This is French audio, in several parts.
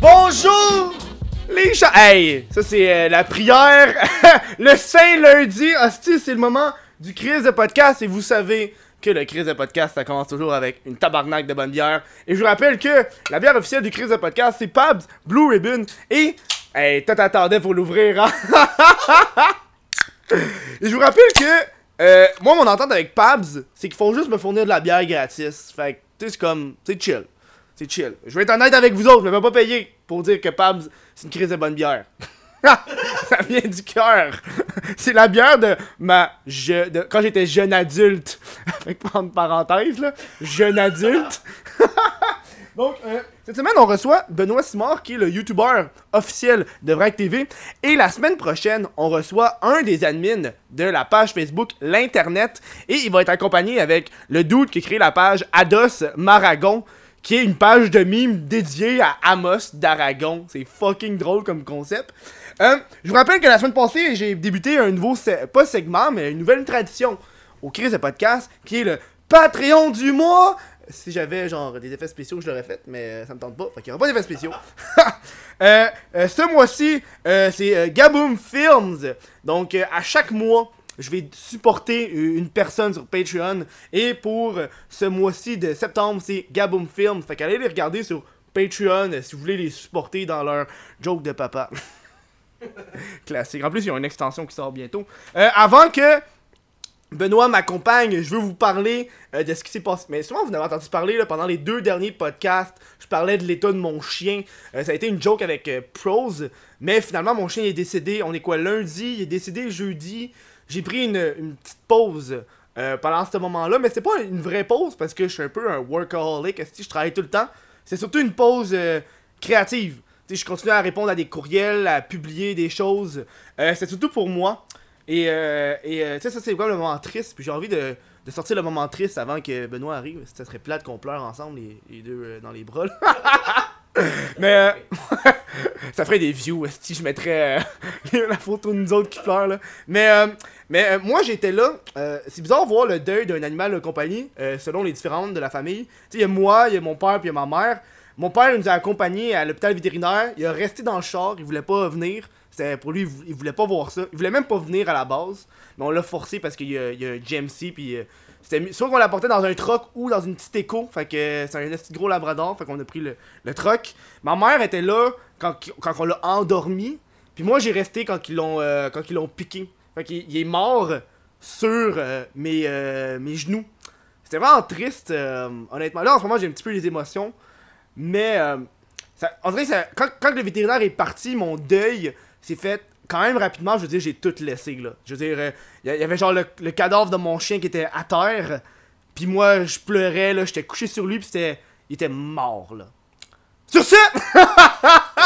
Bonjour les chats. Hey, ça c'est euh, la prière. le Saint lundi. Hostie, c'est le moment du crise de podcast et vous savez que le crise de podcast ça commence toujours avec une tabarnak de bonne bière. Et je vous rappelle que la bière officielle du crise de podcast c'est Pabs Blue Ribbon et hey, t'attendais pour l'ouvrir. Hein? et je vous rappelle que euh, moi mon entente avec Pabs c'est qu'ils font juste me fournir de la bière gratis. Fait que tu sais c'est comme c'est chill. C'est chill. Je vais être honnête avec vous autres, je vais pas payer pour dire que Pabs, c'est une crise de bonne bière. ça vient du cœur. c'est la bière de ma je, de, quand j'étais jeune adulte. Avec prendre parenthèse là, jeune adulte. Donc euh, cette semaine on reçoit Benoît Simard qui est le YouTuber officiel de Vrac TV et la semaine prochaine on reçoit un des admins de la page Facebook l'internet et il va être accompagné avec le dude qui a créé la page Ados Maragon qui est une page de mime dédiée à Amos d'Aragon. C'est fucking drôle comme concept. Euh, je vous rappelle que la semaine passée, j'ai débuté un nouveau, pas segment, mais une nouvelle tradition au Crise de podcast, qui est le Patreon du mois. Si j'avais genre des effets spéciaux, je l'aurais fait, mais euh, ça me tente pas, fait qu'il y aura pas d'effets spéciaux. Euh, euh, ce mois-ci, c'est Gaboom Films. Donc, à chaque mois, je vais supporter une personne sur Patreon. Et pour ce mois-ci de septembre, c'est Gaboom Films. Fait qu'allez les regarder sur Patreon si vous voulez les supporter dans leur joke de papa. Classique. En plus, il y a une extension qui sort bientôt. Avant que Benoît m'accompagne, je veux vous parler euh, de ce qui s'est passé. Mais souvent, vous avez entendu parler là, pendant les deux derniers podcasts. Je parlais de l'état de mon chien. Euh, ça a été une joke avec euh, Prose. Mais finalement, mon chien est décédé. On est quoi lundi? Il est décédé jeudi. J'ai pris une, petite pause euh, pendant ce moment-là. Mais c'est pas une vraie pause parce que je suis un peu un workaholic. Je travaille tout le temps? C'est surtout une pause créative. Je continue à répondre à des courriels, à publier des choses. C'est surtout pour moi. Et, euh, et euh, tu sais, ça c'est quoi le moment triste? Puis j'ai envie de, de sortir le moment triste avant que Benoît arrive. Ça serait plate qu'on pleure ensemble, les, les deux euh, dans les bras. là. Mais euh, ça ferait des views si je mettrais la photo de nous autres qui pleurent là. Mais, mais moi j'étais là. c'est bizarre de voir le deuil d'un animal de compagnie selon les différentes de la famille. Tu sais, il y a moi, il y a mon père puis il y a ma mère. Mon père nous a accompagnés à l'hôpital vétérinaire. Il a resté dans le char, il voulait pas venir. C'était pour lui, il vou- il voulait pas voir ça. Il voulait même pas venir à la base. Mais on l'a forcé parce qu'il y a, il y a un GMC puis euh, c'était soit qu'on l'apportait dans un truck ou dans une petite écho. Fait que c'est un petit gros labrador. Fait qu'on a pris le, le truck. Ma mère était là quand, quand on l'a endormi. Puis moi j'ai resté quand ils l'ont euh, quand ils l'ont piqué. Fait qu'il il est mort sur euh, mes, euh, mes genoux. C'était vraiment triste, honnêtement. Là en ce moment j'ai un petit peu les émotions. Mais dirait que ça- quand, quand le vétérinaire est parti, mon deuil s'est fait quand même rapidement. Je veux dire, j'ai tout laissé là. Je veux dire, euh, il y, il y avait genre le, le cadavre de mon chien qui était à terre. Puis moi, je pleurais, là, j'étais couché sur lui, puis c'était. Il était mort, là. Sur ce!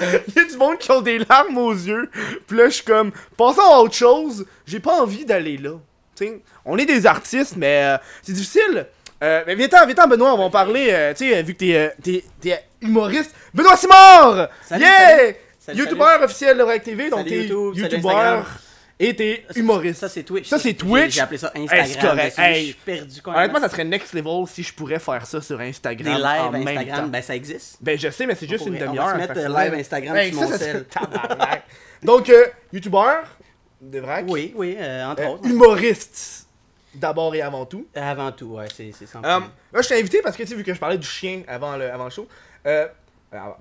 Il y a du monde qui ont des larmes aux yeux. Puis là, je suis comme, passons à autre chose. J'ai pas envie d'aller là. Tu sais, on est des artistes, mais euh, c'est difficile. Euh, mais viens-t'en, viens-t'en, Benoît, on va en parler. euh, tu sais, vu que t'es, euh, t'es, t'es humoriste. Benoît Simard! Salut, yeah! salut. Salut, YouTuber officiel de Rec TV, donc t'es YouTube, salut, YouTuber Instagram. et t'es humoriste. Ça, c'est Twitch. Ça, c'est Twitch. J'ai appelé ça Hey, Instagram. c'est correct. Hey. Je suis perdu quand Honnêtement, ça serait next level si je pourrais faire ça sur Des Instagram lives en même temps. Instagram, ben ça existe. Ben je sais, mais c'est juste On une on demi-heure. va se mettre, euh, live Instagram Hey, sur ça, mon ça cell. Donc, euh, youtubeur de vrac. Oui, oui, euh, entre Euh, autres. humoriste d'abord et avant tout. Avant tout, ouais, c'est Euh, plus. là, je t'ai invité parce que tu sais, vu que je parlais du chien avant le, avant le show,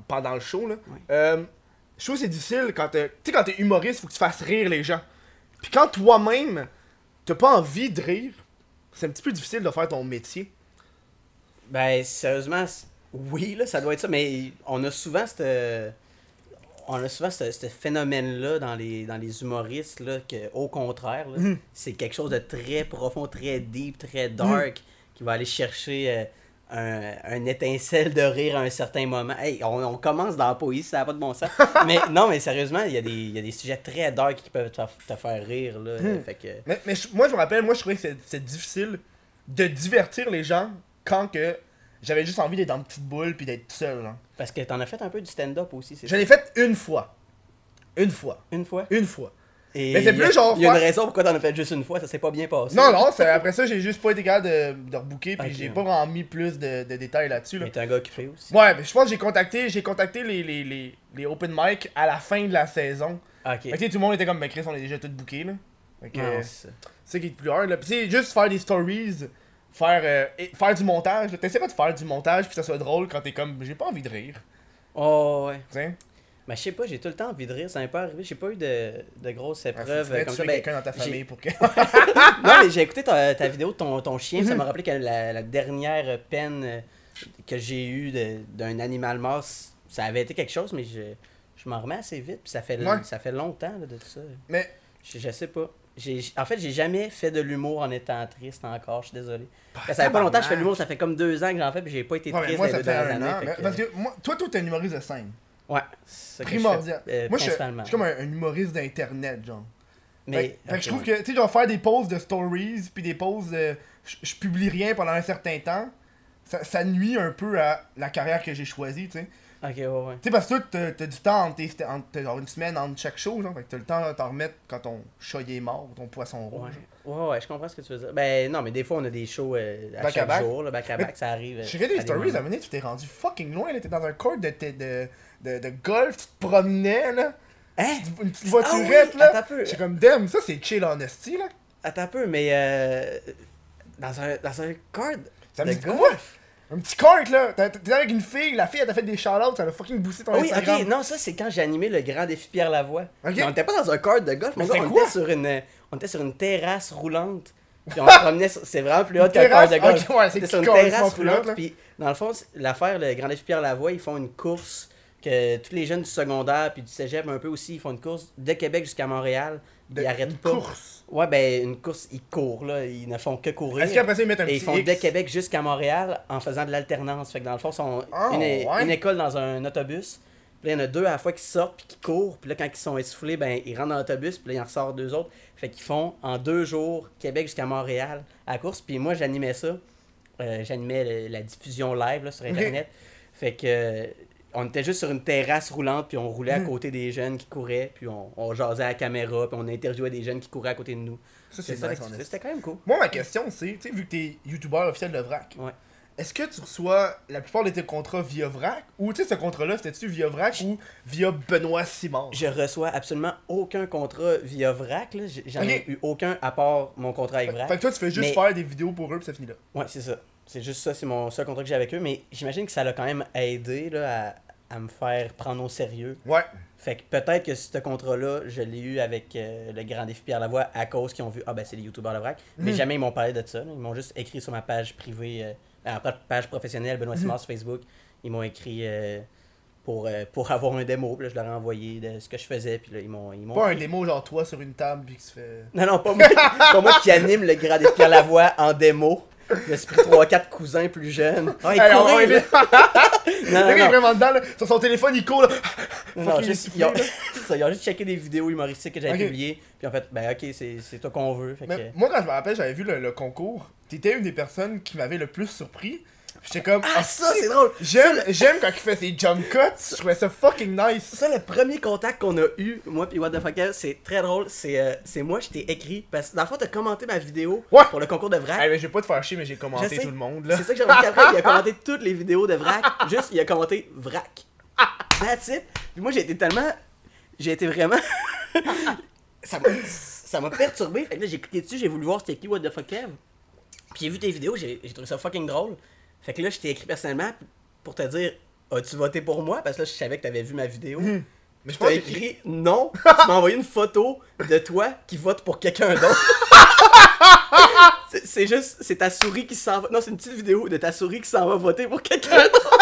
pendant le show, là. Je trouve que c'est difficile quand t'es- tu sais, quand t'es humoriste, faut que tu fasses rire les gens. Puis quand toi-même, t'as pas envie de rire, c'est un petit peu difficile de faire ton métier. Ben, sérieusement, oui, là, ça doit être ça, mais on a souvent cette. On a souvent ce, ce phénomène-là dans les, dans les humoristes, là, que, au contraire, Mhm. c'est quelque chose de très profond, très deep, très dark, qui va aller chercher euh, un, un étincelle de rire à un certain moment. Hey, on, on commence dans la poésie, ça n'a pas de bon sens. mais non, mais sérieusement, il y, a des- il y a des sujets très dark qui peuvent te, te faire rire, là. Mhm. Fait que... Mais, mais je- moi, je me rappelle, moi, je trouvais que c'est- difficile de divertir les gens quand que j'avais juste envie d'être dans une petite boule puis d'être tout seul. Genre. Parce que t'en as fait un peu du stand-up aussi, c'est Je l'ai fait une fois. Une fois. Une fois? Une fois. Et Mais c'est plus genre Il y a une raison pourquoi t'en as fait juste une fois, ça s'est pas bien passé. Non, non, c'est- après ça, j'ai juste pas été capable de, de rebooker, puis j'ai pas vraiment mis plus de, de détails là-dessus. Là. Mais t'es un gars occupé aussi. Ouais, mais je pense que j'ai contacté, j'ai contacté les, les, les, les open mic à la fin de la saison. Ok. Fait que tu sais, tout le monde était comme, ben Chris, on est déjà tout booké là. Fait que, Non, euh, c'est ça. c'est qui est plus hard là. Puis sais, juste faire des stories, faire, euh, et- faire du montage. T'essaies pas de faire du montage, puis ça soit drôle quand t'es comme, j'ai pas envie de rire. Oh, ouais. Mais je sais pas, j'ai tout le temps envie de rire, ça m'est pas arrivé. J'ai pas eu de, de grosses faut épreuves tu comme ça. Ben, quelqu'un dans ta j'ai- famille pour que. non, mais j'ai écouté ta, ta vidéo de ton, ton chien, ça m'a rappelé que la, la dernière peine euh, que j'ai eue d'un animal mort, ça avait été quelque chose, mais je, je m'en remets assez vite, puis ça fait, Ouais. ça fait longtemps là, de tout ça. Mais Je, je sais pas. En fait, j'ai jamais fait de l'humour en étant triste encore, je suis désolé. Ça fait pas longtemps que je fais de l'humour, ça fait comme deux ans que j'en fais, puis j'ai pas été Ouais, triste moi, les ça deux fait dernières un années. an. fait mais- que- Parce que moi, toi, toi, t'es un humoriste de scène. Ouais, c'est ça que je Primordial. fais, euh, moi, je suis je comme un, un humoriste d'internet, genre. Mais, fait, fait que ok, je trouve ouais. que, tu sais, genre faire des posts de stories, puis des posts de. Je je publie rien pendant un certain temps, ça, ça nuit un peu à la carrière que j'ai choisie, tu sais. Ok, ouais, ouais. Tu sais, parce que toi, t'as du temps entre, tes- entre- t'as genre une semaine entre chaque show, genre. Fait que t'as le temps de t'en remettre quand ton chat est mort ou ton poisson rouge. ouais, ouais, je comprends ce que tu veux dire. Ben non, mais des fois on a des shows euh, à Back à chaque back. jour, là, back à Mais back, ça arrive. J'ai fait des à stories, à un moment donné, tu t'es rendu fucking loin, là. T'es dans un court de, de, de, de, golf, tu te promenais, là. Hein? Une petite Ah voiturette, oui, là. J'étais comme, damn, ça c'est chill honesty, là. Attends un peu, mais euh, dans un dans un card Ça me de dit golf? quoi? Un petit kart là, T'es- avec une fille, la fille elle t'a fait des shout-outs, ça a fucking boosté ton Ah oui, Instagram. ok, non, ça c'est quand j'ai animé le grand défi Pierre Lavoie. On était pas dans un cart de golf, Mais on quoi? était sur une on était sur une terrasse roulante. Puis on se promenait c'est vraiment plus haut qu'un cart de golf. Ok, ouais, c'est sur une terrasse roulante puis dans le fond, l'affaire le grand défi Pierre Lavoie, ils font une course que tous les jeunes du secondaire puis du cégep un peu aussi, ils font une course de Québec jusqu'à Montréal, De- ils arrêtent une pas. course? Ouais, ben une course, ils courent là, ils ne font que courir. Est-ce qu'après ça ils mettent un Et petit ils font X? de Québec jusqu'à Montréal en faisant de l'alternance. Fait que dans le fond, ils sont Ah, une, ouais? une école dans un autobus. Puis là, il y en a deux à la fois qui sortent puis qui courent. Puis là, quand ils sont essoufflés, ben, ils rentrent dans l'autobus. Puis là, il en ressort deux autres. Fait qu'ils font en deux jours Québec jusqu'à Montréal à la course. Puis moi, j'animais ça. Euh, j'animais la diffusion live là, sur Internet. Fait que on était juste sur une terrasse roulante. Puis on roulait à Mm. côté des jeunes qui couraient. Puis on, on jasait à la caméra. Puis on interviewait des jeunes qui couraient à côté de nous. Ça C'est ça. C'était quand même cool. Moi ma question c'est, tu sais, vu que t'es youtubeur officiel de VRAC, Ouais. est-ce que tu reçois la plupart de tes contrats via VRAC? Ou tu sais ce contrat-là c'était-tu via VRAC ou via Benoît Simon? Je reçois absolument aucun contrat via VRAC. là. J'en ai eu aucun à part mon contrat avec VRAC. fait que toi tu fais juste Mais- faire des vidéos pour eux pis ça finit là. Ouais, c'est ça. C'est juste ça, c'est mon seul contrat que j'ai avec eux. Mais j'imagine que ça l'a quand même aidé là, à, à me faire prendre au sérieux. Ouais. Fait que peut-être que ce contrat-là, je l'ai eu avec euh, le grand défi Pierre Lavoie à cause qu'ils ont vu Ah ben c'est les youtubeurs de VRAC. Mais Mhm. jamais ils m'ont parlé de ça. Ils m'ont juste écrit sur ma page privée, euh, pa- page professionnelle, Benoît Simard sur Facebook. Ils m'ont écrit euh, pour, euh, pour avoir un démo. Puis là, je leur ai envoyé de ce que je faisais. Puis là, ils m'ont. ils Pas un démo genre toi sur une table pis qui se fait. Non, non, pas moi, pas moi qui anime le grand défi Pierre Lavoie en démo. Pris 3-4 cousins plus jeunes. Ah, Hey, on- Non, il est vraiment dedans là, sur son téléphone il court là. non, fucking juste- ils, ont, ils ont juste checké des vidéos humoristiques que j'avais Ok. publiées. Puis en fait, ben ok, c'est toi qu'on veut. Fait que, Mais moi, quand je me rappelle, j'avais vu le, le concours. T'étais une des personnes qui m'avait le plus surpris. J'étais comme. Ah, ça, c'est drôle! J'aime, j'aime quand il fait ses jump cuts. Je trouvais ça fucking nice. C'est ça le premier contact qu'on a eu, moi puis What the fuck, c'est très drôle. C'est euh, c'est moi, je t'ai écrit. Parce que dans le fond, t'as commenté ma vidéo Ouais. pour le concours de vrac. Hey, mais je vais pas te faire chier, mais j'ai commenté tout le monde là. C'est ça que j'ai remarqué après, il a commenté toutes les vidéos de vrac. Juste, il a commenté vrac. That's it. Puis moi, j'ai été tellement. J'ai été vraiment. ça m'a ça m'a perturbé. Fait que là, j'ai cliqué dessus, j'ai voulu voir c'était qui What the fuck Kev. Puis j'ai vu tes vidéos, j'ai j'ai trouvé ça fucking drôle. Fait que là, je t'ai écrit personnellement pour te dire As-tu voté pour moi? Parce que là, je savais que t'avais vu ma vidéo. Mais je t'ai écrit non. tu m'as envoyé une photo de toi qui vote pour quelqu'un d'autre. C'est juste, c'est ta souris qui s'en va. Non, c'est une petite vidéo de ta souris qui s'en va voter pour quelqu'un d'autre.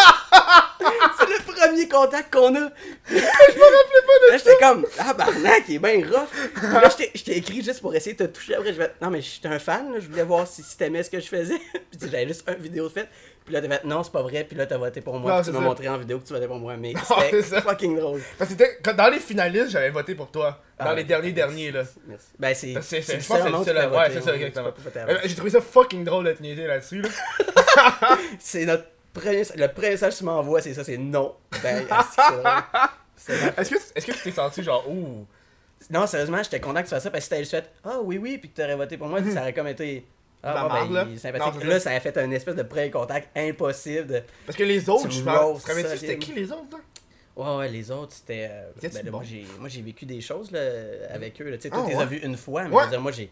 premier contact qu'on a. je me rappelais pas de Là, j'étais comme, ah, barnac, il est bien rough. Puis là, je t'ai- je t'ai écrit juste pour essayer de te toucher. Après, je vais, non, mais j'étais un fan, là, je voulais voir si, si t'aimais ce que je faisais. Puis j'avais juste une vidéo de fait. Puis là, t'as fait, non, c'est pas vrai. Puis là, t'as voté pour moi. Non, puis tu m'as montré en vidéo que tu votais pour moi. Mais c'est c'était fucking drôle. Parce que dans les finalistes, j'avais voté pour toi. Dans Ah, les derniers derniers là. Merci. Ben, c'est. C'est, c'est, le je pense que c'est le Ouais, c'est ça, ouais, exactement. Euh. J'ai trouvé ça fucking drôle de te niaiser là-dessus là. C'est notre premier. Le premier message que tu m'envoies, c'est ça, c'est non. Ben. Est-ce que, est-ce que tu t'es senti genre, ouh, Non, sérieusement, j'étais content que tu fasses ça parce que si t'avais juste fait Ah oui, oui, puis que t'aurais voté pour moi, ça aurait comme été. Ah, ben, là. il est Non, sympathique. là, ça. a fait un espèce de premier contact impossible. De... Parce que les autres, Tu je rappelles-tu, solide. c'était qui les autres, là? Ouais, ouais, les autres, c'était. euh, ben bon? moi, j'ai, vécu des choses là, avec eux. Tu sais, Ah, toi, tu les ouais? as vus une fois, mais Ouais. je veux dire, moi, j'ai,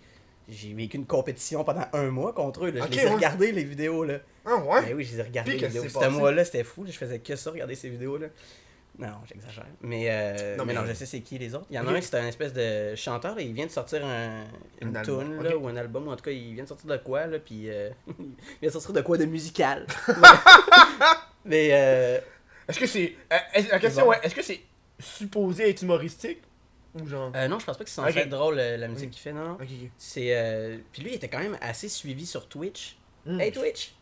j'ai vécu une compétition pendant un mois contre eux. là. Ok, je les ai ouais. regardés, les vidéos. là. Ah, ouais? Ben oui, je les ai regardées, Puis, les vidéos. Ce mois-là, c'était fou. là, Je faisais que ça, regarder ces vidéos-là. Non, j'exagère. Mais, euh, Non, mais, mais- non, je sais c'est qui les autres. Il y en a Ok. un, c'est un espèce de chanteur et il vient de sortir un, une Un tune ou un album. ou En tout cas, il vient de sortir de quoi, là, puis euh, il vient de sortir de quoi de musical. mais euh, Est-ce que c'est. euh, la question, bon. ouais, est-ce que c'est supposé être humoristique? Ou genre? euh, non, je pense pas que c'est censé Ok. être drôle euh, la musique qu'il fait, non. C'est euh, puis lui il était quand même assez suivi sur Twitch. Hmm. Hey Twitch.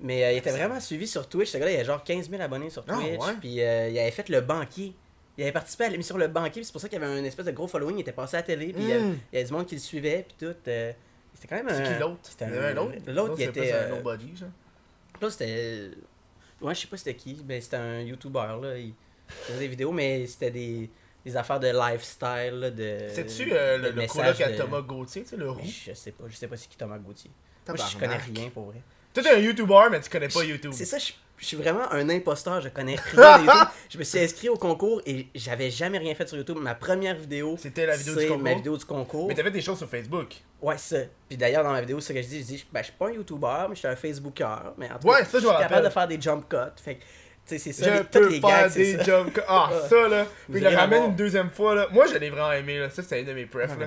Mais euh, il était vraiment suivi sur Twitch. Ce gars-là, il a genre 15 000 abonnés sur Ah, Twitch. ouais? Puis euh, il avait fait le banquier. Il avait participé à l'émission Le Banquier. C'est pour ça qu'il avait un espèce de gros following. Il était passé à la télé. Puis il y avait- Hmm. il y avait du monde qui le suivait. Puis tout. c'était quand même. C'est qui l'autre? C'était avait un autre? L'autre, il était. nobody. Là, c'était. Ouais, je sais pas c'était qui. Ben, c'était un YouTuber, là. Il faisait des vidéos, mais c'était des, des affaires de lifestyle, de. C'est-tu euh, le, le coloc à de- Thomas Gauthier, tu sais, le roux? Je sais pas. Je sais pas c'est qui Thomas Gauthier. Moi, je connais rien, pour vrai. Toi, t'es un YouTuber, mais tu connais pas YouTube. C'est ça, je, je suis vraiment un imposteur, je connais rien de YouTube. Je me suis inscrit au concours et j'avais jamais rien fait sur YouTube. Ma première vidéo, C'était la vidéo du concours. ma vidéo du concours. Mais t'as fait des choses sur Facebook. Ouais, c'est ça. Puis d'ailleurs, dans ma vidéo, c'est ce que je dis, je dis, ben, je suis pas un YouTuber, mais je suis un Facebooker. Mais en tout Ouais, cas, ça, je suis capable de faire des jump cuts. Fait que, c'est ça. Je peux les faire gags, des ça. cuts. Ah, ça, là. Vous Puis il le ramène une deuxième fois, là. Moi, je l'ai vraiment aimé, là. Ça, c'était une de mes prefs, Ah, là.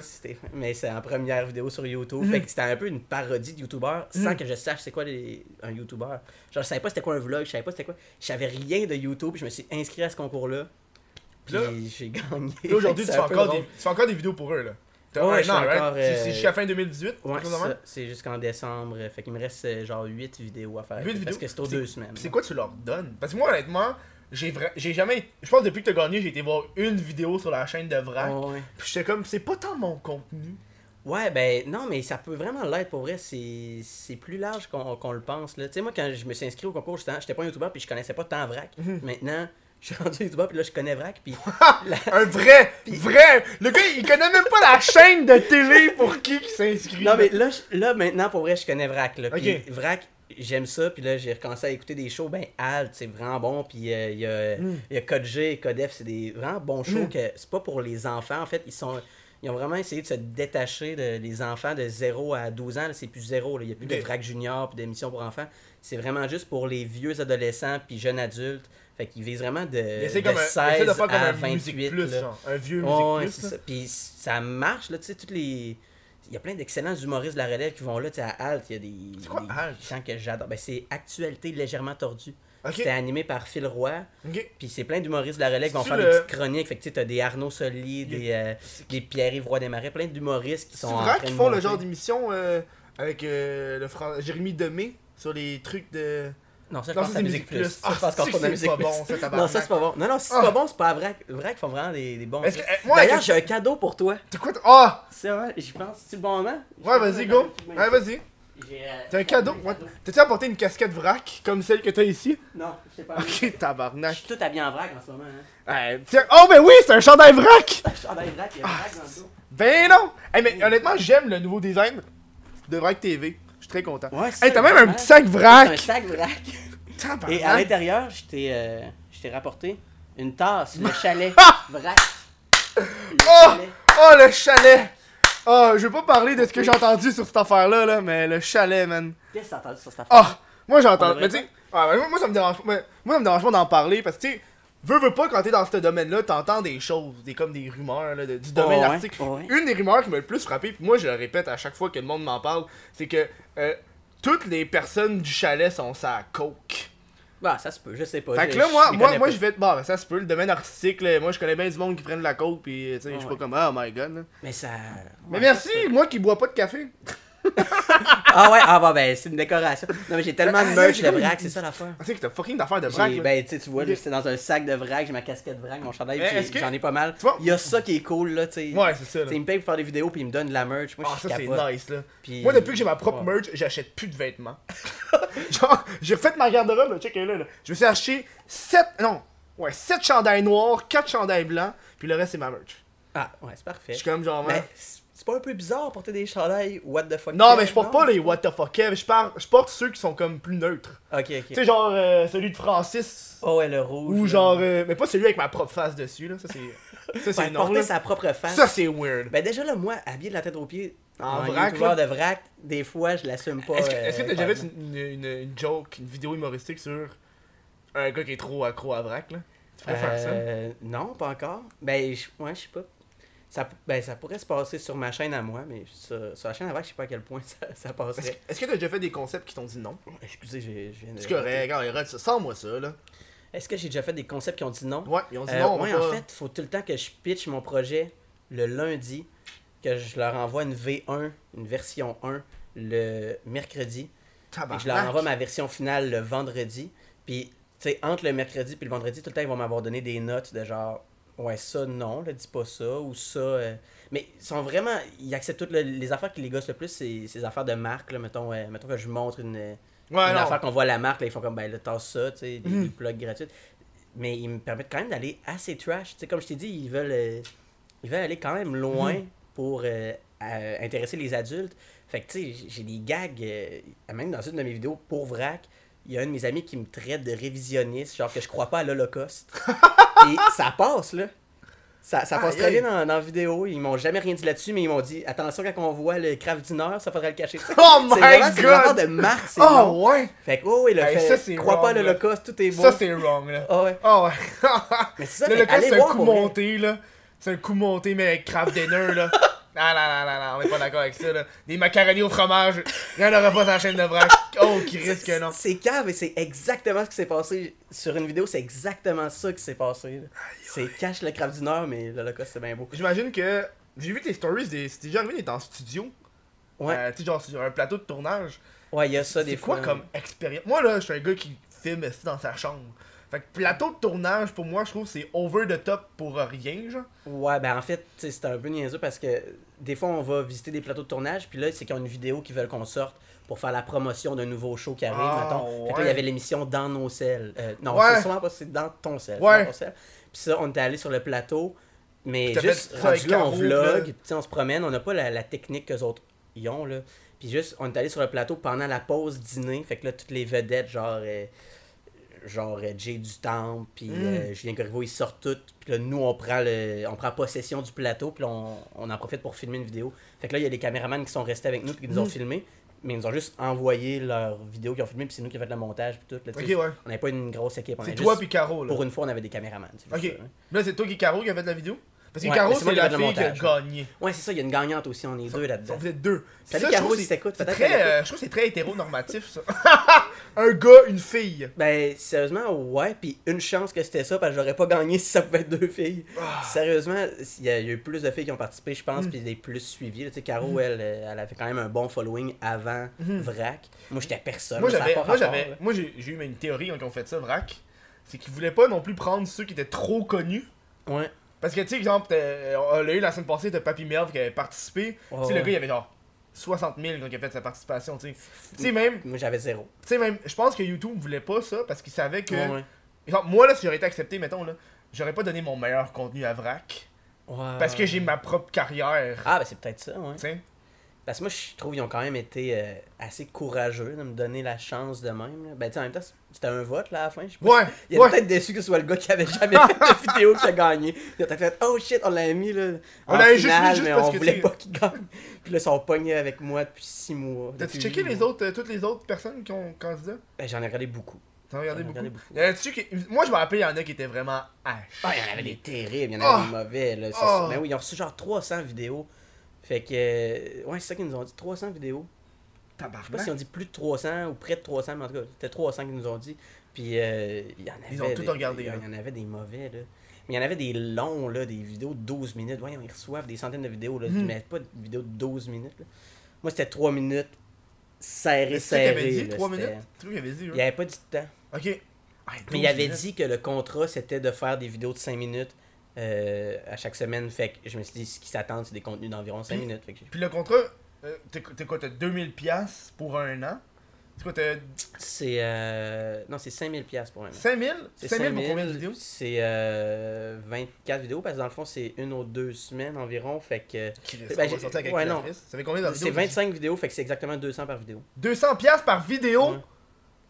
mais c'est en première vidéo sur YouTube. Mhm. Fait que c'était un peu une parodie de YouTuber sans que je sache c'est quoi les... un YouTuber. Genre, je savais pas c'était quoi un vlog, je savais pas c'était quoi. Je savais rien de YouTube, je me suis inscrit à ce concours-là. Puis j'ai gagné. Aujourd'hui, tu fais encore des, tu fais encore des vidéos pour eux, là. T'as Ouais, un an, right? euh, C'est jusqu'à fin 2018? Ouais, c'est jusqu'en décembre. Fait qu'il me reste euh, genre 8 vidéos à faire. Huit Parce vidéos? que c'est aux deux semaines. C'est quoi tu leur donnes? Parce que moi, honnêtement, j'ai vra- jamais. Je pense que depuis que t'as gagné, j'ai été voir une vidéo sur la chaîne de Vrac. Ouais. Puis j'étais comme, c'est pas tant mon contenu. Ouais, ben non, mais ça peut vraiment l'être pour vrai. C'est plus large qu'on le pense. Tu sais, moi, quand je me suis inscrit au concours, j'étais pas un YouTuber puis je connaissais pas tant Vrac. Mhm. Maintenant, je suis rendu YouTuber puis là, je connais Vrac. Puis la- Un vrai, vrai. Le gars, il connaît même pas la chaîne de télé pour qui qui s'inscrit. Non, mais là, je- là, maintenant, pour vrai, je connais Vrac. Là. Puis. Vrac, j'aime ça. Puis là, j'ai recommencé à écouter des shows. Ben, Alt, c'est vraiment bon. Puis euh, il y a, Mm. il y a Code G et Codef, c'est des vraiment bons shows Mm. que c'est pas pour les enfants. En fait, ils sont. Ils ont vraiment essayé de se détacher de les enfants de 0 à 12 ans. C'est plus zéro. là. Il n'y a plus de Vrac Junior puis d'émissions pour enfants. C'est vraiment juste pour les vieux adolescents puis jeunes adultes. Fait qu'ils visent vraiment de, de comme un, il 16 essaie de faire comme à un 28. musique plus, là. genre. Un vieux musique c'est plus. ça. Puis ça marche, là, tu sais, toutes les. Il y a plein d'excellents humoristes de la relève qui vont là, tu sais, à Alt, il y a des. C'est quoi, des Alt? gens que j'adore. Ben, c'est Actualité légèrement tordue. Ok. C'était animé par Phil Roy. Ok. Puis c'est plein d'humoristes de la relève qui vont faire le- des petites chroniques. Fait que tu sais, t'as des Arnaud Soli, des, euh, des Pierre-Yves Roy Desmarais, plein d'humoristes qui C'est sont. qu'ils de font le genre d'émission euh, avec euh, le Fran- Jérémy Demé sur les trucs de. Non, ça, je pense que c'est c'est Musique Plus. Ça, je Ah, pense qu'on de c'est Musique pas Plus. bon, ça, Non, ça, c'est pas bon. Non, non, si c'est Ah. pas bon, c'est pas vrai. Vrai qu'ils font vraiment des, des bons. Que- eh, moi, D'ailleurs, j'ai un cadeau pour toi. C'est quoi t- Ah! C'est vrai, j'y pense. C'est le bon moment? Ouais, vas-y, go! Ouais, vas-y. T'as un cadeau? T'as-tu apporté une casquette vrac comme celle que t'as ici? Non, je sais pas. Ok, Je tabarnak. suis tout habillé en vrac en ce moment. Hein. Tiens- Oh, ben oui, c'est un chandail vrac! Je suis en vrac, il y a vrac dans le dos. Ben non! Hey, mais honnêtement, j'aime le nouveau design de Vrac TV. Très content. Ouais, Hey, t'as même un petit sac C'est un vrac! sac vrac. Et à l'intérieur, je t'ai euh, je t'ai rapporté une tasse, le chalet vrac. Le Oh! chalet. Oh, le chalet! Oh, je vais pas parler de ce que j'ai entendu sur cette affaire-là, là, mais le chalet, man. Qu'est-ce que t'as entendu sur cette Ah! affaire? moi, On j'entends. devrait Mais tu sais, ouais, moi, moi, ça me dérange pas. Moi, ça me dérange pas d'en parler parce que, tu sais, veux, veux pas, quand t'es dans ce domaine-là, t'entends des choses, des comme des rumeurs, là, de- du domaine ouais, ouais. Une des rumeurs qui m'a le plus frappé, puis moi, je le répète à chaque fois que le monde m'en parle, c'est que euh, toutes les personnes du chalet sont ça coke. Bah, ça se peut, je sais pas. Fait que je- là, moi, les moi, moi je vais. Bon, ben, ça se peut, le domaine artistique, là, moi, je connais bien du monde qui prennent de la coke, puis, tu sais, je suis Ouais. pas comme, oh my god, là. Mais ça. Mais ouais, merci, moi qui bois pas de café. Ah ouais, ah bah ben, c'est une décoration. Non, mais j'ai tellement de Ah, merch de vrac, c'est ça l'affaire. Tu sais que t'as fucking d'affaires de vrac. Ben, tu vois, c'est dans un sac de vrac, j'ai ma casquette vrac, mon chandail, que- j'en ai pas mal. Tu vois- Il y a ça qui est cool, là, tu sais. Ouais, c'est ça, là. Tu sais, il me paye pour faire des vidéos, puis il me donne de la merch. Moi, Ah, je ça, suis c'est nice, là. Puis- Moi, depuis que j'ai ma propre merch, j'achète plus de vêtements. Genre, j'ai refait ma garde-robe, là, check là, là. Je me suis acheté 7, non, ouais, 7 chandails noirs, 4 chandails blancs, puis le reste, c'est ma merch. Ah, ouais, c'est Je parfait. suis comme genre. C'est pas un peu bizarre porter des chandails what the fuck Non, mais je porte pas les what the fuck Kev, je, je porte ceux qui sont comme plus neutres. Ok, Tu ok. sais, genre euh, celui de Francis. Oh ouais, le rouge. Ou là. genre. euh, mais pas celui avec ma propre face dessus, là. Ça, c'est. Ça, c'est porter là. sa propre face. Ça, c'est weird. Ben déjà là, moi, habillé de la tête aux pieds, En en vrac, là. de vrac, des fois, je l'assume pas. Est-ce que euh, t'as déjà fait une, une, une joke, une vidéo humoristique sur un gars qui est trop accro à vrac, là? Tu pourrais faire ça? Euh, Non, pas encore. Ben, ouais, je sais pas. Ça, ben, ça pourrait se passer sur ma chaîne à moi, mais sur, sur la chaîne à vrac, je sais pas à quel point ça, ça Est-ce passerait. que- est-ce que t'as déjà fait des concepts qui t'ont dit non? Excusez, j'ai- je viens de. C'est correct, regarde, regarde, ça, là. Est-ce que j'ai déjà fait des concepts qui ont dit non? Ouais, ils ont dit Euh, non, on ouais, en pas- fait, faut tout le temps que je pitch mon projet le lundi, que je leur envoie une V1, une version 1 le mercredi, et je leur envoie ma version finale le vendredi. Puis, tu sais, entre le mercredi et le vendredi, tout le temps, ils vont m'avoir donné des notes de genre, ouais, ça, non, là, dis pas ça, ou ça. euh. Mais ils sont vraiment, ils acceptent toutes le- les affaires qui les gossent le plus, c'est les affaires de marque, là, mettons, euh, mettons que je montre une, Ouais, une affaire qu'on voit à la marque, là, ils font comme, ben là, tasse ça, tu sais, des, des plugs gratuits. Mais ils me permettent quand même d'aller assez trash. Tu sais, comme je t'ai dit, ils veulent, euh, ils veulent aller quand même loin Mhm. pour euh, euh, intéresser les adultes. Fait que, tu sais, j'ai des gags, euh, même dans une de mes vidéos pour vrac, il y a un de mes amis qui me traite de révisionniste, genre que je crois pas à l'Holocauste. Et ça passe, là. Ça, ça passe très bien dans, dans la vidéo. Ils m'ont jamais rien dit là-dessus, mais ils m'ont dit attention quand on voit le craft dinner, ça faudrait le cacher. Oh c'est my vraiment c'est vraiment god de marque, c'est Oh long. ouais Fait que, oh oui, le Hey, fait, ça, c'est crois pas à l'Holocauste, tout est beau. Ça, c'est wrong, là. Ah ouais. Oh ouais Mais c'est ça, allez c'est un coup monté, là. C'est un coup monté, mais avec Kraft Dinner, là. Ah là là là là, on est pas d'accord avec ça, là. Des macaronis au fromage, il y en aura pas sur la chaîne de vrac. Oh, qui risque que non. C'est cave et c'est exactement ce qui s'est passé sur une vidéo, c'est exactement ça qui s'est passé. C'est cache le craft du Nord, mais l'Holocauste c'est bien beau. J'imagine que. J'ai vu tes stories, des... c'était déjà arrivé d'être en studio. Ouais, Euh, tu sais, genre sur un plateau de tournage. ouais, il y a ça des C'est fois. quoi comme expérience Moi, là, je suis un gars qui filme dans sa chambre. Fait que plateau de tournage, pour moi, je trouve que c'est over the top pour rien, genre. Ouais, ben en fait, c'est un peu niaiseux parce que des fois on va visiter des plateaux de tournage, puis là c'est qu'ils ont une vidéo qu'ils veulent qu'on sorte pour faire la promotion d'un nouveau show qui arrive, Ah, mettons. Fait que là, il y avait l'émission dans nos selles. Euh, non, Ouais. c'est souvent pas, c'est dans ton sel. Ouais. Puis ça, on était allé sur le plateau, mais juste rendu là, on vlog, on se promène, on n'a pas la, la technique que autres y ont, là. Puis juste, on est allé sur le plateau pendant la pause dîner, fait que là, toutes les vedettes, genre... euh, genre euh, Jay du Temple, puis Mm. euh, Julien Corriveau, ils sortent toutes. Puis là, nous, on prend, le, on prend possession du plateau, puis on, on en profite pour filmer une vidéo. Fait que là, il y a les caméramans qui sont restés avec nous, puis qui nous ont Mm. filmé. Mais ils nous ont juste envoyé leur vidéo qu'ils ont filmé, puis c'est nous qui avons fait le montage, puis tout. Là, tu Ok, sais. ouais. On n'avait pas une grosse équipe. C'est toi puis Caro, là. Pour une fois, on avait des caméramans. Ok. ça, hein. Là, c'est toi qui Caro qui a fait la vidéo? Parce que Ouais, Caro, c'est la fille qui a gagné. Ouais, c'est ça, il y a une gagnante aussi, on est deux là-dedans. Vous êtes deux. Salut ça, Caro, si t'écoutes, peut-être euh, Je trouve que c'est très hétéronormatif, ça. un gars, une fille. Ben, sérieusement, ouais, puis une chance que c'était ça, parce que j'aurais pas gagné si ça pouvait être deux filles. Ah. Sérieusement, il y, a il y a eu plus de filles qui ont participé, je pense, Mm. puis des plus suivies. Tu sais, Caro, elle, euh, elle avait quand même un bon following avant Mhm. Vrac. Moi, j'étais personne. Moi, j'avais, moi, j'ai, j'ai eu une théorie quand on fait ça, Vrac. C'est qu'ils voulaient pas non plus prendre ceux qui étaient trop connus. Ouais. Parce que, tu sais, exemple, t'as- on l'a eu la semaine passée, t'as Papy Merv qui avait participé. Tu sais, le gars, il avait genre 60 000 quand il a fait sa participation, tu sais. Tu sais, même, Moi, j'avais zéro. tu sais, même, je pense que YouTube voulait pas ça parce qu'il savait que. Ouais, ouais. Exemple, moi, là, si j'aurais été accepté, mettons, là, j'aurais pas donné mon meilleur contenu à Vrac. Ouais. Parce que j'ai ma propre carrière. Ah, ben c'est peut-être ça, ouais. Tu sais? Parce que moi, je trouve qu'ils ont quand même été euh, assez courageux de me donner la chance de même. là. Ben, tu sais, en même temps, c'était un vote, là, à la fin. Je sais pas Ouais, Il est ouais. peut-être déçu que ce soit le gars qui avait jamais fait de vidéo qui a gagné. Il a peut-être fait Oh shit, on l'a mis là. On l'avait juste mis juste mais parce on que voulait pas qu'il gagne. Puis là, ils sont pognés avec moi depuis 6 mois. T'as-tu checké les mois. autres, euh, toutes les autres personnes qui ont candidat? Ben, j'en ai regardé beaucoup. T'en as regardé J'en ai beaucoup. regardé beaucoup? Y en qui... Moi, je me rappelle, il y en a qui étaient vraiment. Ah, il y en avait des terribles, il y en avait Oh! des mauvais. Là. Oh! c'est- Ben oui, ils ont reçu genre 300 vidéos. Fait que. euh, Ouais, c'est ça qu'ils nous ont dit 300 vidéos. Je sais pas Tabarnak. s'ils ont dit plus de 300 ou près de 300, mais en tout cas, c'était 300 qu'ils nous ont dit. Puis euh, il y en avait. Ils ont tout des- regardé, Il y en avait des mauvais, là. Mais il y en avait des longs, là, des vidéos de 12 minutes. Voyons, ils reçoivent des centaines de vidéos, là. Mhm. Mais pas de vidéos de 12 minutes, là. Moi, c'était 3 minutes serré, serré. avait dit, là, 3 c'était- minutes avait dit, Il n'y avait pas dit de temps. Ok. Ah, Mais 12 il avait minutes. dit que le contrat, c'était de faire des vidéos de 5 minutes euh, à chaque semaine. Fait que je me suis dit, ce qui s'attend, c'est des contenus d'environ 5 Puis- minutes. Fait que j'ai- Puis le contrat, euh, t'es quoi, t'as 2000$ piastres pour un an? C'est quoi, t'as C'est. Euh... Non, c'est 5000$ piastres pour un an. 5000 C'est 5000 pour combien de vidéos? C'est euh, 24 vidéos parce que dans le fond, c'est une ou deux semaines environ. Fait que. Chris, Ben, sortir avec ouais, non. Ça fait combien de vidéos C'est 25 vidéos, fait que c'est exactement 200 par vidéo. 200 piastres par vidéo? Ouais.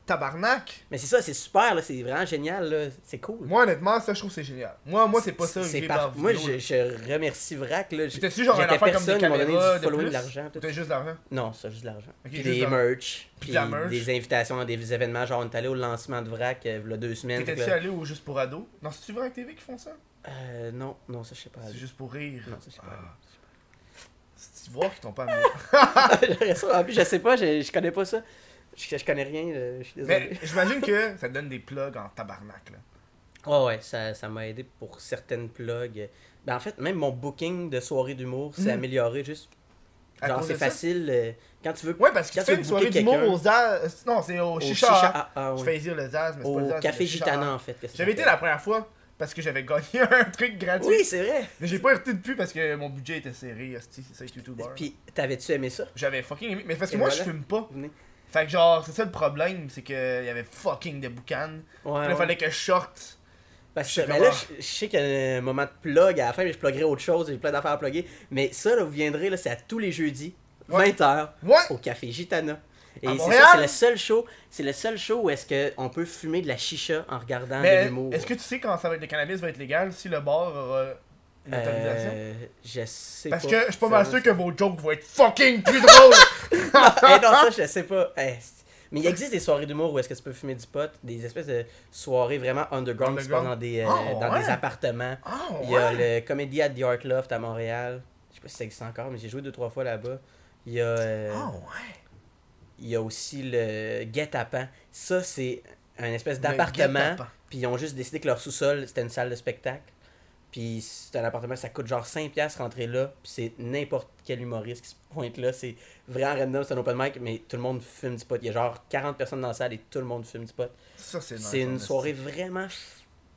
Tabarnak Mais c'est ça, c'est super, là, c'est vraiment génial. C'est cool. Moi, honnêtement, ça, je trouve que c'est génial. Moi, moi c'est pas ça que j'ai par- Moi, je, je remercie Vrac, T'as-tu genre un affaire comme des caméras de plus? de l'argent. Ou T'as juste de l'argent? Non, ça, juste de l'argent. Puis des de- merch, puis merch? des invitations dans des événements. Genre, on est allé au lancement de Vrac, euh, il y a deux semaines. T'étais-tu allé au Juste pour Ado Non, c'est-tu vrai avec TV qui font ça? Euh, non, non, ça, je sais pas. C'est juste pour rire. Non, ça, je sais pas. Ah. C'est voir qu'ils t'ont pas amené. En plus, je sais pas, je, je connais pas ça. Je, je connais rien, là, je suis désolé. Mais j'imagine que ça te donne des plugs en tabarnak, là. Ouais, ouais, ça ça m'a aidé pour certaines plugs. Ben, en fait, même mon booking de soirée d'humour s'est Mhm. amélioré juste. À Genre, c'est facile. euh, quand tu veux. Ouais, parce que tu fais une soirée d'humour quelqu'un- au Zaz. Non, c'est au au Chicha. Chicha- ah, ah, Je fais dire le Zaz, mais c'est pas le Au. Café. Gitana, en fait. J'avais été la première fois parce que j'avais gagné un truc gratuit. Oui, c'est vrai. Mais j'ai pas été depuis parce que mon budget était serré, c'est ça, YouTuber. Puis, t'avais-tu aimé ça? J'avais fucking aimé. Mais parce que Et moi, voilà. je fume pas. Venez. Fait que genre, c'est ça le problème, c'est qu'il y avait fucking de boucan. Ouais, Puis là, ouais. fallait que je sorte. Parce que ben là, je, je sais qu'il y a un moment de plug à la fin, mais je pluggerai autre chose, j'ai plein d'affaires à plugger. Mais ça, là, vous viendrez, là, c'est à tous les jeudis, Ouais. 20h, Ouais! au Café Gitana. Et c'est ça, c'est le seul show, c'est le seul show où est-ce qu'on peut fumer de la chicha en regardant de Mais l'humour. est-ce que tu sais quand ça va être, le cannabis va être légal si le bar aura une autorisation? Euh, je sais Parce pas. que je suis pas mal sûr que vos jokes vont être fucking plus drôles! Eh non, ça, je sais pas. Eh, mais il existe des soirées d'humour où est-ce que tu peux fumer du pot, des espèces de soirées vraiment underground qui se passent Underground. dans des, euh, Ah, dans ouais? des appartements. Ah, Il y a ouais! le Comedy at the Art Loft à Montréal. Je sais pas si ça existe encore, mais j'ai joué deux trois fois là-bas. Il y a, euh, Ah, ouais! il y a aussi le Guet-apens. Ça, c'est un espèce d'appartement. Puis ils ont juste décidé que leur sous-sol, c'était une salle de spectacle. Puis c'est un appartement, ça coûte genre 5$ piastres rentrer là. Puis c'est n'importe quel humoriste qui se pointe là. C'est vraiment random, c'est un open mic, mais tout le monde fume du pot. Il y a genre 40 personnes dans la salle et tout le monde fume du pot. Ça, c'est C'est une soirée vraiment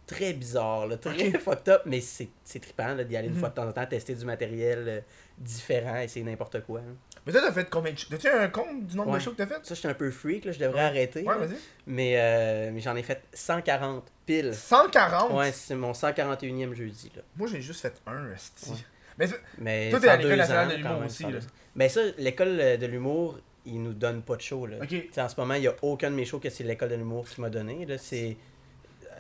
très bizarre, là, très fucked up, mais c'est trippant d'y aller une Mhm. fois de temps en temps, tester du matériel euh, différent, essayer n'importe quoi. hein. Mais toi, t'as fait combien de shows? T'as-tu un compte du nombre Ouais. de shows que t'as fait? Ça, j'étais un peu freak, là, je devrais Ouais. arrêter. Ouais, vas-y. mais euh, mais j'en ai fait 140 pile. 140? Ouais, c'est mon 141e jeudi. Là. Moi, j'ai juste fait un, esti. Ouais. Mais Mais Toi, t'es à l'École deux nationale ans, de l'humour aussi, là. Ben ça, l'école euh, de l'humour, ils nous donnent pas de show. Là. En ce moment, il n'y a aucun de mes shows que c'est l'école de l'humour qui m'a donné. Là. C'est,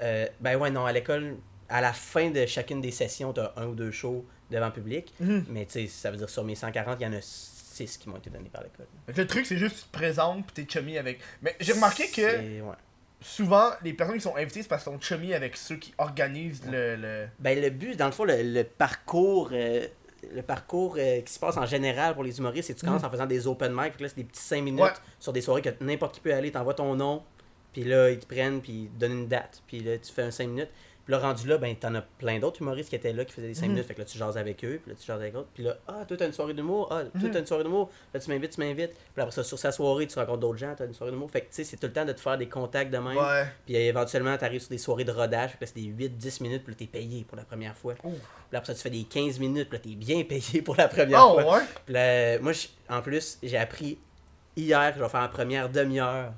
euh, ben ouais, non, à l'école, à la fin de chacune des sessions, tu as un ou deux shows devant public. Mhm. Mais tu sais, ça veut dire sur mes 140, il y en a 6 qui m'ont été donnés par l'école. Que Le truc, c'est juste tu te présentes pis t'es chummy avec. Mais j'ai remarqué que ouais. souvent, les personnes qui sont invitées, c'est parce qu'ils sont chummy avec ceux qui organisent le. le... Ben, le but, dans le fond, le, le parcours, euh, le parcours euh, qui se passe en général pour les humoristes, c'est que tu commences en faisant des open mic. Que là, c'est des petits 5 minutes Ouais. sur des soirées que n'importe qui peut aller. T'envoies ton nom, puis là, ils te prennent, puis ils te donnent une date. Puis là, tu fais un 5 minutes. Puis là, rendu là, ben, t'en as plein d'autres humoristes qui étaient là, qui faisaient des 5 Mhm. minutes. Fait que là, tu jases avec eux, puis là, tu jases avec d'autres. Puis là, ah, toi, t'as une soirée d'humour. Ah, toi, Mhm. t'as une soirée d'humour. Là, tu m'invites, tu m'invites. Puis après ça, sur sa soirée, tu rencontres d'autres gens, t'as une soirée d'humour. Fait que, tu sais, c'est tout le temps de te faire des contacts de même. Ouais. Puis euh, éventuellement, tu arrives sur des soirées de rodage, puis c'est des 8-10 minutes, puis là, t'es payé pour la première fois. Puis après ça, tu fais des 15 minutes, puis là, t'es bien payé pour la première Oh, fois. ouais? Puis là, moi, en plus, j'ai appris hier que je vais faire la première demi-heure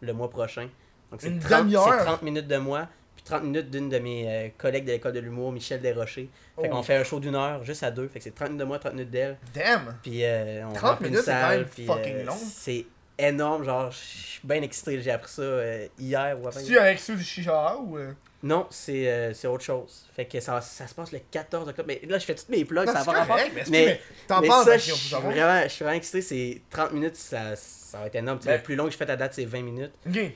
le mois prochain. Donc, c'est Une 30, demi-heure? c'est 30 minutes de moi, 30 minutes d'une de mes euh, collègues de l'école de l'humour, Michel Desrochers. Fait Oh. qu'on fait un show d'une heure, juste à deux. Fait que c'est 30 minutes de moi, 30 minutes d'elle. Damn. Puis euh, on 30 remplit une minutes, c'est quand salle, même puis, fucking euh, long. C'est énorme, genre, je suis bien excité. J'ai appris ça euh, hier ou avant. Tu avec ceux du Chicha ou. Non, c'est euh, c'est autre chose. Fait que ça, ça se passe le 14 octobre. Mais là, je fais toutes mes plugs, Non, ça va correct, mais, Mais- mais t'en parce je suis vraiment, vraiment excité. C'est 30 minutes, ça, ça va être énorme. Ben- Le plus long que je fais à date, c'est 20 minutes. Ok.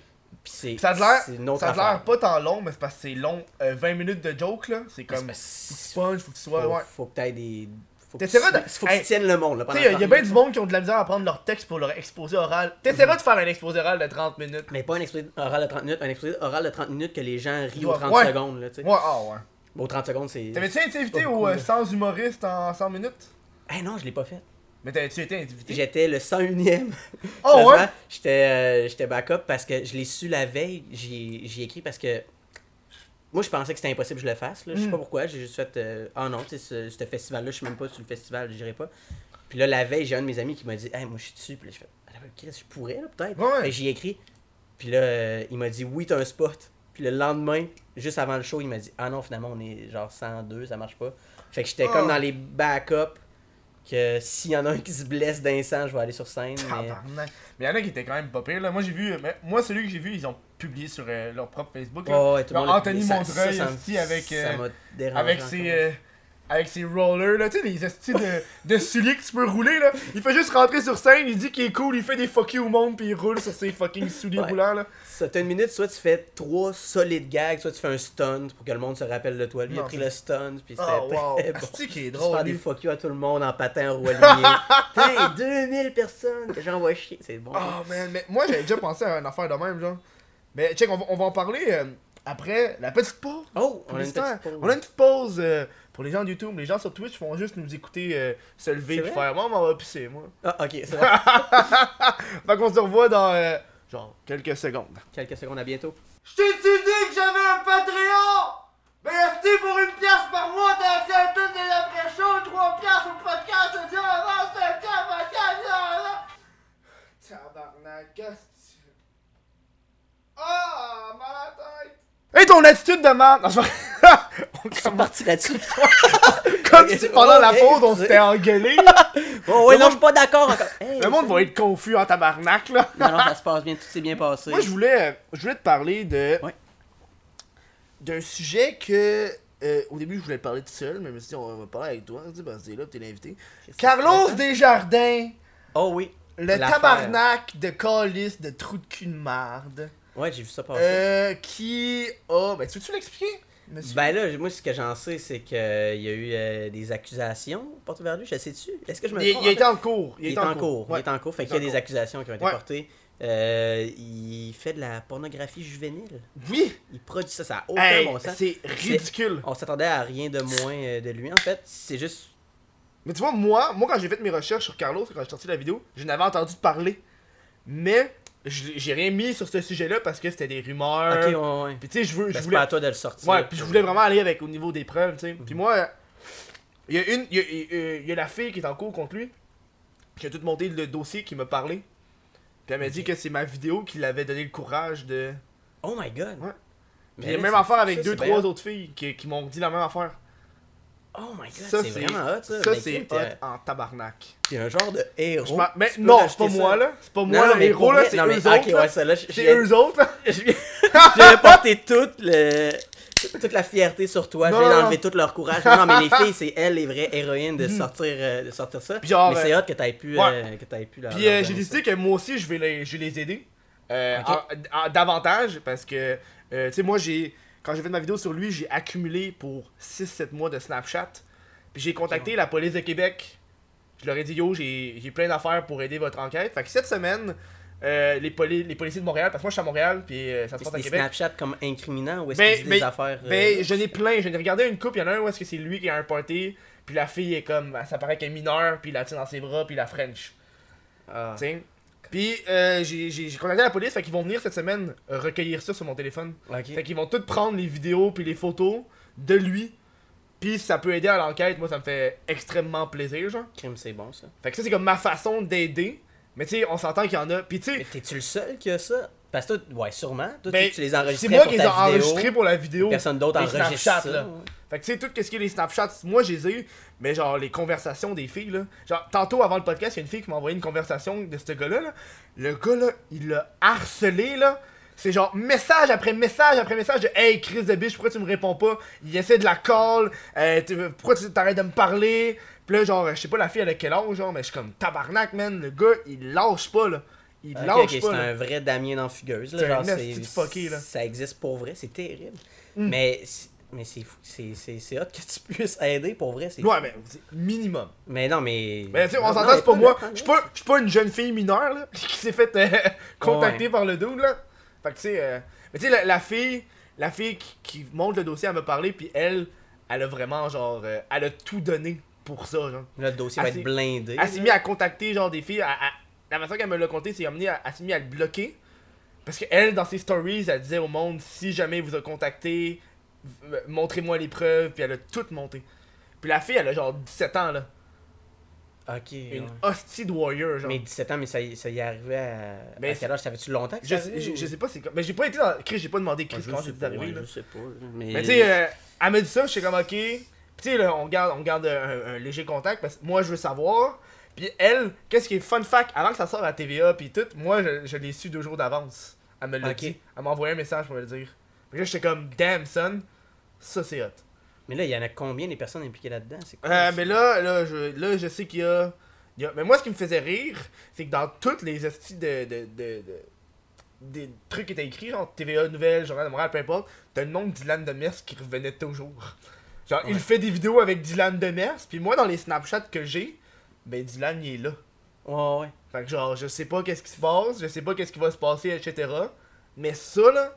C'est Ça a l'air- a pas tant long, mais c'est parce que c'est long. Euh, 20 minutes de joke, là. C'est comme. Faut que tu faut que tu sois. faut, Ouais. faut que t'aies des. Faut que, tu, de- faut que Hey, tu tiennes le monde. Il y a 30 bien du monde qui ont de la misère à prendre leur texte pour leur exposé oral. T'essaieras de faire un exposé oral de 30 minutes. Mais pas un exposé oral de 30 minutes, un exposé oral de 30 minutes que les gens rient aux Ouais. 30 Ouais. secondes. Là, tu sais. Ouais, ah ouais. Bon, 30 secondes, c'est. T'avais-tu été invité au euh. Sans humoriste en 100 minutes? Eh non, je l'ai pas fait. Mais t'avais-tu été invité? J'étais le 101ème. Oh ouais? Sérieusement, J'étais euh, j'étais backup parce que je l'ai su la veille. J'ai j'ai écrit parce que. Moi, je pensais que c'était impossible que je le fasse. Là. Je sais Mm. pas pourquoi. J'ai juste fait. euh, Ah non, tu sais, ce, ce festival-là, je suis même pas sur le festival, je dirais pas. Puis là, la veille, j'ai un de mes amis qui m'a dit, hey, moi, je suis dessus. Puis là, je fais, ah, je pourrais, là, peut-être. Ouais, ouais. Fait que j'y ai écrit. Puis là, euh, il m'a dit, oui, t'as un spot. Puis le lendemain, juste avant le show, il m'a dit, ah non, finalement, on est genre 102, ça marche pas. Fait que j'étais Oh. comme dans les backups. Que s'il y en a un qui se blesse d'un sang, je vais aller sur scène. Mais... Il y en a qui étaient quand même pas pires. Là. Moi, j'ai vu. mais moi, celui que j'ai vu, ils ont publié sur euh, leur propre Facebook. là. Ouais, ouais, tout Genre Anthony. Ça- Montreuil, ça, ça avec, euh, dérangé avec ses. euh, avec ses rollers, là, tu sais, les estis de, de souliers que tu peux rouler, là. Il fait juste rentrer sur scène, il dit qu'il est cool, il fait des fuck you au monde, puis il roule sur ses fucking souliers Ouais. roulants, là. Ça, t'as une minute, soit tu fais trois solides gags, soit tu fais un stunt pour que le monde se rappelle de toi. Lui, il a pris c'est- le stunt, puis c'était Oh, wow. très bon. Asti qui est drôle, faire des fuck you à tout le monde en patin aligné. Putain, 2000 personnes que j'envoie chier. C'est bon. Oh man, mais moi j'avais déjà pensé à une affaire de même, genre. Mais check, on va, on va en parler euh, après la petite pause. Oh, on a une petite pause. On a une petite pause euh, pour les gens de YouTube. Les gens sur Twitch font juste nous écouter euh, se lever C'est et faire Moi, on va pisser, moi. Ah, ok, c'est vrai. fait qu'on se revoit dans genre quelques secondes. Quelques secondes, à bientôt. Je t'ai-tu dit que j'avais un Patreon? Ben, restez pour une pièce par mois, t'as accès à toutes les après-shows, trois pièces au podcast, je dis avance, un cap, un cap, Tabarnak, qu'est-ce que Ah, ma tête! Hey, ton attitude de merde! On Je suis commence- parti là-dessus. Comme si pendant la pause, on s'était engueulé. Oh, ouais, Le non, monde- je suis pas d'accord encore. Hey, Le monde va être confus en tabarnak, là. Non, non, ça se passe bien, tout s'est bien passé. Moi, je voulais, je voulais te parler de. Ouais. D'un sujet que. euh, au début, je voulais te parler tout seul, mais je me suis dit, on va parler avec toi. Tu ben, c'est là, t'es l'invité. Carlos? Desjardins, Oh oui. le tabarnak de calice de trou de cul de marde, Ouais, j'ai vu ça passer. euh, qui a. Ben, tu veux-tu l'expliquer, monsieur? Ben là, moi, ce que j'en sais, c'est qu'il y a eu euh, des accusations portées vers lui. Je sais-tu? Est-ce que je me il, trompe? il en était en cours. Il est en cours. Ouais. Il est en cours. Fait Il est qu'il y a des accusations qui ont été Ouais. portées. Euh, il fait de la pornographie juvénile. Oui! Il produit ça, ça a aucun Hey, bon sens. c'est ridicule. On s'attendait à rien de moins euh, de lui. En fait, c'est juste. Mais tu vois, moi, moi quand j'ai fait mes recherches sur Carlos, quand j'ai sorti la vidéo, je n'avais entendu parler. Mais j'ai rien mis sur ce sujet-là parce que c'était des rumeurs. Ok, ouais, ouais. Puis tu sais, je veux. Ben, je voulais... pas à toi de le sortir. Ouais, puis je voulais vraiment aller avec au niveau des preuves, tu sais. Puis moi, il y a une. Il y a, y a- la fille qui est en cours contre lui, qui a tout monté le dossier, qui m'a parlé. Puis elle m'a dit que c'est ma vidéo qui l'avait donné le courage de. Oh my god. Ouais. Mais Puis il y a même affaire avec ça, deux, trois bien. autres filles qui, qui m'ont dit la même affaire. Oh my god, Ça, c'est c'est- vraiment hot ça. Ça, Ben, c'est écoute, hot euh, en tabarnak. T'es un genre de héros. Mais non, c'est pas ça. moi là. C'est pas Non, moi non, le mais héros là, c'est eux autres. C'est eux autres là. Viens porter toute, le... toute la fierté sur toi. Non, je d'enlever non. tout leur courage. Non, mais les filles, c'est elles les vraies héroïnes de sortir, euh, de sortir ça. Puis genre, mais c'est euh, hot que t'aies pu, ouais. euh, que t'aies pu leur- Puis euh, j'ai ça. décidé que moi aussi je vais les, je vais les aider. Euh, Ok. en- en- davantage parce que euh, tu sais moi j'ai quand j'ai fait ma vidéo sur lui, j'ai accumulé pour 6 7 mois de Snapchat. Puis j'ai contacté la police de Québec. Je leur ai dit yo, j'ai plein d'affaires pour aider votre enquête. Fait que cette semaine euh, les, poli- les policiers de Montréal, parce que moi je suis à Montréal, puis euh, ça se C'est passe à Québec. Snapchat comme incriminants ou est-ce Ben, disent ben, des affaires. euh, Ben, j'en ai plein. J'en ai regardé une coupe. Il y en a un où est-ce que c'est lui qui a un party. Puis la fille est comme. Ça paraît qu'elle est mineure. Puis il la tient dans ses bras. Puis la French. ah. Puis euh, j'ai contacté la police. Fait qu'ils vont venir cette semaine recueillir ça sur mon téléphone. Ok. Fait qu'ils vont tous prendre les vidéos. Puis les photos de lui. Puis ça peut aider à l'enquête. Moi, ça me fait extrêmement plaisir, genre. Crime, c'est bon ça. Fait que ça, c'est comme ma façon d'aider. Mais tu sais, on s'entend qu'il y en a. Puis tu Mais sais. t'es-tu le seul qui a ça? Parce que toi, ouais, sûrement. Toi, ben, tu les enregistrais c'est moi qui les ai enregistrés pour la vidéo. Personne d'autre enregistre ça. là. ouais. Fait que tu sais, tout ce qui est les Snapchats, moi je les ai eu, mais genre les conversations des filles, là. Genre, tantôt avant le podcast, il y a une fille qui m'a envoyé une conversation de ce gars-là, là. Le gars, là, il l'a harcelé, là. C'est genre message après message après message de Hey Chris de biche, pourquoi tu me réponds pas? Il essaie de la call, euh, pourquoi tu t'arrêtes de me parler? Puis là, genre, je sais pas la fille elle a quel âge, genre, mais je suis comme tabarnak, man. Le gars, il lâche pas, là. Il Ok, lâche pas, c'est un vrai Damien dans Fugueuse. Là, genre, fucké, là. Ça existe pour vrai, c'est terrible. Mm. Mais, c'est- mais c'est, fou- c'est, c'est, c'est hot que tu puisses aider pour vrai. C'est Ouais, mais minimum. Mais non, mais. Mais tu sais, on s'entend, c'est pas moi. Je suis pas, pas une jeune fille mineure, là, qui s'est fait euh, contacter par le dude, là. Fait que tu sais, euh, mais tu sais, la, la fille, la fille qui, qui monte le dossier, elle me parler, puis elle, elle a vraiment, genre, euh, elle a tout donné pour ça, genre. Le dossier va être blindé. Elle s'est mise à contacter, genre, des filles. à- à- la façon qu'elle me l'a compté, c'est amené à, elle s'est mise à le bloquer. Parce qu'elle, dans ses stories, elle disait au monde si jamais vous a contacté, v- montrez-moi les preuves, puis elle a tout monté. Puis la fille, elle a genre 17 ans, là. Ok. Une ouais. hostie de warrior, genre. Mais 17 ans, mais ça, y- ça y arrivait à. Mais à quel âge? Savais-tu longtemps que je, ça je, ou- je sais pas c'est quoi. Mais j'ai pas été dans. Chris, j'ai pas demandé Ah, Chris je comment sais c'est pas, arrivé, ouais, là. Je sais pas. Mais, Mais tu sais, euh, elle m'a dit ça, j'étais comme ok. Puis tu sais, là, on garde, on garde un, un léger contact parce que moi je veux savoir. Puis elle, qu'est-ce qui est fun fact, avant que ça sorte à TVA puis tout, moi je, je l'ai su deux jours d'avance. Elle me l'a dit. Elle m'a envoyé un message pour me le dire. Puis là j'étais comme damn son, ça c'est hot. mais là, il y en a combien des personnes impliquées là-dedans? C'est quoi, Euh, mais là, là, je, là, je sais qu'il y a, il y a- Mais moi, ce qui me faisait rire, c'est que dans toutes les hosties de, de, de, de- des trucs qui étaient écrits, genre TVA Nouvelles, Journal de Montréal, peu importe, t'as le nom de Dylan Demers qui revenait toujours. Genre, il fait des vidéos avec Dylan Demers, puis moi, dans les Snapchats que j'ai, ben Dylan, il est là. Ouais, ouais. Fait que genre, je sais pas qu'est-ce qui se passe, je sais pas qu'est-ce qui va se passer, etc. Mais ça, là,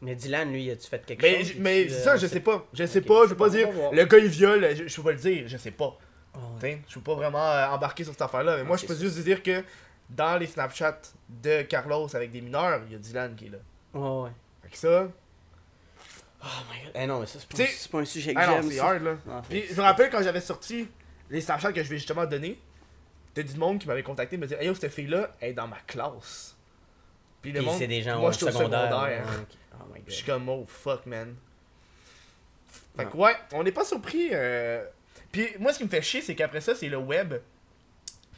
Mais Dylan, lui, as-tu fait quelque mais, chose? mais euh, ça, on je sais pas. Je sais pas, je veux pas pas, dire, le gars il viole, je, je peux pas le dire, je sais pas. Ouais, ouais. Je peux pas vraiment euh, embarquer sur cette affaire-là. Mais moi, Ok, je peux juste dire que dans les Snapchats de Carlos avec des mineurs, il y a Dylan qui est là. Ouais, ouais. Fait que ça. Oh my god. Eh non, mais ça, c'est pas, pas un sujet que Ah j'aime. c'est hard là. Ah, Puis je me rappelle quand j'avais sorti les Snapchats que je vais justement donner, t'as du monde qui m'avait contacté me dire Hey yo, cette fille-là, elle est dans ma classe. Puis le Puis monde. c'est des gens moi, au je suis au secondaire. ok. Oh my je suis comme oh fuck man. Fait Non. que ouais, on n'est pas surpris. euh, Puis moi, ce qui me fait chier, c'est qu'après ça, c'est le web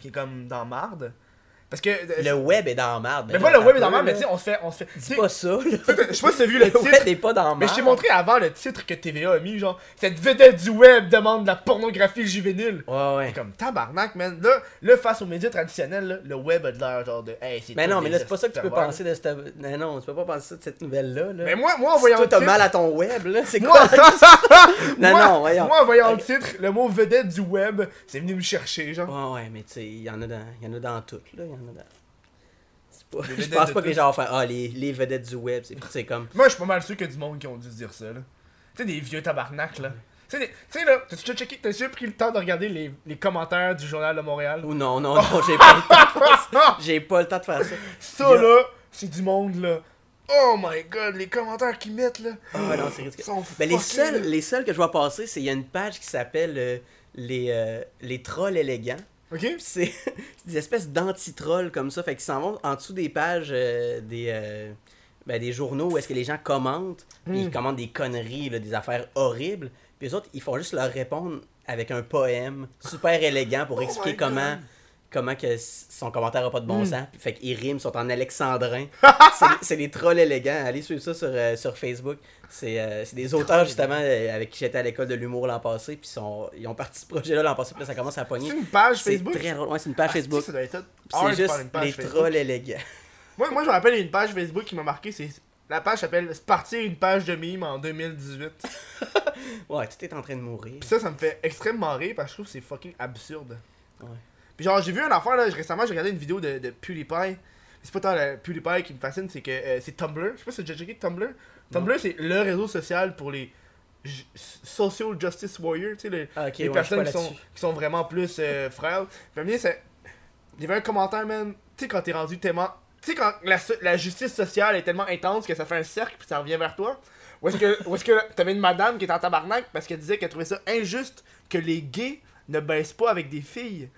qui est comme dans marde. Parce que. euh, Le web est dans la merde. Mais pas le web est dans marde, mais tu sais, on se fait. On se fait Dis pas ça, là. je sais pas si t'as vu le Le titre. web est pas dans la Mais je t'ai merde. montré avant le titre que TVA a mis, genre, cette vedette du web demande de la pornographie juvénile. Ouais, ouais. C'est comme tabarnak, man. Là, là, face aux médias traditionnels, là, le web a de l'air genre de. Hey, c'est Mais tout non, mais là, c'est pas ça que tu peux penser de cette. Non, non, tu peux pas penser ça de cette nouvelle-là. Là. Mais moi, moi, en voyant toi, le t'as mal à ton web, là. C'est quoi? Non, moi, non, voyons. Moi, en voyant le titre, le mot vedette du web, c'est venu me chercher, genre. Ouais, ouais, mais tu sais, il y en a dans, il y en a dans toutes, là. Pas... Je pense pas que les gens vont faire Ah, les, les vedettes du web. C'est c'est comme. Moi, je suis pas mal sûr qu'il y a du monde qui ont dû se dire ça, là. Tu sais, des vieux tabarnak, là. Tu sais, des- tu sais, là, t'as déjà checké, t'as déjà pris le temps de regarder les, les commentaires du Journal de Montréal? Ou non, non, non, j'ai pas le temps de faire ça. J'ai pas le temps de faire ça. Ça, là, c'est du monde, là. Oh my god, les commentaires qu'ils mettent, là. Ah, non, c'est ridicule. sont Ben, les, seuls, les seuls que je vois passer, c'est il y a une page qui s'appelle euh, les, euh, les trolls élégants. Ok? C'est des espèces d'anti-trolls comme ça. Fait qu'ils s'en vont en dessous des pages euh, des, euh, ben, des journaux où est-ce que les gens commentent. Puis ils Hmm. commentent des conneries, là, des affaires horribles. Puis les autres, ils font juste leur répondre avec un poème super élégant pour Oh expliquer comment. God. Comment que son commentaire a pas de bon Hmm. sens. Puis Fait qu'ils riment, sont en alexandrin. C'est- c'est des trolls élégants. Allez suivre ça sur, euh, sur Facebook. C'est euh, c'est des auteurs justement euh, avec qui j'étais à l'école de l'humour l'an passé. Puis ils sont- ils ont parti ce projet-là l'an passé. Puis là, ça commence à pogner. C'est une page C'est Facebook? très drôle. Ouais, c'est une page Ah, Facebook. Puis C'est juste une page les Facebook. trolls élégants. Moi, moi, je me rappelle une page Facebook qui m'a marqué, c'est... La page s'appelle « Partir une page de mime en 2018 ». Ouais, tout est en train de mourir. Pis ça, ça me fait extrêmement rire parce que je trouve que c'est fucking absurde. Ouais. Puis genre, j'ai vu une affaire, là, récemment, j'ai regardé une vidéo de, de PewDiePie. C'est pas tant le PewDiePie qui me fascine, c'est que euh, c'est Tumblr. Je sais pas si t'as déjà checké Tumblr. Tumblr, c'est le réseau social pour les social justice warriors, tu sais, les, Ah, les ouais, personnes qui sont, qui sont vraiment plus euh. Puis un donné, c'est- il y avait un commentaire, man. Tu sais, quand t'es rendu tellement. Tu sais, quand la, la justice sociale est tellement intense que ça fait un cercle puis ça revient vers toi. Ou est-ce que, ou est-ce que t'avais une madame qui était en tabarnak parce qu'elle disait qu'elle trouvait ça injuste que les gays ne baissent pas avec des filles?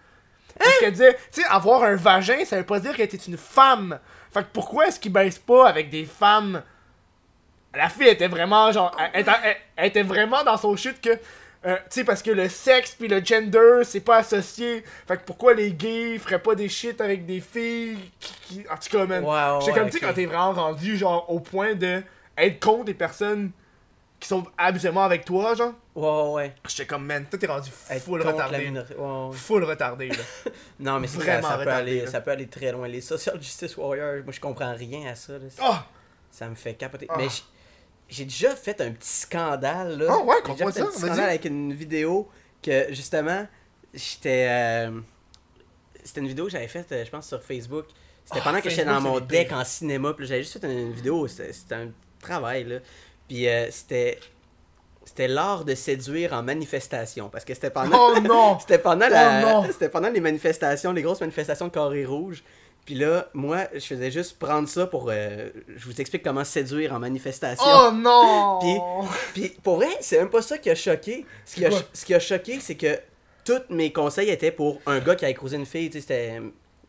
Parce qu'elle disait, tu sais, avoir un vagin, ça veut pas dire qu'elle était une femme. Fait que pourquoi est-ce qu'ils baissent pas avec des femmes? La fille était vraiment genre. Elle, elle était- elle- elle était vraiment dans son chute que. euh, tu sais, parce que le sexe puis le gender, c'est pas associé. Fait que pourquoi les gays feraient pas des shit avec des filles qui. qui- En tout cas, man. Ouais, ouais, comme, tu sais, quand t'es vraiment rendu, genre, au point de être contre des personnes qui sont habituellement avec toi, genre. Ouais, ouais, ouais. J'étais comme, man, toi t'es rendu full retardé. minorité. Ouais, ouais. Full retardé, là. Non, mais c'est ça, Vraiment ça, peut retardé, aller, là. ça peut aller très loin. Les social justice warriors, moi je comprends rien à ça. là. Ah! Ça me fait capoter. Ah. Mais j'ai déjà fait un petit scandale là. Ah ouais, J'ai déjà fait un ça, petit vas-y. scandale avec une vidéo que justement j'étais euh, c'était une vidéo que j'avais faite euh, je pense sur Facebook. C'était Ah, pendant que j'étais dans mon deck en cinéma, puis j'avais juste fait une vidéo, c'était c'était un travail là. Puis euh, c'était c'était l'art de séduire en manifestation parce que c'était pendant Oh non! c'était pendant Oh la non! c'était pendant les manifestations, les grosses manifestations de Carré Rouge. Puis là, moi, je faisais juste prendre ça pour euh, je vous explique comment séduire en manifestation. Oh non! Puis- Puis pour vrai, c'est même pas ça qui a choqué. Ce qui a, ce qui a choqué, c'est que tous mes conseils étaient pour un gars qui avait croisé une fille, tu sais, c'était.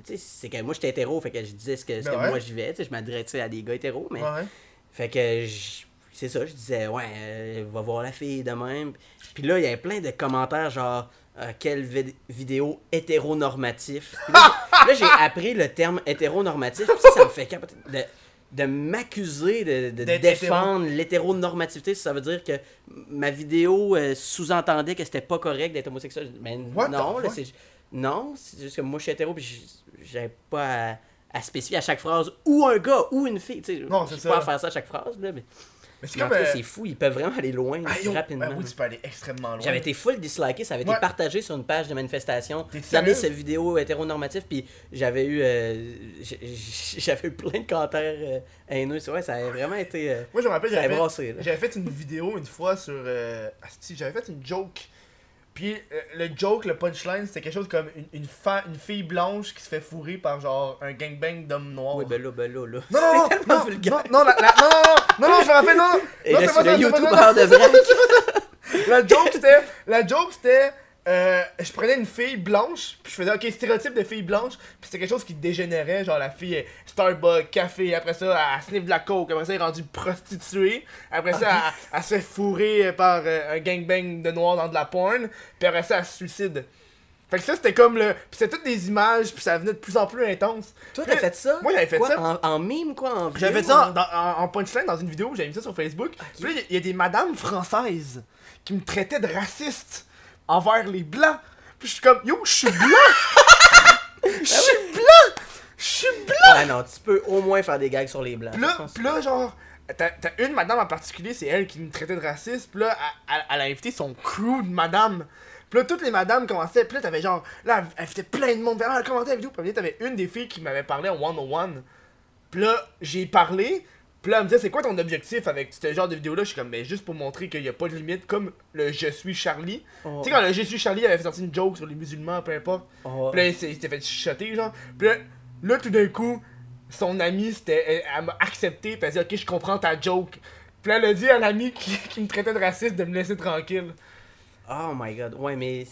Tu sais, c'est que moi j'étais hétéro, fait que je disais ce que, ce Ben que ouais. moi je vivais, tu sais, je m'adressais à des gars hétéros, mais. Ouais. Fait que je- c'est ça, je disais, ouais, euh, va voir la fille de même. Puis là, il y avait plein de commentaires genre, euh, quelle vid- vidéo hétéronormatif. Puis là, j'ai- là, j'ai appris le terme hétéronormatif, puis ça, ça me fait capoter de, de m'accuser de, défendre l'hétéronormativité. Ça veut dire que ma vidéo euh, sous-entendait que c'était pas correct d'être homosexuel. Mais What non, là, c'est non, c'est juste que moi je suis hétéro, puis j'avais pas à, à spécifier à chaque phrase ou un gars ou une fille. tu sais. Non, c'est ça. pas à faire ça à chaque phrase. Là, mais... Mais c'est comme. euh, c'est fou, ils peuvent vraiment aller loin ah, yo, rapidement. ah oui, tu peux aller extrêmement loin. J'avais été full disliké, ça avait Ouais. été partagé sur une page de manifestation. Sérieux? cette vidéo hétéronormative, puis j'avais eu, euh, j'avais eu plein de commentaires euh, haineux. Vrai, ça avait vraiment été. euh, Moi, je me rappelle, j'avais fait, brassé, là. j'avais fait une vidéo une fois sur. J'avais fait une joke. Puis euh, le joke, le punchline, c'était quelque chose comme une, une, fa- une fille blanche qui se fait fourrer par genre un gangbang d'hommes noirs. Oui, ben là, ben là, là. Non, non, non, non, vulgaire. non, non, la- la- non, non, non, non, non, je me rappelle, non, non, Et non, c'est pas ça, c'est pas ça. de vrai. La joke, c'était, la joke, c'était, euh, je prenais une fille blanche, puis je faisais, ok, stéréotype de fille blanche, puis c'était quelque chose qui dégénérait, genre la fille, est Starbucks, café, après ça, elle sniffe de la coke, après ça, elle est rendue prostituée, après ça, elle, elle se fait fourrer par euh, un gangbang de noirs dans de la porn, puis après ça, elle se suicide. Fait que ça, c'était comme le. Puis c'était toutes des images, puis ça venait de plus en plus intense. Toi, t'as fait ça? Moi, j'avais fait Quoi, ça. En, en mime, quoi? En J'avais fait ça en, en punchline dans une vidéo, j'avais mis ça sur Facebook. Puis là, il y y, a des madames françaises qui me traitaient de raciste envers les blancs. Puis je suis comme, yo, je suis blanc! Je suis blanc! Je suis blanc! Ouais, non, tu peux au moins faire des gags sur les blancs. Puis là, pense. puis là, genre, t'as une madame en particulier, c'est elle qui me traitait de raciste. Puis là, elle, a invité son crew de madame. Puis là, toutes les madames commençaient. Puis là, t'avais genre, là, elle faisait plein de monde. Elle commentait la vidéo. Puis là, t'avais une des filles qui m'avait parlé en 101. Puis là, j'ai parlé. Puis là, elle me disait, c'est quoi ton objectif avec ce genre de vidéo-là? Je suis comme, mais juste pour montrer qu'il n'y a pas de limite, comme le Je suis Charlie. Oh. Tu sais, quand le Je suis Charlie avait fait sortir une joke sur les musulmans, peu importe. Oh. Puis là, il s'était fait chuchoter, genre. Puis là, là, tout d'un coup, son amie, c'était, elle, elle m'a accepté, puis elle a dit, ok, je comprends ta joke. Puis là, elle a dit à l'ami qui, qui me traitait de raciste de me laisser tranquille. Oh my god, ouais, mais.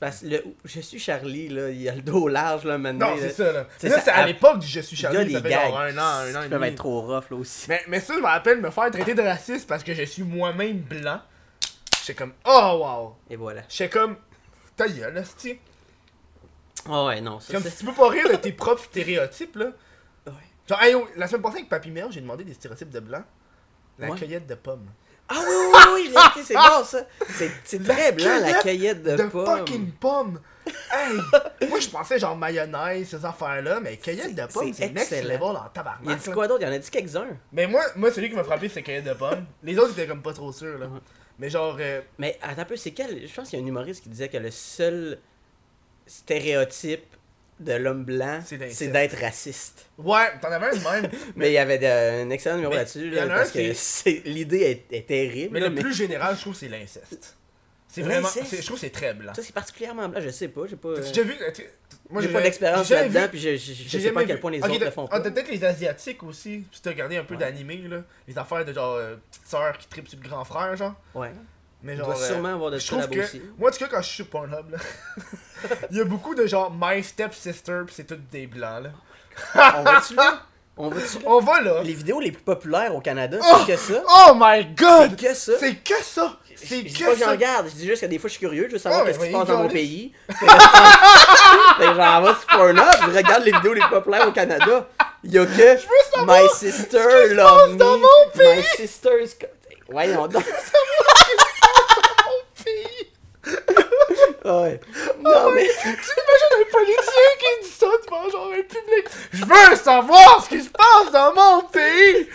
Parce que le... je suis Charlie, là, il a le dos large, là, maintenant. Non, c'est ça, là. Là, ça, c'est à à- l'époque du Je suis Il y a Charlie, des gags. genre un an, un an qui et peuvent demi. être trop rough, là aussi. Mais, mais ça, je me rappelle me faire traiter de raciste parce que je suis moi-même blanc. J'étais comme, oh wow. Et voilà. J'étais comme, ta gueule, esti. Oh ouais, non, ça Comme si tu peux pas rire de tes propres stéréotypes, là. Ouais. Genre, hey, la semaine passée avec Papy Mère, j'ai demandé des stéréotypes de blanc. La Ouais. cueillette de pommes. Ah oui, oui, oui, oui, c'est bon ça. C'est- très blanc, la cueillette de, de pommes. fucking pommes. Hey! Moi, je pensais genre mayonnaise, ces affaires-là, mais cueillette de pommes, c'est next level en Il a tabarnak. dit quoi d'autre? Il y en a dit quelques-uns? Mais moi, moi, celui qui m'a frappé, c'est cueillette de pommes. Les autres étaient comme pas trop sûrs, là. Ouais. Mais genre, euh, Mais attends un peu, c'est quel Je pense qu'il y a un humoriste qui disait que le seul stéréotype de l'homme blanc, C'est d'être raciste. ouais, t'en avais un même. Mais il y avait de- un excellent numéro là-dessus, là, parce que l'idée est, est terrible. Mais là, le plus général, je trouve, c'est l'inceste. C'est vraiment. Je trouve que c'est très blanc. Ça, c'est particulièrement blanc, je sais pas. J'ai pas, déjà vu. Moi, j'ai pas d'expérience j'ai là-dedans, puis je, je, je J'ai sais pas à quel vu. point les autres le font ah, pas. peut-être les Asiatiques aussi. Si t'as regardé un peu Ouais. d'animé, là. Les affaires de genre euh, petite sœur qui tripe sur le grand frère, genre. Ouais. Mais Il genre. doit euh, sûrement avoir de je trouve que. aussi. Moi, en tout cas, quand je suis sur Pornhub, là. Il y a beaucoup de genre My Step Sister, pis c'est toutes des blancs, là. On va-tu là? On là? On va là. Les vidéos les plus populaires au Canada, Oh! c'est que ça. Oh my god! C'est que ça. C'est que ça! C'est Je que pas que j'en ça! regarde, je dis juste que des fois je suis curieux, je veux savoir qu'est-ce qui se passe dans mon pays. Fait que j'en vais sur Pornhub, je regarde les vidéos les plus populaires au Canada. Il y a que My Sister Love Me, dans mon pays. My Sister's... Voyons donc. Pays! Ouais. Non mais... Tu imagines un politicien qui dit ça devant genre un public? Je veux savoir ce qui se passe dans mon pays!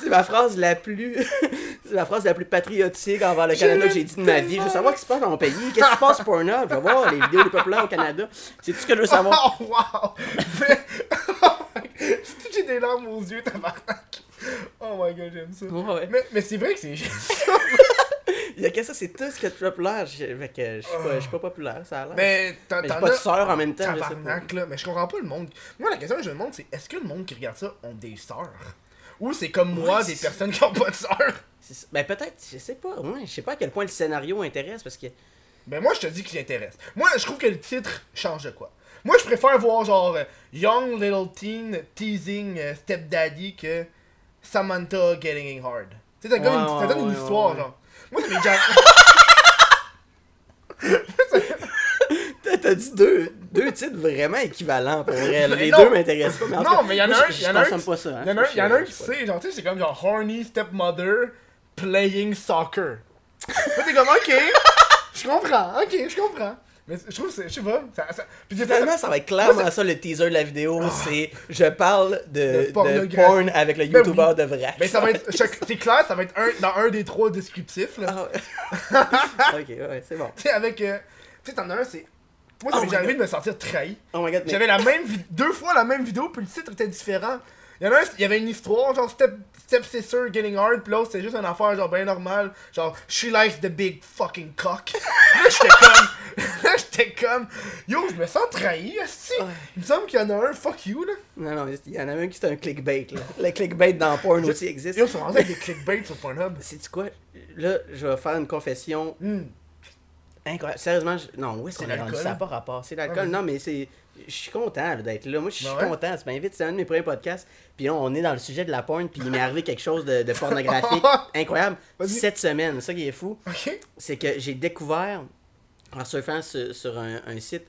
C'est ma phrase la plus. c'est la phrase la plus patriotique envers le Canada que j'ai dit de ma vie. Je veux savoir ce qui se passe dans mon pays. Qu'est-ce qui se passe sur Pornhub? Je veux voir les vidéos les populaires au Canada. C'est tout ce que je veux savoir. Oh wow! Mais... oh my God. J'ai des larmes aux yeux, tabarnak! Oh my god, j'aime ça. Ouais. Mais, mais c'est vrai que c'est Il y a que ça, c'est tout ce qui est populaire. Je, que suis pas, pas populaire, ça a l'air. Mais t'en pas de as- sœur en même temps, je là. Mais je comprends pas le monde. Moi, la question que je me demande, c'est est-ce que le monde qui regarde ça ont des sœurs? Ou c'est comme moi, Ouais, des personnes qui ont pas de sœurs? Ben peut-être, je sais pas. Ouais, je sais pas à quel point le scénario intéresse parce que Ben moi, je te dis qu'il intéresse. Moi, je trouve que le titre change de quoi. Moi, je préfère voir genre Young Little Teen Teasing euh, Stepdaddy que Samantha Getting Hard. Tu sais, ça donne, Ouais, une, histoire, genre. Moi, m'est déjà... T'as dit deux, deux titres vraiment équivalents pour vrai. Les non. deux m'intéressent pas. Mais Non, cas, mais il y en a un, il y en a un qui- hein. Il un, qui sait, genre, tu sais, c'est comme genre Horny Stepmother Playing Soccer. Là, t'es comme, ok, je comprends, ok, je comprends. Mais je trouve, que c'est- je sais pas, ça, ça... Puis Finalement, ça va être clairement ça le teaser de la vidéo. C'est je parle de, De de, porn avec le Ben YouTuber oui. de vrai. Mais ça va être, c'est clair, ça va être un, dans un des trois descriptifs, là. Ah ouais. ok, ouais, c'est bon. Tu sais, avec, euh, tu sais, t'en as un, c'est... Moi, ça Oh m'est arrivé de me sentir trahi. Oh my god, mais J'avais la même deux fois la même vidéo, puis le titre était différent. Il y en a un, il y avait une histoire, genre Step, step Sister Getting Hard, puis l'autre c'était juste une affaire genre bien normale, genre She likes the big fucking cock. là j'étais comme, là j'étais comme, yo je me sens trahi, esti. Il me semble qu'il y en a un, fuck you là. Non, non, il y en a un qui c'est un clickbait. Là. Le clickbait dans porn aussi existe. Yo, ils sont rendus avec des clickbaits sur Pornhub. C'est quoi? Là, je vais faire une confession Hmm. incroyable. Sérieusement, je... non, oui, c'est C'est l'alcool. l'alcool. Ça n'a pas rapport. C'est Ah, l'alcool. non, mais c'est. Je suis content d'être là. Moi, je suis Ben ouais. content. Tu m'invites. C'est un de mes premiers podcasts. Puis là, on est dans le sujet de la porn. Puis il m'est arrivé quelque chose de, de pornographique incroyable. Cette semaine, c'est ça qui est fou. C'est que j'ai découvert, en surfant sur, sur un, un site,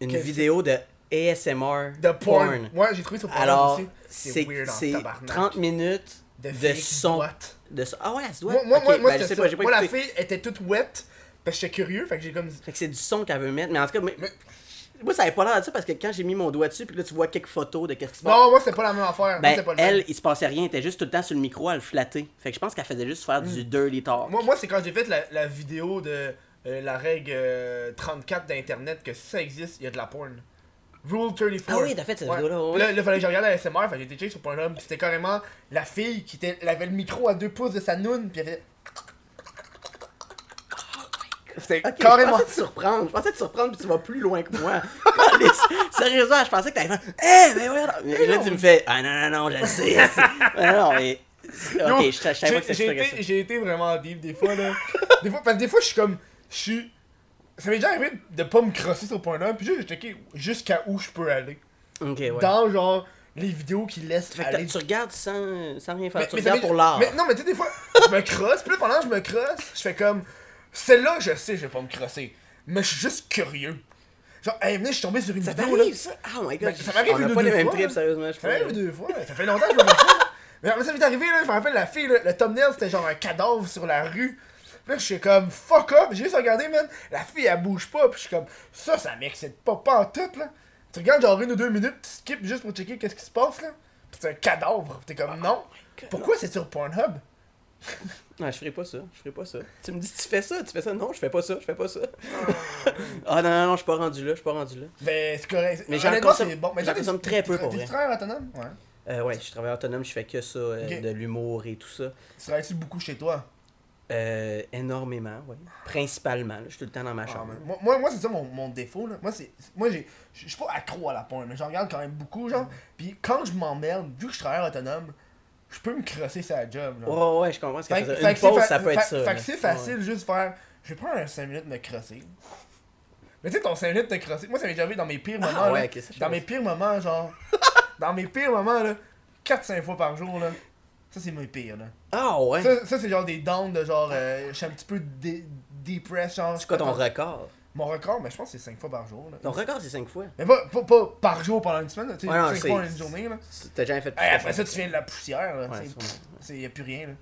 une Quel vidéo de ASMR De porn. Ouais, j'ai trouvé sur Pornhub Alors, aussi. c'est c'est tabarnak. 30 minutes de, son. De son. Ah ouais, elle se doit. Moi, moi, moi, ben, je sais pas, Moi, la fille était toute wet, parce que j'étais curieux, fait que j'ai comme... Fait que c'est du son qu'elle veut mettre. Mais en tout cas, Mais- moi, ça avait pas l'air de ça parce que quand j'ai mis mon doigt dessus, puis là, tu vois quelques photos de qu'est-ce qui se passe. Non, moi c'était pas la même affaire. ben, c'était pas le même. elle, il se passait rien. Elle était juste tout le temps sur le micro à le flatter. Fait que je pense qu'elle faisait juste faire du dirty talk. Moi, moi c'est quand j'ai fait la, la vidéo de euh, la règle euh, 34 d'Internet que si ça existe, il y a de la porn. Rule 34. Ah oui, t'as fait cette vidéo-là, ouais. Là, là, fallait que je regarde la SMR, fait j'ai été check sur Pornhub, c'était carrément la fille qui était, elle avait le micro à deux pouces de sa noune, pis elle faisait... C'était carrément... je pensais te surprendre. Je pensais te surprendre puis tu vas plus loin que moi. Sérieusement, je pensais que t'avais fait Eh, mais ouais. Mais là, tu me fais Ah non, non, non, je le sais. Non, mais. Ok, je je savais pas que j'ai- c'était j'ai ça. été, j'ai été vraiment deep des fois là. des fois, parce que des fois je suis comme, je suis, ça m'est déjà arrivé de pas me crosser sur Pornhub, puis juste de checker jusqu'à où je peux aller. Ok, ouais. Dans genre les vidéos qui laissent Fait que aller. t'as- tu regardes sans, sans rien faire. Mais- tu mais regardes pour l'art. Mais non, mais tu sais, des fois, je me crosse, puis là, pendant que je me crosse, je fais comme, celle-là, je sais, je vais pas me crosser. Mais je suis juste curieux. Genre, hey, venez, je suis tombé sur une Ça vidéo là. ça? Oh my god. Ben, ça m'arrive On a pas les deux mêmes fois, trips, là. sérieusement. Je Ça m'arrive deux fois, ça fait longtemps que je me ça. Mais ça m'est arrivé, là, je me rappelle la fille, là, le thumbnail c'était genre un cadavre sur la rue. Puis là, je suis comme fuck up, j'ai juste regardé, man. La fille elle bouge pas, puis je suis comme ça, ça m'excite pas, pas en tout, là. Tu regardes genre une ou deux minutes, tu skips juste pour checker qu'est-ce qui se passe, là. Puis c'est un cadavre, t'es comme non. God. Pourquoi c'est sur Pornhub? Non, je ferai pas ça. Je ferai pas ça. Tu me dis, tu fais ça, tu fais ça. Non, je fais pas ça, je fais pas ça. ah non, non, non, je suis pas rendu là, je suis pas rendu là. Ben, c'est correct. Mais j'en consomme- bon. Mais consomme t'es- très peu, t'es- pour T'es vrai. frère autonome? Ouais. Euh, ouais, je travaille autonome, je fais que ça, euh, de l'humour et tout ça. Tu travailles-tu beaucoup chez toi? Euh, énormément, ouais. Principalement, là, je suis tout le temps dans ma Ah, chambre. Moi, moi, moi, c'est ça mon, mon défaut. Là. Moi, c'est, moi j'ai, je suis pas accro à la porn, mais j'en regarde quand même beaucoup. genre. Puis quand je m'emmerde, vu que je travaille autonome, je peux me crosser sa job. Genre. Ouais, ouais, je comprends ce que dire. Une pause, ça peut être ça. Fait que c'est facile juste faire. Je vais prendre un 5 minutes de me crosser. Mais tu sais, ton 5 minutes de crosser. Moi, ça m'est déjà arrivé dans mes pires Ah, moments. là. dans mes pires moments, genre. dans mes pires moments, là. 4-5 fois par jour, là. Ça, c'est mes pires, là. Ah ouais. Ça, c'est genre des downs de genre. euh, je suis un petit peu depressed, genre. C'est quoi ton record? Mon record, mais je pense que c'est 5 fois par jour. Là. Ton record, c'est 5 fois. Mais pas, pas, pas par jour pendant une semaine, tu sais, Ouais, non, 5 c'est- fois en une journée. Là. T'as jamais fait plus Hey, après ça, tu viens de la poussière. Là. Ouais, y a plus rien. Là.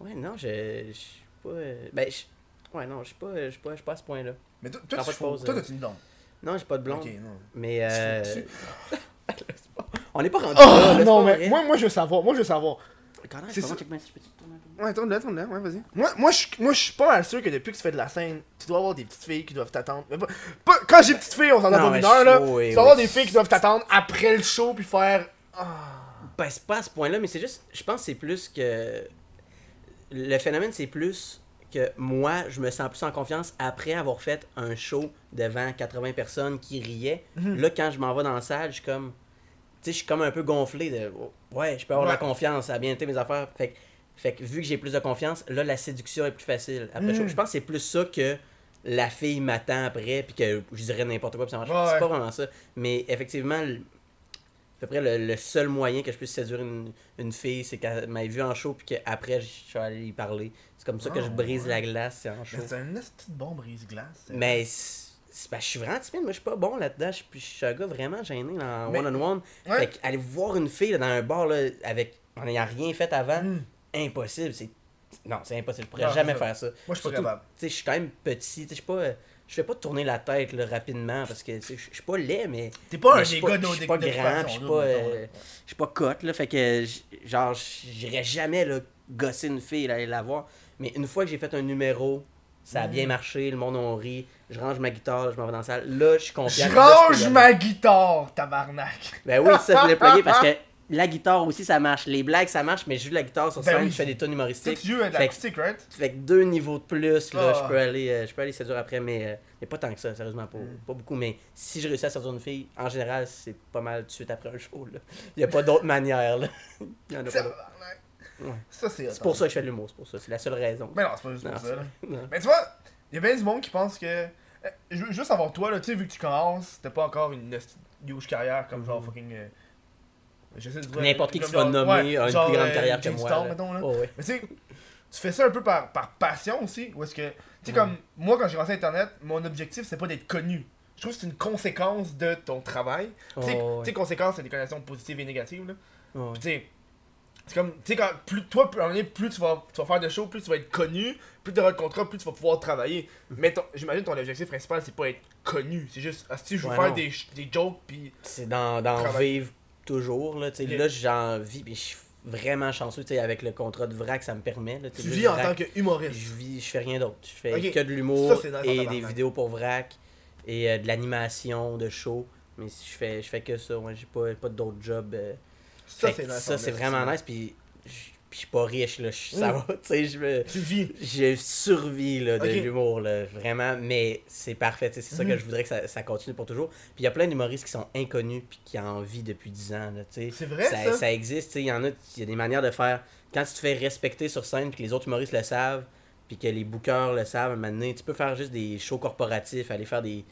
Ouais, non, je je suis pas. euh, Ben, je. Ouais, non, je suis pas, je suis pas, je pas à ce point-là. Mais toi, toi, toi, euh. t'as une blonde? Non, j'ai pas de blonde. Ok, non. Mais euh. On n'est pas rendu Oh, là, non, pas mais moi, moi, je veux savoir. Moi, je veux savoir. Connard, c'est comment ça. check my- je peux-tu tourner? un peu? Ouais, tourne-le, tourne-le, ouais, vas-y. Moi, moi, je, moi, je suis pas mal sûr que depuis que tu fais de la scène, tu dois avoir des petites filles qui doivent t'attendre. Mais pas, pas- quand j'ai petites filles, on s'en a Non, pas mais une heure, là. je- oui, tu dois avoir oui. des filles qui doivent t'attendre après le show puis faire. Ah. Ben, c'est pas à ce point-là, mais c'est juste. Je pense que c'est plus que. Le phénomène, c'est plus que moi, je me sens plus en confiance après avoir fait un show devant 80 personnes qui riaient. Mhm. Là, quand je m'en vais dans la salle, je suis comme. Tu sais, je suis comme un peu gonflé de. Ouais, je peux avoir de la Ouais. confiance, ça a bien été mes affaires. Fait, que- fait que vu que j'ai plus de confiance, là, la séduction est plus facile. Après, je, je pense que c'est plus ça que la fille m'attend après, puis que je dirais n'importe quoi, puis ça marche. Ouais, c'est pas vraiment ça. Mais effectivement, le- à peu près le, le seul moyen que je puisse séduire une, une fille, c'est qu'elle m'ait vu en show, puis qu'après, je suis allé y parler. C'est comme ça que Ah, je brise ouais. la glace, c'est en show. C'est un de bon brise-glace. Mais c'est c'est parce que je suis vraiment timide, moi je suis pas bon là-dedans. Je suis- je suis un gars vraiment gêné Mais- one-on-one. Ouais. Fait qu'aller voir une fille là, dans un bar là, avec en ayant rien fait avant, Hmm. Impossible. C'est... Non, c'est impossible. Je pourrais Non, jamais faire ça. Moi, je suis pas capable. Tu sais, je suis quand même petit. Tu sais, je pas. Je fais pas tourner la tête là, rapidement parce que je suis pas laid, mais. T'es pas un je suis pas- gars Je d'eau suis pas grand, je suis pas. euh, pas cote, là. Fait que, genre, j'irais jamais, là, gosser une fille, là, aller la voir. Mais une fois que j'ai fait un numéro, ça a bien marché, le monde a ri, je range ma guitare, je m'en vais dans la salle. Là, je suis confiant. Je range ma guitare, tabarnak. Ben oui, ça, je l'ai parce que la guitare aussi, ça marche. Les blagues, ça marche, mais je joue la guitare sur Ben scène, oui. je fais des Toi, humoristiques. tu joues Fait que- l'acoustique, right? Fait que deux niveaux de plus, là, Ah. je peux aller euh, je peux aller séduire après, mais, euh, mais pas tant que ça, sérieusement, pas, Mm. pas beaucoup. Mais si je réussis à séduire une fille, en général, c'est pas mal tout de suite après un show. Là. Il y a pas d'autre manière. Là. Il y en a pas d'autre. Tabarnak. Ouais. Ça, c'est C'est pour ça que je fais de l'humour, c'est pour ça. C'est la seule raison. Mais non, c'est pas juste Non, pour ça, là. Mais tu vois, il y a bien du monde qui pense que. euh, juste savoir, toi, là, tu sais, vu que tu commences, t'as pas encore une huge carrière comme genre Mhm. fucking. euh, N'importe qui qui comme se va genre- nommer a une plus grande euh, carrière que moi. Oh. Mais tu sais, tu fais ça un peu par, par passion aussi, ou est-ce que. Tu sais, Mhm. comme moi, quand j'ai lancé Internet, mon objectif, c'est pas d'être connu. Je trouve que c'est une conséquence de ton travail. Tu sais, Oh, tu sais, conséquences, c'est des connotations positives et négatives, là. Puis tu sais, c'est comme, tu sais, quand plus, toi, plus, plus tu vas, tu vas faire de shows, plus tu vas être connu, plus tu auras de contrat, plus tu vas pouvoir travailler. Mhm. Mais ton- j'imagine ton objectif principal, c'est pas être connu. C'est juste, ah, si je veux Ouais, faire des, des jokes, puis. C'est d'en d'en vivre toujours. Là, là j'en vis, puis je suis vraiment chanceux avec le contrat de vrac, ça me permet. Là, tu là, vis en Vrac, tant qu'humoriste. Je vis, je fais rien d'autre. Je fais que de l'humour et des vidéos pour vrac et euh, de l'animation, de show. Mais si je fais, je fais que ça, ouais, j'ai pas, pas d'autres jobs. euh. Ça, c'est nice. ça, vraiment nice. Puis puis je suis pas riche, là. je- Ça va, tu sais, je me. Tu vis. Je survis là, de l'humour, là, vraiment, mais c'est parfait. C'est ça Mhm. que je voudrais que ça, ça continue pour toujours. Puis il y a plein d'humoristes qui sont inconnus puis qui en vivent depuis 10 ans. Là, tu sais. C'est vrai, ça, ça? existe, tu sais, il y en a, il y a des manières de faire. Quand tu te fais respecter sur scène puis que les autres humoristes le savent, puis que les bookers le savent, à un moment donné, tu peux faire juste des shows corporatifs, aller faire des,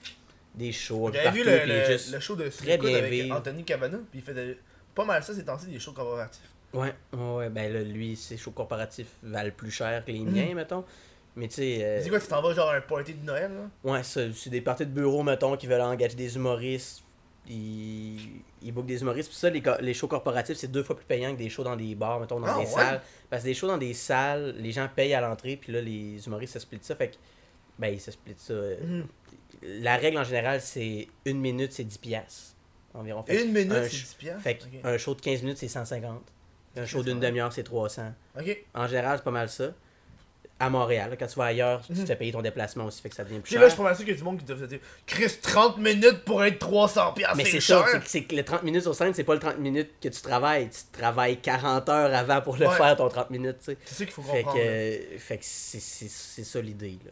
des shows J'avais vu le, le, juste- le show de très bien avec. Anthony Cavana, puis il fait de- pas mal ça ces temps-ci, des shows corporatifs. Ouais, ouais, ben là, lui, ses shows corporatifs valent plus cher que les Mhm. miens, mettons. Mais tu sais. euh, C'est quoi, tu t'en vas genre à un party de Noël, là? Ouais, ça, c'est des parties de bureau, mettons, qui veulent engager des humoristes. Ils, ils bookent des humoristes. Puis ça, les, les shows corporatifs, c'est deux fois plus payant que des shows dans des bars, mettons, dans Ah, des ouais? salles. Parce que des shows dans des salles, les gens payent à l'entrée, puis là, les humoristes se splitent ça. Fait que, ben, ils se splitent ça. euh, Mhm. La règle en général, c'est une minute, c'est 10 piastres environ. Fait, Une minute, c'est ch- 10 piastres? fait que Ok. un show de 15 minutes, c'est 150. Un show d'une 150. demi-heure, c'est 300. Ok. En général, c'est pas mal ça. À Montréal, là, quand tu vas ailleurs, tu Mhm. te fais payer ton déplacement aussi, fait que ça devient plus sais, cher. là, je suis pas mal sûr qu'il y a du monde qui doit se dire Chris, 30 minutes pour être 300 piastres, Mais c'est c'est cher! ça, c'est que- c'est que le 30 minutes sur scène, c'est pas le 30 minutes que tu travailles. Tu travailles 40 heures avant pour le Ouais. faire, ton 30 minutes, tu sais. C'est ça qu'il faut Fait que, comprendre. là. fait que c'est c'est- c'est ça l'idée, là.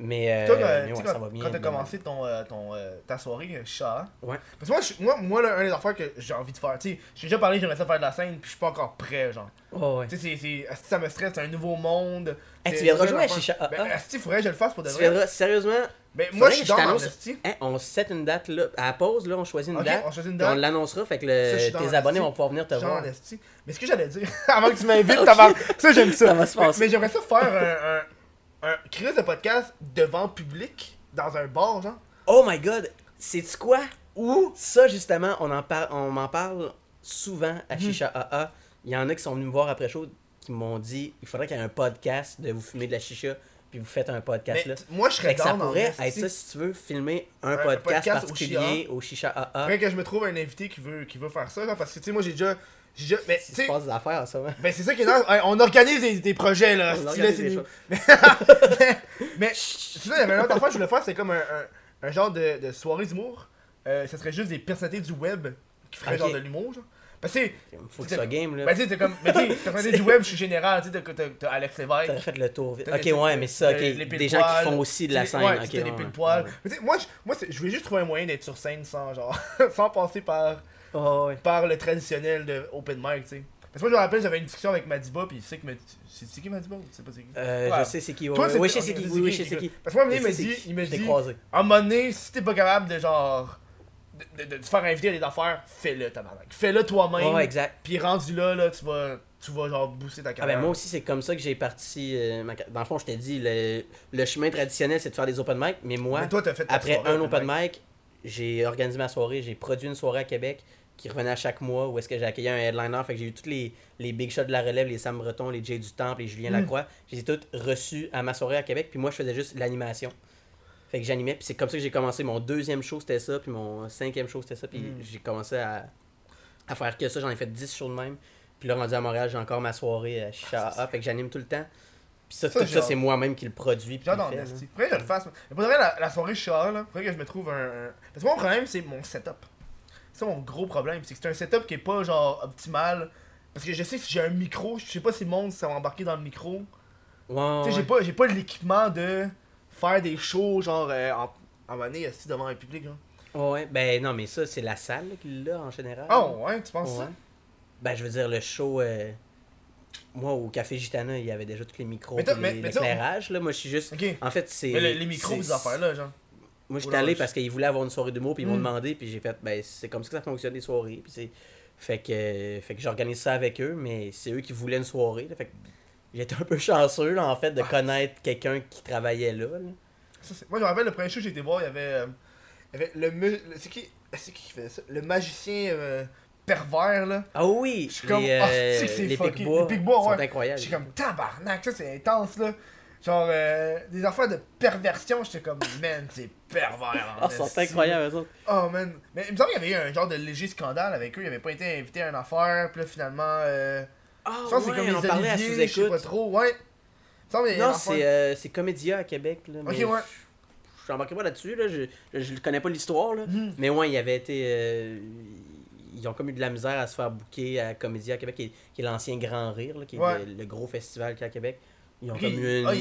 Mais, euh, Toi, quand, mais tu ouais, sais, ça va bien. quand t'as commencé ton, euh, ton, euh, ta soirée, chat, Ouais. parce que moi, je- moi, moi là, un des affaires que j'ai envie de faire, tu sais, j'ai déjà parlé, j'aimerais ça faire de la scène, puis je suis pas encore prêt, genre. Oh, ouais. Tu sais, c'est- ça me stresse, c'est un nouveau monde? Hey, tu viendras jouer à Chicha affaire. Ben, AA. asti, faudrait que je le fasse pour de Tu vrai? viendras, sérieusement, Mais moi, je suis dans hein, on se set une date, là. À la pause, là, on choisit une date. on choisit une puis on date. l'annoncera, fait que le- tes abonnés vont pouvoir venir te voir. Mais ce que j'allais dire, avant que tu m'invites, ça j'aime ça. Ça va se passer. Mais j'aimerais ça faire un, un, crise de podcast devant public, dans un bar, genre? Oh my god, c'est-tu quoi? Ou Ça, justement, on en parle, on m'en parle souvent à Mhm. Chicha AA. Il y en a qui sont venus me voir après chaud qui m'ont dit il faudrait qu'il y ait un podcast de vous fumer de la chicha puis vous faites un podcast mais là. moi, je serais que ça pourrait être ça si tu veux filmer un, podcast, podcast au particulier au Chicha AA. Faudrait que je me trouve un invité qui veut, qui veut faire ça, genre, parce que tu sais, moi j'ai déjà. Déjà. Mais tu se sais. passe des affaires, ça. hein. Ben c'est ça qui est. Hey, on organise des, des projets là. On organise des choses. mais, mais y avait un autre affaire que je voulais faire, c'est comme un, un, un genre de, de soirée d'humour. Euh, ça serait juste des personnalités du web qui feraient Ok. genre de l'humour, genre. Parce que, tu sais, Faut que ça game là. ben tu sais, t'es comme. Mais tu sais, personnalités du web, je suis général, tu sais, t'as- t'as t'as Alex Lévesque. fait le tour vite. t'as Ok, ouais, mais ça, ok. Des gens qui font aussi de la tu sais, scène. Ouais, ok, tu sais, t'as les poils. Mais tu sais, moi, je, moi je voulais juste trouver un moyen d'être sur scène sans genre. sans passer par, Oh, ouais. par le traditionnel de open mic, tu sais. Parce que moi, je me rappelle, j'avais une discussion avec Madiba, puis il sait que Madiba. C'est c'est qui Madiba? Ou tu sais pas c'est qui Euh, Ouais. Je sais c'est qui. Toi, ouais, c'est- Oui, je sais c'est qui. c'est Oui, qui, je sais c'est ok. qui. Parce que moi, il Je me c'est dit, qui. il me dit, croisé. à un moment donné, si t'es pas capable de genre. de, de- de te faire inviter à des affaires, fais-le, tabarnak. Fais-le toi-même. Ouais, exact. Puis rendu là, là, tu vas, tu vas genre booster ta Ah carrière. ben moi aussi c'est comme ça que j'ai parti euh, ma dans le fond je t'ai dit le, le chemin traditionnel c'est de faire des open mic mais moi Mais toi, fait après soirée un open open mic j'ai organisé ma soirée j'ai produit une soirée à Québec qui revenait à chaque mois où est-ce que j'ai accueilli un headliner fait que j'ai eu tous les, les big shots de la relève les Sam Breton les Jay du Temple les Julien Mm. Lacroix je les ai toutes reçus à ma soirée à Québec puis moi je faisais juste l'animation fait que j'animais puis c'est comme ça que j'ai commencé mon deuxième show c'était ça puis mon cinquième show c'était ça puis Mm. j'ai commencé à, à faire que ça j'en ai fait 10 shows de même puis là rendu à Montréal j'ai encore ma soirée à Chicha A, fait que j'anime tout le temps puis ça, Ça, tout genre- ça c'est moi-même qui le produit J'adore Nasty. Faudrait que je le fasse. Pour vrai, la, la soirée Char, là, faudrait que je me trouve un. un- Parce que mon problème, c'est mon setup. C'est ça mon gros problème. C'est que c'est un setup qui est pas genre optimal. Parce que je sais si j'ai un micro, je sais pas si le monde ça va embarquer dans le micro. Ouais, Tu sais, j'ai pas, j'ai pas l'équipement de faire des shows genre euh, en, en monnaie assis devant un public. Genre. Ouais, ben non mais ça c'est la salle qui l'a en général Oh ouais, tu penses Ouais. ça? Ben, je veux dire, le show. euh, Moi, au Café Gitana, il y avait déjà tous les micros. Mais mais- L'éclairage, là. Moi, je suis juste. Ok. En fait, c'est. Mais le- les micros, ces affaires-là, genre. Moi, j'étais allé parce qu'ils voulaient avoir une soirée d'humour, puis ils m'ont Mm. demandé, puis j'ai fait, ben, c'est comme ça que ça fonctionne, les soirées. Puis c'est. Fait que, fait que j'organise ça avec eux, mais c'est eux qui voulaient une soirée. là. fait que j'étais un peu chanceux, là, en fait, de Ah. connaître quelqu'un qui travaillait là. là. Ça, c'est- Moi, je me rappelle le premier show que j'ai été voir, il y avait. euh, il y avait le. le- C'est qui, c'est qui qui faisait ça? Le magicien euh, pervers, là. Ah oui! Je suis comme, les, euh, c'est que c'est les fucké. Pic-Bois Les Pic-Bois, sont incroyables. Comme tabarnak, ça c'est intense là. Genre euh, des affaires de perversion, j'étais comme man, c'est pervers. Ah, esti. incroyables, eux autres. Oh man. Mais il me semble qu'il y avait eu un genre de léger scandale avec eux, ils avaient pas été invités à une affaire, puis là finalement euh, Ah, je pense que c'est comme on les parlait à Oliviers, je sais pas trop, ouais. Il me Non, c'est euh, c'est Comédia à Québec. Là, Ok, ouais. Je n'embarquerai pas là-dessus, là, je, je, je connais pas l'histoire. là. Mhm. Mais ouais, il avait été. euh, ils ont comme eu de la misère à se faire booker à Comédia à Québec, qui est, l'ancien Grand Rire, là, qui est Ouais. le, le gros festival qu'il y a à Québec. Ils ont comme eu une. ah,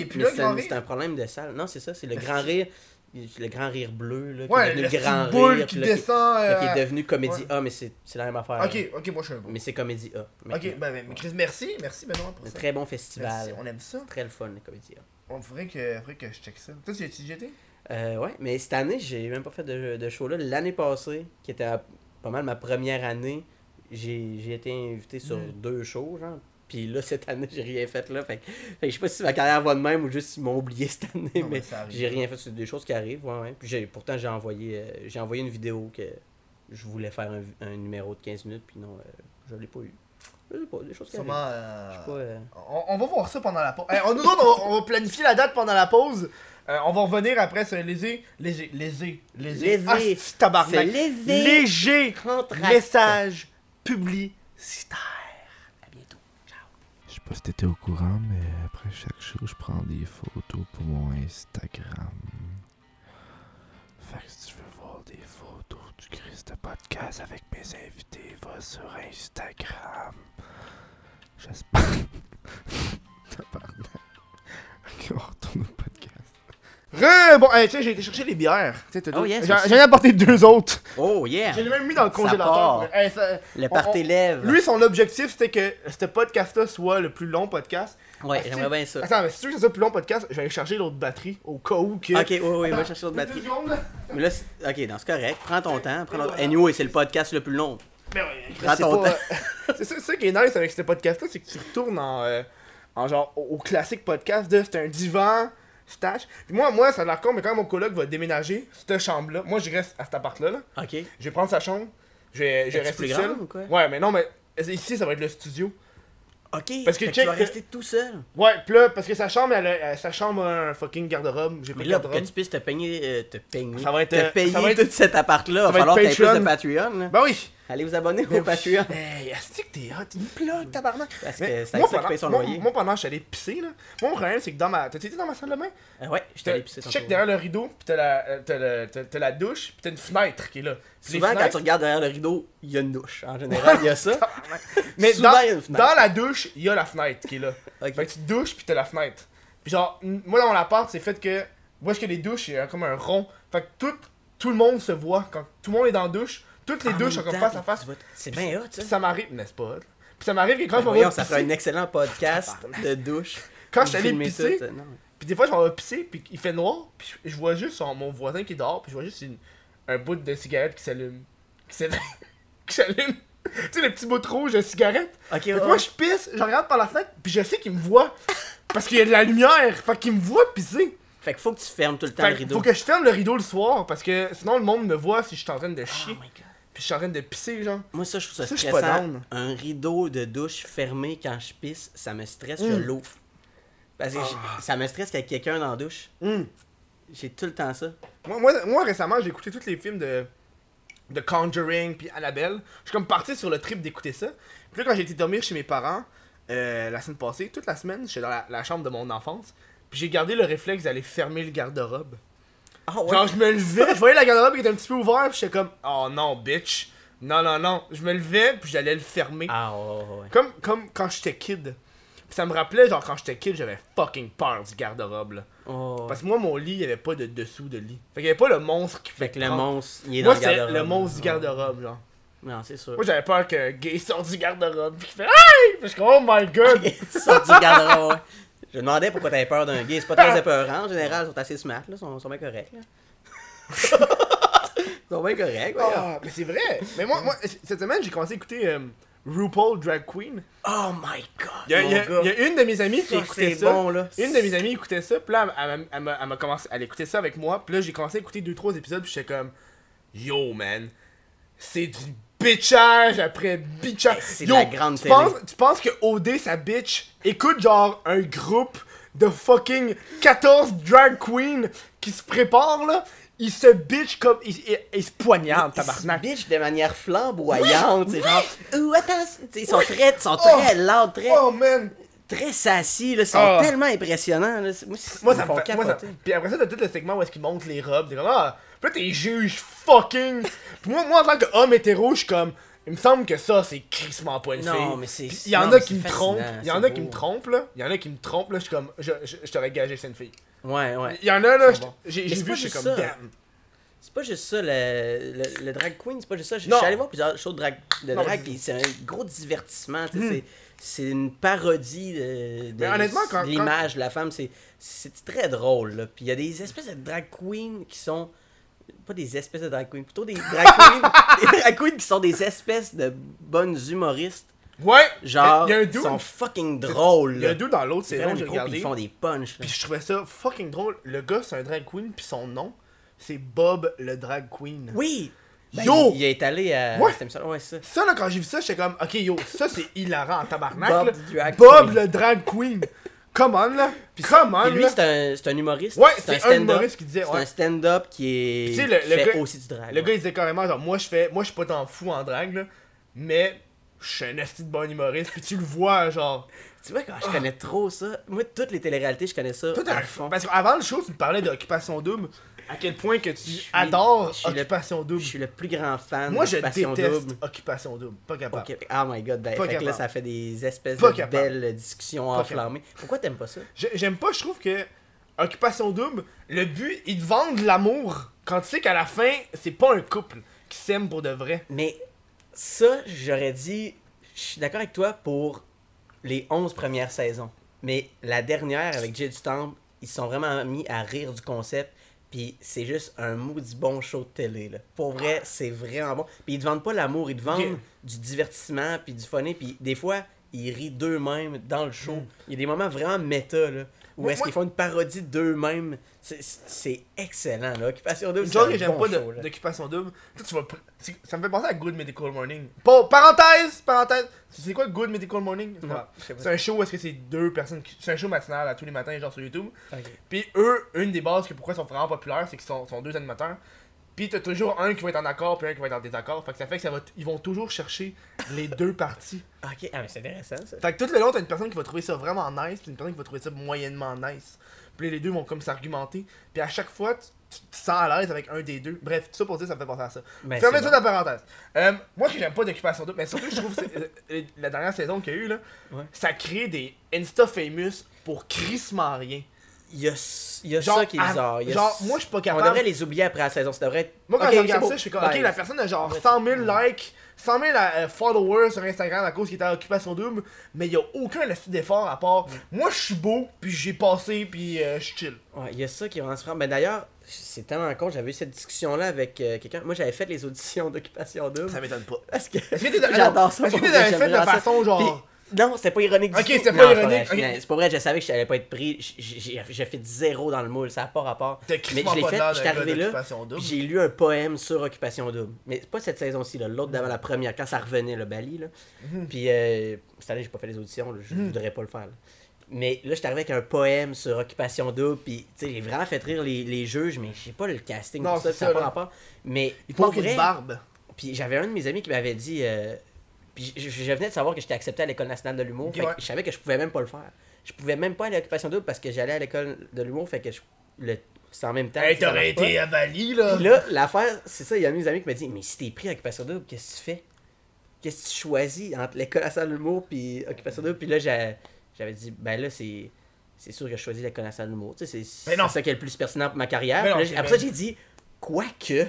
c'est un- problème de salle. Non, c'est ça, c'est le Grand Rire. Le Grand Rire bleu, là, qui Ouais, est devenu le Grand boule Rire. qui là, descend. là, qui euh, est devenu Comédie ouais. A, mais c'est la même affaire. Ok, ok, moi je suis un bon. Mais c'est Comédie A. Ok, ben, ben, Chris, merci, merci Benoît pour Un ça. très bon Merci, festival. on aime ça. Très le fun, le Comédie A. On faudrait que, faudrait que je check ça. Toi, tu as été? Euh, ouais, mais cette année, j'ai même pas fait de, de show là. L'année passée, qui était à- pas mal ma première année, j'ai j'ai été invité sur Mm. deux shows, genre. Puis là, cette année, j'ai rien fait là. Fait, fait je sais pas si ma carrière va de même ou juste s'ils m'ont oublié cette année, Non, mais j'ai rien fait. C'est des choses qui arrivent, ouais, ouais. Puis pourtant, j'ai envoyé, euh, j'ai envoyé une vidéo que je voulais faire un, un numéro de 15 minutes, puis non, euh, je l'ai pas eu. Je sais pas, des choses qui arrivent. Sûrement. euh, Je sais pas, euh, On, on va voir ça pendant la pause. Eh, on, nous autres, on, va- on va planifier la date pendant la pause. Euh, on va revenir après sur léger. Léger. Léger. Léger. Léger. Ah, tabarnak. Léger. Léger message publicitaire. À bientôt. Ciao. Je sais pas si t'étais au courant, mais après chaque show, je prends des photos pour mon Instagram. Fait que tu veux voir des photos du Christ de podcast avec mes invités, va sur Instagram. J'espère. Re, bon, hey, tu sais, j'ai été chercher les bières. Tu sais, t'as Oh, yes, J'en ai apporté deux autres. Oh yeah! J'ai même mis dans le Ça congélateur. Hey, ça- Le party lève. Lui, son objectif, c'était que ce podcast-là soit le plus long podcast. Ouais, Ah, j'aimerais bien ça. Attends, mais si tu veux que ce soit le plus long podcast, je vais aller chercher l'autre batterie au cas où que. Ok, oui, oui, va chercher l'autre batterie. Mais là, c'est- ok, non, c'est correct. Prends ton temps. Prends l'autre- Anyway, c'est le podcast le plus long. Mais ouais, Prends c'est ton pas- c'est ça, c'est ça qui est nice avec ce podcast-là, c'est que tu retournes en, euh, en genre au, au classique podcast de c'est un divan, stash. Puis moi, moi, ça a l'air con, mais quand mon coloc va déménager, cette chambre-là, moi je reste à cet appart-là, là. Ok. je vais prendre sa chambre, je vais, je vais rester plus seul. ou quoi? Ouais, mais non, mais ici ça va être le studio. Ok. Parce que check tu vas rester tout seul. Ouais, pis là, parce que sa chambre, elle a, elle- sa chambre a un fucking garde-robe, j'ai pas de là, pour que garde-robe. tu puisses te peigner, euh, te peigner, Ça va être, te euh, payer ça va être- tout cet appart-là, il va falloir que tu de Patreon. Patreon. là. Ben oui! Allez vous abonner au Patreon. Hey, est-ce que t'es hot? Il me plug, tabarnak! Parce que c'est moi, ça pendant- son moi- loyer. Moi, pendant que j'allais pisser, là, moi, mon problème, c'est que dans ma. T'as-tu été dans ma salle de bain? Ah ouais, je T'as- t'allais pisser check derrière le rideau, pis t'as la, euh, t'as t'as- t'as la douche, pis t'as une fenêtre qui est là. Souvent, quand tu regardes derrière le rideau, il y a une douche. En général, il y a ça. Mais Souvent, dans, il y a une fenêtre. dans la douche, il y a la fenêtre qui est là. Fait que tu te douches, pis t'as la fenêtre. Pis genre, moi dans mon appart, c'est fait que. Moi, est-ce que les douches, il y a comme un rond. Fait que tout, tout le monde se voit. Quand tout le monde est dans la douche, toutes les douches sont comme face à face. C'est bien hot, ça. Ça m'arrive. N'est-ce pas? Puis ça m'arrive que quand je m'en vais ça ferait un excellent podcast de douche. quand je suis allé pisser, puis des fois je m'en vais pisser, puis il fait noir, puis je, je vois juste mon voisin qui dort, puis je vois juste une- un bout de cigarette qui s'allume. Qui s'allume. tu sais, le petit bout rouge de cigarette. Ok, Fait que ouais, moi, je pisse, je regarde par la fenêtre, puis je sais qu'il me voit. Parce qu'il y a de la lumière. Fait qu'il me voit pisser. Fait qu'il faut que tu fermes tout le temps Fait le rideau. faut que je ferme le rideau le soir, parce que sinon le monde me voit si je suis en train de Oh chier. my God. Puis je suis en train de pisser, genre. Moi, ça, je trouve ça, stressant. Un rideau de douche fermé quand je pisse, ça me stresse, je Mm. l'ouvre. Parce que Ah. ça me stresse qu'il y ait quelqu'un dans la douche. Hum. J'ai tout le temps ça. Moi, moi, moi, récemment, j'ai écouté tous les films de, de Conjuring puis Annabelle. Je suis comme parti sur le trip d'écouter ça. Puis là, quand j'ai été dormir chez mes parents, euh, la semaine passée, toute la semaine, j'étais dans la, la chambre de mon enfance. Puis j'ai gardé le réflexe d'aller fermer le garde-robe. Ah ouais? Genre, je me levais, je voyais la garde-robe qui était un petit peu ouverte, puis j'étais comme, oh non, bitch. Non, non, non. Je me levais, puis j'allais le fermer. Ah ouais. Comme, comme quand j'étais kid. Puis ça me rappelait, genre, quand j'étais kid, j'avais fucking peur du garde-robe, là. Oh. Parce que moi, mon lit, il y avait pas de dessous de lit. Fait qu'il y avait pas le monstre qui Fait que le prendre- monstre, il est Moi, dans le garde-robe. le monstre du garde-robe, genre. Non, c'est sûr. Moi, j'avais peur que Gay sorte du garde-robe, pis qu'il fait Hey! Puis je suis comme, oh my god! Sort du garde-robe, ouais. Je me demandais pourquoi t'avais peur d'un gay. C'est pas très épeurant. En général, ils sont assez smart, là. Ils sont, sont bien corrects, là. ils sont bien corrects, ouais. Ah, mais c'est vrai! Mais moi, moi, cette semaine, j'ai commencé à écouter euh, RuPaul Drag Queen. Oh my god. Il y, a, mon il y a- gars. il y a une de mes amies qui Ça, écoutait ça. bon, là. Une de mes amies écoutait ça, puis là, elle, elle elle commencé, elle écoutait ça avec moi, puis là, j'ai commencé à écouter 2-3 épisodes, puis j'étais comme, yo, man, c'est du bitchage après bitchage. C'est la grande tu penses, tu penses que OD, sa bitch, écoute genre un groupe de fucking 14 drag queens qui se préparent, là, ils se bitch comme, ils, ils- ils se poignardent, Ils se tabarnak. bitchent de manière flamboyante. C'est genre, ouh, attends, ils sont très, ils sont Oh. très loud, très, Oh, man! très sassy, là. Ils sont Ah. tellement impressionnants, là. Moi, c'est- Moi, ça me fait. Moi, ça... Puis après ça, t'as tout le segment où est-ce qu'ils montrent les robes. T'es comme, ah, puis là, t'es juge fucking. Puis moi, moi, en tant qu'homme hétéro, je suis comme, il me semble que ça, c'est crissement pas une Non, fille. mais c'est- Il y en a qui me trompent. Il y en a qui me trompent, là. Il y en a qui me trompent, là. Je suis comme, je, je, je t'aurais gagé, c'est une fille. Ouais, ouais. Il y en a, là, bon. j'ai vu, je suis comme, damn. C'est pas juste ça, le, le, le drag queen, c'est pas juste ça. Je suis allé voir plusieurs shows de drag, de Non, drag c'est un gros divertissement. sais, c'est- C'est une parodie de, l'image de la femme. C'est c'est très drôle. là. Puis il y a des espèces de drag queens qui sont. Pas des espèces de drag queens, plutôt des drag queens, des drag queens qui sont des espèces de bonnes humoristes. Ouais! Genre, ils sont fucking drôles. Il y a un dude dans l'autre saison, j'ai regardé. Ils font des punchs. là. Puis je trouvais ça fucking drôle. Le gars, c'est un drag queen, puis son nom, c'est Bob le drag queen. Oui! Ben, Yo! Il, il est allé à. Ouais. ça. Ça, là, quand j'ai vu ça, j'étais comme, ok, yo, ça, c'est hilarant en tabarnak. Bob là. the drag Bob queen. le drag queen. Come on, là. Come on, Puis lui, là. c'est un, c'est un humoriste. Ouais, c'est un humoriste qui disait, C'est un stand-up qui est. Tu sais, le- qui le fait gars- aussi du drag. Le ouais. gars, il disait carrément, genre, moi, je fais, moi, je suis pas tant fou en drag, là, mais je suis un esti de bon humoriste, puis tu le vois, genre. Tu vois, quand je connais trop ça? Moi, toutes les téléréalités, je connais ça. Toi, t'es à fond. Parce qu'avant le show, tu me parlais d'Occupation Double, à quel point que tu adores je suis le- Occupation Double. Je suis le plus grand fan Moi, je déteste Double. Occupation Double. Pas capable. Ok, Oh my god, ben, Pas fait que là, ça fait des espèces Pas de capable. belles discussions Pas enflammées. Pourquoi t'aimes pas ça? J'ai- J'aime pas, je trouve que Occupation Double, le but, ils te vendent l'amour quand tu sais qu'à la fin, c'est pas un couple qui s'aime pour de vrai. Mais ça, j'aurais dit, je suis d'accord avec toi pour les 11 premières saisons. Mais la dernière, avec Jay du Temple, ils se sont vraiment mis à rire du concept. Puis c'est juste un maudit bon show de télé. Là. Pour vrai, c'est vraiment bon. Puis ils te vendent pas l'amour, ils te vendent du divertissement, puis du funny. Puis des fois, ils rient d'eux-mêmes dans le show. Il y a des moments vraiment méta, là. Moi- est-ce qu'ils font une parodie d'eux-mêmes? C'est- C'est excellent, là. Occupation Double, Une c'est chose un que j'aime bon pas d'Occupation Double, toi, tu vas c'est- ça me fait penser à Good Medical Morning. Pas- parenthèse, parenthèse. Sais quoi Good Medical Morning? C'est. C'est un show où est-ce que c'est deux personnes qui... C'est un show matinal à tous les matins, genre sur YouTube. Ok. Puis eux, une des bases que pourquoi ils sont vraiment populaires, c'est qu'ils sont, sont deux animateurs. Puis t'as toujours un qui va être en accord, puis un qui va être en désaccord. Fait que ça fait que ça va ils vont toujours chercher les deux parties. Ok, ah, mais c'est intéressant, ça. Fait que tout le long, t'as une personne qui va trouver ça vraiment nice, puis une personne qui va trouver ça moyennement nice. Puis les deux vont comme s'argumenter. Puis à chaque fois, tu, tu te sens à l'aise avec un des deux. Bref, tout ça pour dire, ça me fait penser à ça. Ben, Fermez ça bon. la parenthèse. Euh, moi, que j'aime pas d'Occupation Double, mais surtout, je trouve que euh, la dernière saison qu'il y a eu, là, Ouais. ça crée des Insta-famous pour crissement rien. Il y a, y a Genre, ça qui est à- bizarre. Il y a genre, moi, je suis pas On capable. devrait les oublier après la saison. Ça devrait. Moi, quand Ok, je regarde ça, je suis comme, ok, la personne a genre Ouais. 100 000 likes, 100 000 euh, followers sur Instagram à cause qu'il était en occupation double, mais il y a aucun d'effort à part. Moi, je suis beau, puis j'ai passé, puis euh, je suis chill. Ouais, il y a ça qui est vraiment super. Ben d'ailleurs, c'est tellement con, j'avais eu cette discussion-là avec euh, quelqu'un. Moi, j'avais fait les auditions d'occupation double. Ça m'étonne pas. Parce que. J'adore ça. Est-ce que fait de façon genre. Non, c'était pas ironique du Ok, tout. c'était Non, pas c'est ironique, vrai, ok. je- C'est pas vrai, je savais que je n'allais pas être pris. J'ai- J'ai j'ai fait zéro dans le moule, ça n'a pas rapport. T'as Mais je l'ai pas fait, l'air j'étais d'un gars arrivé là, d'occupation double. puis j'ai lu un poème sur Occupation Double. Mais c'est pas cette saison-ci, là, l'autre d'avant la première, quand ça revenait, le Bali. Là. Mhm. Puis euh, cette année, j'ai pas fait les auditions, là, je voudrais pas le faire. là. Mais là, j'étais arrivé avec un poème sur Occupation Double, puis tu sais, j'ai vraiment fait rire les, les juges, mais j'ai pas le casting Non, pour ça, c'est ça n'a pas là. rapport. Mais Il pour manque vrai, une barbe. puis j'avais un de mes amis qui m'avait dit. euh, puis je, venais de savoir que j'étais accepté à l'École nationale de l'humour. Ouais. je savais que je pouvais même pas le faire. Je pouvais même pas aller à l'Occupation Double parce que j'allais à l'École de l'humour. Fait que je, le, c'est en même temps. Hey, t'aurais marche pas. été à Bali, là. Puis là, l'affaire, c'est ça, il y a un de mes amis qui m'a dit Mais si t'es pris à Occupation Double, qu'est-ce que tu fais? Qu'est-ce que tu choisis entre l'École nationale de l'humour puis Occupation Double Puis là, j'avais dit Ben là, c'est. C'est sûr que je choisis l'École nationale de l'humour. Tu sais, c'est ça qui est le plus pertinent pour ma carrière. Non, là, après ça, j'ai dit Quoique,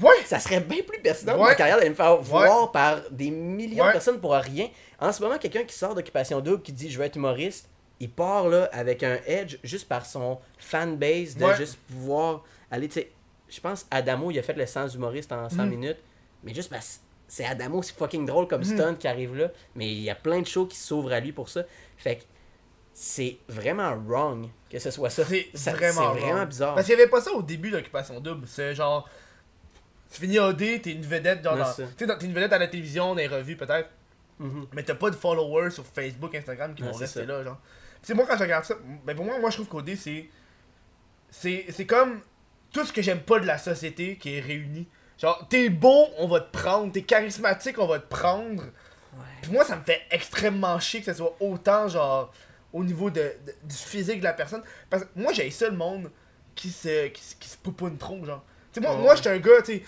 Ouais! ça serait bien plus pertinent pour Ouais. ma carrière d'aller me faire voir par des millions de personnes pour rien. En ce moment, quelqu'un qui sort d'Occupation Double qui dit je veux être humoriste, il part là avec un edge juste par son fanbase de juste pouvoir aller, tu sais, je pense Adamo, il a fait le sens humoriste en 100 Mhm. minutes, mais juste parce que c'est Adamo, c'est fucking drôle comme Mhm. stunt qui arrive là, mais il y a plein de shows qui s'ouvrent à lui pour ça. Fait que c'est vraiment wrong que ce soit ça. C'est vraiment, vraiment bizarre. Parce qu'il y avait pas ça au début d'Occupation Double. C'est genre. Tu finis OD, t'es une vedette, genre. Dans- t'es une vedette à la télévision, dans les revues peut-être. Mhm. Mais t'as pas de followers sur Facebook, Instagram qui vont rester là, genre. C'est moi quand je regarde ça, ben pour moi, moi je trouve qu'OD c'est. C'est c'est comme tout ce que j'aime pas de la société qui est réuni. Genre, t'es beau, on va te prendre. T'es charismatique, on va te prendre. Ouais. Puis moi, ça me fait extrêmement chier que ça soit autant, genre, au niveau de, de- du physique de la personne. Parce que moi, j'ai ça le monde qui se, qui, se- qui se poupoune trop, genre. Sais, moi, Ouais. moi j'étais un gars, tu sais,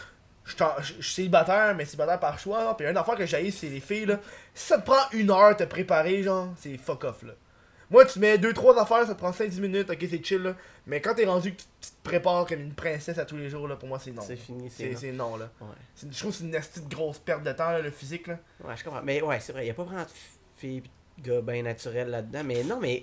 je suis célibataire, mais célibataire par choix. Puis une affaire que j'ai, c'est les filles, là. Si ça te prend une heure de te préparer, genre, c'est fuck off, là. Moi, tu mets 2-3 affaires, ça te prend 5-10 minutes, ok, c'est chill, là. Mais quand t'es rendu que tu te prépares comme une princesse à tous les jours, là, pour moi, c'est non. C'est fini, c'est non. c'est non, là. Ouais. Je trouve que c'est une grosse perte de temps, là, le physique, là. Ouais, je comprends. Mais ouais, c'est vrai, il n'y a pas vraiment de filles pis de gars bien naturels là-dedans. Mais non, mais.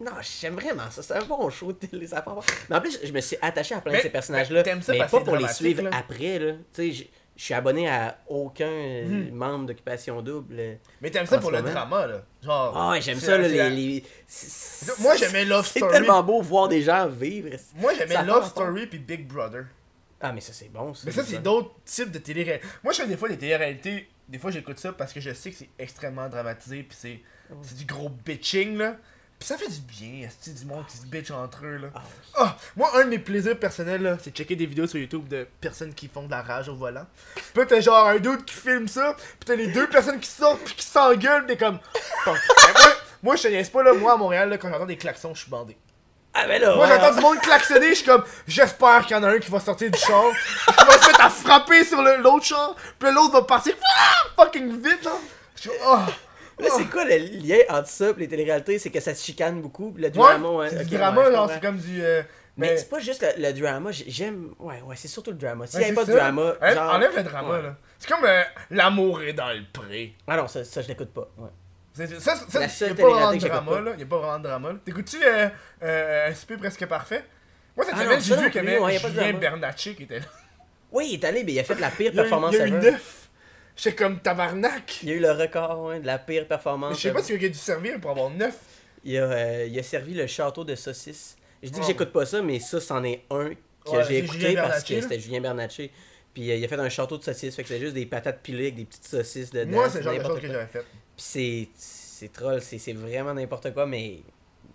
Non, j'aime vraiment ça. C'est un bon show de télé, ça. Mais en plus, je me suis attaché à plein Mais- de ces personnages-là. mais Mais pas pour c'est les suivre là. après, là. Tu sais, je- suis abonné à aucun euh, Mhm. membre d'Occupation Double. Mais t'aimes ça pour le drama, là. Genre. Ah ouais, j'aime c'est ça, là, c'est les. la- les- c'est- Moi, j'aimais Love C'est Story. tellement beau voir des gens vivre. Moi, j'aimais Love. Story puis Big Brother. Ah, mais ça, c'est bon. Ça, Mais ça, c'est d'autres types de télé Moi, je fais des fois des télé-réalités. Des fois, j'écoute ça parce que je sais que c'est extrêmement dramatisé. Puis c'est c'est du gros bitching, là. Puis ça fait du bien, c'est du monde qui se bitch entre eux, là. Ah, oui. Ah, moi, un de mes plaisirs personnels, là, c'est de checker des vidéos sur YouTube de personnes qui font de la rage au volant. Puis là, t'as genre un dude qui filme ça, puis t'as les deux personnes qui sortent, puis qui s'engueulent, pis t'es comme. Moi, moi, je te niaise pas, là, moi, à Montréal, là, quand j'entends des klaxons, je suis bandé. Ah, mais là, Moi, ouais, j'entends du monde klaxonner, je suis comme, j'espère qu'il y en a un qui va sortir du char, qui va se mettre à frapper sur l'autre char, puis l'autre va partir ah, fucking vite, genre. Je suis, oh. Là, c'est oh. quoi le lien entre ça et les téléréalités? C'est que ça se chicane beaucoup. Le drama, ouais, hein, c'est drama, ouais, c'est comme du. Euh, mais, ben- c'est pas juste le, drama, j'aime. Ouais, ouais, c'est surtout le drama. S'il n'y pas drama. Enlève le drama, là. C'est comme euh, L'amour est dans le pré. Ah non, ça, ça je l'écoute pas. Ouais. Ça, ça, ça il n'y a pas vraiment de drama, là. Il n'y a pas vraiment de drama, T'écoutes-tu euh, euh, euh SP presque parfait? Moi, cette ah semaine, j'ai vu qu'il y avait Julien Bernatchez qui était là. Oui, il est allé, mais il a fait la pire performance ever. Il y a eu 9 J'étais comme tabarnak. Il a eu le record ouais, de la pire Mais performance. je sais pas si il a dû servir pour avoir neuf. il, a, euh, il a servi le château de saucisses. Je dis que Oh. j'écoute pas ça, mais ça, c'en est un que Ouais, j'ai écouté parce que c'était Julien Bernatchez. Puis euh, il a fait un château de saucisses, fait que c'est juste des patates pilées avec des petites saucisses dedans. Moi, c'est le genre de choses que j'avais fait. Puis c'est, c'est troll, c'est vraiment n'importe quoi, mais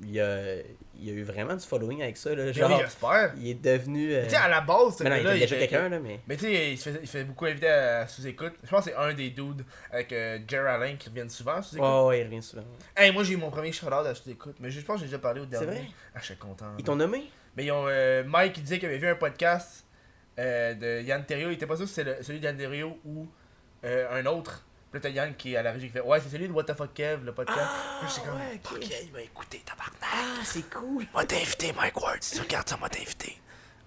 il y a, il a eu vraiment du following avec ça. Là, Mais genre, oui, j'espère. il est devenu. euh, Tu sais, à la base, mais non, il était déjà était- quelqu'un, là, mais. Mais tu sais, il se fait, il beaucoup inviter à sous-écoute. Je pense que c'est un des dudes avec euh, Jerry Allen qui reviennent souvent à sous-écoute. Oh, ouais, il revient souvent. Hey, moi j'ai eu mon premier shout-out à sous-écoute, mais je pense que j'ai déjà parlé au dernier. vrai? Ah, je suis content. Ils t'ont nommé? Mais ils ont, euh, Mike il disait qu'il avait vu un podcast euh, de Yann Terrio. Il était pas sûr si c'est celui de Yann Terrio ou euh, un autre. Là, t'as Yann qui est à la régie qui fait Ouais, c'est celui de What the fuck Kev, le podcast. Puis j'étais comme ouais, ok. Ok, il m'a écouté, tabarnak. Ah, c'est cool. Moi t'ai invité, Mike Ward. Si tu regardes ça, moi t'ai invité.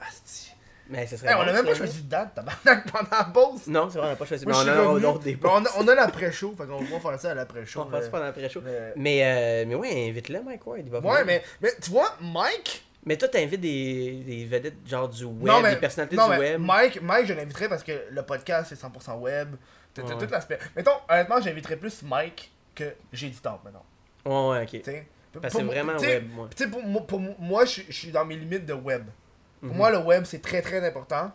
Asti. Mais ce serait Hey, on bon, a même pas ça, choisi de date, tabarnak, pendant la pause. Non, c'est vrai, on n'a pas choisi. Mais on a revenu. autre des on, a, on a l'après-show, fait qu'on va faire ça à l'après-show. On passe euh, pas dans l'après-show. euh, Mais, euh, mais ouais, invite-le, Mike Ward. Il va Ouais, mais, mais tu vois, Mike? Mais toi, t'invites des, des vedettes genre du web, non, mais, des personnalités non, du mais web. Mike, Mike, je l'inviterais parce que le podcast c'est 100% web. T'as Ouais. tout l'aspect. Mettons, honnêtement, j'inviterais plus Mike que j'ai du temps maintenant. Ouais, ouais, ok. tu sais. Parce que c'est vraiment web, moi. Tu sais, pour, moi- pour moi, je suis dans mes limites de web. Pour Mhm. moi, le web, c'est très très important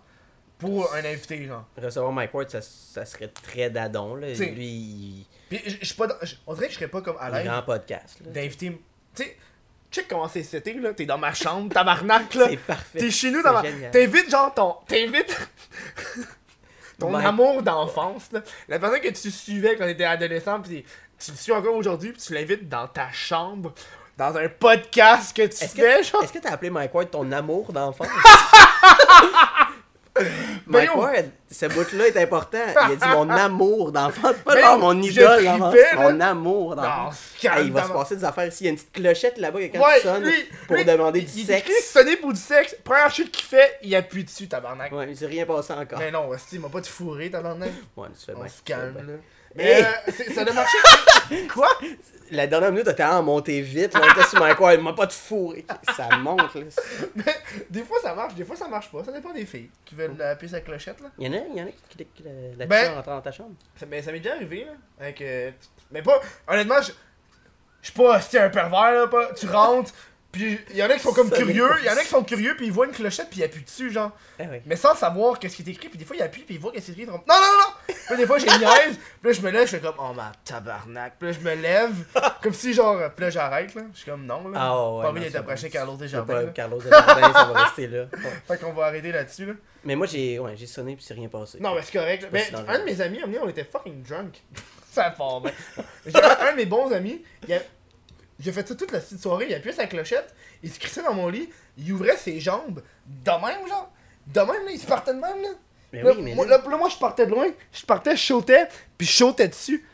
pour un invité, genre. Recevoir Mike Ward, ça, ça serait très dadon. Là. T'sais, Lui, il, Puis, je suis pas dans- on dirait que je serais pas comme à l'aise en podcast. là. d'inviter. Tu sais, check comment c'est setting, là. T'es dans ma chambre, tabarnak, là. C'est parfait. T'es chez nous dans ma. T'invites, genre, ton. T'invites. ton Mike. amour d'enfance, là. La personne que tu suivais quand t'étais adolescent, pis tu le suis encore aujourd'hui, pis tu l'invites dans ta chambre, dans un podcast que tu Est-ce fais, que genre. est-ce que t'as appelé Mike Ward ton amour d'enfance? Ben Mike. Ward, ce bout-là est important. Il a dit mon amour d'enfance, pas Ben genre mon idole mon amour Non, calme, Hey, il va se passer des affaires ici. Il y a une petite clochette là-bas que quand Ouais, tu sonnes lui, pour lui, demander il- du il sexe. écrit sonner pour du sexe. Première chute qu'il fait, il appuie dessus, tabarnak. Ouais, il s'est rien passé encore. Mais non, hostie, il m'a pas de fourré, tabarnak. Ouais, tu fais On se calme, là. Mais euh, ça a marché. Quoi? La dernière minute, t'étais en montée vite. Là, on était sur Mike Ward, m'a pas de fourré. Ça monte, là. Mais des fois ça marche, des fois ça marche pas. Ça dépend des filles qui veulent appuyer sa clochette, là. Il y en a, il y en a qui, la, la Ben- rentre dans ta chambre. Ça, mais ça m'est déjà arrivé, là. Avec, euh, mais pas. Honnêtement, je. Je suis pas un pervers, là. Pas, tu rentres, puis il y en a qui sont comme curieux. Il y en a qui sont curieux, puis ils voient une clochette, puis ils appuient dessus, genre. Eh oui. Mais sans savoir qu'est-ce qui est écrit, puis des fois ils appuient, puis ils voient qu'est-ce qui est écrit. ils Non, non, non, non! Puis des fois j'ai une niaise, puis là je me lève, je fais comme, oh ma tabarnak. Puis là je me lève, comme si genre. Puis là j'arrête, là. Je suis comme, non, là. Ah ouais, pas envie d'être approché. Carlos Desjardins. pas. Carlos Desjardins, ça va rester là. Ouais. Fait qu'on va arrêter là-dessus, là. Mais moi, j'ai ouais, j'ai sonné puis c'est rien passé. Non, mais c'est correct. Mais un de mes amis, on était fucking drunk. ça part. J'ai un, de mes bons amis, il a, il a fait ça toute la petite soirée, il appuyait sa clochette, il se crissait dans mon lit, il ouvrait ses jambes, de même, genre. De même, là, il se partait de même, là. Mais là, oui, mais moi, là- là, là, moi, je partais de loin, je partais, je sautais, puis je sautais dessus.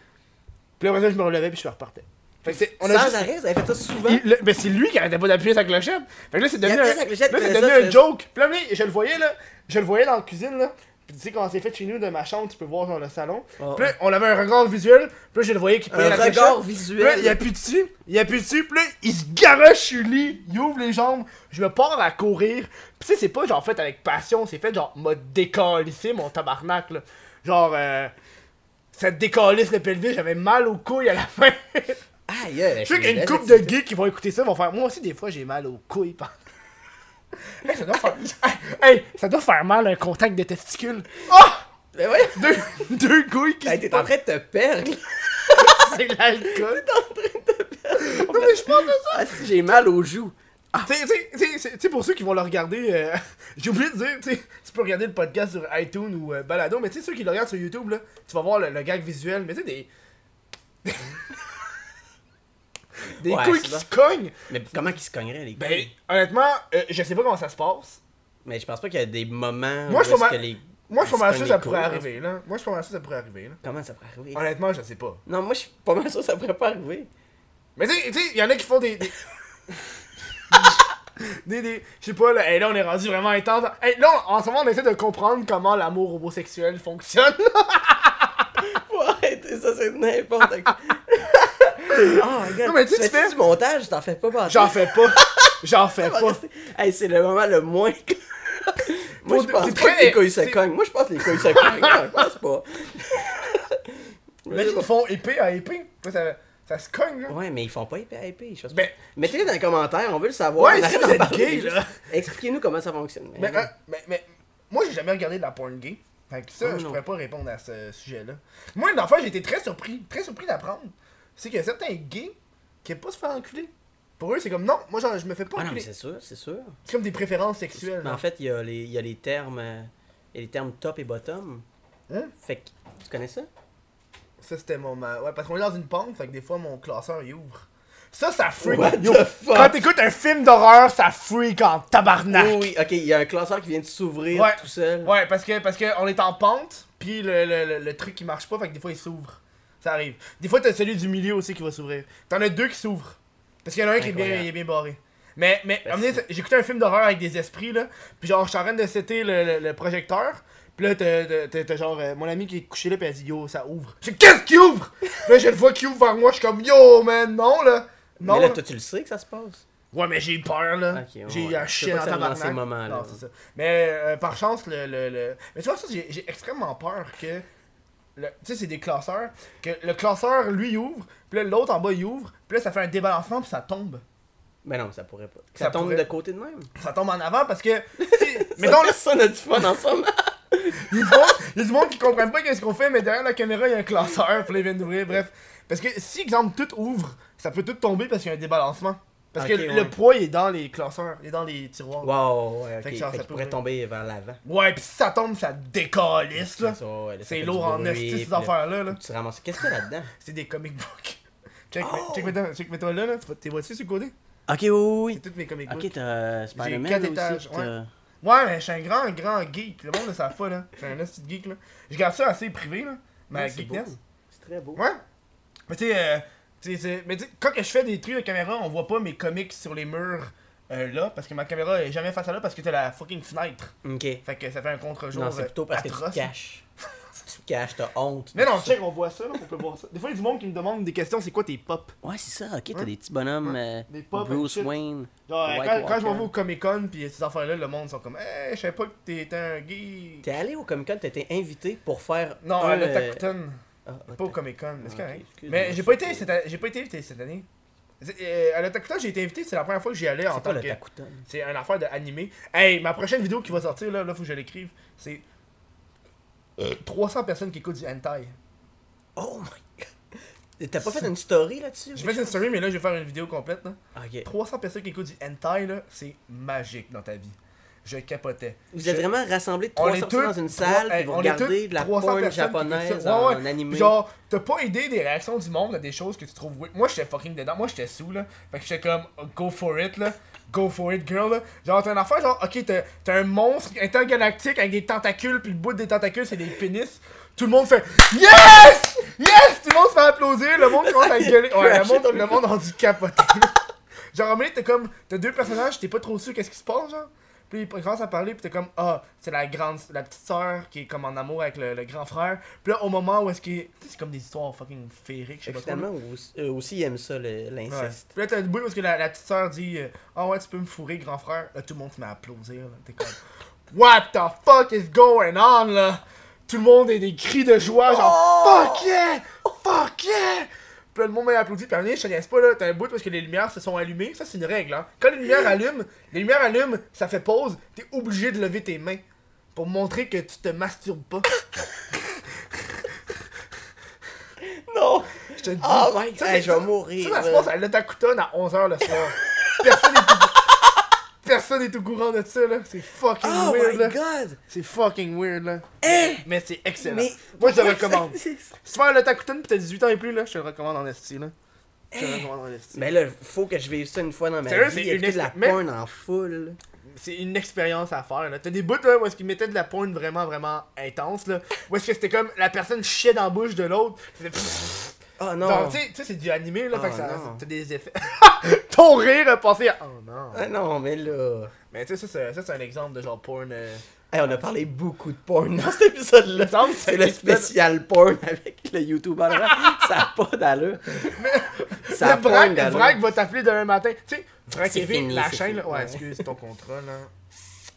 Puis après ça, je me relevais, puis je repartais. Fait que on a Sans juste- arrêt, vous avez fait ça souvent? il- le- mais c'est lui qui arrêtait pas d'appuyer sa clochette. Fait que là, c'est devenu, un, là, devenu ça, un joke. Puis là, je le voyais, là. Je le voyais dans la cuisine, là. Puis tu sais, comment c'est fait chez nous, de ma chambre, tu peux voir dans le salon. Oh. Puis là, on avait un regard visuel. Puis là, je le voyais qui Un la regard clochette. Puis là, visuel. il appuie dessus. Il appuie dessus. Puis là, il se garoche sur le lit. Il ouvre les jambes. Je me pars à courir. Puis tu sais, c'est pas genre fait avec passion. C'est fait genre, m'a décalissé mon tabarnak, là. Genre, euh. Ça décalisse le pelvis. J'avais mal aux couilles à la fin. Aïe, aïe, Je sais qu'il y a une couple de gays qui vont écouter ça, vont faire. Moi aussi, des fois, j'ai mal aux couilles. pendant- hey, ça doit faire. hey, hey, ça doit faire mal un contact de testicules. Oh! Mais ouais, Deux, deux couilles qui hey, t'es en train de te perdre. C'est l'alcool. Non, mais je pense que ça. Ah, si j'ai mal aux joues. Tu sais- tu pour ceux qui vont le regarder, euh, j'ai oublié de dire, tu sais, tu peux regarder le podcast sur iTunes ou euh, Balado, mais tu sais, ceux qui le regardent sur YouTube, là, tu vas voir le, le gag visuel, mais tu sais, des. Des Ouais, couilles qui ça. se cognent. Mais comment qu'ils se cogneraient, les gars? Ben, honnêtement, euh, je sais pas comment ça se passe. Mais je pense pas qu'il y a des moments Moi, où je que les... Moi, je suis pas mal sûr que ça pourrait couilles, arriver, là. Moi, je suis pas mal sûr que ça pourrait arriver, là. Comment ça pourrait arriver? Honnêtement, je sais pas. Non, moi, je suis pas mal sûr que ça pourrait pas arriver. Mais tu sais, il y en a qui font des. des... des, des- je sais pas, là, hey, là, on est rendu vraiment intense. Hey, là, en ce moment, on essaie de comprendre comment l'amour homosexuel fonctionne. Faut arrêter ça, c'est n'importe quoi. Regarde. Non, mais tu fais fais- du montage, t'en fais pas. J'en fais pas. J'en fais pas. Hey, c'est le moment le moins. Moi, je pense pas que les couilles se cognent. Moi, je pense que les couilles se cognent. Je pense pas. Mais ils font épée à épée. Ça, ça se cogne, là. Ouais, mais ils font pas épée à épée. je Ben-. Mettez-les dans les commentaires, on veut le savoir. Ouais, si vous êtes gay, là. Expliquez-nous comment ça fonctionne. Mais, euh, mais, mais, moi, j'ai jamais regardé de la porn gay. Fait que ça, Oh, je non. pourrais pas répondre à ce sujet-là. Moi, fois, j'ai été très surpris, très surpris d'apprendre. C'est qu'il y a certains gays qui aiment pas se faire enculer. Pour eux, c'est comme non, moi, je me fais pas Ah non, mais c'est sûr, c'est sûr. C'est comme des préférences sexuelles. Mais en fait, il y, a les- il y a les termes. euh, Il y a les termes top et bottom. Hein? Fait que. Tu connais ça? Ça, c'était mon. ma- Ouais, parce qu'on est dans une pente, fait que des fois, mon classeur, il ouvre. Ça, ça freak. What the fuck? Quand t'écoutes un film d'horreur, ça freak en tabarnak. Oui, oui, ok, il y a un classeur qui vient de s'ouvrir Ouais. tout seul. Ouais, parce que parce que on est en pente, puis le, le, le, le truc qui marche pas, fait que des fois il s'ouvre. Ça arrive. Des fois t'as celui du milieu aussi qui va s'ouvrir. T'en as deux qui s'ouvrent. Parce qu'il y en a un qui est bien, Incroyable. il est bien barré. Mais, mais, j'écoutais un film d'horreur avec des esprits, là. Puis genre, je suis en train de setter le, le, le projecteur. Puis là, t'as- genre euh, mon ami qui est couché là, puis elle dit Yo, ça ouvre. Je Qu'est-ce qui ouvre? Là, je le vois qui ouvre vers moi. Je suis comme Yo, man, non, là. Non. Mais là, là. toi, tu le sais que ça se passe? Ouais, mais j'ai eu peur, là. Ouais, j'ai eu un chien dans pas ta te dans ces Non, c'est ça. Mais euh, par chance, le, le, le- Mais tu vois, ça, j'ai extrêmement peur que. Tu sais, c'est des classeurs. Que le classeur, lui, il ouvre. Puis là, l'autre en bas, il ouvre. Puis là, ça fait un débalancement, puis ça tombe. Mais non, ça pourrait pas. Ça, Ça tombe pourrait. de côté de même. Ça tombe en avant parce que. si- Mettons, là, ça a du fun ensemble. il y a du monde- il y a du monde qui comprennent pas qu'est-ce qu'on fait, mais derrière la caméra, il y a un classeur. Puis là, il vient d'ouvrir. Bref. Parce que si, exemple, tout ouvre, ça peut tout tomber parce qu'il y a un débalancement. Parce que le ouais. poids, il est dans les classeurs. Il est dans les tiroirs. Wow, ouais, ok. Fait Fait que genre, qu'il ça pourrait tomber vers l'avant. Ouais, pis si ça tombe, ça décalisse, là. Ça, ouais, C'est lourd en esti, ces là, affaires-là, là. Tu ramasses. Qu'est-ce qu'il y a là-dedans? C'est des comic books. Check, Oh! check, mets-toi, check, mets-toi là, là. Tu vois- T'es vois-tu sur le côté? Ok, oui, oui, C'est tous mes comic books. Ok, t'as quatre Spider-Man là étages, aussi. puis ouais. mais je suis un grand, grand geek. Le monde ne savent pas, là. Je suis un esti geek, là. Je garde ça assez privé, là. Ma Ouais, c'est beau. geekness. C'est très beau. Ouais. Mais tu sais, euh, tu sais, c'est- mais tu sais, quand que je fais des trucs de caméra, on voit pas mes comics sur les murs euh, là, parce que ma caméra est jamais face à là, parce que t'as la fucking fenêtre. Ok. Fait que ça fait un contre-jour. Non, c'est euh, plutôt parce que tu te caches. tu te caches, t'as honte. Mais non, check, on voit ça, là, on peut voir ça. Des fois, il y a du monde qui me demande des questions, c'est quoi tes pop Ouais, c'est ça, ok, t'as Ouais. des petits bonhommes. euh, Des pop Bruce. Wayne. Genre, euh, quand, quand je m'en vais au Comic Con, pis ces affaires-là, le monde sont comme, hey, je savais pas que t'étais un geek. T'es allé au Comic Con, été invité pour faire. Non, un, à euh, ah, pas au Comic Con, mais c'est correct. Mais j'ai pas, été cette a- j'ai pas été invité cette année. Euh, à l'Otakuton, j'ai été invité, c'est la première fois que j'y allais en tant que. C'est une affaire d'animé. Hey, ma prochaine vidéo qui va sortir, là, là faut que je l'écrive, c'est. 300 personnes qui écoutent du hentai. Oh my god. T'as pas fait une story là-dessus? J'ai fait une story, mais là, je vais faire une vidéo complète. Là. Ok. 300 personnes qui écoutent du hentai, là, c'est magique dans ta vie. Je capotais. Vous êtes vraiment rassemblés On 300 est personnes dans une salle, puis vous regardez de la 300 porn japonaise en animé. Genre, t'as pas idée des réactions du monde à des choses que tu trouves weird. Moi, j'étais fucking dedans. Moi, j'étais sous, là. Fait que j'étais comme, go for it, là. Go for it, girl, là. Genre, t'as une affaire, genre, ok, t'as un monstre intergalactique avec des tentacules, puis le bout des tentacules, c'est des pénis. Tout le monde fait Yes! Yes! Tout le monde se fait applaudir, le monde commence à gueuler. Ouais, le monde, le monde a dû capoter. genre, un donné, t'es comme, t'as deux personnages, t'es pas trop sûr qu'est-ce qui se passe, genre. Puis il commence à parler, puis t'es comme, ah, c'est la grande, la petite sœur qui est comme en amour avec le, le grand frère. Puis là, au moment où est-ce qu'il. C'est comme des histoires fucking féeriques, je sais pas trop. aussi, eux aussi ils aiment ça, le- Ouais. l'inceste. Puis là, t'as le bout parce que la, la petite sœur dit, euh, ah ouais, tu peux me fourrer, grand frère. Là, tout le monde se met à applaudir. T'es comme, what the fuck is going on, là? Tout le monde est des cris de joie, genre, fuck yeah! Fuck yeah! Puis là, le monde m'a applaudi. Puis à un moment donné, je te pas, là, t'as un bout parce que les lumières se sont allumées. Ça, c'est une règle, hein. Quand les lumières allument, les lumières allument, ça fait pause, t'es obligé de lever tes mains pour montrer que tu te masturbes pas. Non! Je te dis. Oh my god, je vais mourir. Ça, ça se passe à l'Otakuton à 11h le soir. Personne n'est. Personne est au courant de ça, là. C'est fucking Oh weird, my là. god! C'est fucking weird, là. Hey! Mais c'est excellent. Mais. Moi, je te le recommande. Si tu vas à l'Otakuton pis t'as 18 ans et plus, là, je te le recommande en esti, là. Je te le recommande en esti. Mais là, faut que je vive ça une fois dans ma Sérieux, vie. c'est une de la mais- porn en full. C'est une expérience à faire, là. T'as des bouts, là, où est-ce qu'ils mettaient de la pointe vraiment, vraiment intense, là. Où est-ce que c'était comme la personne chiait dans la bouche de l'autre. C'était. Oh non! Tu sais- c'est du animé, là. Oh fait que ça- t'as des effets. Ton rire a passé à. Oh non. Ah non, mais là. Mais tu sais, ça, c'est- ça, c'est un exemple de genre porn. euh, Hey, on a parlé beaucoup de porn dans cet épisode-là. C'est le spécial porn avec le YouTuber. Ça n'a pas d'allure. Ça a Le pas Vrac, d'allure. Vrac va t'appeler demain matin. Tu sais, Vrac C'est TV, fini, la chaîne. fini, là- Ouais, ouais. excuse ton contrat, là.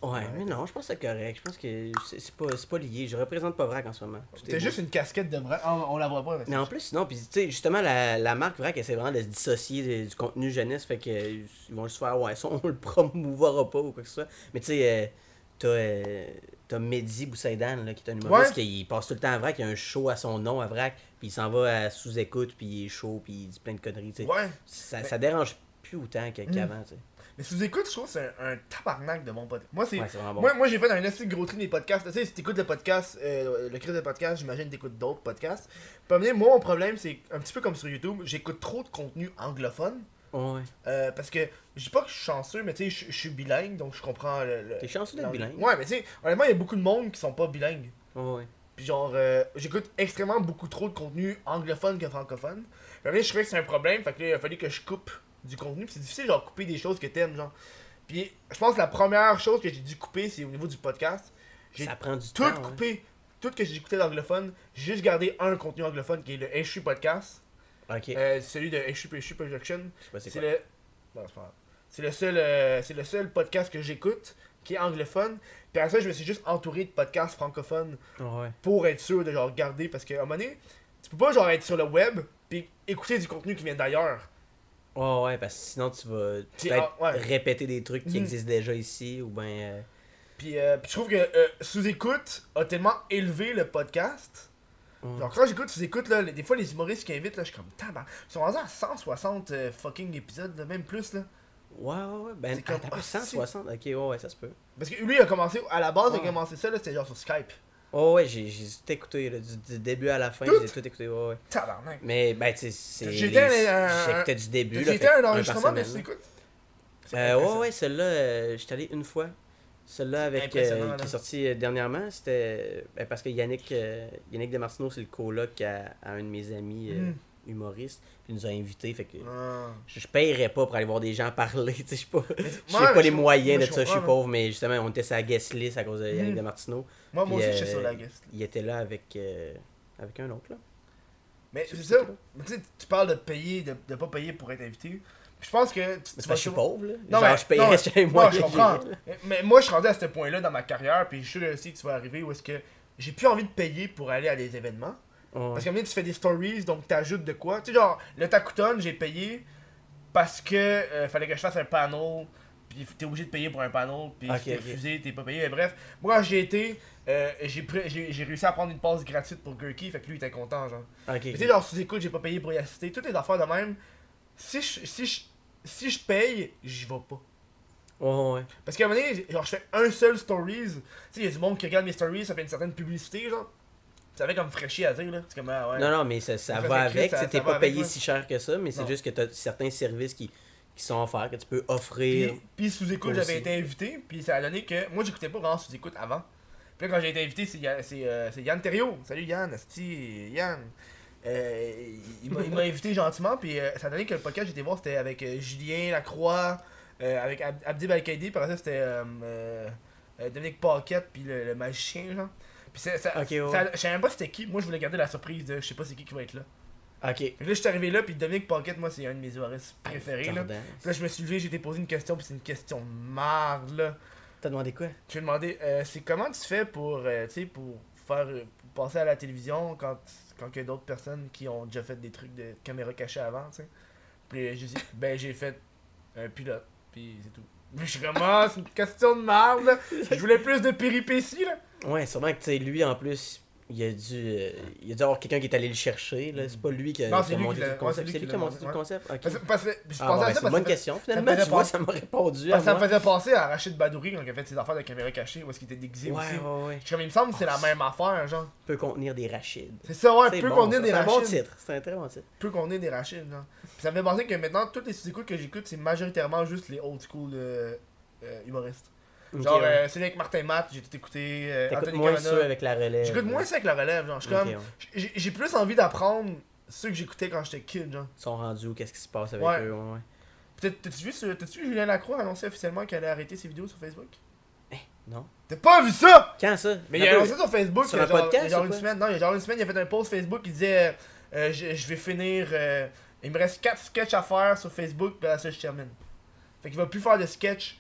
Ouais, mais non, je pense que c'est correct. Je pense que c'est c'est pas, c'est pas lié. Je représente pas Vrac en ce moment. T'as juste une casquette de Vrac. On, on la voit pas. mais Mais en plus, sinon, puis tu sais, justement, la, la marque Vrac essaie vraiment de se dissocier de- du contenu jeunesse. Fait que euh, ils vont juste faire, ouais, ça, on le promouvera pas ou quoi que ce soit. Mais tu sais, euh, t'as. euh, T'as Mehdi Boussaïdan, là, qui est un humoriste, Ouais. qui il passe tout le temps à Vrac, il a un show à son nom à Vrac, puis il s'en va à sous-écoute, puis il est chaud, puis il dit plein de conneries, tu sais. Ouais. Ça, Mais- ça dérange plus autant que- qu'avant, tu sais. Mais si vous écoutez, je trouve que c'est un, un tabarnak de bon podcast. Moi, c'est. Ouais, bon. Moi, moi j'ai fait un assez gros tri des podcasts. Tu sais, si t'écoutes le podcast, euh, le cri de podcast, j'imagine que t'écoutes d'autres podcasts. Puis, moi, mon problème, c'est un petit peu comme sur YouTube, j'écoute trop de contenu anglophone. Ouais. Euh, parce que je dis pas que je suis chanceux, mais tu sais, je suis bilingue, donc je comprends le. le- T'es chanceux d'être bilingue. Ouais, mais tu sais, honnêtement, il y a beaucoup de monde qui sont pas bilingues. Ouais, ouais. Puis genre, euh, j'écoute extrêmement beaucoup trop de contenu anglophone que francophone. Puis je trouvais que c'est un problème, fait que là, il a fallu que je coupe du contenu. Puis c'est difficile, genre, couper des choses que t'aimes, genre. Puis je pense que la première chose que j'ai dû couper, c'est au niveau du podcast. J'ai Ça prend du tout temps. hein. coupé. Tout que j'ai écouté d'anglophone. J'ai juste gardé un contenu anglophone qui est le HU Podcast. Ok. Euh, celui de HU Production. C'est le. Non, c'est le seul, euh, c'est le seul podcast que j'écoute qui est anglophone. Puis après ça, je me suis juste entouré de podcasts francophones Ouais. pour être sûr de genre regarder parce qu'à un moment donné, tu peux pas genre être sur le web puis écouter du contenu qui vient d'ailleurs. Ouais, ouais, parce que sinon tu vas peut-être ah, ouais. répéter des trucs qui Mhm. existent déjà ici ou ben. euh, Puis, euh, puis je trouve que euh, sous-écoute a tellement élevé le podcast. ouais. Genre quand j'écoute sous-écoute, là, les- des fois les humoristes qui invitent, là, je suis comme tabac. Ils sont rendus à 160 euh, fucking épisodes, là, même plus là. Ouais, ouais, ouais. Ben, comme- ah, 160. Ok, ouais, ouais, ça se peut. Parce que lui il a commencé, à la base, il a commencé ça, là, c'était genre sur Skype. Ouais, ouais, j'ai j'ai tout écouté, là, du, du début à la fin, j'ai tout écouté, ouais, ouais. Tabarnak. Mais, ben, tu sais. J'étais J'écoutais du début, fait un enregistrement. C'est Euh, ouais, ouais, celle-là, euh, j'étais allé une fois. Celle-là avec euh, qui est sortie euh, dernièrement, c'était ben, parce que Yannick, Yannick Demartino, c'est le coloc à, à un de mes amis euh, Mm. Humoristes. Puis il nous a invités. Fait que Ah. je, je payerais pas pour aller voir des gens parler. Je sais pas, j'ai pas les moyens moi, de ça, je suis pauvre, mais justement, on était sur la guest list à cause de Yannick Mm. Demartino. Moi, moi Puis, aussi, je suis euh, sur la guest. Il était là avec, euh, avec un autre, là. Mais c'est ça. Tu parles de payer, de, de pas payer pour être invité. Puis je pense que. Tu, Mais tu vas je suis pauvre, là. Non, Genre, mais- je payerais non, Non, moyens, je comprends. Mais moi, je suis rendu à ce point-là dans ma carrière, puis je suis sûr aussi que tu vas arriver où est-ce que j'ai plus envie de payer pour aller à des événements. Ouais. Parce qu'à un moment donné, tu fais des stories, donc t'ajoutes de quoi. Tu sais, genre, le Takuton, j'ai payé parce que euh, fallait que je fasse un panel, puis t'es obligé de payer pour un panel, puis Ok, si t'es refusé, t'es pas payé. Mais bref, moi, j'ai été, euh, j'ai réussi à prendre une passe gratuite pour Gurky, fait que lui, il était content, genre. Tu sais, genre, sous écoute, j'ai pas payé pour y assister. Toutes les affaires de même, si je, si je, si je paye, j'y vais pas. Ouais, ouais. Parce qu'à un moment donné, genre, je fais un seul stories. Tu sais, il y a du monde qui regarde mes stories, ça fait une certaine publicité, genre. Ça fait comme fraîchir à dire, là. C'est comme, ah ouais. Non, non, mais ça, ça va avec. T'es ça pas avec, payé si cher que ça, mais c'est juste que t'as certains services qui, qui sont offerts, que tu peux offrir. puis sous écoute, Moi j'avais été invité, puis ça a donné que. Moi, j'écoutais pas vraiment sous écoute avant. Puis là, quand j'ai été invité, c'est euh, c'est Yann Thériault. Salut Yann, Asti, Yann. Euh, il m'a- invité gentiment, puis euh, ça a donné que le podcast j'étais voir, c'était avec euh, Julien Lacroix, euh, avec Ab- Abdi Balkaidi, par ça, c'était Dominique Paquette, puis le, le magicien, genre. Puis ça, ça, Ok, ouais. ça- je savais même pas c'était qui. Moi, je voulais garder la surprise de je sais pas c'est qui qui va être là. Ok. Fait que là, je suis arrivé là, puis Dominique Paquette, moi, c'est un de mes humoristes préférés, là. Puis là, je me suis levé, j'ai été posé une question, puis c'est une question de marde, là. T'as demandé quoi? Je vais demander, euh, c'est comment tu fais pour, euh, tu sais, pour faire, euh, pour passer à la télévision quand, quand il y a d'autres personnes qui ont déjà fait des trucs de caméra cachée avant, tu sais? Puis euh, j'ai dit, ben j'ai fait un pilote, puis c'est tout. Mais je suis comme, ah, c'est une question de marde, là. Je voulais plus de péripéties, là. Ouais, sûrement que lui en plus, il a dû, euh, il a dû avoir quelqu'un qui est allé le chercher. là. C'est pas lui qui a, Non, qui a monté le concept. c'est lui qui a monté tout le concept Ok. Parce, parce je Ah, pensais bon, à ça c'est une bonne que question. Finalement, tu vois, ça m'a répondu parce ça me faisait penser à Rachid Badouri quand il a fait ses affaires de caméra cachée, où est-ce qu'il était déguisé Ouais, aussi. ouais, ouais. Je comme, il me semble que c'est la même affaire, genre. Peut contenir des rachides. C'est ça, ouais, bon, ait ça, des C'est un bon titre. C'est un très bon titre. peu qu'on ait des rachides. Genre. Ça me fait penser que maintenant, toutes les sous-écoutes que j'écoute, c'est majoritairement juste les old school euh, euh, humoristes. Genre, ouais. euh, celui avec Martin Matt, j'ai tout écouté. Euh, Anthony moins ceux avec la relève. J'écoute moins ça avec la relève. Genre, je suis Ok, comme. ouais. j'ai- J'ai plus envie d'apprendre ceux que j'écoutais quand j'étais kid. Genre. Ils sont rendus où Qu'est-ce qui se passe avec Ouais. eux ouais, ouais. Peut-être, t'as-tu vu, t'as-tu vu Julien Lacroix annoncer officiellement qu'elle allait arrêter ses vidéos sur Facebook? Non. T'as pas vu ça? Quand ça? Mais il a annoncé sur Facebook Sur il y a un genre, podcast il y a genre une semaine. Non, il y a genre une semaine, il a fait un post Facebook qui disait euh, je, je vais finir. euh, il me reste 4 sketchs à faire sur Facebook, puis à ça je termine. Fait qu'il va plus faire de sketch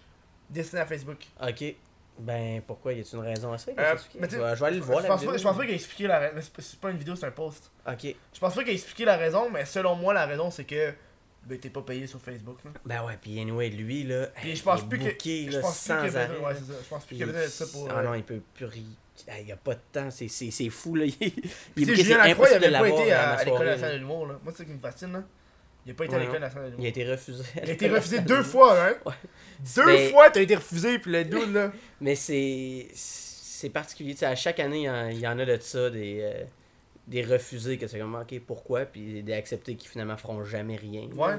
destinés à Facebook. Ok. Ben, pourquoi? Y a-t-il une raison à ça? Euh, que c'est? tu- Ouais, Je vais aller le voir. je pense, vidéo. pas, je pense pas qu'il a expliqué la raison. C'est pas une vidéo, c'est un post. Ok. Je pense pas qu'il a expliqué la raison, mais selon moi, la raison c'est que ben, t'es pas payé sur Facebook. là. Ben ouais, puis anyway, lui, là. Puis je pense plus que. booké, Je là, pense sans arrêt. ouais, c'est ça. Je pense plus qu'il y a Il- besoin de ça pour. Ah euh, non, il peut plus. Il y a pas de temps, c'est- fou là. Il, il est Julien c'est Lacroix, il avait pas été à à, l'école nationale de l'humour. là. Moi, c'est ça qui me fascine. là. Il a pas été Ouais, à l'école nationale de Il a l'humour. été refusé. Il a été refusé deux fois, hein? Ouais. Deux Mais- fois, t'as été refusé, puis le dude, là. Mais c'est c'est particulier. Tu sais, à chaque année, il y en, il y en a de ça, des, euh, des refusés, que c'est comme, ok, pourquoi, puis des acceptés qui finalement feront jamais rien. Ouais.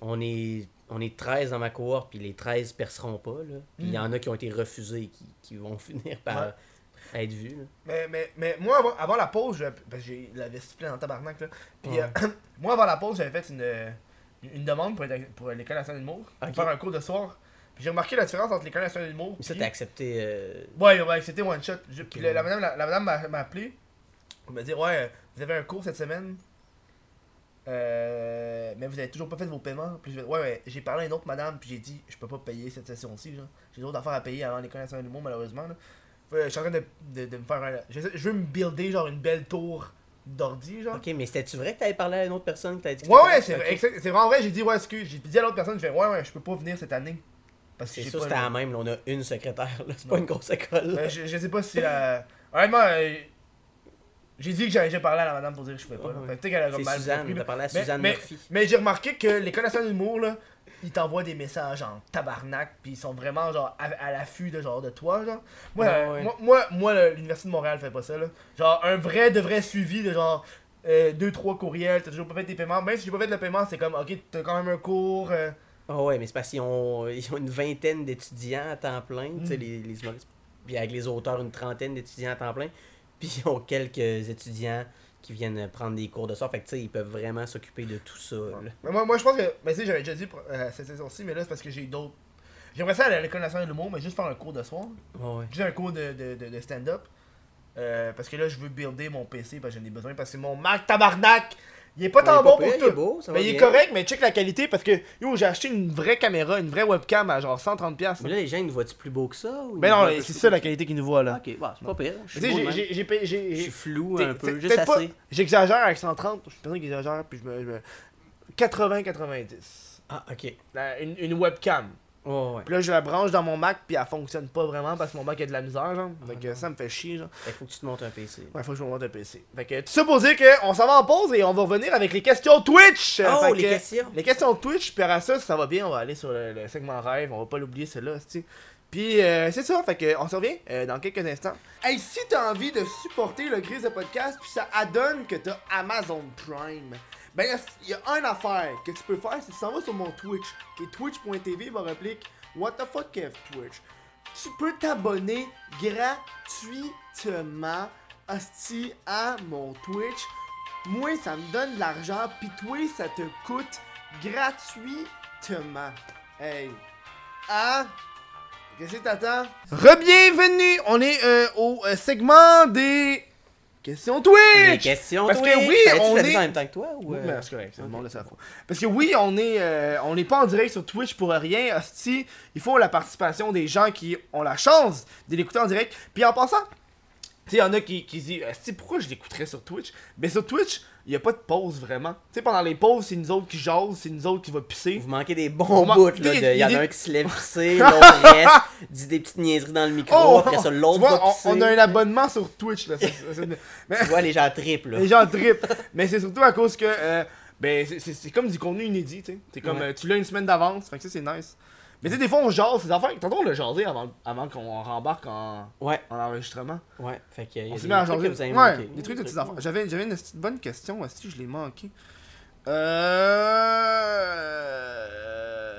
On, est, on est 13 dans ma cohorte, puis les 13 perceront pas. Là. Puis il y Mm. en a qui ont été refusés, qui, qui vont finir par être vus. là. Mais, mais, mais moi, avant, avant la pause, je- ben, j'ai la discipline en tabarnak, là. Puis, Ouais. euh, moi, avant la pause, j'avais fait une, une demande pour, être- pour l'école nationale d'humour, pour faire un cours de soir. Puis j'ai remarqué la différence entre l'école nationale d'humour. Ça, t'as accepté. euh, Ouais, ouais, c'était one shot. Je- puis la, ouais. la madame, la, la madame m'a, m'a appelé. Elle m'a dit Ouais, euh, vous avez un cours cette semaine. Euh, mais vous avez toujours pas fait vos paiements. Puis je ouais, ouais, j'ai parlé à une autre madame. Puis j'ai dit Je peux pas payer cette session-ci. genre. J'ai d'autres affaires à payer avant l'école nationale d'humour, malheureusement. Là. Je suis en train de, de, de me faire un. Je, je veux me builder genre une belle tour d'ordi. genre. Ok, mais c'était-tu vrai que t'avais parlé à une autre personne que t'avais dit que Ouais, ouais, c'est, vrai, c'est vraiment vrai. J'ai dit Ouais, excuse. J'ai dit à l'autre personne Je fais Ouais, ouais, je peux pas venir cette année. Parce que C'est sûr, c'était la même. là, on a une secrétaire. là, C'est pas une grosse école. Ben, je, je sais pas si la. Honnêtement, euh, j'ai dit que j'avais déjà parlé à la madame pour dire que je pouvais pas. Peut-être qu'elle a mal Suzanne. compris, parlé à Mais- Suzanne mais- Murphy. Mais j'ai remarqué que les connaisseurs d'humour, là, ils t'envoient des messages en tabarnak, puis ils sont vraiment genre à, à l'affût de genre de toi, genre. Moi, Ouais, euh, ouais. moi, moi, moi, l'Université de Montréal fait pas ça, là. Genre, un vrai, de vrai suivi de genre. euh, deux, trois courriels, t'as toujours pas fait tes paiements. Même si j'ai pas fait le paiement, c'est comme, ok, t'as quand même un cours. euh, Ah ouais, mais c'est parce qu'ils ont, ils ont une vingtaine d'étudiants à temps plein, tu sais, Mm. les, les. Puis avec les auteurs, une trentaine d'étudiants à temps plein. Puis ils ont quelques étudiants qui viennent prendre des cours de soir. Fait que tu sais, ils peuvent vraiment s'occuper de tout ça. Mais moi, moi je pense que. Mais tu sais, j'avais déjà dit euh, cette saison-ci, mais là, c'est parce que j'ai d'autres. J'aimerais ça aller à l'École nationale de l'humour, mais juste faire un cours de soir. Ouais, ouais. Juste un cours de, de, de, de stand-up. Euh, parce que là, je veux builder mon PC parce que j'en ai besoin. Parce que mon Mac tabarnak, il est pas tant est bon pas pour pire, il est tout. beau, ça mais il est correct, mais check la qualité parce que yo, j'ai acheté une vraie caméra, une vraie webcam à genre 130$. piastres. Mais là, les gens, ils nous voient-tu plus beau que ça ou ils Mais non, c'est ça la qualité qu'ils nous voient là. Ok, bah, c'est pas pire. Je suis flou un peu, juste assez. J'exagère avec 130, je suis personne qui exagère, puis je me. je me- 80-90. Ah, ok. Une webcam. Ouais, ouais. Puis là, je la branche dans mon Mac, puis elle fonctionne pas vraiment parce que mon Mac a de la misère, genre. Fait que non. ça me fait chier, genre. Fait faut que tu te montes un PC. Ouais, faut que je me monte un PC. Fait que tout ça pour dire qu'on s'en va en pause et on va revenir avec les questions Twitch. Oh, Fait les que- questions. Les questions Twitch, puis après ça, si ça va bien, on va aller sur le, le segment rêve, on va pas l'oublier celle-là, tu Puis euh, c'est ça, fait que on se revient euh, dans quelques instants. Hey, si t'as envie de supporter le Grise de podcast, puis ça adonne que t'as Amazon Prime, ben il y a une affaire que tu peux faire, c'est que tu s'en vas sur mon Twitch, qui est twitch.tv, va réplique What the fuck Twitch. Tu peux t'abonner gratuitement hostie à mon Twitch. Moi, ça me donne de l'argent, pis toi, ça te coûte gratuitement. Hey. Hein? Qu'est-ce que t'attends? Rebienvenue! On est euh, au euh, segment des questions Les Twitch! questions, Parce que Twitch. oui, Fallait-tu on est- en même temps que toi ou. Oui, euh, c'est correct, c'est. Parce que oui, on est euh, on n'est pas en direct sur Twitch pour rien, hostie. Il faut la participation des gens qui ont la chance de l'écouter en direct. Puis en passant, il y en a qui, qui se disent, hostie, pourquoi je l'écouterais sur Twitch? Mais sur Twitch, il n'y a pas de pause vraiment. Tu sais, pendant les pauses, c'est nous autres qui jasent, c'est nous autres qui va pisser. Vous manquez des On bons man- bouts, là. Il y en a un qui se lève pisser, l'autre reste, dit des petites niaiseries dans le micro, Oh, après ça, tu l'autre va on, pisser. on a un abonnement sur Twitch là. ça- ça- ça- mais- Tu vois, les gens triplent, là. Les gens trippent. Mais c'est surtout à cause que. euh, ben, c'est- comme du contenu inédit, tu sais. C'est comme. Ouais. euh, tu l'as une semaine d'avance, fait que ça, c'est nice. Mais tu sais, des fois, on jase ces affaires. Tantôt, on l'a jasé avant, avant qu'on rembarque en, Ouais, en enregistrement. ouais. Fait que. y a On des mis à trucs que vous avez Ouais, des trucs de petites affaires. J'avais j'avais une petite bonne question, si je l'ai manqué. Euh.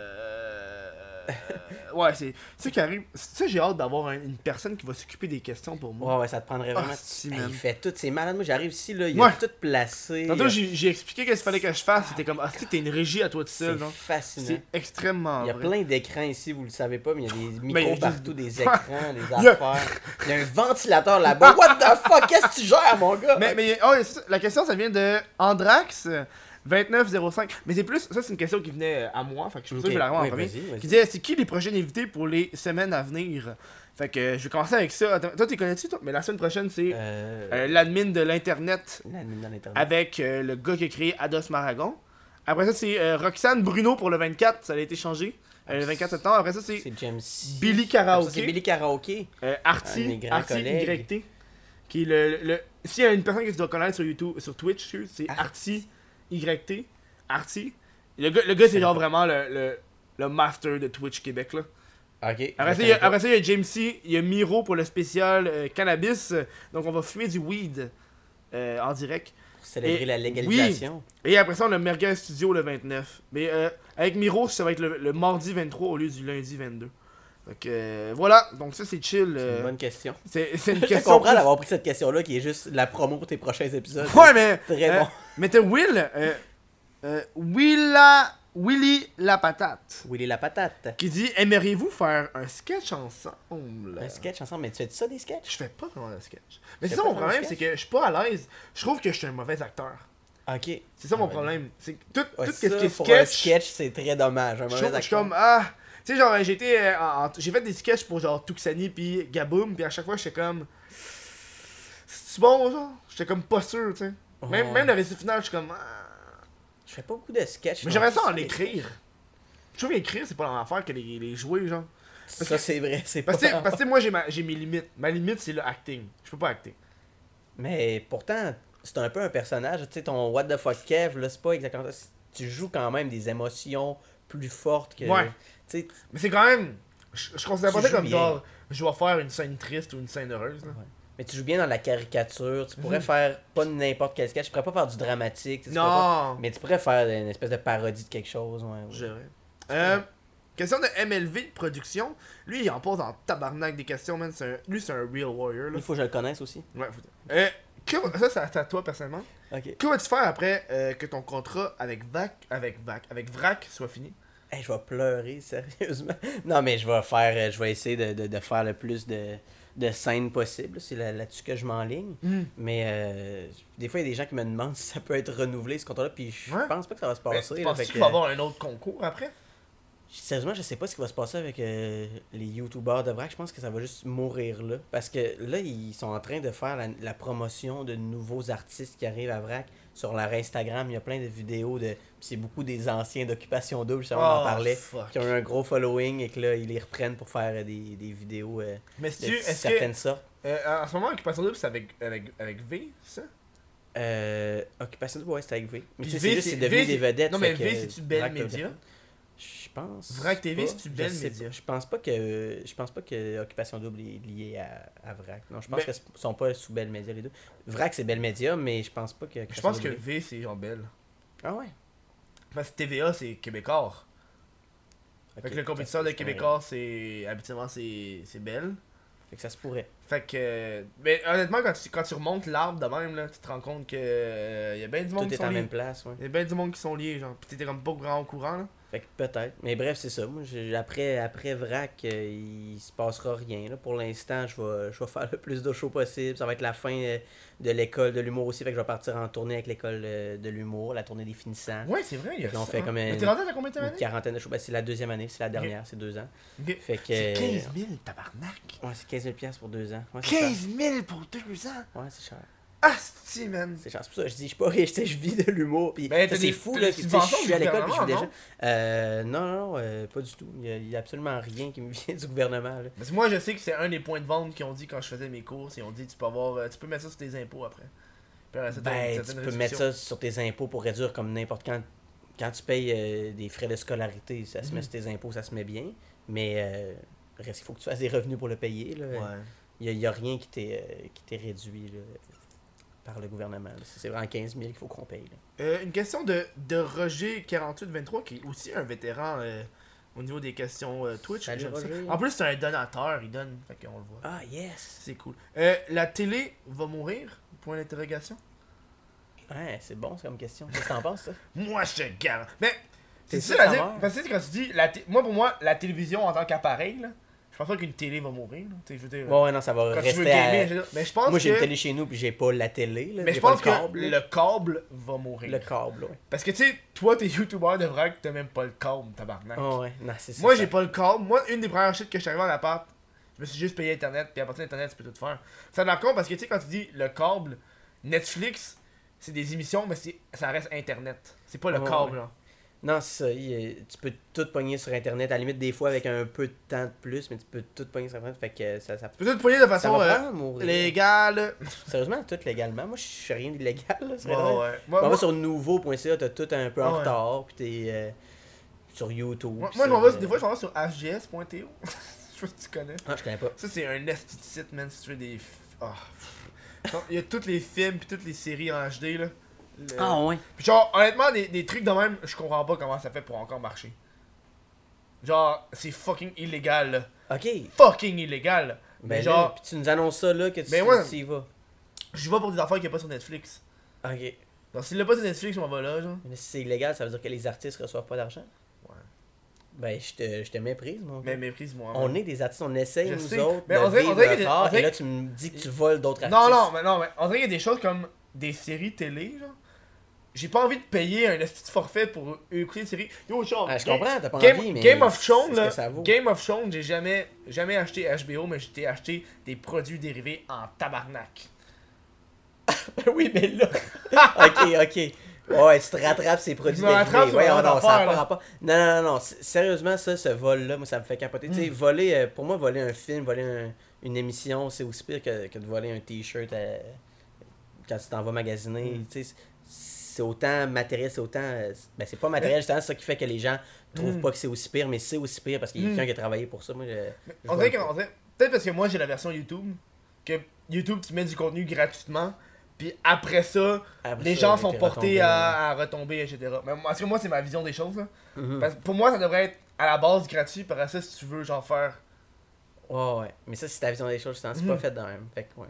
Ouais, c'est ça qui arrive. Ça, j'ai hâte d'avoir un- une personne qui va s'occuper des questions pour moi. Ouais, ouais, ça te prendrait Ah, vraiment. si, Hey, man. il fait tout, c'est malade. Moi, j'arrive ici, là, il Ouais. a tout placé. Tantôt, euh, j'ai expliqué qu'est-ce qu'il fallait que je fasse. C'était comme, ah, si t'es une régie à toi tout seul, C'est fascinant. C'est extrêmement Il y a vrai. plein d'écrans ici, vous le savez pas, mais il y a des y micros a juste- partout, des écrans, des affaires. Il y a un ventilateur là-bas. What the fuck? Qu'est-ce que tu gères, mon gars? Mais, mais oh, la question, ça vient de Andrax. Euh, 2905. Mais c'est plus, ça c'est une question qui venait euh, à moi, fait que je suis sûr que je vais la en premier. Qui disait, c'est qui les prochains invités pour les semaines à venir? Fait que euh, je vais commencer avec ça. Attends, toi, tu connais-tu, toi? Mais la semaine prochaine, c'est Euh, euh, l'admin de l'internet l'admin dans l'internet. avec euh, le gars qui a créé Ados Maragon. Après ça, c'est Roxane Bruno pour le 24, ça a été changé. Euh, le 24 septembre. Après ça, c'est. Billy Karaoke. C'est Billy Karaoke. Euh, Artie. YT, qui est le, le- s'il y a une personne que tu dois connaître sur YouTube, sur Twitch, c'est Artie. Artie YT, Artie. Le gars, le gars c'est genre vraiment le, le, le master de Twitch Québec là. Après ça, il y a, après ça, il y a James C, il y a Miro pour le spécial euh, cannabis, donc on va fumer du weed euh, en direct. Pour célébrer Et- la légalisation. Et après ça, on a Merguez Studio le 29. Mais euh, avec Miro, ça va être le, le mardi 23 au lieu du lundi 22. Donc euh, voilà, donc ça c'est chill. C'est euh, une bonne question. c'est c'est une Je question. comprends plus- d'avoir pris cette question-là qui est juste la promo pour tes prochains épisodes. Ouais, mais. Très euh, bon. Mais t'as Will. Euh, euh, Willa Willy la patate. Willy la patate. Qui dit Aimeriez-vous faire un sketch ensemble? Un sketch ensemble, mais tu fais ça des sketchs? Je fais pas vraiment de sketch. Mais c'est ça mon de problème, c'est sketch? que je suis pas à l'aise. Je trouve que je suis un mauvais acteur. Ok. C'est ça mon Ah, problème. C'est que tout, Ouais, tout ce qui est pour un sketch. sketch, c'est très dommage. Un Je mauvais trouve- je suis acteur. comme ah tu sais genre j'ai été euh, j'ai fait des sketchs pour genre Tuxani puis Gaboum puis à chaque fois j'étais comme c'est bon genre? J'étais comme pas sûr tu sais même, Ouais. même le récit final je suis comme ah. Je fais pas beaucoup de sketchs. mais j'aimerais ça en écrire je trouve écrire c'est pas la même affaire que les, les jouer genre sketchs. Ça, c'est vrai. C'est parce que pas... parce que moi j'ai ma- j'ai mes limites ma limite c'est le acting je peux pas acter Mais pourtant, c'est un peu un personnage. Tu sais, ton What the fuck Kev, là, c'est pas exactement ça. Tu joues quand même des émotions plus fortes que. Ouais. Mais c'est quand même je, je considère pas ça comme bien. genre je vais faire une scène triste ou une scène heureuse là. mais tu joues bien dans la caricature. Tu pourrais Mhm. faire pas n'importe quel sketch. Tu pourrais pas faire du dramatique. pas- non Mais tu pourrais faire une espèce de parodie de quelque chose. Ouais, ouais. Euh, question de MLV production. Lui, il en pose en tabarnak des questions, man. C'est un- Lui, c'est un real warrior. Là. Il faut que je le connaisse aussi. Ouais, faut- Euh, que- ça, c'est à toi personnellement. Ok. Que vas-tu faire après euh, que ton contrat avec VAC, avec VAC, avec VRAC soit fini? Hey, je vais pleurer, sérieusement. Non, mais je vais faire, euh, je vais essayer de, de, de faire le plus de, de scènes possible. C'est là- là-dessus que je m'enligne. Mais euh, des fois, il y a des gens qui me demandent si ça peut être renouvelé, ce contrat-là, puis je Ouais. pense pas que ça va se Ben, passer. Tu là, penses qu'il va y avoir un autre concours après? Sérieusement, je sais pas ce qui va se passer avec euh, les youtubeurs de VRAC. Je pense que ça va juste mourir là. Parce que là, ils sont en train de faire la, la promotion de nouveaux artistes qui arrivent à VRAC. Sur leur Instagram, il y a plein de vidéos de. C'est beaucoup des anciens d'Occupation Double, justement, on en Oh, parlait. fuck. Qui ont eu un gros following et que là, ils les reprennent pour faire euh, des, des vidéos euh, Mais de tu, certaines que sortes. euh, en ce moment, Occupation Double, c'est avec, avec, avec V, ça? Euh, Occupation Double, ouais, c'est avec V. Mais tu sais, c'est juste, c'est- c'est devenu V, des vedettes. Non, mais V, c'est-tu Belle Média? Fait. Je pense. Vrac TV, pas. c'est-tu Je Belle Média? Je pense pas que je pense pas que Occupation Double est lié à, à Vrac. Non, je pense Mais- que qu'ils sont pas sous Belle Média les deux. Vrac c'est Belle Média, mais je pense pas que. Je pense que V, c'est genre Belle. Ah ouais. Parce que TVA, c'est Québécois. Fait Ok, que le compétiteur de Québécois, c'est. Habituellement, c'est c'est Belle. Fait que ça se pourrait. Fait que. Mais honnêtement, quand tu, quand tu remontes l'arbre de même, là, tu te rends compte que. euh, y a bien du monde Tout qui est sont en liés. même place, ouais. Y a bien du monde qui sont liés, genre. Pis t'étais comme pas grand au courant, là. Fait que peut-être. Mais bref, c'est ça. Moi, après, après Vrac, euh, il se passera rien. Là. Pour l'instant, je vais, je vais faire le plus de shows possible. Ça va être la fin euh, de l'école de l'humour aussi. Fait que je vais partir en tournée avec l'école euh, de l'humour, la tournée des finissants. Ouais, c'est vrai, il y a Fait qu'on ça, fait hein. comme Mais un- t'es rendu à combien de Une années quarantaine de shows. Ben, c'est la deuxième année, c'est la dernière, c'est deux ans. Ok. Fait que. C'est euh, 15 000, tabarnak. Ouais, c'est 15 000 piastres pour deux ans. Ouais, c'est cher. 15 000 pour deux ans? Ouais, c'est cher. Ah, si, man. C'est cher. C'est pour ça que je dis, je suis pas riche, je vis de l'humour. Puis Ben, c'est fou, là. tu sais, Je suis à l'école, puis je vis déjà. Euh, non, non, non, euh, pas du tout. Il y, a, il y a absolument rien qui me vient du gouvernement, là. Parce que moi, je sais que c'est un des points de vente qu'ils ont dit quand je faisais mes courses. Ils ont dit, tu peux avoir. euh, Tu peux mettre ça sur tes impôts après. Puis Ben, tu peux mettre ça sur tes impôts pour réduire comme n'importe quand. Quand tu payes euh, des frais de scolarité, ça se met Mhm. sur tes impôts, ça se met bien. Mais euh, reste, il faut que tu fasses des revenus pour le payer. Là. Ouais. Il n'y a, rien qui t'est euh, qui t'est réduit là, par le gouvernement. C'est vraiment 15 000 qu'il faut qu'on paye. Euh, une question de, de Roger4823 qui est aussi un vétéran euh, au niveau des questions euh, Twitch. Salut. Roger. En plus, c'est un donateur, il donne, fait qu'on le voit. Ah, yes! C'est cool. Euh, la télé va mourir? Point d'interrogation. Ouais, c'est bon, c'est comme question. Qu'est-ce que t'en penses, ça? Moi, je te garantis. Mais, c'est ça dire. meurt. Parce que quand tu dis, la moi, pour moi, la télévision en tant qu'appareil, là, je pense pas qu'une télé va mourir. je veux dire, Ouais, non, ça va rester gamer, à... je mais je pense Moi, j'ai que. une télé chez nous, puis j'ai pas la télé. Là. mais je pense le câble, que là. le câble va mourir. Le câble, ouais. Parce que tu sais, toi, t'es youtubeur de vrai que t'as même pas le câble, tabarnak. Oh, ouais, non, c'est. Moi, j'ai pas le câble. Moi, une des premières shit que je suis arrivé en appart, je me suis juste payé Internet, puis à partir d'Internet, tu peux tout faire. Ça me compte parce que tu sais, quand tu dis le câble, Netflix, c'est des émissions, mais ça reste Internet. C'est pas le Ouais, câble, ouais. là. Non, c'est ça. il- tu peux tout pogner sur Internet. À la limite, des fois, avec un peu de temps de plus, mais tu peux tout pogner sur Internet. Fait que ça, ça, Tu peux tout payer de façon euh, légale. Sérieusement, tout légalement. Moi, je suis rien d'illégal. là, c'est Ouais. Moi, On moi, va sur nouveau.ca, t'as tout un peu en Ah ouais. retard, puis t'es euh, sur YouTube. moi, moi, euh, des fois, je m'en vais sur hgs.to. je sais pas si tu connais. Ah, je connais pas. Ça, c'est un esti site, man, si tu veux des. Ah. Il y a tous les films puis toutes les séries en HD, là. Le- Ah, ouais. Puis genre, honnêtement, des, des trucs de même, je comprends pas comment ça fait pour encore marcher. Genre, c'est fucking illégal, là. Ok. Fucking illégal. là. Ben Mais là, genre, puis tu nous annonces ça là, que tu Ben ouais. tu y vas. je vais pour des affaires qu'il n'y a pas sur Netflix. Ok. Donc, s'il l'a pas sur Netflix, je m'en vais là, genre. Mais si c'est illégal, ça veut dire que les artistes reçoivent pas d'argent? Ouais. Ben, je te, je te méprise, mon gars. Mais méprise-moi. On est des artistes, on essaye, Je nous sais, autres, mais de on dirait- on vivre dirait notre qu'il y a- art, on dirait et là, tu me dis que tu voles d'autres artistes. Non, non, mais non, mais on dirait qu'il y a des choses comme des séries télé, genre. J'ai pas envie de payer un petit forfait pour écouter une série. Yo, genre, Ah, je Game- comprends, t'as pas Game, envie, mais... Game of Thrones, là. Game of Thrones, j'ai jamais, jamais acheté HBO, mais j'ai acheté des produits dérivés en tabarnak. oui, mais là... ok, ok. Ouais, tu te rattrapes ces produits Je me rattrape dérivés. ça pas. Non, non, non, non. Sérieusement, ça, ce vol-là, moi, ça me fait capoter. Tu sais, Mm. voler... euh, pour moi, voler un film, voler un- une émission, c'est aussi pire que, que de voler un T-shirt euh, quand tu t'en vas magasiner. Mm. Tu sais, c'est autant matériel, c'est autant... euh, Ben, c'est pas matériel, c'est ça qui fait que les gens trouvent Mm. pas que c'est aussi pire, mais c'est aussi pire parce qu'il y a Mm. quelqu'un qui a travaillé pour ça. Moi, je- on dirait peut-être parce que moi j'ai la version YouTube, que YouTube tu mets du contenu gratuitement, puis après ça, Après les ça, gens avec sont portés à, à retomber, etc. Mais parce que moi c'est ma vision des choses là. Mhm. Parce que pour moi ça devrait être à la base gratuit, par ça si tu veux genre faire. Ouais, ouais. Mais ça, c'est ta vision des choses, c'est pas fait dans même. Fait que, ouais.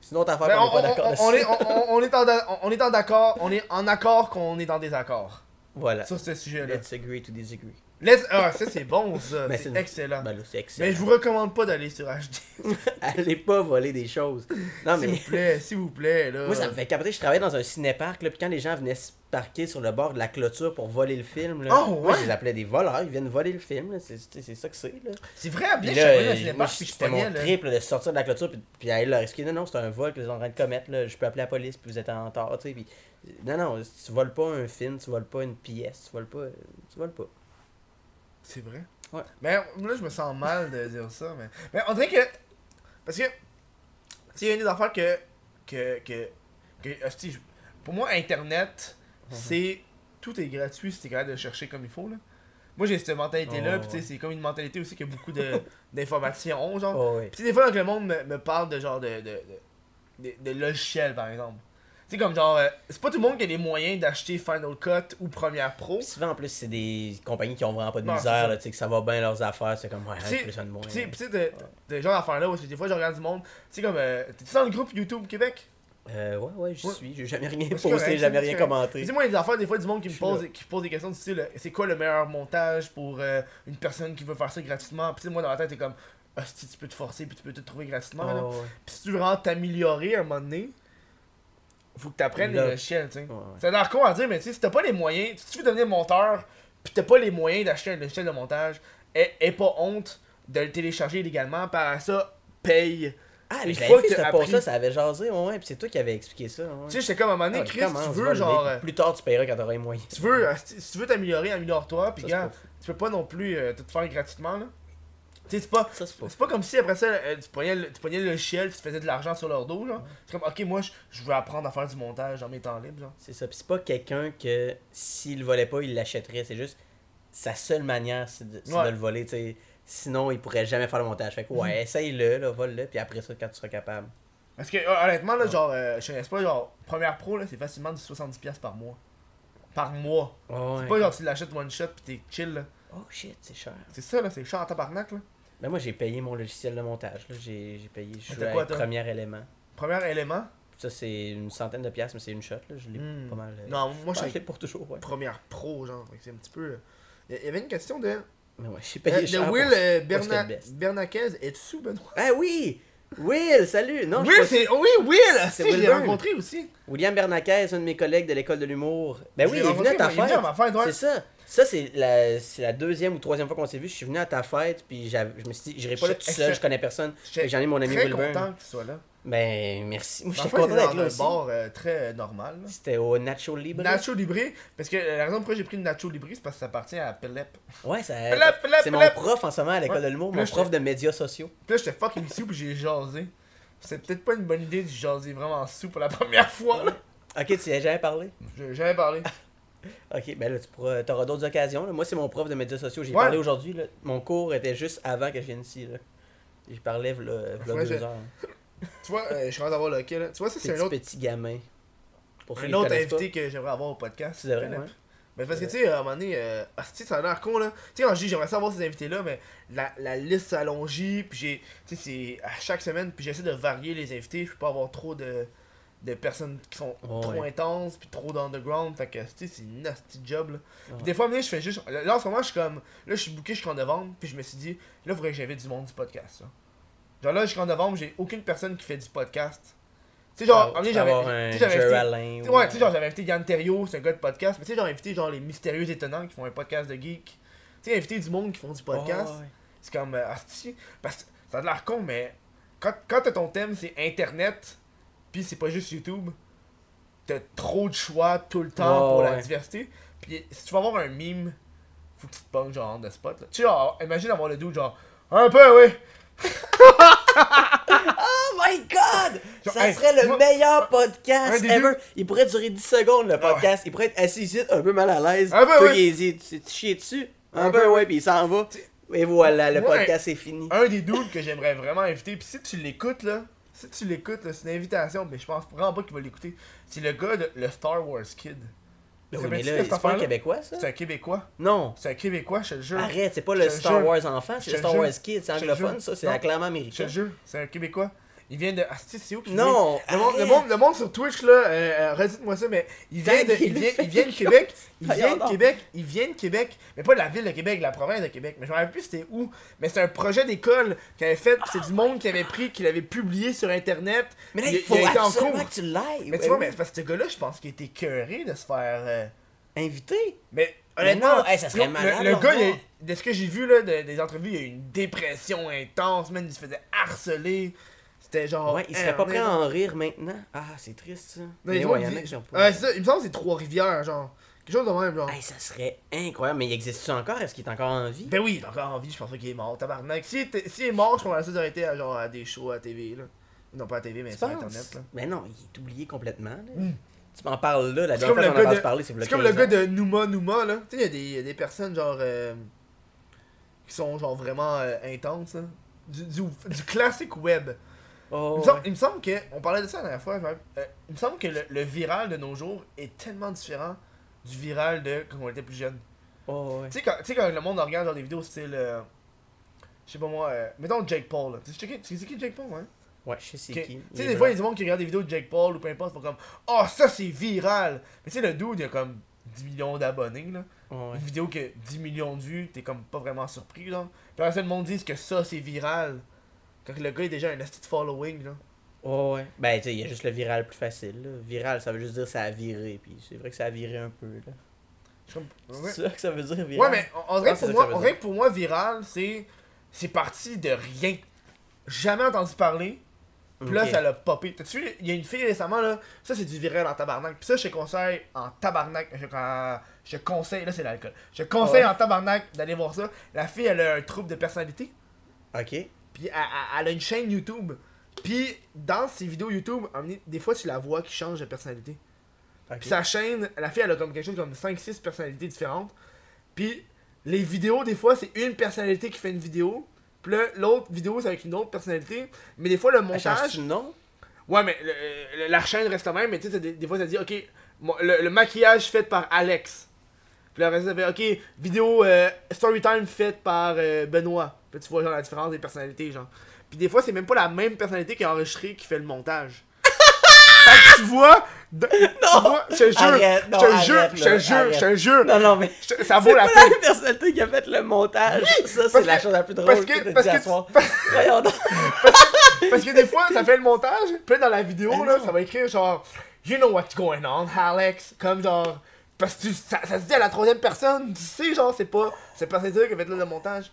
C'est une autre affaire qu'on on, est pas d'accord on- on est, on, est en on- est en d'accord, on est en accord qu'on est dans des accords Voilà. sur ce sujet-là. Let's agree to disagree. Let's... Ah, ça c'est bon ça, Mais c'est excellent. Ben là, Mais excellent. je vous recommande pas d'aller sur HD. Allez pas voler des choses. Non, S'il vous plaît, s'il vous plaît là. Moi, ça me fait capoter. Je travaillais dans un cinéparc, là, puis quand les gens venaient se parquer sur le bord de la clôture pour voler le film, là, Oh, moi, je les appelais des voleurs. Ils viennent voler le film, là. C'est ça que c'est, là. C'est vrai, bien là, je c'était mon là. triple de sortir de la clôture, puis, puis aller leur expliquer, non, non, c'est un vol que vous êtes en train de commettre, là. Je peux appeler la police, puis vous êtes en tort, tu sais. Puis, non, non, tu voles pas un film, tu voles pas une pièce, tu voles pas. Tu voles pas. C'est vrai? Ouais. Mais là, je me sens mal de dire ça, mais. Mais on dirait que. Parce que. Tu sais, il y a une des affaires que. Que. Que. que hostie, je- pour moi, Internet, Mhm. c'est. Tout est gratuit si t'es capable de chercher comme il faut, là. Moi, j'ai cette mentalité-là, Oh, puis tu sais, c'est comme une mentalité aussi que beaucoup de- d'informations ont, genre. Oh, des fois, quand le monde me, me parle de genre de. de, de, de, de logiciels, par exemple. Tu sais, comme genre. euh, c'est pas tout le monde qui a les moyens d'acheter Final Cut ou Premiere Pro. Souvent, en plus, c'est des compagnies qui ont vraiment pas de Non, misère, là, tu sais, que ça va bien leurs affaires, c'est comme, ouais, plus un de. Puis tu sais- puis tu sais, de, de genre d'affaires-là, où des fois, je regarde du monde. Tu sais, comme. euh, T'es-tu dans le groupe YouTube Québec? Euh, ouais, ouais, j'y Ouais. suis, j'ai jamais rien C'est posté, correct, jamais c'est rien correct. commenté. Dis-moi, il y a des affaires, des fois, du monde qui me Je suis pose, là. qui pose des questions du style euh, c'est quoi le meilleur montage pour euh, une personne qui veut faire ça gratuitement? Puis tu sais, moi, dans ma tête, t'es comme. Ah, si tu peux te forcer, puis tu peux te trouver gratuitement. là. Oh, ouais. Puis si tu veux vraiment t'améliorer à un moment donné, faut que tu apprennes les logiciels, tu sais. Ouais, ouais. C'est l'air con à dire, mais tu sais, si t'as pas les moyens, si tu veux devenir monteur, puis t'as pas les moyens d'acheter un logiciel de montage, aie pas honte de le télécharger illégalement, par ça, paye. Ah, mais fois que t'as post-là, ça avait jasé, ouais, puis c'est toi qui avais expliqué ça. Ouais. Tu sais, j'étais comme à un moment donné, Ah, Chris, tu veux genre. euh, Plus tard, tu paieras quand t'auras les moyens. Tu veux, euh, si tu veux t'améliorer, améliore-toi, puis Ça, c'est gars, tu peux pas non plus euh, tout faire gratuitement, là. Sais, c'est pas. C'est pas comme si après ça, euh, tu, pognais le, tu pognais le logiciel, tu te faisais de l'argent sur leur dos, genre. C'est comme, ok, moi, je- je veux apprendre à faire du montage dans mes temps libres, genre. C'est ça. Puis c'est pas quelqu'un que s'il le volait pas, il l'achèterait. C'est juste sa seule manière, c'est de, c'est Ouais. de le voler. tu sais. Sinon, il pourrait jamais faire le montage. Fait que ouais, essaye-le, là, vole-le, puis après ça, quand tu seras capable. Parce que, euh, honnêtement, là, genre, euh, je connais pas, genre, première pro, là, c'est facilement du 70$ par mois. Par mois. C'est pas genre, tu l'achètes one shot, pis t'es chill, là. oh shit, c'est cher. C'est ça, là, c'est cher en tabarnak, là. Ben moi, j'ai payé mon logiciel de montage. J'ai payé. Je suis quoi, premier élément. Premier élément? Ça, c'est une centaine de piastres, mais c'est une shot. Là. Je l'ai Hmm. pas mal. euh, Non, moi, je suis l'ai pour toujours, ouais. première pro, genre. C'est un petit peu. euh, Il y avait une question de. Mais ouais, j'ai Euh, payé de cher. Will pour- euh, Berna... de. Bernacquez. Es-tu Benoît? Ah oui! Will, salut! Non, Will, sais pas- c'est. Oui, Will! C'est Si, Will rencontré aussi. William Bernacquez, un de mes collègues de l'école de l'humour. Ben oui, il est venu à ta fête. C'est ça. Ça, c'est la, c'est la deuxième ou troisième fois qu'on s'est vu. Je suis venu à ta fête, puis j'avais- je me suis dit, j'irai pas là tout seul, je connais personne. J'étais J'en ai mon ami très content que tu sois là. Ben, merci. Moi, j'étais content d'être là aussi. bar euh, très normal. là. C'était au Nacho Libre. Nacho Libre, parce que la raison pourquoi j'ai pris le Nacho Libre, c'est parce que ça appartient à Pelep. Ouais, ça. Pelep, Pelep, C'est mon prof en ce moment à l'école de l'humour, Puis là, mon prof de médias sociaux. Puis là, j'étais fucking sous, puis j'ai jasé. C'est peut-être pas une bonne idée de jaser vraiment sous pour la première fois. là. Ok, tu y as jamais parlé? J'ai jamais parlé. Ok, ben là, tu pourras, auras d'autres occasions. là. Moi, c'est mon prof de médias sociaux. J'ai Ouais. parlé aujourd'hui. Mon cours était juste avant que je vienne ici. J'ai parlé v'là, deux heures. Tu vois, euh, je suis d'avoir le là. Tu vois, ça, c'est un autre, petit gamin. Pour un autre invité que j'aimerais avoir au podcast. Pelep. ouais. Mais parce que, tu sais, à un moment donné, euh, ah, tu sais, ça a l'air con, là. Tu sais, quand je dis j'aimerais savoir ces invités-là, mais la, la liste s'allonge, puis j'ai, tu sais, c'est à chaque semaine, puis j'essaie de varier les invités, je peux pas avoir trop de, de personnes qui sont Ouais, trop ouais. intenses puis trop d'underground. Fait que, tu sais, c'est une nasty job, là. Puis des fois, mais je fais juste. Là, en ce moment, je suis comme. Là, je suis booké jusqu'en novembre, puis je me suis dit, là, faudrait que j'invite du monde du podcast, là. Genre là, jusqu'en novembre, j'ai aucune personne qui fait du podcast. Tu sais, genre, donné, j'avais. J'avais invité- Alain. tu sais, Ouais, tu sais, genre, j'avais invité Yann c'est un gars de podcast, mais tu sais, genre, invité genre les mystérieux étonnants qui font un podcast de geek. Tu sais, inviter du monde qui font du podcast. Ouais, ouais. C'est comme, euh, parce que ça a l'air con, mais quand, quand t'as ton thème, c'est Internet, puis c'est pas juste YouTube, t'as trop de choix tout le temps pour la diversité. Puis si tu vas avoir un meme, faut que tu te ponges genre the spot. Là. Tu sais, genre, imagine avoir le dude, genre, un peu, oui. Oh my god! Genre, Ça hey, serait le moi- meilleur podcast ever. deux- Il pourrait durer 10 secondes le podcast. Il pourrait être assis ici, un peu mal à l'aise. Un peu, Toi, ouais. il tu chies dessus. Un, Un peu, peu, ouais, puis il s'en va. Et voilà, le moi, podcast est fini. Un des dudes que j'aimerais vraiment inviter, puis si tu l'écoutes, là, si tu l'écoutes, c'est une invitation, mais je pense vraiment pas qu'il va l'écouter. C'est le gars de le Star Wars Kid. Oui, Ça mais là, c'est pas un? Québécois, ça? C'est un Québécois. Non. C'est un Québécois, je te jure. Arrête, c'est pas le Star. Wars enfant, c'est le Star. Wars Kid, c'est anglophone, ça, c'est Non. acclamant Je te américain. le jure, c'est un Québécois. Il vient de. Ah, c'est c'est où qu'il Non? Le monde, le, monde, le monde sur Twitch, là, euh, euh, redites-moi ça, mais il vient de, il vient, il vient de Québec. Il vient de. Québec. Il vient de Québec. Mais pas de la ville de Québec, de la province de Québec. Mais je me rappelle plus c'était où. Mais c'est un projet d'école qu'il avait fait. C'est du monde qui avait pris, qu'il avait publié sur Internet. Mais là, il, il faut il a été en cours. que tu l'ailles. Mais tu vois, mais parce que ce gars-là, je pense qu'il était cœuré de se faire. euh, Invité? Mais Mais honnêtement, non, hey, ça serait le- malade, Le, gars, il de ce que j'ai vu là, de- des entrevues, il a eu une dépression intense, man, il se faisait harceler. C'était genre. Ouais, il serait pas prêt à en rire maintenant. Ah, c'est triste, ça. Mais ouais, ont y en a qui pas. C'est ça, il me semble que c'est Trois-Rivières, genre. Quelque chose de même, genre. Hey, ça serait incroyable. Mais il existe-tu encore? Est-ce qu'il est encore en vie? Ben oui, il est encore en vie, je pense pas qu'il est mort, tabarnak. S'il était- s'il est mort, je pense que ça été à, genre, à des shows à TV, là. Non, pas à TV, mais Tu sur penses? Internet, là. Ben non, il est oublié complètement. là. Mm. Tu m'en parles là, la C'est dernière comme fois le qu'on gars en a de- parlé, c'est C'est comme le 15 gars de Numa Numa, là. Tu sais, il y, a des- il y a des personnes, genre. euh, qui sont, genre, vraiment euh, intenses, là. Du, du, du classique web. Oh, Il me semble, ouais. il me semble que, on parlait de ça la dernière fois, même, euh, il me semble que le, le viral de nos jours est tellement différent du viral de quand on était plus jeune. Oh, ouais. Tu sais, quand, tu sais, quand le monde regarde genre des vidéos style. euh, je sais pas moi, euh, mettons Jake Paul. Tu sais qui- tu sais qui Jake Paul, ouais? Ouais, je sais qui. Tu sais, des fois, il y a blanc. du monde qui regarde des vidéos de Jake Paul ou peu importe, ils font comme Oh, ça c'est viral! Mais tu sais, le dude, il a comme 10 millions d'abonnés, là. Oh, ouais. Une vidéo qui a 10 millions de vues, t'es comme pas vraiment surpris, là. Puis après ça, le monde dit que ça c'est viral. Quand le gars est déjà un petit following, là. Oh, ouais. Ben, tu sais, il y a juste le viral plus facile. Là. Viral, ça veut juste dire ça a viré. Puis c'est vrai que ça a viré un peu. là. Comme- ouais. C'est ça que ça veut dire viral? Ouais, mais on, on dirait que c'est pour moi, pour moi, viral, c'est. C'est parti de rien. Jamais entendu parler. Puis là, ça l'a popé. T'as-tu vu, il y a une fille récemment, là. Ça, c'est du viral en tabarnak. Puis ça, je te conseille en tabarnak. Je, je conseille. Là, c'est l'alcool. Je conseille en tabarnak d'aller voir ça. La fille, elle a un trouble de personnalité. Ok. Puis elle, elle- elle a une chaîne YouTube. Puis dans ses vidéos YouTube, des fois, tu la vois qui change de personnalité. ok. Puis sa chaîne, la fille, elle a comme quelque chose comme 5-6 personnalités différentes. Puis les vidéos, des fois, c'est une personnalité qui fait une vidéo. Puis l'autre vidéo, c'est avec une autre personnalité. Mais des fois, le Elle montage. de nom? Ouais, mais le- le- la chaîne reste la même. Mais tu sais, des, des fois, ça dit, ok, le, le maquillage fait par Alex. Puis le reste, ça fait, ok, vidéo euh, storytime faite par euh, Benoît. Puis tu vois, genre, la différence des personnalités, genre. Puis des fois, c'est même pas la même personnalité qui est enregistrée qui fait le montage. fait que tu vois. de- tu vois, je te jure, non, je te jure, je te jure, je te jure. Non, non, mais. je- ça C'est vaut la pas peine. la personnalité qui a fait le montage. Ça, c'est la chose la plus drôle parce que, parce dit que-. Parce que des fois, ça fait le montage, puis dans la vidéo, là, non. ça va écrire genre You know what's going on, Alex. Comme genre. Parce que ça, ça se dit à la troisième personne, tu sais, genre, c'est pas. C'est pas ça qui a fait là le montage.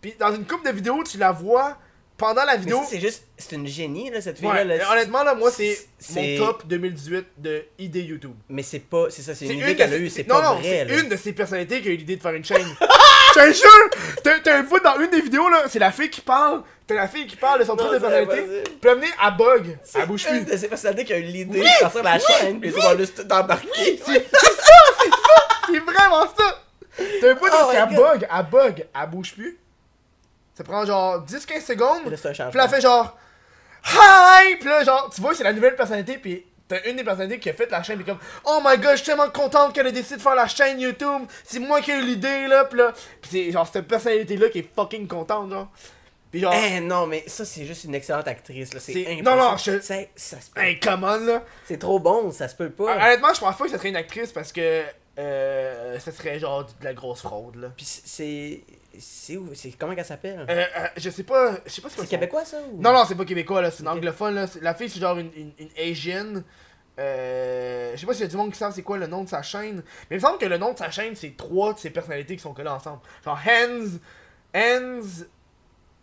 Puis dans une coupe de vidéos, tu la vois pendant la vidéo. ça, c'est juste. C'est une génie, là, cette fille-là. honnêtement, là, moi, c'est C'est- mon top 2018 de idée YouTube. Mais c'est pas. C'est ça, c'est une C'est idée qu'elle a ses- eue, c'est non, pas non, vrai. c'est là. une de ces personnalités qui a eu l'idée de faire une chaîne. Je te jure! T'as une fois dans une des vidéos, là, c'est la fille qui parle. T'as la fille qui parle de son Non, truc de c'est personnalité. Puis amener à bug. C'est À bouche une plus. de ces personnalités qui a eu l'idée de sortir la chaîne, puis ils juste tout embarquer. C'est vraiment ça! T'as un my à God. bug, à bug, elle bouge plus. Ça prend genre 10-15 secondes. Puis là, elle fait genre Hi! Puis là, genre, tu vois, c'est la nouvelle personnalité. Puis t'as une des personnalités qui a fait la chaîne. Puis comme Oh my god, je suis tellement contente qu'elle ait décidé de faire la chaîne YouTube. C'est moi qui ai eu l'idée, là. Puis là, puis c'est genre cette personnalité-là qui est fucking contente, genre. Puis genre, Eh non, mais ça, c'est juste une excellente actrice. là. C'est impossible. non, non, je- C'est- ça se peut. hey, come on, là. C'est trop bon, ça se peut pas. Honnêtement, je pense pas que ça serait une actrice parce que euh, ça serait genre de la grosse fraude, là. Puis c'est. C'est où? C'est comment qu'elle s'appelle? Euh, euh, je sais pas, je sais pas C'est québécois ça ou... Non, non, c'est pas québécois, là, c'est une anglophone, là. La fille, c'est genre une, une, une Asian. Euh, je sais pas s'il y a du monde qui savent c'est quoi le nom de sa chaîne. Mais il me semble que le nom de sa chaîne, c'est trois de ses personnalités qui sont collées ensemble. Genre Hans, Hans,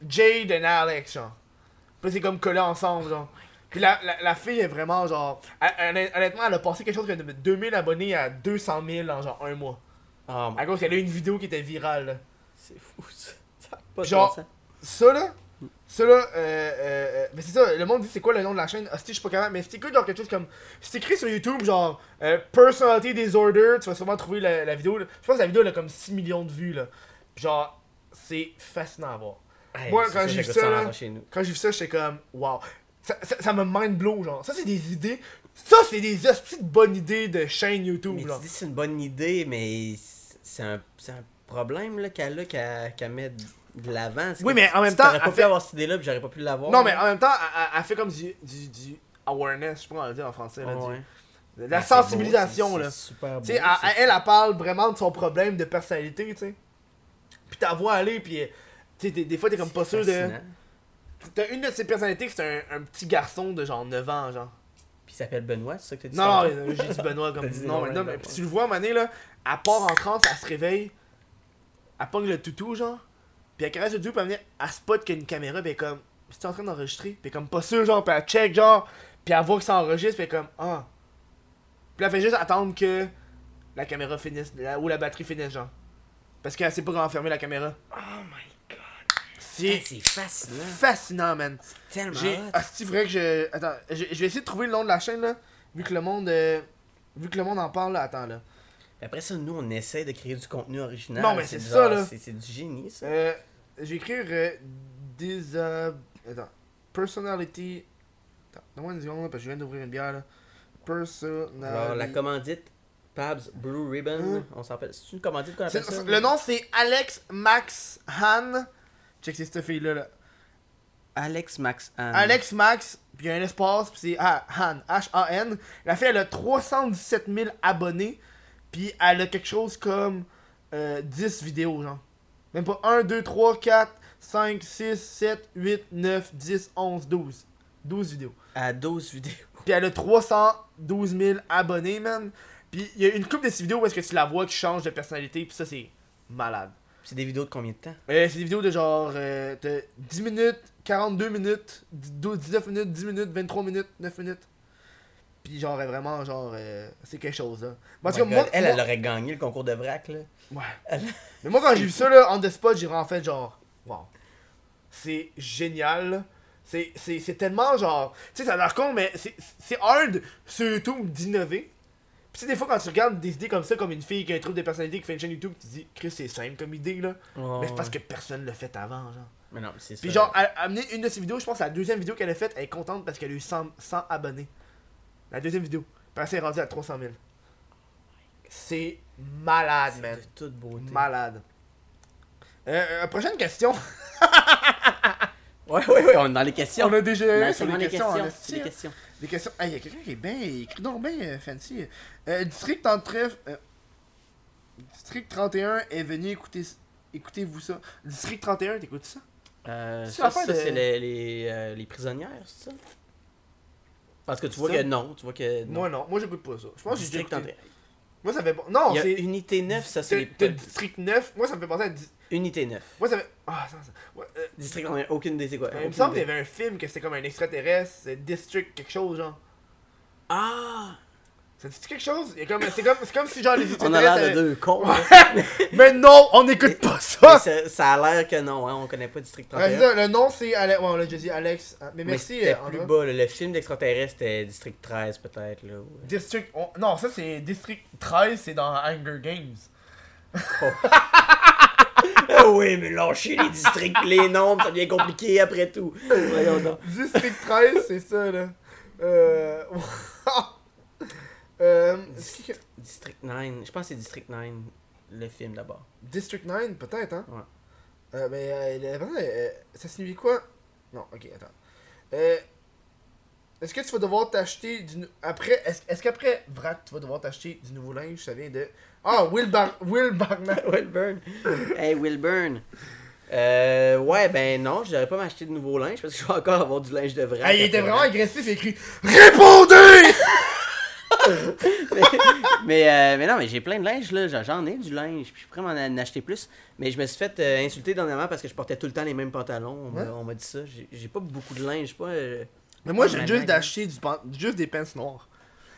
Jade et Alex, genre. Puis c'est comme collé ensemble, genre. Puis la, la, la fille est vraiment genre. elle- elle- honnêtement, elle a passé quelque chose comme de 2000 abonnés à 200 000 en genre un mois. My- À cause qu'elle a eu une vidéo qui était virale, là. C'est fou ça. Ça pas Genre-. Ça là, ça là, euh, euh, euh, mais c'est ça, le monde dit c'est quoi le nom de la chaîne, hostie, je suis pas capable, mais si t'écoutes genre quelque chose comme, si t'écris sur YouTube genre, euh, Personality Disorder, tu vas sûrement trouver la, la vidéo, là. je pense que la vidéo elle a comme 6 millions de vues là, genre, c'est fascinant à voir. Hey, Moi, quand j'ai vu ça, là. Quand j'ai vu ça, j'étais comme, wow, ça, ça, ça me mind blow genre, ça c'est des idées, ça c'est des hosties de bonnes idées de chaîne YouTube Mais là. tu dis que c'est une bonne idée, mais c'est un, c'est un problème là, qu'elle a qu'elle met de l'avant. C'est Oui, mais en même temps, T'aurais pas pu fait- avoir cette idée-là, puis j'aurais pas pu l'avoir. Non mais en même temps, elle, elle- fait comme du, du, du awareness, je sais pas comment le dire en français là, Ouais, du- ouais. de la Ah, beau, sensibilisation c'est- là. c'est super beau. Elle, elle, elle parle vraiment de son problème de personnalité, tu sais. Puis ta voix aller, puis tu sais, des, des fois t'es comme pas sûr de. fascinant. T'as une de ses personnalités que c'est un, un petit garçon de genre 9 ans, genre. Puis il s'appelle Benoît, c'est ça que t'as dit Non, euh, j'ai dit Benoît comme. Dit non, non, mais, non, tu le vois à donné, là, elle part en transe, elle se réveille, elle pogne le toutou, genre. Puis elle caresse le toutou, puis elle, venir, elle spot qu'il y a une caméra, puis comme. Si tu en train d'enregistrer, puis comme pas sûr, genre, puis elle check, genre, puis elle voit que ça enregistre, puis comme. Ah. Puis elle fait juste attendre que la caméra finisse, la- ou la batterie finisse, genre. Parce qu'elle sait pas comment fermer la caméra. Oh my god. C'est c'est fascinant. fascinant, man. Tellement J'ai. hot. Ah, c'est vrai que je. Attends, je, je vais essayer de trouver le nom de la chaîne, là. Vu que le monde. euh, Vu que le monde en parle, là. Attends, là. Après ça, nous, on essaie de créer du contenu original. Non, mais c'est ça, là. C'est du génie, ça. Euh, je vais écrire euh, des. euh, attends. Personality. Attends, donne-moi une seconde, là, parce que je viens d'ouvrir une bière, là. Personality. Alors, la commandite Pabs Blue Ribbon, Hein? on s'appelle. C'est une commandite qu'on appelle ça? Le nom, c'est Alex Max Han. Check, c'est cette fille-là, là. Alex Max Anne. Alex Max, puis un espace, puis c'est ah, Han, H-A-N. La fille, elle a 317 000 abonnés, puis elle a quelque chose comme euh, 10 vidéos, genre. Même pas 1, 2, 3, 4, 5, 6, 7, 8, 9, 10, 11, 12. 12 vidéos. À 12 vidéos. Puis elle a 312 000 abonnés, man. Puis il y a une couple de ces vidéos où est-ce que tu la vois qui change de personnalité, puis ça, c'est malade. C'est des vidéos de combien de temps? Euh, c'est des vidéos de genre euh, de 10 minutes, 42 minutes, 12 19 minutes, 10 minutes, 23 minutes, 9 minutes. Puis genre vraiment genre euh, c'est quelque chose là. Oh moi, elle, moi- elle aurait gagné le concours de vrac, là. ouais. Elle- Mais moi quand j'ai vu ça là on the spot, j'ai en fait genre wow. C'est génial. là. C'est tellement genre tu sais ça a l'air con mais c'est hard sur YouTube d'innover. Puis tu sais des fois quand tu regardes des idées comme ça comme une fille qui a un trouble de personnalité qui fait une chaîne YouTube, tu te dis Chris c'est simple comme idée là. mais c'est parce que personne l'a fait avant genre. Mais non, c'est ça. Puis genre, elle a amené une de ses vidéos, je pense que la deuxième vidéo qu'elle a faite, elle est contente parce qu'elle a eu 100, 100 abonnés. La deuxième vidéo. Puis elle s'est rendue à 300 000. C'est malade, C'est man. de toute beauté. Malade. Euh, euh, prochaine question. Ouais, ouais, ouais, on est dans les questions. On a déjà eu c'est sur dans les questions. c'est les hein. questions. Des questions. Ah, il y a quelqu'un qui est bien. écrit donc bien euh, fancy. Euh, District 33. euh, District 31 est venu écouter. Écoutez-vous ça. District 31, t'écoutes ça? Euh, C'est ça, ça, de- c'est les, les, euh, les prisonnières, c'est ça? Parce que tu vois Ça? que non, tu vois que non. Moi, non. Moi, j'écoute pas ça. Je pense que j'ai déjà District écouté. 31. Moi, ça fait. Non, a c'est. Unité 9, ça c'est les... District 9. Moi, ça me fait penser à. Di- Unité 9. Moi, ça fait. Ah, ça, ça. ouais, euh, District 31, aucune idée c'est quoi. il me aucune semble qu'il y avait un film que c'était comme un extraterrestre. c'est District quelque chose, genre. Ah! Ça dit quelque chose? Comme- C'est comme, c'est comme si, genre, les On a l'air de deux cons. Mais non, on n'écoute pas ça! ça, a l'air que non, hein, on connaît pas District Ouais, c'est 31. ça, le nom, c'est Alex. Ouais, on l'a déjà dit, Alex. Ah, Mais merci, c'était euh, plus bas, le film d'extraterrestre c'était District 13 peut-être. là. ou- District. on- Non, ça, c'est District 13, c'est dans Hunger Games. Ah oui, mais lâchez les districts, les nombres, ça devient compliqué après tout. District 13, c'est ça, là. Euh. Euh. que- District 9, je pense que c'est District 9, le film d'abord. District 9, peut-être, hein? Ouais. Euh, mais euh, euh, ça signifie quoi? Non, ok, attends. Euh, est-ce que tu vas devoir t'acheter du. Après, est-ce qu'après Vrac, tu vas devoir t'acheter du nouveau linge? Ça vient de. Ah, Will, Bar Will Barnett. Wilburn. hey, Wilburn. Euh, ouais, ben non, je devrais pas m'acheter de nouveau linge parce que je vais encore avoir du linge de vrai. Ah, il était vraiment agressif, il a écrit Répondez mais, mais, euh, mais non, mais j'ai plein de linge là, J'en- ai du linge, puis je suis prêt à en acheter plus. Mais je me suis fait euh, insulter dernièrement parce que je portais tout le temps les mêmes pantalons. On m'a dit ça. J'ai- pas beaucoup de linge, pas. euh, Mais moi, j'ai juste du pan- juste des noirs.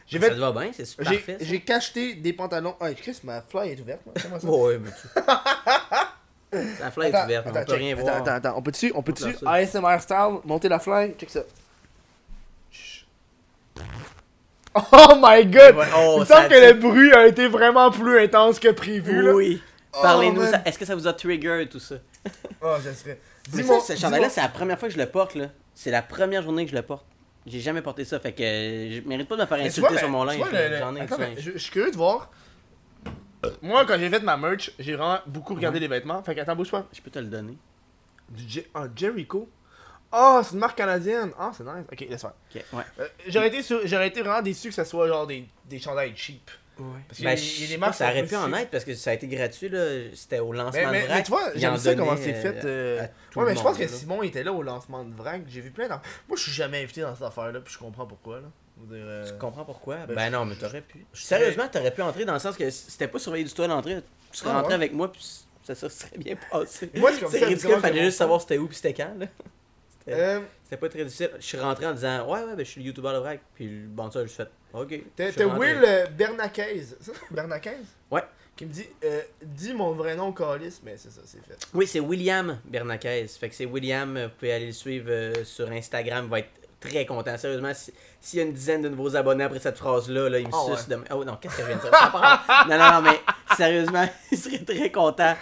J'ai Ça fait. te va bien, c'est super J'ai parfait. ça. j'ai cacheté des pantalons. Ah, Chris, ma fly est ouverte. moi. Ça? Ouais, mais tu. La fly est Attends, ouverte, mais on attends, peut check. rien attends, voir. Attends, attends, on peut-tu, on peut-tu. ASMR style, monter la fly, check ça. Oh my god! Ouais, oh, Il me semble que le bruit a été vraiment plus intense que prévu, là. Oui. Oh, Parlez-nous, ça- est-ce que ça vous a trigger tout ça? Oh, je serais. Mais Dis-moi, ça, ce chandail-là, c'est la première fois que je le porte, là. C'est la première journée que je le porte. J'ai jamais porté ça, fait que euh, je mérite pas de me faire insulter vois, sur mon linge. vois, le- le- J'en ai Attends, mais je, je suis curieux de voir. Moi, quand j'ai fait ma merch, j'ai vraiment beaucoup regardé les vêtements. Fait qu'attends, bouge pas. Je peux te le donner. Du ah, Jericho. Ah, c'est une marque canadienne. Ah, c'est nice. Ok, laisse faire. Ok, ouais. Euh, j'aurais, été sur- j'aurais été vraiment déçu que ça soit genre des, des chandails cheap. Parce qu'il y a- Ben, y a des marques ça aurait pu en être parce que ça a été gratuit, là. C'était au lancement Mais, de vrac. mais tu vois, j'aime ça comment c'est fait. euh, euh, Ouais, mais je pense que là. Simon était là au lancement de Vrac. J'ai vu plein d'en- Moi, je suis jamais invité dans cette affaire-là, puis je comprends pourquoi. Là. Dire, euh, Tu comprends pourquoi? Ben, Ben, non, mais t'aurais pu. Sérieusement, t'aurais pu entrer dans le sens que c'était pas surveillé du tout à l'entrée. Tu serais Ah, rentré ouais? avec moi, puis ça, serait bien passé. Moi, c'est comme C'est ridicule, fallait que juste savoir c'était où puis c'était quand, là. C'était Euh, c'était pas très difficile. Je suis rentré en disant, ouais, ouais, ben je suis le youtubeur de vrac. Puis le bon, ça, je fait, ok. Rentré. Will euh, ça, Bernaquez Ouais. Qui me dit euh, Dis mon vrai nom, Calis. Mais c'est ça, c'est fait. Oui, c'est William Bernaquez. Fait que c'est William, euh, vous pouvez aller le suivre euh, sur Instagram, il va être très content. Sérieusement, si- s'il y a une dizaine de nouveaux abonnés après cette phrase-là, là, il me Ah suce de... Oh non, qu'est-ce que je viens de dire? Non, non, non, mais sérieusement, il serait très content.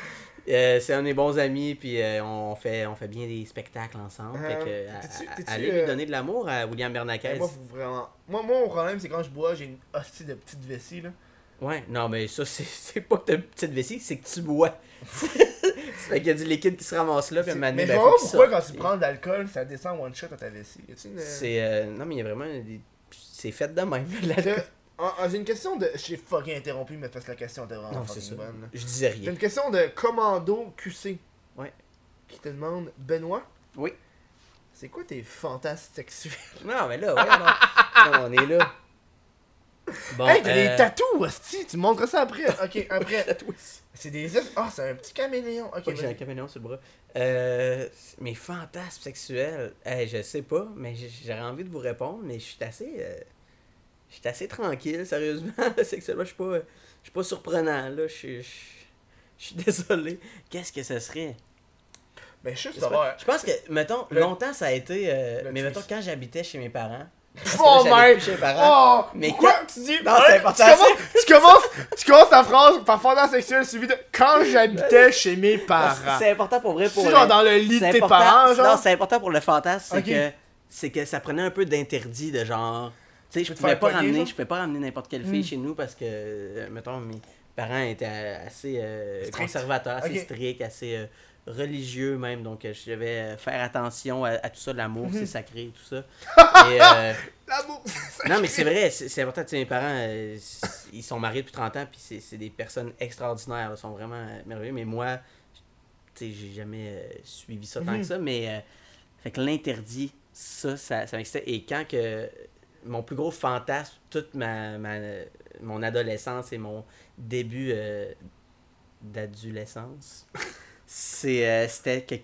Euh, c'est un de mes bons amis, puis euh, on, fait, on fait bien des spectacles ensemble. Euh, fait que, à- allez euh, lui donner de l'amour à William Bernaquez. Mais moi, vraiment. Moi, moi, mon problème, c'est quand je bois, j'ai une hostie de petite vessie. Là. Ouais, non, mais ça, c'est pas que t'as une petite vessie, c'est que tu bois. fait qu'il y a du liquide qui se ramasse là, puis un mais je ben, pourquoi, sorte. quand tu prends de l'alcool, ça descend one shot à ta vessie. Une. C'est. euh, non, mais il y a vraiment. des- C'est fait de même. Ah, ah, j'ai une question de. J'ai fucking interrompu, mais parce que la question était vraiment Non, c'est fucking bonne. Je disais J'ai rien. une question de Commando QC. Ouais. Qui te demande Benoît, Oui. c'est quoi tes fantasmes sexuels? Non, mais là, ouais, non. Non, on est là. Bon, Hey, t'as euh, des tatous, hostie, tu montres ça après. Ok, après. C'est des. Ah, c'est un petit caméléon. Ok, Ouais, j'ai un caméléon sur le bras. Euh, mes fantasmes sexuels, hey, je sais pas, mais j'aurais envie de vous répondre, mais je suis assez. euh, je suis assez tranquille, sérieusement. Sexuellement, je suis pas, je suis pas surprenant, là. Je suis. Je je suis désolé. Qu'est-ce que ce serait? Mais je suis Je juste savoir. pense que, mettons, Le- longtemps ça a été. euh, mais mettons, quand j'habitais chez mes parents. Oh chez mes parents. Oh! Mais pourquoi quand- tu dis. Non, c'est important, Tu commences, tu, commences, tu commences ta phrase par fantasme sexuel suivi de quand j'habitais chez mes parents. C'est important pour vrai pour. Le- genre dans le lit de tes parents, Non, genre. c'est important pour le fantasme, c'est Ok. que c'est que ça prenait un peu d'interdit de genre. Tu sais, je pouvais pas ramener, je pouvais pas ramener n'importe quelle fille Hmm. chez nous parce que, euh, mettons, mes parents étaient assez euh, conservateurs, assez stricts, assez euh, religieux même, donc euh, je devais faire attention à, à tout ça, l'amour, c'est sacré, tout ça. Euh, L'amour. non, mais c'est vrai, c'est important. Tu sais, mes parents, euh, ils sont mariés depuis 30 ans, puis c'est- c'est des personnes extraordinaires. Ils sont vraiment merveilleux. Mais moi, tu sais, j'ai jamais euh, suivi ça tant que ça. Mais, euh, fait que l'interdit, ça, ça, ça m'excitait. Et quand que mon plus gros fantasme, toute ma, ma mon adolescence et mon début euh, d'adolescence, c'est euh, c'était que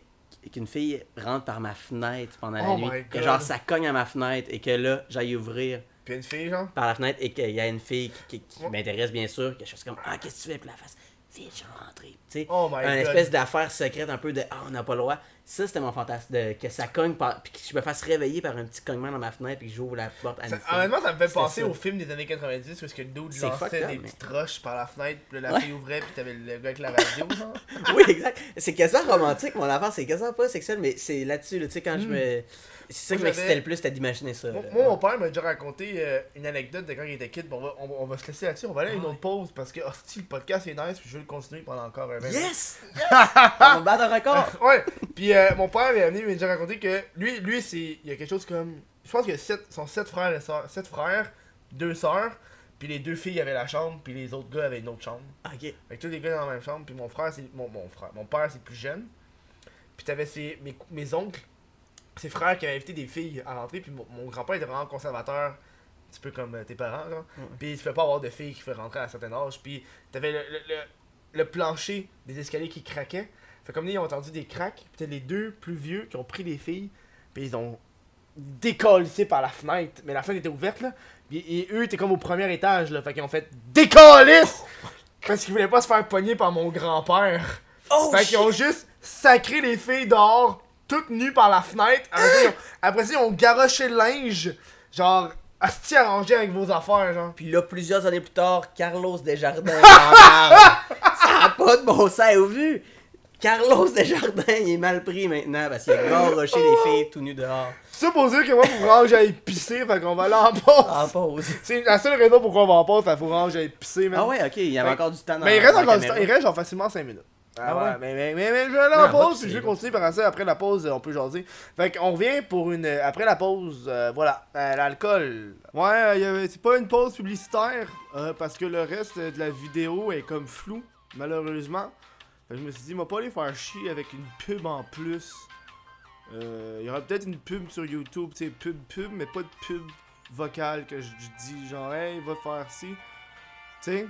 qu'une fille rentre par ma fenêtre pendant la Oh nuit, que genre ça cogne à ma fenêtre et que là j'aille ouvrir Puis une fille, genre? par la fenêtre et qu'il y a une fille qui, qui- m'intéresse bien sûr, quelque chose comme Ah qu'est-ce que tu fais puis la face Vite, je vais rentrer. Tu sais, Oh my un god. espèce d'affaire secrète un peu de Ah on n'a pas le droit. Ça c'était mon fantasme de que ça cogne par, puis que je me fasse réveiller par un petit cognement dans ma fenêtre puis que j'ouvre la porte à une Ça- honnêtement, ça me fait penser ça. au film des années 90 où est-ce que le dude lançait des mais- petites roches par la fenêtre, puis la Ouais. fille ouvrait, puis t'avais le gars avec la radio, genre. oui, exact. C'est quasiment romantique, mon affaire. C'est quasiment pas sexuel, mais c'est là-dessus, là, tu sais, quand je Hmm. me. C'est ça qui m'excitait le plus, c'était d'imaginer ça. Moi, moi, mon père m'a déjà raconté euh, une anecdote de quand il était kid. Bon, on, va, on, va- on va se laisser là-dessus. On va aller à une autre pause parce que hostie, le podcast est nice. Puis je veux le continuer pendant encore un 20 minutes. Yes! On va battre un record! Ouais. Puis euh, mon père est venu il m'a déjà raconté que lui, lui c'est il y a quelque chose comme. Je pense a sept, sont sept frères et sœurs. Sept frères, deux sœurs. Puis les deux filles avaient la chambre. Puis les autres gars avaient une autre chambre. Ok. Fait que tous les gars dans la même chambre. Puis mon frère, c'est. Mon, mon frère. Mon père, c'est plus jeune. Puis t'avais ses, mes, mes oncles, ses frères qui avaient invité des filles à rentrer. Puis mon, mon grand-père était vraiment conservateur. Un petit peu comme euh, tes parents, genre. Ouais. Puis il fait pas avoir de filles qui fait rentrer à un certain âge. Puis t'avais le, le, le, le plancher des escaliers qui craquait. Fait comme ils ont entendu des cracks. Puis t'as les deux plus vieux qui ont pris les filles. Puis ils ont décollissé par la fenêtre. Mais la fenêtre était ouverte, là. Puis et eux étaient comme au premier étage, là. Fait qu'ils ont fait décollisse! Parce qu'ils voulaient pas se faire pogner par mon grand-père. Oh! Fait qu'ils ont juste sacré les filles dehors, toutes nues par la fenêtre. Après ça, ils ont, après ça, ils ont garoché le linge. Genre, asti arrangé avec vos affaires, genre. Puis là, plusieurs années plus tard, Carlos Desjardins parle. Ça a pas de bon sens au vu? Carlos Desjardins, il est mal pris maintenant parce qu'il a garoché les filles tout nu dehors. Pour dire que moi, vraiment que j'aille pisser, fait qu'on va aller en pause. En pause. C'est la seule raison pourquoi on va en pause, fait que j'aille pisser, man. Ah ouais, ok, il y avait encore du temps dans Mais il reste encore du temps, il reste genre facilement 5 minutes. Ah, Ah ouais, ouais? mais, mais, mais, mais je vais aller en pause, je vais va. continuer par ça. Après la pause, on peut jaser. Fait qu'on revient pour une. Après la pause, euh, voilà, euh, l'alcool. Ouais, euh, c'est pas une pause publicitaire, euh, parce que le reste de la vidéo est comme flou, malheureusement. Fait que je me suis dit, m'a pas aller faire chier avec une pub en plus. Il y aura peut-être une pub sur YouTube, tu sais, pub, pub, mais pas de pub vocale que je, je dis, genre, hey, va faire ci. Tu sais?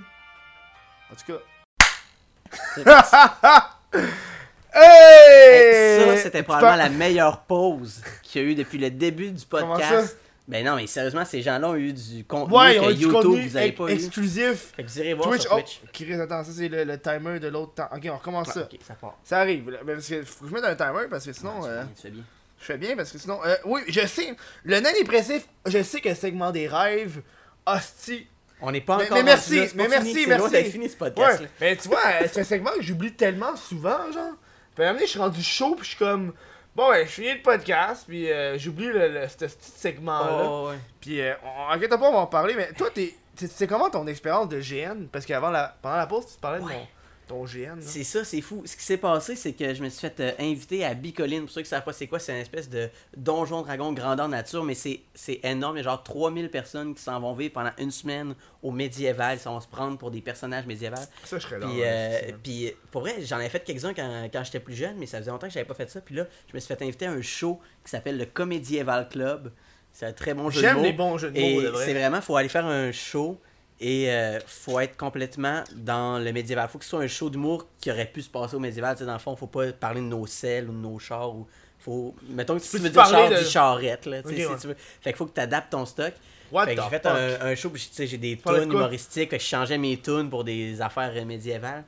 En tout cas. hey! Ça, c'était probablement la meilleure pause qu'il y a eu depuis le début du podcast. Ben non, mais sérieusement, ces gens-là ont eu du contenu Ouais, que YouTube, contenu vous avez ex- pas eu. exclusif. Fait que vous irez voir Twitch, sur oh, Twitch. Chris, attends, ça c'est le, le timer de l'autre temps. Ok, on recommence ça. ok, ça part. Ça arrive. mais Parce que faut que je mette un timer parce que sinon. Ouais, euh, tu fais bien. je fais bien parce que sinon. euh, oui, je sais. Le nain dépressif, je sais que le segment des rêves. Hostie. On n'est pas Mais- encore mais merci, là, mais merci, fini, merci. fini ce podcast Ouais, mais tu vois, euh, c'est un segment que j'oublie tellement souvent, genre. Puis à un moment donné, je suis rendu chaud, puis je suis comme. Bon, ouais, je finis le podcast, puis euh, j'oublie le, le- ce petit segment-là. Oh, ouais. Puis, euh, on- inquiète pas, on va en parler, mais toi, t'es. C'est comment ton expérience de GN Parce qu'avant la, pendant la pause, tu parlais de mon, ton GN. là. C'est ça, c'est fou. Ce qui s'est passé, c'est que je me suis fait euh, inviter à Bicoline. Pour ceux qui savent pas c'est quoi, c'est une espèce de donjon dragon grandeur nature, mais c'est c'est énorme. Il y a genre 3000 personnes qui s'en vont vivre pendant une semaine au médiéval. Ils vont se prendre pour des personnages médiévaux. Ça, je serais Puis, euh, puis pour vrai, j'en ai fait quelques-uns quand, quand j'étais plus jeune, mais ça faisait longtemps que j'avais pas fait ça. Puis là, je me suis fait inviter à un show qui s'appelle le Comédieval Club. C'est un très bon jeu de J'aime mots. les bons jeux de mots, Et de vrai. c'est vraiment, faut aller faire un show et euh, faut être complètement dans le médiéval. Faut que ce soit un show d'humour qui aurait pu se passer au médiéval. Tu sais, dans le fond, faut pas parler de nos selles ou de nos chars. Ou faut... Mettons que si tu veux dire char, de- dis charrette. Là, tu sais, Ok, si ouais. tu veux. Fait qu'il faut que tu adaptes ton stock. What fait que j'ai fait un, un show, j'ai des tunes humoristiques, fait que je changeais mes tunes pour des affaires euh, médiévales.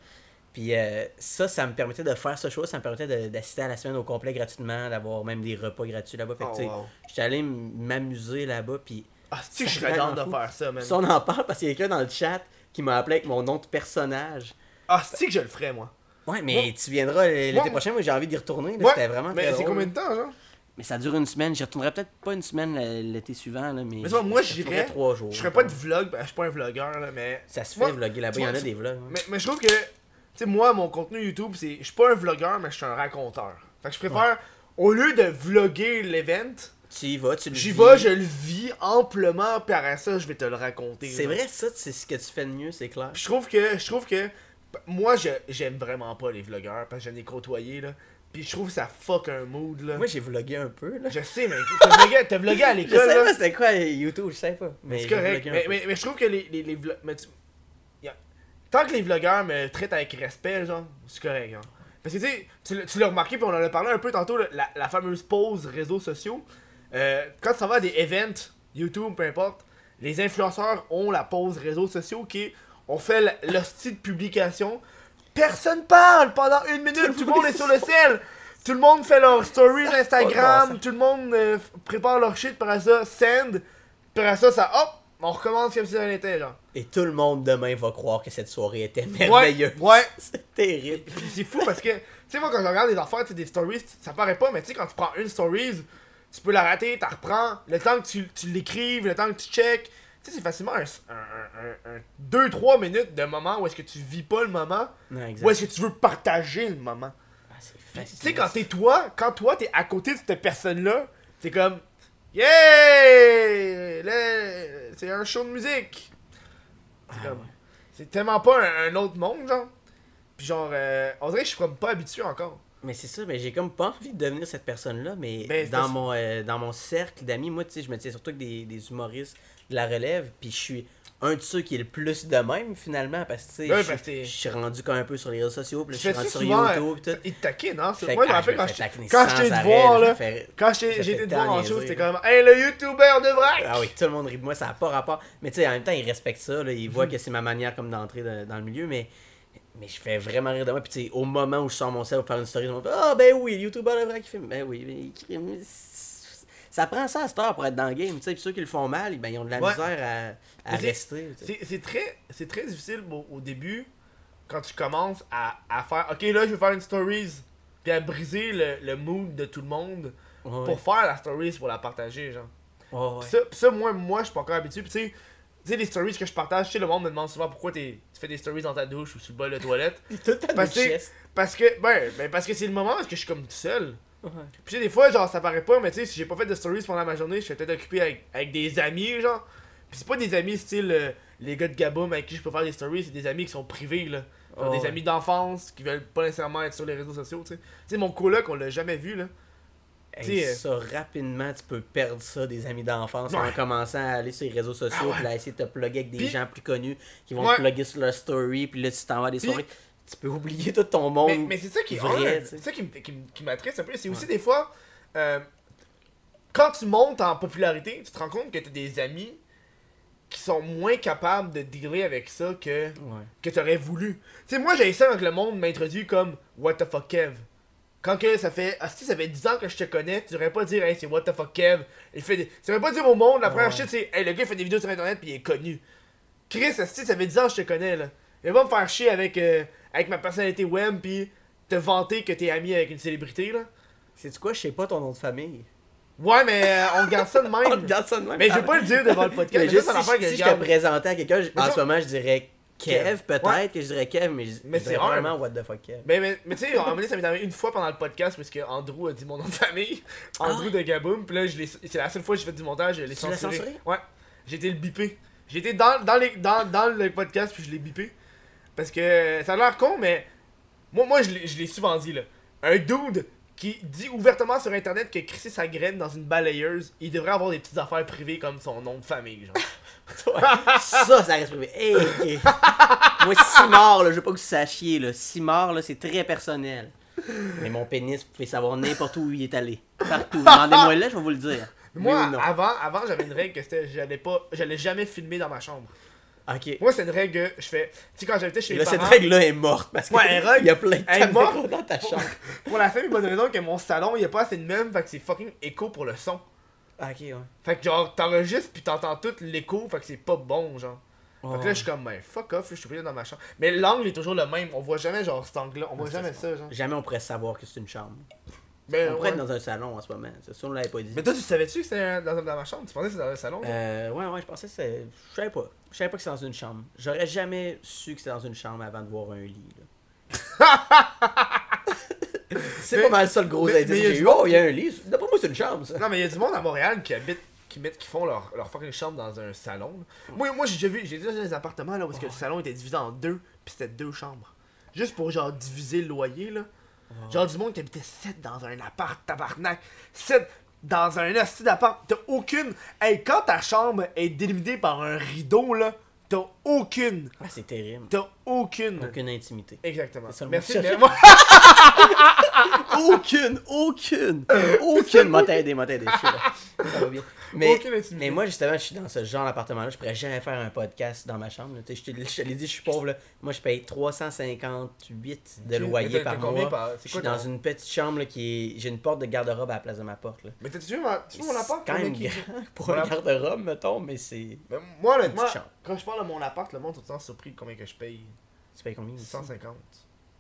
Puis euh, ça, ça me permettait de faire ce show, ça me permettait d'assister à la semaine au complet gratuitement, d'avoir même des repas gratuits là-bas. Fait que Oh, wow. j'étais allé m'amuser là-bas, puis Ah, si, je c'est serais vraiment dans de faire ça, man. ça, on en parle parce qu'il y a quelqu'un dans le chat qui m'a appelé avec mon nom de personnage. Ah, si que je le ferais, moi. Ouais, mais Moi- tu viendras l'été moi- prochain, moi j'ai envie d'y retourner, là, Ouais, c'était vraiment Mais c'est combien de temps, genre? Mais ça dure une semaine, j'y retournerai peut-être pas une semaine l'été suivant, là, mais, Mais tu vois, moi, j'y j'irais- trois jours. Je ferais pas de vlog, ben, je suis pas un vlogueur, là, mais. Ça se Moi, fait vlogger là-bas, tu il y en a tu- des vlogs. hein. Mais, mais je trouve que, tu sais, moi, mon contenu YouTube, c'est. Je suis pas un vlogueur, mais je suis un raconteur. Fait que je préfère, au lieu de vlogger l'event, Tu y vas, tu le j'y vais, je le vis amplement, puis après ça, je vais te le raconter. C'est vrai, ça, c'est ce que tu fais de mieux, c'est clair. Puis je trouve que, je trouve que, moi, je, j'aime vraiment pas les vlogueurs, parce que j'en ai côtoyé, là. Puis je trouve que ça fuck un mood, là. Moi, j'ai vlogué un peu, là. Je sais, mais t'as vlogué, t'as vlogué à Je l'école, sais là. pas c'était quoi YouTube, je sais pas. Mais C'est correct, mais, mais, mais je trouve que les, les, les tu- Tant que les vlogueurs me traitent avec respect, genre, c'est correct, genre. Parce que tu sais, tu l'as- tu l'as remarqué, puis on en a parlé un peu tantôt, là, la, la fameuse pause réseaux sociaux. Euh, quand ça va à des events, YouTube, peu importe, les influenceurs ont la pause réseaux sociaux qui est, on fait l- l'hostie de publication. Personne parle pendant une minute, tout le monde est sur le ciel. Tout le monde fait leurs stories Pas Instagram, tout le monde euh, prépare leur shit, par ça, send, par ça, ça, hop, on recommence comme si ça n'était, genre. Et tout le monde demain va croire que cette soirée était merveilleuse. ouais. c'est terrible. C'est fou parce que, tu sais, moi quand je regarde des affaires, tu sais, des stories, ça paraît pas, mais tu sais, quand tu prends une stories, tu peux la rater, t'en reprends, le temps que tu, tu l'écrives, le temps que tu check. Tu sais, c'est facilement un, un, 2-3 minutes de moment où est-ce que tu vis pas le moment, où est-ce que tu veux partager le moment. Ah, c'est Tu sais, quand t'es toi, quand toi t'es à côté de cette personne-là, t'es comme Yeah! Là, C'est un show de musique. C'est Ah, ouais. C'est tellement pas un, un autre monde, genre. Puis genre, euh, on dirait que je suis comme pas habitué encore. Mais c'est ça, mais j'ai comme pas envie de devenir cette personne-là, mais Ben, c'est dans, mon, euh, dans mon cercle d'amis, moi, tu sais, je me tiens surtout avec des, des humoristes de la relève, puis je suis un de ceux qui est le plus de même, finalement, parce que, tu sais, Ouais, je, suis- t'es- je suis rendu quand même un peu sur les réseaux sociaux, puis là, je suis rendu sur souvent, YouTube, euh, tout. Il te taquine, hein? Fait Moi, je me rappelle quand quand j'étais te voir, je là. Quand été te voir en show, c'était là. comme Hey, le YouTuber de vrai! Ah oui, tout le monde rit de moi, ça n'a pas rapport. Mais tu sais, en même temps, ils respectent ça, là, ils Mhm. voient que c'est ma manière comme d'entrer de- dans le milieu, mais, mais je fais vraiment rire de moi. Puis tu sais, au moment où je sors mon sel pour faire une story, ils vont faire Ah ben oui, le YouTuber le vrai qui filme. Ben oui, mais. Ça prend ça à cette heure pour être dans le game. Tu sais, puis ceux qui le font mal, ben, ils ont de la Ouais. misère à, à rester. C'est très, c'est très difficile au, au début, quand tu commences à, à faire Ok, là, je vais faire une stories, puis à briser le, le mood de tout le monde Ouais, pour faire la stories, pour la partager, genre. ouais. Pis ça, pis ça, moi, moi je suis pas encore habitué. Pis tu sais, tu sais, les stories que je partage, tu sais, le monde me demande souvent pourquoi t'es- fais des stories dans ta douche ou sur le bol de toilette. Parce que-. Parce que, ben, ben parce que c'est le moment est-ce que je suis comme tout seul. Ouais. Puis tu sais, des fois, genre, ça paraît pas, mais tu sais, si j'ai pas fait de stories pendant ma journée, je suis peut-être occupé avec, avec des amis, genre. Puis c'est pas des amis style euh, les gars de Gaboum avec qui je peux faire des stories, c'est des amis qui sont privés, là. Genre Oh, des ouais. amis d'enfance qui veulent pas nécessairement être sur les réseaux sociaux, tu sais. Tu sais, mon coloc, on l'a jamais vu, là. Hey, euh, ça, rapidement, tu peux perdre ça des amis d'enfance Ouais. en commençant à aller sur les réseaux sociaux, Ah ouais. puis là, essayer de te plugger avec des Puis- gens plus connus qui vont Ouais. te plugger sur leur story, puis là, tu t'en vas à des Puis- soirées. Tu peux oublier tout ton monde. Mais, mais c'est ça qui est vrai, c'est ça qui, me- qui, qui m'attriste un peu. C'est aussi des fois, euh, quand tu montes en popularité, tu te rends compte que tu as des amis qui sont moins capables de dealer avec ça que, que tu aurais voulu. Tu sais, moi, j'ai ça quand le monde m'introduit comme What the fuck Kev? Quand que ça fait, ah, si ça fait 10 ans que je te connais, tu devrais pas dire, hey, c'est What the fuck Kev. Il fait des... Tu devrais pas dire au monde, la première Ouais. shit, c'est, hey, le gars fait des vidéos sur internet puis il est connu. Chris, si ça fait 10 ans que je te connais, là. Il va pas me faire chier avec, euh, avec ma personnalité web puis te vanter que t'es ami avec une célébrité, là. C'est quoi, je sais pas ton nom de famille. Ouais, mais euh, on garde ça de On même. regarde ça de même. mais je vais pas le dire devant le podcast. Mais Mais, juste ça, si, que si je je te garde. présentais à quelqu'un, je- en ce moment, je dirais Kev, peut-être Ouais. que je dirais Kev, mais Mais c'est vraiment What the fuck Kev. Mais, mais, mais tu sais, à un moment donné, ça m'est arrivé une fois pendant le podcast parce que Andrew a dit mon nom de famille. Andrew de Gaboum. Puis là, je l'ai- c'est la seule fois que j'ai fait du montage, je l'ai Ah censuré. censuré? Ouais. J'ai été le bipé. J'ai été dans, dans, les, dans, dans le podcast puis je l'ai bipé. Parce que ça a l'air con, mais moi, moi je l'ai souvent dit là. Un dude qui dit ouvertement sur internet que crissé sa graine dans une balayeuse, il devrait avoir des petites affaires privées comme son nom de famille. Genre. Ça, ça reste privé. Hey. Moi, Simard, là, je veux pas que vous sachiez, là. Simard, là, c'est très personnel. Mais mon pénis, vous pouvez savoir n'importe où il est allé. Partout. Demandez-moi là, je vais vous le dire. Moi, Oui ou non? avant, avant j'avais une règle que c'était j'allais pas j'allais jamais filmer dans ma chambre. Ok. Moi, c'est une règle que je fais. Tu sais, quand j'habitais chez là, cette parents, règle-là est morte parce que Ouais, elle règle- il y a plein de elle est morte. dans ta chambre. pour la simple bonne raison que mon salon, il y a pas assez de meubles, fait que c'est fucking écho pour le son. Ok, ouais. Fait que genre, t'enregistres puis t'entends tout l'écho, fait que c'est pas bon, genre. Fait que là, je suis comme, ben, fuck off, je suis pris dans ma chambre. Mais l'angle est toujours le même, on voit jamais genre cet angle-là, on voit jamais ça, genre. Jamais on pourrait savoir que c'est une chambre. Mais, On pourrait être dans un salon en ce moment. C'est ça, on l'avait pas dit. Mais toi, tu savais-tu que c'était dans, dans ma chambre? Tu pensais que c'était dans le salon? Euh, ouais, ouais, je pensais que c'était. Je savais pas. Je savais pas que c'était dans une chambre. J'aurais jamais su que c'était dans une chambre avant de voir un lit. là. c'est pas mal ça le gros mais- indice mais il Oh, il y a un lit. D'après moi, c'est une chambre, ça. Non, mais il y a du monde à Montréal qui habite, qui, mettent, qui font leur, leur fucking chambre dans un salon. là. Moi, moi j'ai déjà vu, j'ai déjà vu des appartements là où est-ce que le salon était divisé en deux, puis c'était deux chambres. Juste pour genre diviser le loyer là. Genre du monde qui habitait 7 dans un appart, tabarnak. 7 dans un hostie d'appart. T'as aucune. Hey, quand ta chambre est délimitée par un rideau là, t'as aucune. Ah, c'est terrible. T'as aucune. Aucune intimité. Exactement. Merci. aucune, aucune, aucune. M'a t'aider, t'aider. Ça va bien. Mais, Aucune intimité. mais moi, justement, je suis dans ce genre d'appartement-là. Je pourrais jamais faire un podcast dans ma chambre. Je te je te l'ai dit, je suis pauvre. Là. Moi, je paye 358 de loyer par mois. par- Je suis dans une petite chambre là, qui est. J'ai une porte de garde-robe à la place de ma porte. Là. Mais t'as-tu vu, mon appart? quand même grand pour un garde-robe, mettons, mais c'est. Moi, honnêtement, petite chambre. quand je parle de mon appart, le monde est tout le temps surpris de combien que je paye. Tu payes combien ici? 150.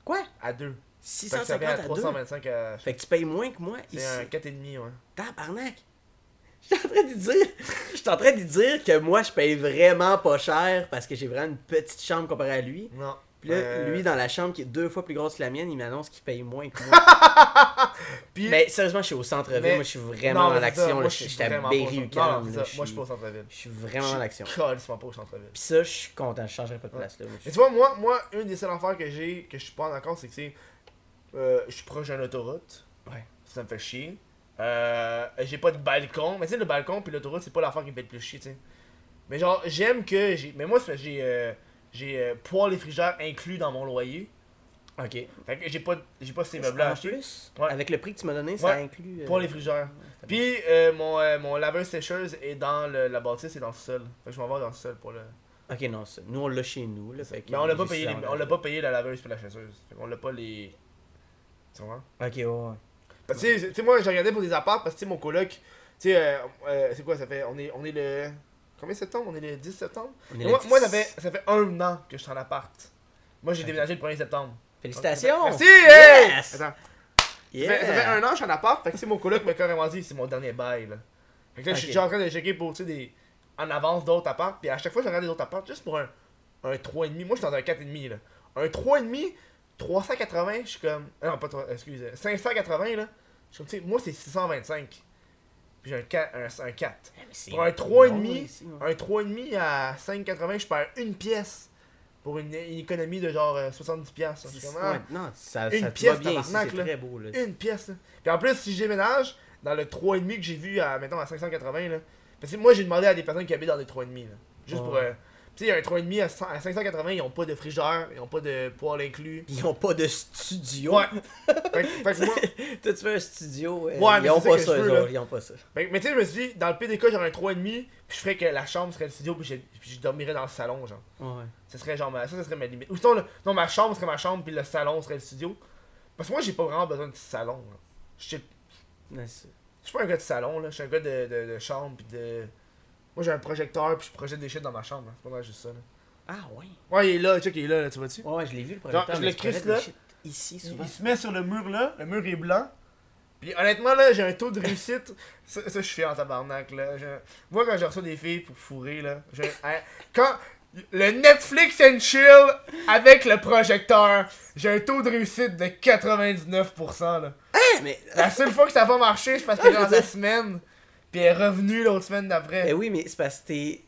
Quoi? À deux. Fait que ça 650 à à 2. 325 à... Fait que tu payes moins que moi ici? C'est un 4,5, ouais. Tabarnak! Je suis en train de dire, je suis en train de dire que moi je paye vraiment pas cher parce que j'ai vraiment une petite chambre comparée à lui. Non. Puis là, Euh, lui dans la chambre qui est deux fois plus grosse que la mienne, il m'annonce qu'il paye moins que moi. Puis... Mais sérieusement, je suis au centre-ville, Mais- moi je suis vraiment Non, dans l'action. moi, là. je suis à Je moi, je suis pas au centre-ville. je suis vraiment dans l'action. Je suis pas au centre-ville. Puis ça, je suis content, je changerai pas de place là. Tu vois, moi, moi, une des seules affaires que j'ai, que je suis pas d'accord, c'est que c'est. Euh, je suis proche d'une autoroute. Ouais. Ça me fait chier. Euh, j'ai pas de balcon. Mais tu sais, le balcon puis l'autoroute, c'est pas l'affaire qui me fait le plus chier, tu sais. Mais genre, j'aime que j'ai. Mais moi, j'ai. Euh, j'ai euh, poêle et frigère inclus dans mon loyer. Ok. Fait que j'ai pas, j'ai pas ces meubles-là à En acheter. plus, Ouais. avec le prix que tu m'as donné, ça Ouais. inclut. euh, Poêle et frigère. c'est Puis euh, mon, euh, mon laveur sécheuse est dans le, la bâtisse et dans le sol. Fait que je m'en vais dans le sol pour le. Ok, non, ça. Nous on l'a chez nous. Là, fait que Mais on l'a pas j'ai payé, ça les- en on l'a pas payé la laveuse puis la chasseuse. Fait qu'on l'a pas les. Tu comprends? Ok, ouais, ouais. Parce que, tu sais, tu sais, moi, j'ai regardé pour des apparts parce que, tu sais, mon coloc, tu sais, euh, euh, c'est quoi, ça fait, on est, on est le, combien septembre? On est le 10 septembre? Est moi, le moi, 10. ça fait, ça fait un an que je suis en appart. Moi, j'ai déménagé le 1er septembre. Félicitations! Merci! Hey! Yes! Attends. Yeah! Ça, fait, ça fait un an que je suis en appart, fait que, sais, mon coloc m'a carrément dit, c'est mon dernier bail, là. Fait que là, je suis déjà en train de checker pour, des, en avance d'autres apparts, puis à chaque fois, je regarde des autres apparts, juste pour un, un 3,5. Moi, je suis dans un 4,5, là. Un 3,5, 380, je suis comme, ah non, pas 3, excuse, 580, là. Je suis comme, tu sais, moi, c'est 625. Puis j'ai un 4, un, un 4. Mais c'est Pour un bon 3,5, ici, ouais. un 3,5 à 5,80, je perds une pièce pour une, une économie de genre euh, 70 pièces. C'est- comme, ah, ouais, non, ça, une ça pièce, bien ici, très beau là. une pièce. Là. Puis en plus, si je déménage dans le 3,5 que j'ai vu à, mettons, à 580, là, parce que moi j'ai demandé à des personnes qui habitent dans des 3,5. Là, juste pour. euh, tu sais, un 3,5 à, 100 à 580, ils ont pas de frigeur, ils ont pas de poêle inclus. Ils ont pas de studio. Ouais. fait, que- fait que moi, Toi, tu veux un studio. euh, Ouais, mais ils ont c'est ça pas que ça, veux, ils ont pas ça. fait mais tu sais, je me suis dit, dans le pire des cas, j'aurais un 3,5, puis je ferais que la chambre serait le studio, puis je, puis je dormirais dans le salon, genre. Ouais. Ce serait genre, ma- ça, ça serait ma limite. Ou sinon, le- non, ma chambre serait ma chambre, puis le salon serait le studio. Parce que moi, j'ai pas vraiment besoin de petit salon. là. Mais je suis pas un gars de salon, là. Je suis un gars de, de, de chambre, puis de. Moi, j'ai un projecteur, puis je projette des shit dans ma chambre. là. C'est pas mal juste ça, là. Ah, ouais. Ouais, il est là, check, il est là, là, tu vois-tu? Ouais, ouais, je l'ai vu le projecteur. je mais le crisse, là. Ici, Il, souvent. il se met sur le mur là, le mur est blanc. Puis honnêtement là, j'ai un taux de réussite. ça, ça, je suis en tabarnak là. J'ai- Moi quand je reçois des filles pour fourrer là, hein, quand le Netflix and chill avec le projecteur, j'ai un taux de réussite de 99% là. Mais, La seule fois que ça va marcher, c'est parce que je dans la semaine, puis elle est revenue l'autre semaine d'après. mais oui, mais c'est parce que t'es.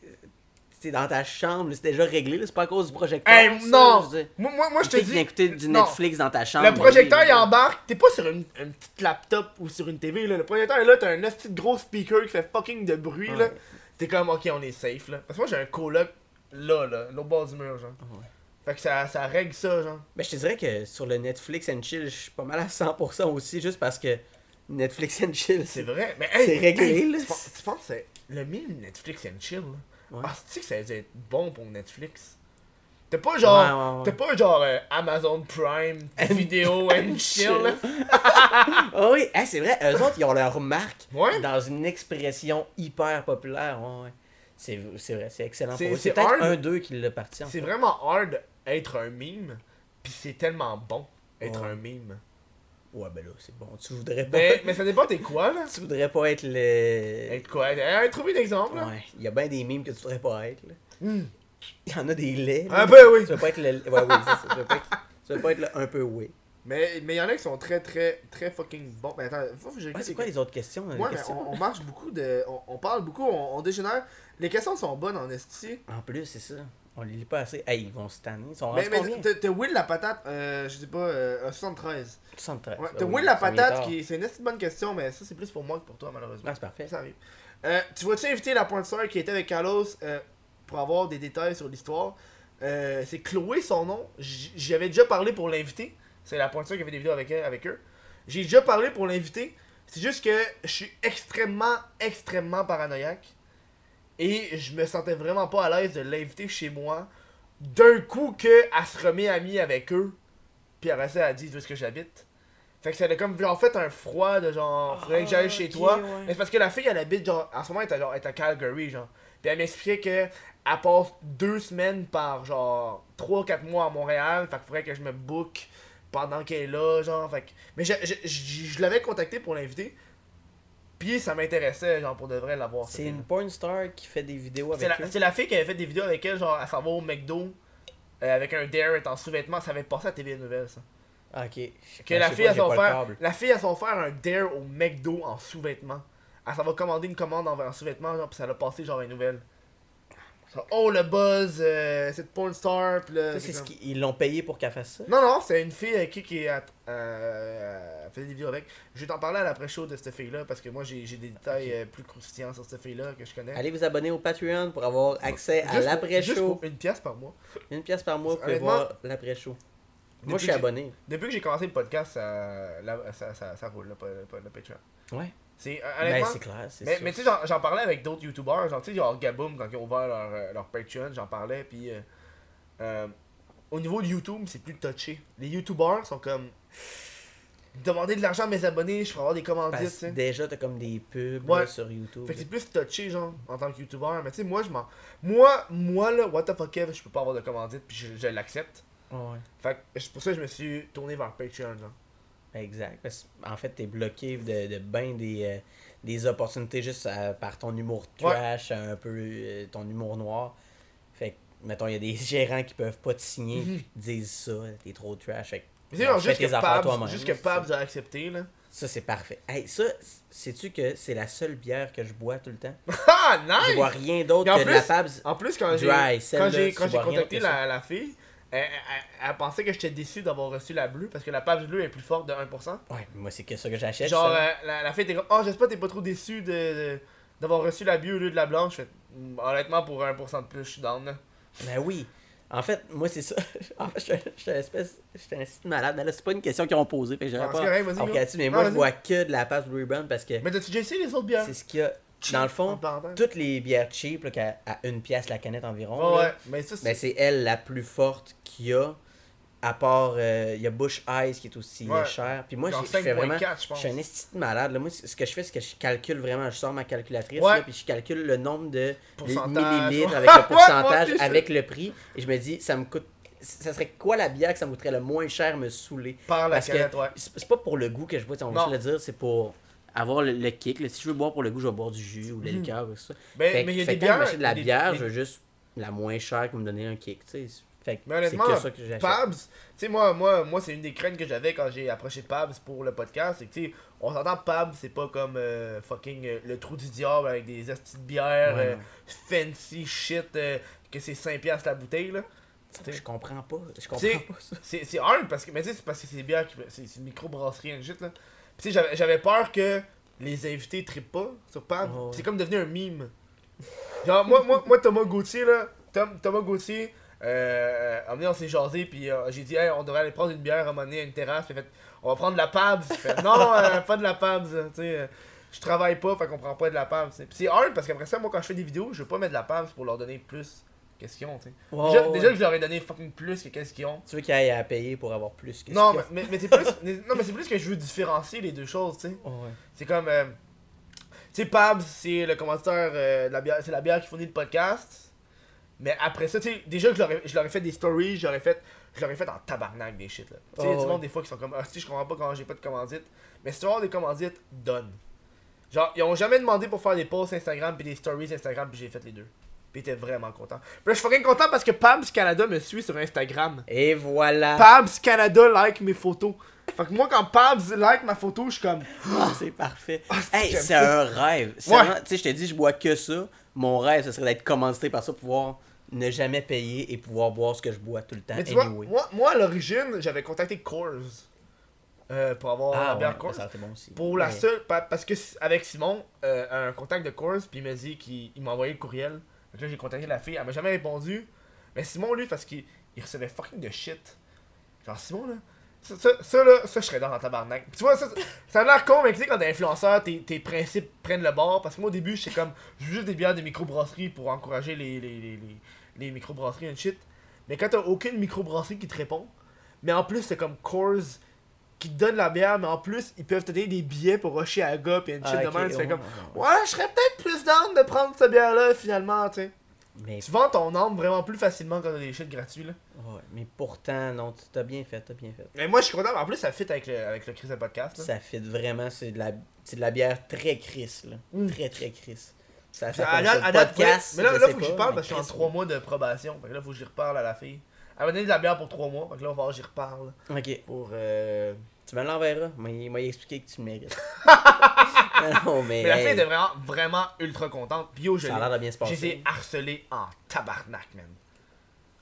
T'es dans ta chambre, c'est déjà réglé, c'est pas à cause du projecteur. Hey, ça, non! je. Moi, moi, moi je te Tu dis. vient écouter du non. Netflix dans ta chambre. Le projecteur oui, il embarque, t'es pas sur une, une petite laptop ou sur une TV là. Le projecteur est là, t'as un petit gros speaker qui fait fucking de bruit là. T'es comme ok on est safe là. Parce que moi j'ai un coloc là là, l'autre bord du mur genre. Ouais. Fait que ça, ça règle ça genre. Ben, je te dirais que sur le Netflix and Chill, je suis pas mal à 100% aussi, juste parce que Netflix and Chill, C'est vrai. Mais hey, C'est réglé, hey, là. Tu, penses, tu c'est le meme Netflix and chill là? Ouais. Ah que ça va être bon pour Netflix? T'as pas genre. Ouais, ouais, ouais. T'as pas genre euh, Amazon Prime And- vidéo and chill. Ah oui, hey, c'est vrai, eux autres, ils ont leur marque dans une expression hyper populaire. C'est c'est vrai, c'est excellent. C'est- c'est peut-être hard. un d'eux qui l'a parti. en C'est fait. vraiment hard être un meme, pis c'est tellement bon être un meme. Ouais, ben là, c'est bon. Tu voudrais pas. Mais, mais ça dépend t'es quoi là? Tu voudrais pas être le. Être quoi? Euh, trouver d'exemple là? Ouais, il y a bien des mimes que tu voudrais pas être. Là. Hmm. Il y en a des laits. là. Un peu oui. Tu veux pas être le. Ouais, oui, c'est ça. Tu veux pas être, tu veux pas être le un peu oui. Mais mais y en a qui sont très très très fucking bons. Mais attends, faut que je Ouais, c'est quoi les autres questions? Ouais, mais questions? on, on marche beaucoup de. On, on parle beaucoup, on, on dégénère. Les questions sont bonnes en esti. En plus, c'est ça. On les lit pas assez. Hey, ils vont se tanner. Ils sont Mais, mais t'as- Will la patate, euh, je sais pas, euh, un 73. 73. Ouais, Ah t'as Will la patate qui. C'est une esti bonne question, mais ça c'est plus pour moi que pour toi malheureusement. Ah, c'est parfait. Ça arrive. Euh, tu vois-tu inviter la pointeur qui était avec Carlos euh, pour avoir des détails sur l'histoire? Euh, C'est Chloé son nom. J- J'y avais déjà parlé pour l'inviter. C'est la pointure qui avait des vidéos avec, elle, avec eux. J'ai déjà parlé pour l'inviter. C'est juste que je suis extrêmement, extrêmement paranoïaque. Et je me sentais vraiment pas à l'aise de l'inviter chez moi. D'un coup que elle se remet amie avec eux. Puis après ça, elle dit où est-ce que j'habite. Fait que ça a comme genre fait un froid de genre faudrait que j'aille chez toi. ouais. Mais c'est parce que la fille elle habite genre en ce moment elle est à, genre, elle est à Calgary genre. Puis elle m'expliquait que elle passe deux semaines par genre 3-4 mois à Montréal. Fait qu'il faudrait que je me book pendant qu'elle est là, genre. Fait que- mais je, je, je, je l'avais contacté pour l'inviter. Puis ça m'intéressait, genre, pour de vrai l'avoir. C'est une porn star qui fait des vidéos avec eux. c'est la fille qui avait fait des vidéos avec elle, genre, à s'en va au McDo. euh, avec un dare, elle en sous-vêtements, ça avait passé à TV Nouvelle, ça. Ah, ok. Que Ben, la fille, pas, à j'ai son pas le faire, la fille, à son faire un dare au McDo en sous-vêtements. Elle s'en va commander une commande en, en sous-vêtements, genre, pis ça l'a passé, genre, une nouvelle. Genre, oh, le buzz, euh, cette porn star, pis là. Ça, c'est ce comme- qu'ils ils l'ont payé pour qu'elle fasse ça? Non, non, c'est une fille avec qui, qui à- euh, fait des vidéos avec. Je vais t'en parler à l'après-show de cette fille-là, parce que moi, j'ai j'ai des détails euh, plus croustillants sur cette fille-là que je connais. Allez vous abonner au Patreon pour avoir accès à pour- Juste l'après-show. pour une pièce par mois. Une pièce par mois, Honnêtement, voir l'après-show. Moi, je suis abonné. Depuis que j'ai commencé le podcast, ça, ça, ça, ça roule, le, le, le Patreon. Ouais. C'est, euh, Ben, c'est clair, c'est mais, mais tu sais, j'en, parlais avec d'autres youtubeurs, genre, tu sais, genre Gaboom, quand ils ont ouvert leur, euh, leur Patreon, j'en parlais, puis euh, euh, au niveau de YouTube, c'est plus touché. Les youtubeurs sont comme, demander de l'argent à mes abonnés, je ferai avoir des commandites, sais. déjà, t'as comme des pubs Ouais. là, sur YouTube. Fait que c'est plus touché, genre, en tant que youtubeur, mais tu sais, moi, je m'en. Moi, moi, là, what the fuck, je peux pas avoir de commandite, puis je, je l'accepte. Ouais. Fait que c'est pour ça que je me suis tourné vers Patreon, genre. Exact. Parce en fait, t'es bloqué de, de ben des, euh, des opportunités juste à- par ton humour Ouais. trash, un peu euh, ton humour noir. Fait que, mettons, il y a des gérants qui peuvent pas te signer, Mhm. qui disent ça, t'es trop trash. Fait que, tu fais juste que Pabs, juste que Pabs a accepté, là. Ça, c'est parfait. Hey, ça, sais-tu que c'est la seule bière que je bois tout le temps? Ah, Je nice! bois rien d'autre que de la Pabs. En plus, quand j'ai tu contacté la, la fille, elle, elle- elle pensait que j'étais déçu d'avoir reçu la bleue parce que la Pabs bleue est plus forte de 1%. Ouais, moi, c'est que ça que j'achète. Genre, euh, la, la fille était comme Oh, j'espère que t'es pas trop déçu de, d'avoir reçu la bleue au lieu de la blanche. Mm, honnêtement, pour 1% de plus, je suis down. là. Ben oui. En fait, moi, c'est ça. en fait, je suis- une espèce. Je suis un site malade. Mais là, c'est pas une question qu'ils ont posée. Fait que j'aurais Ah, pas. là-dessus, mais moi, je bois que de la passe Blue Ribbon parce que Mais t'as-tu déjà essayé les autres bières? c'est ce qu'il y a. Dans le fond, toutes les bières cheap, là, à une pièce la canette environ, Ouais, là, ouais, mais c'est. ben, c'est elle la plus forte qu'il y a. À part, euh, il y a Bush Ice qui est aussi euh, Ouais. cher. Puis moi, je fais vraiment. 5.4, je suis un esti de malade. là. Moi, ce que je fais, c'est que je calcule vraiment. Je sors ma calculatrice, Ouais. là, puis je calcule le nombre de millilitres avec le pourcentage, avec le prix. Et je me dis, ça me coûte. Ça serait quoi la bière que ça me coûterait le moins cher me saouler? Par la Parce que canette, ouais. c'est pas pour le goût que je bois, on va Non. se le dire, c'est pour avoir le, le kick. là. Si je veux boire pour le goût, je vais boire du jus ou de la Mhm. liqueur ou ça. Ben, fait mais il y a fait des que quand bières. de la des- bière, des- je veux juste la moins chère qui me donnait un kick. tu sais. Fait que Mais c'est honnêtement, que ça que. Pabs, tu sais, moi, moi, moi c'est une des craintes que j'avais quand j'ai approché Pabs pour le podcast. C'est que, tu sais, on s'entend Pabs, c'est pas comme euh, fucking euh, le trou du diable avec des astuces de bière Ouais, euh, fancy shit, euh, que c'est 5$ piastres la bouteille, là. Je comprends pas. Je comprends pas ça. C'est hard parce que, mais tu sais, c'est parce que c'est des bières qui. C'est c'est une microbrasserie, un shit, là. Tu sais, j'avais- j'avais peur que les invités trippent pas sur Pabs. Oh. C'est comme devenu un mime. Genre, moi, moi, moi Thomas Gauthier, là, Tom- Thomas Gauthier, euh, un moment on s'est jasé, puis euh, j'ai dit, hey, on devrait aller prendre une bière à un moment donné à une terrasse. Puis fait, on va prendre de la Pabs. Fait, non, euh, pas de la Pabs, tu sais. euh, je travaille pas, fait qu'on prend pas de la Pabs. c'est hard parce qu'après ça, moi, quand je fais des vidéos, je veux pas mettre de la Pabs pour leur donner plus qu'est-ce qu'ils ont, tu sais? Déjà, ouais, déjà ouais. que je leur ai donné fucking plus que qu'est-ce qu'ils ont. Tu veux qu'il aille à payer pour avoir plus que Non, ce mais, mais, mais c'est plus, non, mais c'est plus que je veux différencier les deux choses, tu sais. Ouais. C'est comme. euh, tu sais, Pabs, c'est le commanditaire euh, de la bière, c'est la bière qui fournit le podcast. Mais après ça, tu sais, déjà que je leur ai- je leur ai fait des stories, j'aurais fait. Je leur ai fait en tabarnak des shit là. Tu sais, Oh, du ouais. monde des fois qui sont comme Ah, si je comprends pas quand j'ai pas de commandite. Mais si tu avoir des commandites, donne. Genre, ils ont jamais demandé pour faire des posts Instagram puis des stories Instagram puis j'ai fait les deux. Puis étaient vraiment contents. Puis là, je suis fucking content parce que Pabs Canada me suit sur Instagram. Et voilà. Pabs Canada like mes photos. Fait que moi, quand Pabs like ma photo, je suis comme. Ah, c'est parfait. c'est- hey, c'est un rêve. Ouais. Tu sais, je t'ai dit, je bois que ça. Mon rêve, ce serait d'être commandité par ça, pouvoir ne jamais payer et pouvoir boire ce que je bois tout le temps. Mais tu vois, moi, moi à l'origine, j'avais contacté Coors euh, pour avoir la ah, bière ouais, Coors. ça bon aussi. Pour la seule. pa- Parce que avec Simon, euh, un contact de Coors, puis il m'a dit qu'il il m'a envoyé le courriel. Donc là, j'ai contacté la fille, elle m'a jamais répondu. Mais Simon, lui, parce qu'il il recevait fucking de shit. Genre, Simon, là. Ça, ça, ça, là, ça, je serais dans un tabarnak. Tu vois, ça, ça a l'air con, mais tu sais, quand t'es influenceur, tes, tes principes prennent le bord. Parce que moi, au début, j'étais comme, je veux juste des bières de microbrasserie pour encourager les, les, les, les, les microbrasseries et shit. Mais quand t'as aucune microbrasserie qui te répond, mais en plus, c'est comme Coors qui te donne la bière, mais en plus, ils peuvent te donner des billets pour rusher à gars et une shit Ah, de ok, même. Tu fais comme, ouais, je serais peut-être plus down de prendre cette bière-là, finalement, tu sais. Mais, Tu vends ton âme vraiment plus facilement quand t'as des shit gratuits, là. ouais, mais pourtant, non, tu t'as bien fait, t'as bien fait. Mais moi, je suis content. En plus, ça fit avec le, avec le Chris de podcast, là. Ça fit vraiment, c'est de la, c'est de la bière très Chris, là. Mm. Très, très Chris. Ça date- ça, à podcast. mais là, là faut que j'y parle parce que je suis en Chris, 3 mois de probation. Fait que là, faut que j'y reparle à la fille. Elle m'a donné de la bière pour 3 mois. Que là, on va voir, j'y reparle. Ok, Pour. Euh... tu me l'enverras, mais il m'a expliqué que tu le mérites. non, mais. Mais la fille était vraiment, vraiment ultra contente. Puis je ça a l'air de bien se passer. ai harcelés en tabarnak, man.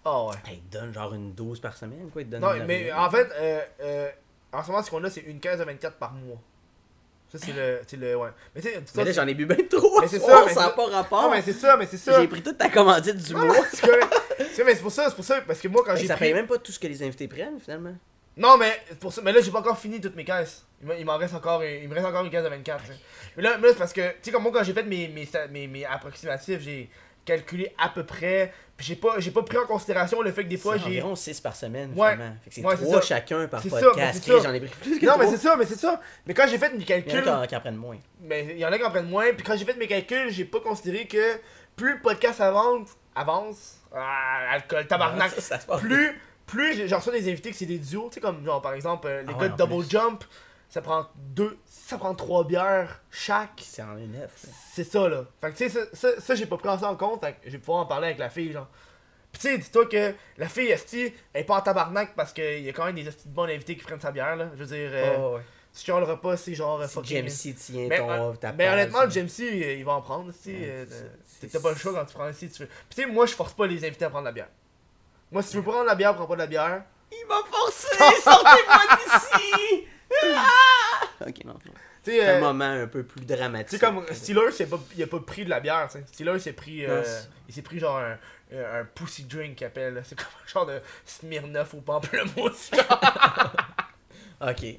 Oh ouais. Hey, il te donne genre une dose par semaine, quoi. Il te donne Non, mais en fait, euh, euh, en ce moment, ce qu'on a, c'est une 15 à 24 par mois. Ça, c'est le, c'est le. Ouais. Mais tu sais, tout ça, Mais là, j'en ai bu bien trop. Mais c'est Oh, ça, mais ça n'a pas rapport. Non, mais c'est ça, mais c'est ça. J'ai pris toute ta commandite du mois. c'est mais c'est pour ça, c'est pour ça. Parce que moi, quand j'ai ça pris. paye même pas tout ce que les invités prennent, finalement. Non, mais pour ça. Mais là, j'ai pas encore fini toutes mes caisses. Il m'en- reste encore. Il me reste encore une caisse de 24. tu sais. Mais là, mais là, c'est parce que, tu sais, comme moi, quand j'ai fait mes, mes, mes, mes approximatifs, j'ai calculé à peu près. J'ai pas, j'ai pas pris en considération le fait que des fois, j'ai. environ 6 par semaine, Ouais. finalement. Fait que c'est Ouais, c'est 3 ça. chacun par podcast. J'en ai pris plus que Non, mais c'est ça, mais c'est ça. Mais quand j'ai fait mes Il y en a calculs. qui en- prennent moins. Mais il y en a qui en prennent moins. Puis quand j'ai fait mes calculs, j'ai pas considéré que plus le podcast avance, avance, ah, alcool, tabarnak, Ça, ça plus, plus j'en reçois des invités que c'est des duos, tu sais, comme genre par exemple euh, les Ah gars ouais, de Double plus. Jump, ça prend deux, ça prend trois bières chaque. C'est en une neuf. là. C'est ça là. Fait que tu sais, ça, ça, ça, j'ai pas pris ça en compte, fait que je vais pouvoir en parler avec la fille, genre. Pis tu sais, dis-toi que la fille, esti, elle est pas en tabarnak parce qu'il y a quand même des esti de bons invités qui prennent sa bière, là. Je veux dire, euh, Oh, ouais. si tu le repas, c'est genre euh, Si fucking- James C tient mais, ton, euh, ta mais honnêtement, le James C, euh, il va en prendre. Ouais, euh, c'est- T'as pas le choix quand tu prends si tu veux. Pis tu sais, moi, je force pas les invités à prendre la bière. Moi, si tu veux prendre la bière, prends pas de la bière. Il m'a forcé! Sortez-moi d'ici! Ah! Ok, non. non. C'est un euh, moment un peu plus dramatique. sais, comme Steelers, il a, pas, il a pas pris de la bière, tu sais. Steelers, il s'est pris. euh, Non, c'est- il s'est pris genre un, un, pussy drink qu'il appelle. là. C'est comme un genre de Smirnoff au pamplemousse. Ok, ouais.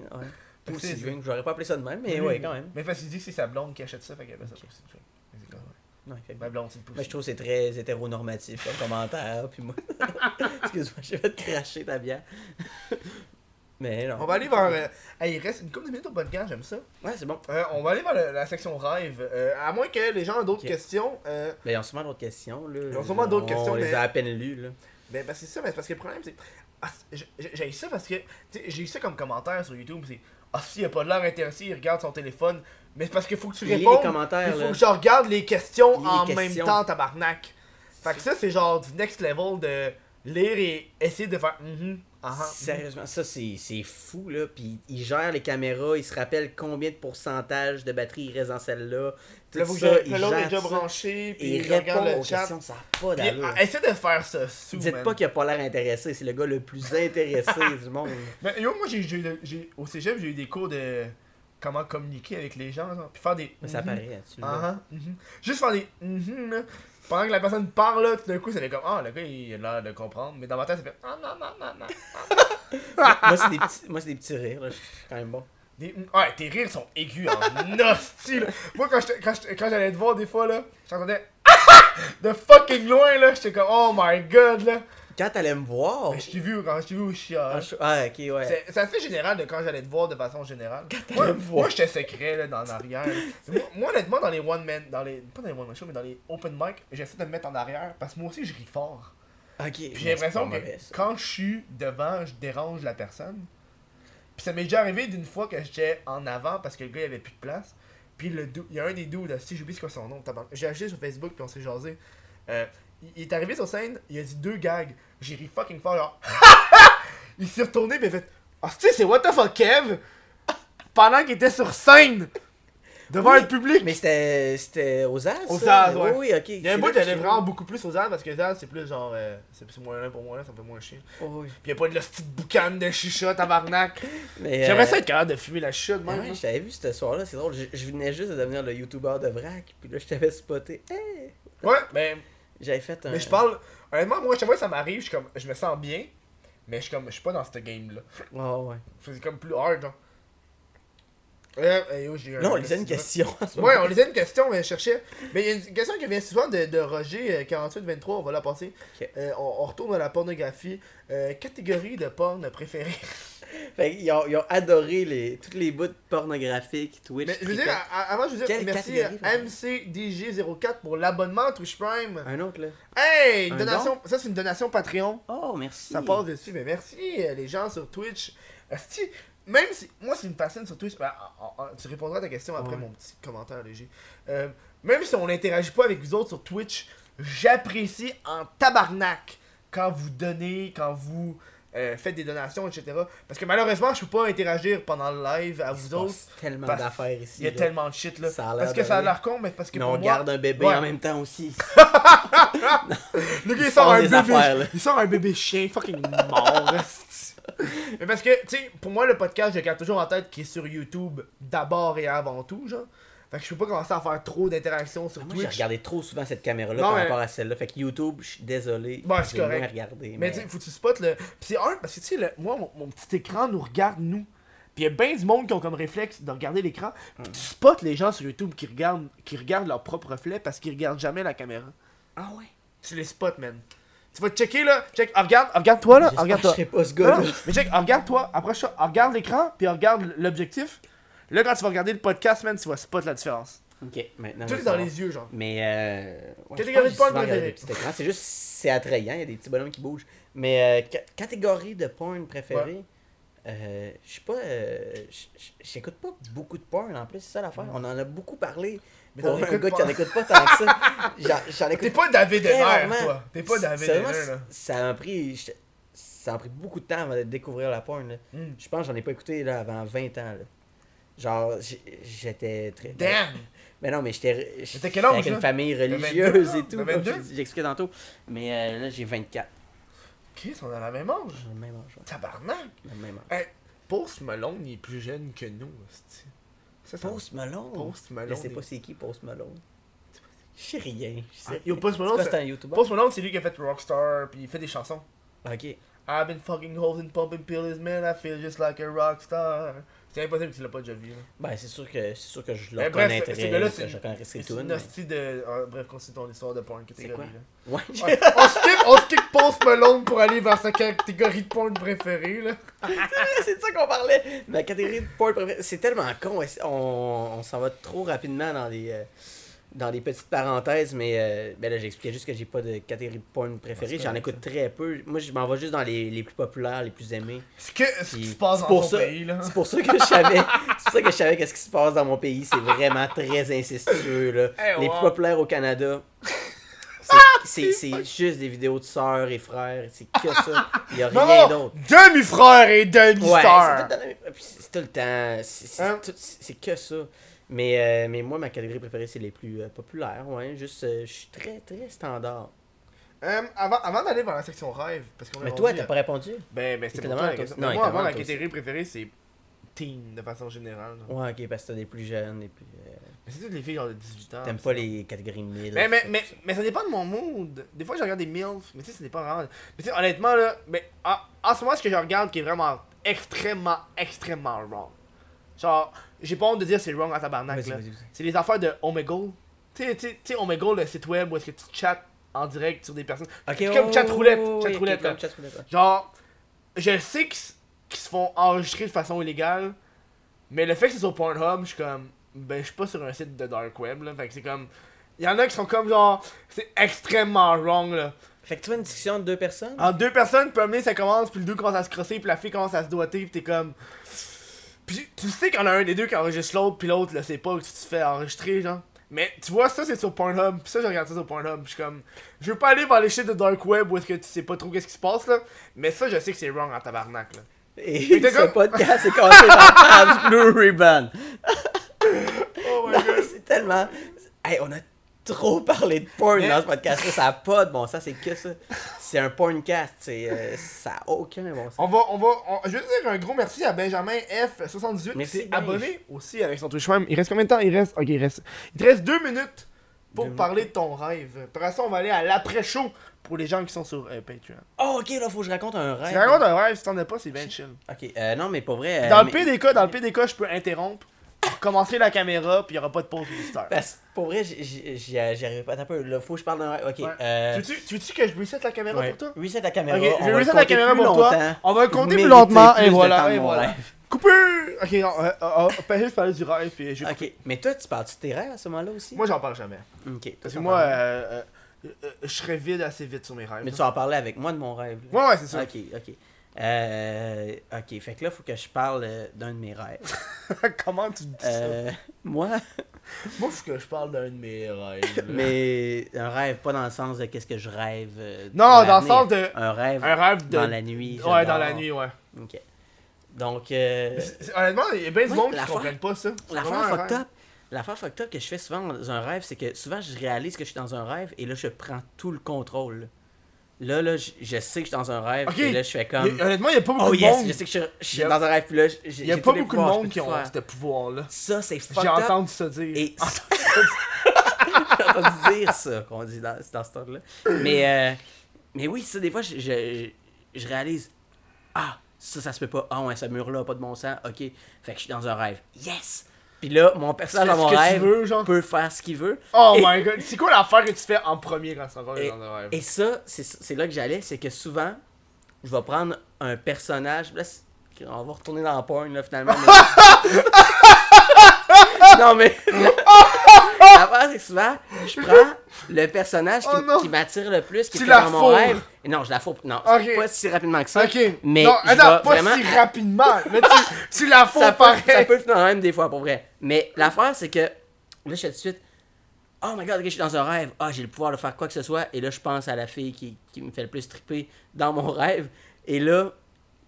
C'est- Pussy c'est- drink, j'aurais pas appelé ça de même, mais ouais, quand même. Mais parce qu'il dit que c'est sa blonde qui achète ça, fait qu'elle appelle ça pussy drink. Mais c'est fait Ma blonde, c'est pussy. Mais je trouve que c'est très hétéronormatif comme commentaire, puis moi. Excuse-moi, j'ai fait cracher ta bière. Mais non. On va aller vers. euh, hey, il reste une couple de minutes au podcast, j'aime ça. Ouais, c'est bon. Euh, on va aller vers le- la section rêve. Euh, à moins que les gens aient d'autres Ok. questions. Euh, Mais ils ont sûrement d'autres questions, là. Ils ont sûrement d'autres On questions, les mais- a à peine lues, là. Ben, ben, c'est ça, mais c'est parce que le problème, c'est. Ah, j'ai- j'ai ça parce que. tu sais, J'ai eu ça comme commentaire sur YouTube. C'est. Ah, si, il a pas de l'air intéressé, il regarde son téléphone. Mais c'est parce qu'il faut que tu Lis les répondes. commentaires, Il là. faut que je regarde les questions les en questions. même temps, tabarnak. Fait que ça, c'est genre du next level de lire et essayer de faire. Mhm, mhm. Sérieusement, ça c'est c'est fou là. Puis il gère les caméras, il se rappelle combien de pourcentage de batterie il reste dans celle-là. Tout Là, ça, il que l'autre est gère déjà branché, puis il répond le aux chat. questions, ça pas d'allure. ah, essaie de faire ça sous, Dites man. pas qu'il a pas l'air intéressé, c'est le gars le plus intéressé du monde. Mais yo, moi, j'ai, j'ai, j'ai- au cégep, j'ai eu des cours de comment communiquer avec les gens, genre, puis faire des. Mais ça mhm, paraît, tu le ah, mhm. Juste faire des. mhm, là. Pendant que la personne parle, là, tout d'un coup, ça fait comme Ah, le gars, il a l'air de comprendre. Mais dans ma tête, ça fait Ah, non, non, non, non. moi, c'est des petits, moi, c'est des petits rires, là. je suis quand même bon. Des- ouais, tes rires sont aigus en hostie, là. Moi, quand j'allais te voir des fois, là, j'entendais de fucking loin, là. J'étais comme Oh my god, là. Quand t'allais me voir. Je t'ai vu quand je t'ai vu au Ah, ah, ok, ouais. C'est c'est assez général de quand j'allais te voir de façon générale. t'allais Moi, me voir. moi j'étais secret là, dans l'arrière. moi, moi, honnêtement, dans les one man, dans les pas dans les one man show, mais dans les open mic, j'essaie de me mettre en arrière parce que moi aussi je ris fort. Ok. Puis j'ai l'impression que mauvais, quand je suis devant, je dérange la personne. Puis ça m'est déjà arrivé d'une fois que j'étais en avant parce que le gars il avait plus de place. Puis le il y a un des dudes, si j'oublie c'est quoi son nom, j'ai acheté sur Facebook puis on s'est jasé. Euh, il, il est arrivé sur scène, il a dit deux gags. J'ai ri fucking fort, genre. il s'est retourné puis il fait Ah, tu sais, c'est what the fuck, Kev? Pendant qu'il était sur scène devant Oui, le public. Mais c'était c'était aux As Aux ça? As, ouais. Oui, ok. Il y a un bout, j'allais vraiment beaucoup plus aux As parce que Zaz, c'est plus genre. euh, c'est moins là pour moi, là, ça me fait moins chier. Oh, oui. Puis y a pas de la petite boucane de chicha, tabarnak. Mais, J'aimerais euh, ça être capable de fumer la chicha de Ah ouais, hein. je t'avais vu ce soir-là, c'est drôle. Je, je venais juste de devenir le youtubeur de vrac, puis là je t'avais spoté. Hey! Ouais, mais, J'avais fait un. mais je parle. Honnêtement, moi, chaque fois que ça m'arrive, je comme. Je me sens bien. Mais je suis comme. Je suis pas dans cette game-là. Ouais, ouais. C'est comme plus hard, genre. Euh, euh, Là, on lisait une question. Ouais, on lisait une question, mais je cherchais. Mais il y a une question qui vient souvent de, de Roger, euh, 4823, on va la passer. Euh, on, on retourne à la pornographie. Euh, catégorie de porn préférée. Fait qu'ils ont, ils ont adoré les, tous les bouts pornographiques, Twitch. Mais je veux dire, avant, je veux dire merci à catégorie, MCDG04 pour l'abonnement Twitch Prime. Un autre, là. Hey, une Un donation, ça c'est une donation Patreon. Oh, merci. Ça passe dessus, mais merci les gens sur Twitch. Asti, même si moi c'est une fascine sur Twitch, ben, tu répondras à ta question après Ouais. mon petit commentaire léger. Euh, même si on n'interagit pas avec vous autres sur Twitch, j'apprécie en tabarnak quand vous donnez, quand vous euh, faites des donations, etc. Parce que malheureusement, je peux pas interagir pendant le live à Il vous autres. tellement d'affaires ici. Il y a là. tellement de shit là. Ça a l'air parce que ça a l'air con, mais parce que Mais pour on moi, garde un bébé Ouais. en même temps aussi. Le gars, Il sort un bébé. affaires. Il sort un bébé chien fucking mort. Mais parce que, tu sais, pour moi, le podcast, je garde toujours en tête qui est sur YouTube d'abord et avant tout, genre. Fait que je peux pas commencer à faire trop d'interactions sur Moi, j'ai Twitch. regardé trop souvent cette caméra-là par mais- rapport à celle-là. Fait que YouTube, je suis désolé. Bon, c'est j'ai correct. regardé. Mais Mais, tu sais, faut que tu spots le. Pis c'est un, parce que tu sais, le- moi, mon, mon petit écran nous regarde, nous. Pis y a bien du monde qui ont comme réflexe de regarder l'écran. Pis tu spots les gens sur YouTube qui regardent, qui regardent leur propre reflet parce qu'ils regardent jamais la caméra. Ah ouais? Tu les spots, man. Tu vas te checker là. Check, ah, regarde, ah, regarde-toi là. ah, J'espère que je pas ce gars-là. non, mais check, ah, regarde-toi, approche ah, regarde l'écran, puis regarde l'objectif. Là, quand tu vas regarder le podcast, man, tu vas spot la différence. Ok, maintenant. Tout est dans les yeux, genre. Mais euh. ouais, Catégorie de porn préférée. C'est juste, c'est attrayant, il y a des petits bonhommes qui bougent. Mais euh, ca- catégorie de porn préférée, euh, je sais pas, euh, j'écoute pas beaucoup de porn en plus, c'est ça l'affaire. On en a beaucoup parlé. Mais pour t'en un écoutes gars qui en écoute pas tant que ça. J'en- J'en T'es écoute pas David rarement. toi. T'es pas David là. Ça m'a pris. Ça m'a pris beaucoup de temps avant de découvrir la porn. là. Mm. Je pense que j'en ai pas écouté là, avant 20 ans. Là. Genre, j'étais très. Damn! Mais non, mais j'étais. j'étais quel âge, Avec là? une famille De 22, religieuse et tout. De comme 22? j'ai- J'expliquais tantôt. Mais euh, là, j'ai 24. Chris, on a la même âge. Le même âge. ouais. Tabarnak! J'ai le même âge. Hey, Post Malone, il est plus jeune que nous, hostie. Ça, ça- Post Malone. Post Malone. Je sais pas c'est qui Post Malone? Je sais rien. Je sais Ah, rien. yo, Post Malone, c'est- c'est un YouTuber? Post Malone, c'est lui qui a fait Rockstar, puis il fait des chansons. Ok. I've been fucking and pumping pills, man, I feel just like a rockstar. C'est impossible que tu l'as pas déjà vu, là. Ben, c'est sûr que c'est sûr que je le bref, reconnaîtrais. ce gars-là, que c'est C'est une hostie de... ah, bref, continue ton histoire de porn catégorie, là. Ouais. Ouais, on skip, on skip Post Malone pour aller vers sa catégorie de porn préférée, là. c'est de ça qu'on parlait. Ma catégorie de porn préférée, c'est tellement con. c'est- On, on s'en va trop rapidement dans les, euh, dans les petites parenthèses, mais euh, ben là, j'expliquais juste que j'ai pas de catégorie de porn préférée. J'en écoute très peu. Moi, je m'en vais juste dans les, les plus populaires, les plus aimés. Ce, que, ce qui se passe dans pour ça- pays, là. C'est pour ça que je savais. c'est pour ça que je savais qu'est-ce qui se passe dans mon pays. C'est vraiment très incestueux. Là. Hey, Les wow. plus populaires au Canada. c'est- C'est c'est juste des vidéos de sœurs et frères. C'est que ça. Il y a rien non, d'autre. demi-frère et Ouais, demi-sœur. c'est tout, le temps- c'est tout le temps. c'est- C'est Hein? tout- c'est que ça. Mais, euh, mais moi, ma catégorie préférée, c'est les plus euh, populaires. Ouais, juste, euh, je suis très, très standard. Euh, avant avant d'aller vers la section rêve, parce qu'on Mais toi, t'as pas répondu? Ben, ben c'est pour toi la question. Mais Non, moi, avant, toi catégorie préférée, c'est teen, de façon générale. Ouais, ok, parce que t'as des plus jeunes et puis. euh, Mais c'est toutes les filles genre de 18 ans. T'aimes pas les catégories 1000. Mais, mais, mais, mais ça dépend de mon mood. Des fois, je regarde des MILF, mais tu sais, ce n'est pas vraiment. Mais tu sais, honnêtement, là, mais en, en ce moment, ce que je regarde qui est vraiment extrêmement, extrêmement wrong. Genre, j'ai pas honte de dire c'est wrong en tabarnak, Vas-y, là. vas-y, vas-y. C'est les affaires de Omegle. Tu sais, Omegle, le site web où est-ce que tu chattes en direct sur des personnes. Ok, C'est oh, comme chat roulette, oui, chat ok, roulette, là. comme chat roulette, ouais. Genre, je sais qu'ils s- qu'ils se font enregistrer de façon illégale, mais le fait que c'est sur Pornhub, je suis comme, ben, je suis pas sur un site de dark web, là. Fait que c'est comme, il y en a qui sont comme genre, c'est extrêmement wrong, là. Fait que tu vois une discussion de deux personnes? En deux personnes, puis premier ça commence, puis le deux commence à se crosser, puis la fille commence à se doiter, puis t'es comme. Puis tu sais qu'il y en a un des deux qui enregistre l'autre, puis l'autre le sait pas, que tu te fais enregistrer, genre. Mais tu vois, ça c'est sur Pornhub, puis ça je regarde ça sur Pornhub, puis je suis comme. Je veux pas aller vers les shit de Dark Web où est-ce que tu sais pas trop qu'est-ce qui se passe, là. Mais ça, je sais que c'est wrong en tabarnak, là. Et ce comme- podcast est commencé par Pabs Blue Ribbon. Oh my Non, c'est tellement. Hey, on a trop parlé de porn dans ce podcast-là. Ça a pas de bon sens, c'est que ça. C'est un porncast. C'est, euh, ça a aucun bon sens. On va, on va, on- je veux dire un gros merci à Benjamin F78 qui s'est abonné aussi avec son Twitch Prime. Il reste combien de temps? Il reste, ok, il reste, il te reste deux minutes pour Deux parler de ton rêve. Après ça, on va aller à l'après-show pour les gens qui sont sur euh, Patreon. Oh, ok, là, faut que je raconte un rêve. Si tu racontes un rêve, si t'en as pas, c'est bien chill. Ok, euh, non, mais pas vrai. euh, Dans le mais- PDK, dans le PDK, je peux interrompre. Recommencerai la caméra, puis il y aura pas de pause publicitaire. Parce que pour vrai, j'y- j'y arrive pas. Un peu, là, faut que je parle d'un rêve. Ok. Ouais. Euh, Tu veux-tu tu veux-tu que je reset la caméra ouais. pour toi? Reset la caméra. Ok, on je va reset la compter caméra plus pour toi. On va le compter plus lentement, plus et voilà, et voilà. Ok, euh, euh, euh, juste parler du rêve, puis je... Ok, mais toi, tu parles-tu de tes rêves à ce moment-là aussi? Moi, j'en parle jamais. Ok. Parce que moi, euh, euh, euh, je serais vide assez vite sur mes rêves. Mais tu vas en parler avec moi de mon rêve. là. Ouais, ouais, c'est ça. Ok, ok. Euh, ok, fait que là, faut que je parle euh, d'un de mes rêves. Comment tu dis Euh, moi, ça? Moi, faut que je parle d'un de mes rêves. mais un rêve, pas dans le sens de qu'est-ce que je rêve. euh, Non, dans le sens de... Un rêve, Un rêve de... dans la nuit. Ouais, dans la nuit, ouais. Ok. Donc, euh, Honnêtement, il y a bien du monde qui l'affaire- comprennent pas ça. L'affaire fucked up. L'affaire fucked up que je fais souvent dans un rêve, c'est que souvent je réalise que je suis dans un rêve et là je prends tout le contrôle. Là, là, je, je sais que je suis dans un rêve et là je fais comme. Honnêtement, il y a pas beaucoup Oh de yes, monde... je sais que je, je suis a- dans un rêve, puis là, j'ai Il y a j'ai pas beaucoup de monde qui ont ce pouvoir-là. Ça, c'est J'ai fucked up. entendu ça dire. Et j'ai entendu dire ça, qu'on dit dans, dans ce temps-là. Mais, euh, mais oui, ça, des fois, je, je, je réalise Ah, ça, ça se peut pas. Ah, ouais, ce mur-là pas de bon sens. Ok. Fait que je suis dans un rêve. Yes! Puis là, mon personnage dans mon rêve veux, genre? peut faire ce qu'il veut. Oh Et- my god, c'est quoi l'affaire que tu fais en premier quand encore Et, dans un rêve? et ça, c'est là que j'allais, c'est que souvent, je vais prendre un personnage. Là, on va retourner dans le porn, là, finalement. mais- non, mais. L'affaire, c'est que souvent, je prends le personnage qui, Oh qui m'attire le plus, qui Tu est la dans mon fourres. rêve. Et non, je la fourre. Non, Ok. pas si rapidement que ça. Ok. Mais non, je attends, pas vraiment. si rapidement. Mais tu, tu la fous ça, peut, pareil. ça peut finir même des fois, pour vrai. Mais l'affaire, c'est que là, je fais tout de suite. Oh my god, ok, je suis dans un rêve. Ah, j'ai le pouvoir de faire quoi que ce soit. Et là, je pense à la fille qui, qui me fait le plus triper dans mon rêve. Et là,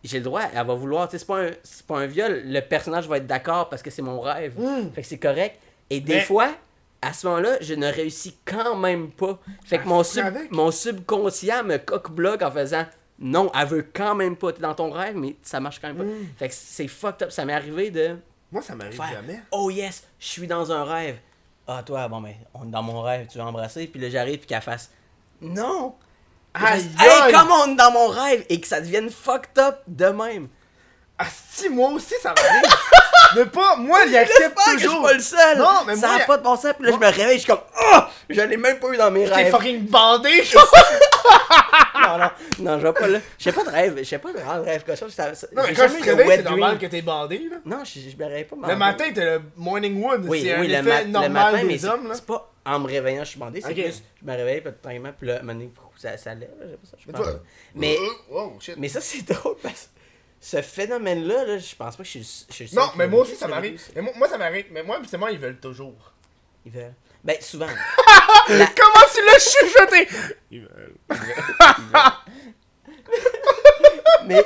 j'ai le droit, elle va vouloir. C'est pas, un- c'est pas un viol. Le personnage va être d'accord parce que c'est mon rêve. Mm. Fait que c'est correct. Et des Mais- fois, à ce moment-là, je ne réussis quand même pas. Fait que Ah, mon, sub- mon subconscient me coque-bloque en faisant non, elle veut quand même pas. T'es dans ton rêve, mais ça marche quand même pas. Mm. Fait que c'est fucked up. Ça m'est arrivé de Moi, ça m'arrive jamais. Oh yes, je suis dans un rêve. Ah, toi, bon, ben, on est dans mon rêve, tu veux embrasser? Puis là, j'arrive, puis qu'elle fasse Non. Aïe, hey, comme on est dans mon rêve et que ça devienne fucked up de même. Ah, si, moi aussi, ça m'arrive. Mais pas, moi, il accepte J'espère que je suis toujours. pas le seul. Non, mais ça moi, pas de bon sens. Puis là, je me réveille, je suis comme Oh, je l'ai même pas eu dans mes T'es rêves. fucking bandé, je Non, non, non, je vais pas là. Je sais pas de rêve, je sais pas de rêve, rêve cochon. ça- Non, mais j'ai quand de réveilles, wet c'est normal que t'es bandé, là. Non, je, je me réveille pas. Le matin, t'as le morning wood. Oui, c'est un oui, le, effet normal matin, mais des c'est hommes, là. c'est pas en me réveillant, je suis bandé. C'est plus, je me réveille, puis tranquillement, puis là, un ça, ça lève. là, j'ai pas ça, je Mais Oh, mais ça, c'est drôle parce que ce phénomène-là, là, je pense pas que je suis, je Non, mais moi aussi, ça m'arrive. Mais moi, moi, ça m'arrive. Mais moi, habituellement, ils veulent toujours. Ils veulent. Ben, souvent. Comment tu l'as chuchoté? Ils veulent. mais,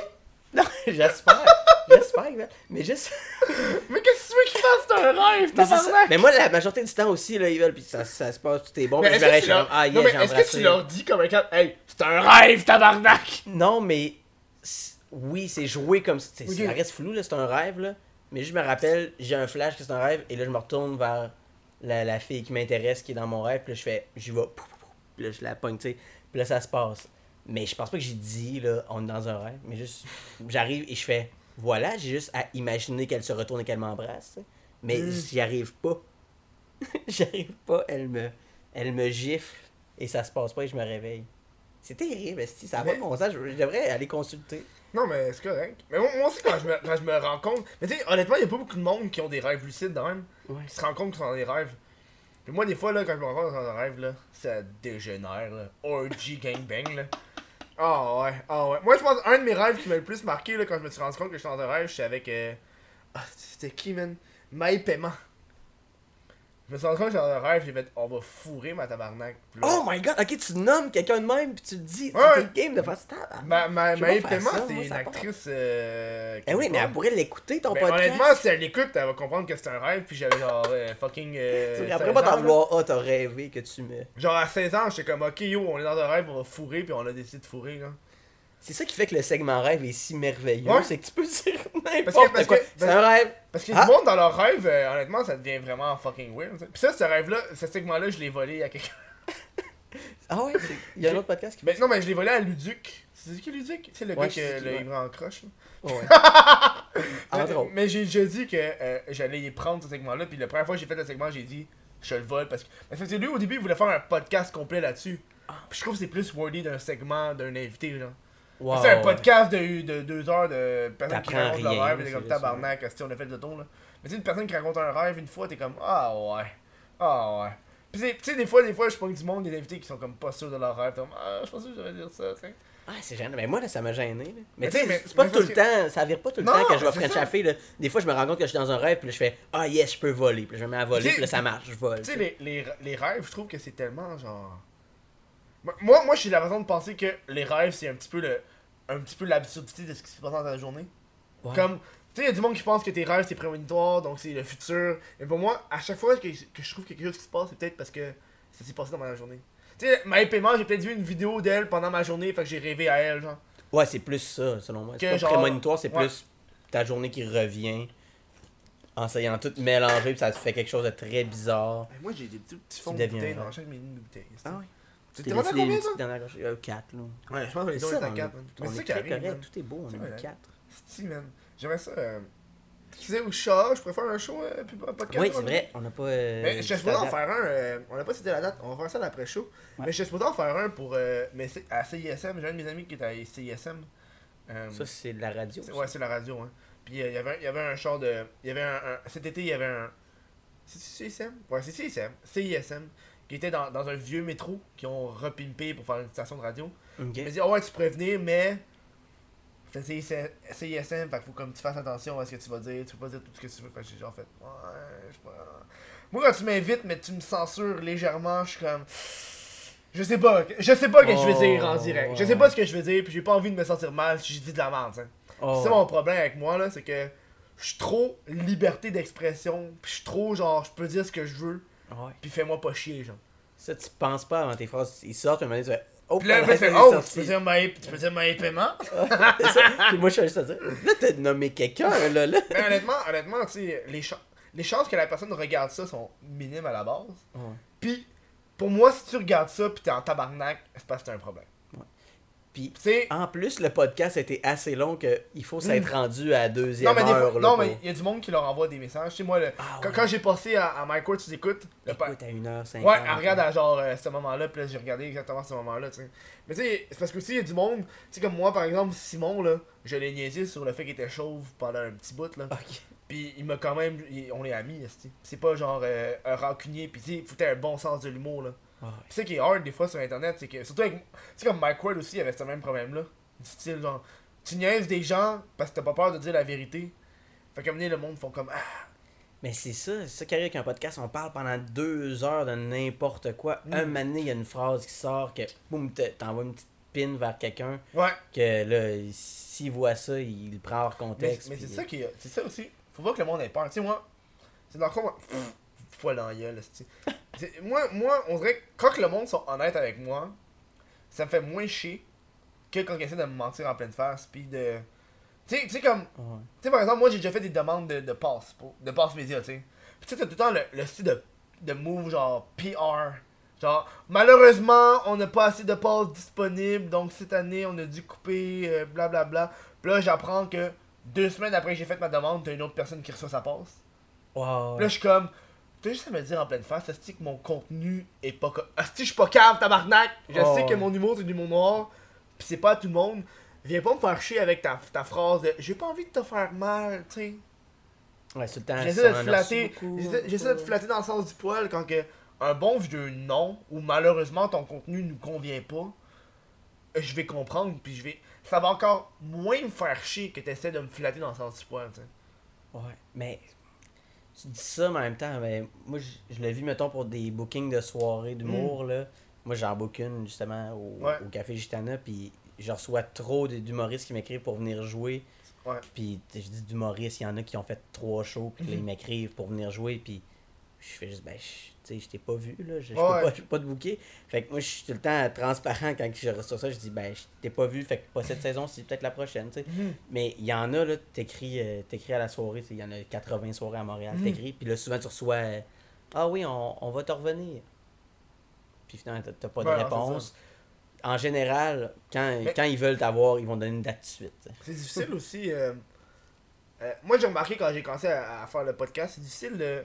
non, j'espère. J'espère qu'ils veulent. Mais juste. Mais qu'est-ce que tu veux qu'ils fassent? C'est un rêve, Mais, c'est ça. mais moi, la majorité du temps aussi, là, ils veulent, puis ça, ça se passe, tout est bon. Mais puis je leur... ah, non, yeah, mais j'ai est-ce que tu leur dis comme un cap, hey, c'est un rêve, tabarnak! Non, mais oui, c'est joué comme ça. C'est-. Ça reste flou, là, c'est un rêve, là. Mais je me rappelle, j'ai un flash que c'est un rêve, et là, je me retourne vers la, la fille qui m'intéresse, qui est dans mon rêve, puis là, je fais, j'y vais, pouf, pouf, pouf. puis là, je la pogne, tu sais, puis là, ça se passe. Mais je pense pas que j'ai dit, là, on est dans un rêve, mais juste, j'arrive et je fais, voilà, j'ai juste à imaginer qu'elle se retourne et qu'elle m'embrasse, mais Mm. j'y arrive pas. j'y arrive pas, elle me, elle me gifle, et ça se passe pas, et je me réveille. C'est terrible, esti, ça a pas de bon sens, je je devrais aller consulter. Non, mais c'est correct. Mais moi, moi aussi, quand je, me, quand je me rends compte. Mais tu sais, honnêtement, il y a pas beaucoup de monde qui ont des rêves lucides, quand même. Ouais. Qui se rendent compte qu'ils sont dans des rêves. Puis moi, des fois, là, quand je me rends compte que je suis dans un rêve, là, ça dégénère, là. Orgy gangbang, là. Ah ouais, ah ouais. Moi, je pense un de mes rêves qui m'a le plus marqué, là, quand je me suis rendu compte que j'étais dans un rêve, j'étais avec. Euh... Ah, c'était qui, man? Maï Paiement. Je me suis rendu compte que dans un rêve, j'ai fait, on va fourrer ma tabarnak. Oh my god, ok, tu nommes quelqu'un de même, puis tu le dis, Ouais. c'est le game de faire ça. tabarnak. Ma, ma, Paiement, ça, c'est une actrice. Euh, Eh oui, mais elle pourrait l'écouter, ton Ben, podcast. honnêtement, si elle l'écoute, elle va comprendre que c'est un rêve, puis j'avais genre euh, fucking. Euh, Tu 16 après pas t'en vouloir, ah, t'as rêvé que tu me. Genre à 16 ans, j'étais comme, ok, yo, on est dans un rêve, on va fourrer, puis on a décidé de fourrer, là. C'est ça qui fait que le segment rêve est si merveilleux, Ouais. c'est que tu peux dire n'importe que- parce quoi. que- C'est un rêve. Parce a Ah. du monde dans leur rêve, euh, honnêtement, ça devient vraiment fucking weird. Puis ça, ce rêve-là, ce segment-là, je l'ai volé à quelqu'un. Ah ouais, il y a un autre podcast qui Mais non, mais je l'ai volé à Luduc. C'est qui Ludic C'est le Ouais, gars qui, le livre en croche. là. Ouais. Mais, Entre autres. mais j'ai déjà dit que euh, j'allais y prendre ce segment-là. Puis la première fois que j'ai fait le segment, j'ai dit je le vole parce que. Parce que lui, au début, il voulait faire un podcast complet là-dessus. Ah. Puis je trouve que c'est plus worthy d'un segment d'un invité, genre. Wow, c'est un podcast de, de deux heures de personnes qui racontent leur rêve. Et c'est t'es comme tabarnak, si on a fait le tour là. Mais tu sais, une personne qui raconte un rêve une fois, t'es comme ah ouais. Ah ouais. Puis c'est- tu sais, des fois, des fois, je prends du monde, des invités qui sont comme pas sûrs de leur rêve. T'es comme ah, je pensais que j'aurais dire ça. Ah, c'est gênant. Mais moi, là, ça m'a gêné. là. Mais, Mais tu sais, c'est pas tout le temps. Ça vire pas tout le Non, temps que je vais à fille, là. Des fois, je me rends compte que je suis dans un rêve, puis là, je fais Ah, yes, je peux voler. Puis là, je me mets à voler, puis là, ça marche, je vole. Tu sais, les, les, les rêves, je trouve que c'est tellement genre. Moi, moi, j'ai la façon de penser que les rêves, c'est un petit peu le un petit peu l'absurdité de ce qui se passe dans ta journée. Ouais. Comme, tu sais, il y a du monde qui pense que tes rêves, c'est prémonitoire, donc c'est le futur. Mais pour moi, à chaque fois que, que je trouve que quelque chose qui se passe, c'est peut-être parce que ça s'est passé dans ma journée. Tu sais, ma paiement, j'ai peut-être vu une vidéo d'elle pendant ma journée, fait que j'ai rêvé à elle, genre. Ouais, c'est plus ça, selon moi. Que C'est pas genre- prémonitoire, c'est ouais. plus ta journée qui revient en s'ayant tout mélangé, puis ça te fait quelque chose de très bizarre. Mais moi, j'ai des petits, petits fonds de bouteilles dans chaque mini bouteille. Ah ouais. T'es rendu à combien, dernières gorgées? Euh, 4, là. Ouais, je pense que les ça, étaient à on 4, est- man. on Mais c'est est ça correct, tout est beau, on est vrai. 4. Si, man. J'aimerais ça. Euh... Tu sais, au chat, je préfère un show, euh, puis un podcast. Oui, c'est vrai, on n'a pas. euh, Mais je suis en faire un. euh, on n'a pas cité la date, on va faire ça l'après-show. Ouais. Mais je suis supposé en faire un pour. euh, mais c'est à CISM. J'ai un de mes amis qui est à CISM. Ça, c'est de la radio. ouais, c'est la radio. Hein. Puis il y avait- il y avait un char de. Il y avait un, un- Cet été, il y avait un. C'est CISM Ouais, c'est CISM. CISM. Qui était dans, dans un vieux métro qui ont repimpé pour faire une station de radio. Ok. Il m'a dit, ah ouais, tu pourrais venir, mais. C'est CISM, fait faut comme tu fasses attention à ce que tu vas dire. Tu peux pas dire tout ce que tu veux. Fait que j'ai genre fait, ouais, je pas. Moi, quand tu m'invites, mais tu me censures légèrement, je suis comme. Je sais pas, je sais pas ce que je veux dire en Oh, direct. Je sais pas ce que je veux dire, puis j'ai pas envie de me sentir mal si je dis de la merde. Oh, C'est mon problème avec moi, là, c'est que je suis trop liberté d'expression, puis je suis trop genre, je peux dire ce que je veux, ouais. puis fais-moi pas chier, genre. Ça, tu penses pas avant tes phrases. Ils sortent, un moment donné, tu fais. Oh, Puis là, après, que oh, tu peux dire ma, tu peux dire ma paiement. Puis moi, je suis juste à dire. Là, t'as nommé quelqu'un, là, là. Mais honnêtement, honnêtement, tu sais, les, chan- les chances que la personne regarde ça sont minimes à la base. Ouais. Puis, pour moi, si tu regardes ça pis t'es en tabarnak, c'est parce que t'as un problème. Puis, en plus, le podcast était assez long qu'il faut s'être rendu à la deuxième non, mais heure. fois, là, non, pour- mais il y a du monde qui leur envoie des messages. Tu sais, moi, le- Ah, quand, ouais. quand j'ai passé à, à Mike Ward, tu écoutes, le Écoute, à 1h50. Ouais, elle regarde à genre euh, ce moment-là, puis là j'ai regardé exactement ce moment-là, tu sais. Mais tu sais, c'est parce que aussi il y a du monde, tu sais, comme moi par exemple, Simon là, je l'ai niaisé sur le fait qu'il était chauve pendant un petit bout là. Ok. Puis il m'a quand même, il- on est amis, c'est pas genre euh, un rancunier, puis tu sais, il t'aies un bon sens de l'humour là. Ouais. C'est qui est hard des fois sur internet, c'est que, surtout avec, tu sais, comme Mike Ward aussi, il avait ce même problème là. Du style genre, tu niaises des gens parce que t'as pas peur de dire la vérité. Fait moment donné, le monde font comme, ah, Mais c'est ça, c'est ça qui arrive avec un podcast. On parle pendant deux heures de n'importe quoi. Mm. Un moment donné, il y a une phrase qui sort que, boum, te- t'envoies une petite pin vers quelqu'un. ouais. Que là, s'il voit ça, il prend hors contexte. mais c'est ça qui est- c'est ça aussi. Faut pas que le monde ait peur. Tu sais, moi, c'est dans fond, moi, dans la gueule, Moi, moi, on dirait que quand le monde sont honnêtes avec moi, ça me fait moins chier que quand ils essaient de me mentir en pleine face. Puis de. Tu sais, comme. Ouais. Tu sais, par exemple, moi, j'ai déjà fait des demandes de, de passe, pour- de passe média, tu sais. Puis tu sais, t'as tout le temps le, le style de, de move genre PR. Genre, malheureusement, on n'a pas assez de passes disponibles, donc cette année, on a dû couper, euh, blablabla. Puis là, j'apprends que deux semaines après que j'ai fait ma demande, t'as une autre personne qui reçoit sa passe. Ouais, Puis là, je suis comme, t'as juste à me dire en pleine face, est que mon contenu est pas. Asti, je suis pas cave, tabarnak! Je Oh, sais que ouais. mon humour, c'est du humour noir, pis c'est pas à tout le monde. Viens pas me faire chier avec ta, ta phrase de j'ai pas envie de te faire mal, tu sais. Ouais, c'est le temps. J'essaie de te flatter. beaucoup. J'essaie de te flatter dans le sens du poil quand que un bon vieux non, ou malheureusement ton contenu nous convient pas, je vais comprendre, puis je vais. Ça va encore moins me faire chier que t'essaies de me flatter dans le sens du poil, tu sais. Ouais, mais tu dis ça, mais en même temps, ben, moi, je, je l'ai vu, mettons, pour des bookings de soirées d'humour, là. Moi, j'en book une, justement, au, Mm. Ouais. au Café Gitana, puis je reçois trop d'humoristes qui m'écrivent pour venir jouer. Puis, je dis d'humoristes, il y en a qui ont fait trois shows, puis Mhm. ils m'écrivent pour venir jouer, puis je fais juste, ben, je- tu sais, je t'ai pas vu, là, je, je Ouais. peux, pas, je peux pas te booker. Fait que moi, je suis tout le temps transparent quand je reçois ça, je dis, ben, je t'ai pas vu, fait que pas cette saison, c'est peut-être la prochaine, tu sais. Mais il y en a, là, t'écris, euh, t'écris à la soirée, il y en a 80 soirées à Montréal, Mhm. t'écris, puis là, souvent, tu reçois euh, Ah oui, on, on va te revenir. Puis finalement, t'as- pas de Ouais, réponse. en général, quand, Mais- quand ils veulent t'avoir, ils vont donner une date de suite. C'est difficile aussi. euh, euh, moi, j'ai remarqué quand j'ai commencé à, à faire le podcast, c'est difficile de,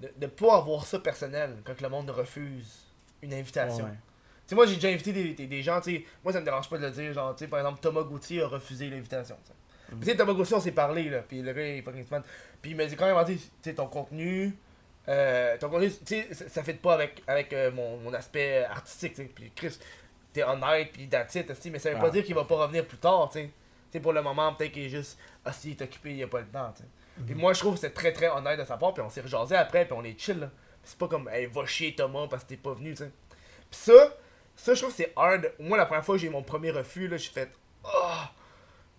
de, de pas avoir ça personnel quand le monde refuse une invitation. Ouais. Tu sais, moi, j'ai déjà invité des, des, des gens, tu sais, moi, ça me dérange pas de le dire, genre, tu sais, par exemple, Thomas Gauthier a refusé l'invitation, tu sais. Mm. Thomas Gauthier, on s'est parlé, là, puis le gars, il est fucking. Puis il m'a dit, quand même, tu sais, ton contenu, euh, ton contenu, tu sais, ça, ça fait pas avec, avec euh, mon, mon aspect artistique, tu sais. Puis Chris, t'es honnête, puis that's it, mais ça veut pas dire qu'il va pas revenir plus tard, tu sais. Tu sais, pour le moment, peut-être qu'il est juste, ah, si, il est occupé, il a pas le temps, tu sais. Puis moi, je trouve que c'est très, très honnête de sa part, puis on s'est rejasé après, puis on est chill, là. C'est pas comme, hey, va chier Thomas parce que t'es pas venu, tu sais. Pis ça, ça, je trouve que c'est hard. Moi, la première fois que j'ai eu mon premier refus, là, j'ai fait, oh,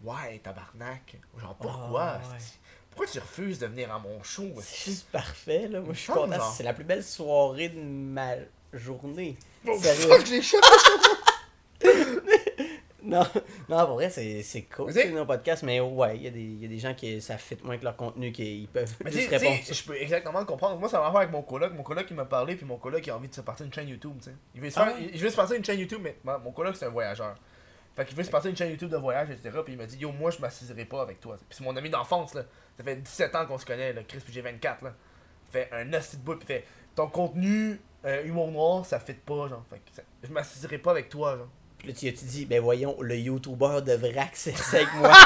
ouais, tabarnak. Genre, pourquoi? Ah, ouais. Pourquoi tu refuses de venir à mon show? C'est juste parfait, là. Moi, je suis content. C'est la plus belle soirée de ma journée. Oh, Sérieux. fuck, j'ai chaud. Non, non, pour vrai, c'est c'est cool, c'est nos podcasts, mais ouais, il y, a des- il y a des gens qui ça fit moins que leur contenu, qu'ils peuvent Mais juste répondre. je peux exactement le comprendre. Moi, ça m'a fait avec mon coloc. Mon coloc, il m'a parlé, puis mon coloc, il a envie de se partir une chaîne YouTube, tu sais. Il veut se Ah faire, il veut se partir une chaîne YouTube, mais mon mon coloc, c'est un voyageur. Fait qu'il veut se partir une chaîne YouTube de voyage, etc. Puis il m'a dit, yo, moi, je m'assiserai pas avec toi. Puis c'est mon ami d'enfance, là. Ça fait 17 ans qu'on se connaît, là. Chris, puis j'ai 24, là. Il fait un hostie de bout, puis fait, ton contenu, euh, humour noir, ça fit pas, genre. Fait que ça- je m'assiserai pas avec toi, genre. Puis là, tu as-tu dit, ben voyons, le YouTuber devrait accéder avec moi?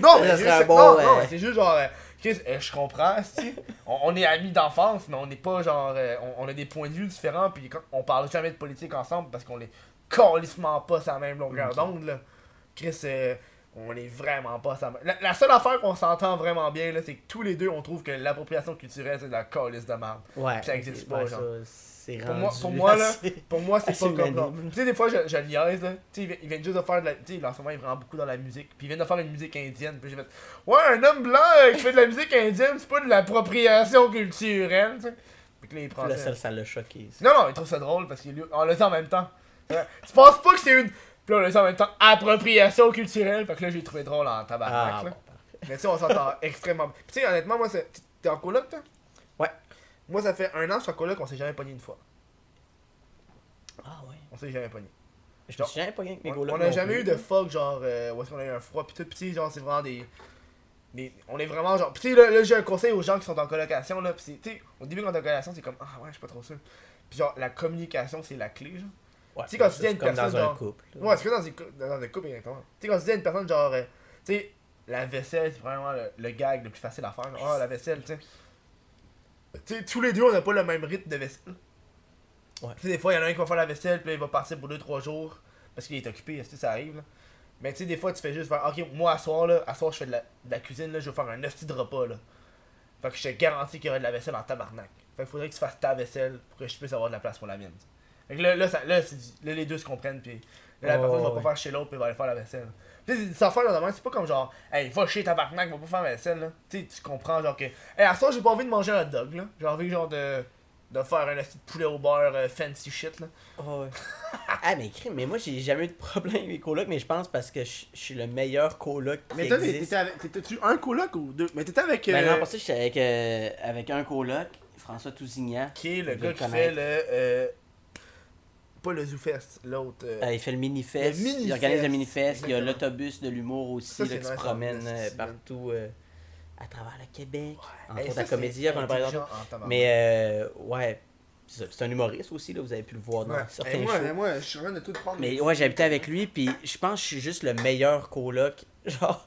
Non, Ça mais un bon, non, euh, non, mais c'est juste genre, euh, Chris, euh, je comprends, si on, on est amis d'enfance, mais on n'est pas genre, euh, on, on a des points de vue différents, puis quand- on parle jamais de politique ensemble parce qu'on est calissement pas sur la même longueur d'onde, là. Chris, euh, on est vraiment pas sur la même... La, seule affaire qu'on s'entend vraiment bien, là, c'est que tous les deux, on trouve que l'appropriation culturelle, c'est de la calisse de merde. Ouais. Ça existe pas, genre. ça, c'est Pour moi, pour moi, là, pour moi, c'est pas comme ça. unanime. Tu sais, des fois, je, je le là. Tu sais, il vient- il vient juste de faire de la. Tu sais, en ce moment, il est vraiment beaucoup dans la musique. Puis il vient de faire une musique indienne. Puis j'ai fait, ouais, un homme blanc euh, qui fait de la musique indienne, c'est pas de l'appropriation culturelle, tu sais. Puis que là, il prend là, ça. ça, l'a choqué. ça. Non, non, il trouve ça drôle parce qu'on l'a dit en même temps. Tu penses pas que c'est une. Puis là, on l'a dit en même temps, appropriation culturelle. Fait que là, j'ai trouvé drôle en tabarnak, Ah, là. bon, parfait. Mais tu sais, on s'entend extrêmement. Puis tu sais, honnêtement, moi, c'est- t'es en coloc, toi? Moi, ça fait un an que je suis en coloc, on s'est jamais pogné une fois. Ah ouais. On s'est jamais pogné. Je me suis jamais pas avec mes On gars-là on a non jamais eu de fuck genre euh, où est-ce qu'on a eu un froid pis tout pis genre c'est vraiment des, des on est vraiment genre pis là, là, j'ai un conseil aux gens qui sont en colocation là pis c'est tu sais au début quand t'es en colocation c'est comme ah ouais je suis pas trop sûr pis genre la communication c'est la clé genre Ouais, tu sais, quand tu dis à une comme personne, dans un genre- couple. là. ouais c'est que dans, une cou- dans un couple exactement tu sais quand tu dis à une personne genre euh, tu sais la vaisselle c'est vraiment le, le gag le plus facile à faire genre, ah la vaisselle tu sais tu sais tous les deux on a pas le même rythme de vaisselle Ouais. tu sais des fois il y en a un qui va faire la vaisselle puis il va partir pour 2-3 jours parce qu'il est occupé, que ça arrive là? Mais tu sais, des fois, tu fais juste faire, ok, moi, à soir, là, à soir, je fais de la, de la cuisine, là, je vais faire un hostie de repas, là. Fait que je te garantis qu'il y aura de la vaisselle en tabarnak. Fait qu'il faudrait que tu fasses ta vaisselle pour que je puisse avoir de la place pour la mienne. t'sais. Fait que là, là, ça, là, les deux se comprennent, puis là, la Oh, personne va pas faire chez l'autre, puis va aller faire la vaisselle. Tu sais, ça faire là, c'est pas comme genre, hey, va chez tabarnak, va pas faire la vaisselle, là. Tu sais, tu comprends, genre que, hey, à soir, j'ai pas envie de manger un hot dog, là. J'ai envie, genre, de, de faire un de poulet au beurre euh, fancy shit, là. Ah ouais. ah, mais crime, mais moi, j'ai jamais eu de problème avec mes colocs, mais je pense parce que je suis le meilleur coloc qui Mais toi, existe. t'étais avec, t'étais-tu un coloc ou deux? Mais t'étais avec, Ben euh, non, pour ça, j'étais avec, euh, avec un coloc, François Tousignan. qui est le gars qui fait le, euh, pas le ZooFest, l'autre. euh, Euh, il fait le mini-fest. Il organise le mini-fest. Il y a l'autobus de l'humour aussi Ça, là, qui se promène euh, partout euh, à travers le Québec. Entre autres ça, à Comédia c'est qu'on a en tabarnak. Mais euh, ouais, c'est un humoriste aussi, là, vous avez pu le voir dans Ouais. certains moi, shows. moi, je suis en train de tout prendre. Mais ouais, j'habitais avec lui, puis je pense que je suis juste le meilleur coloc. Genre,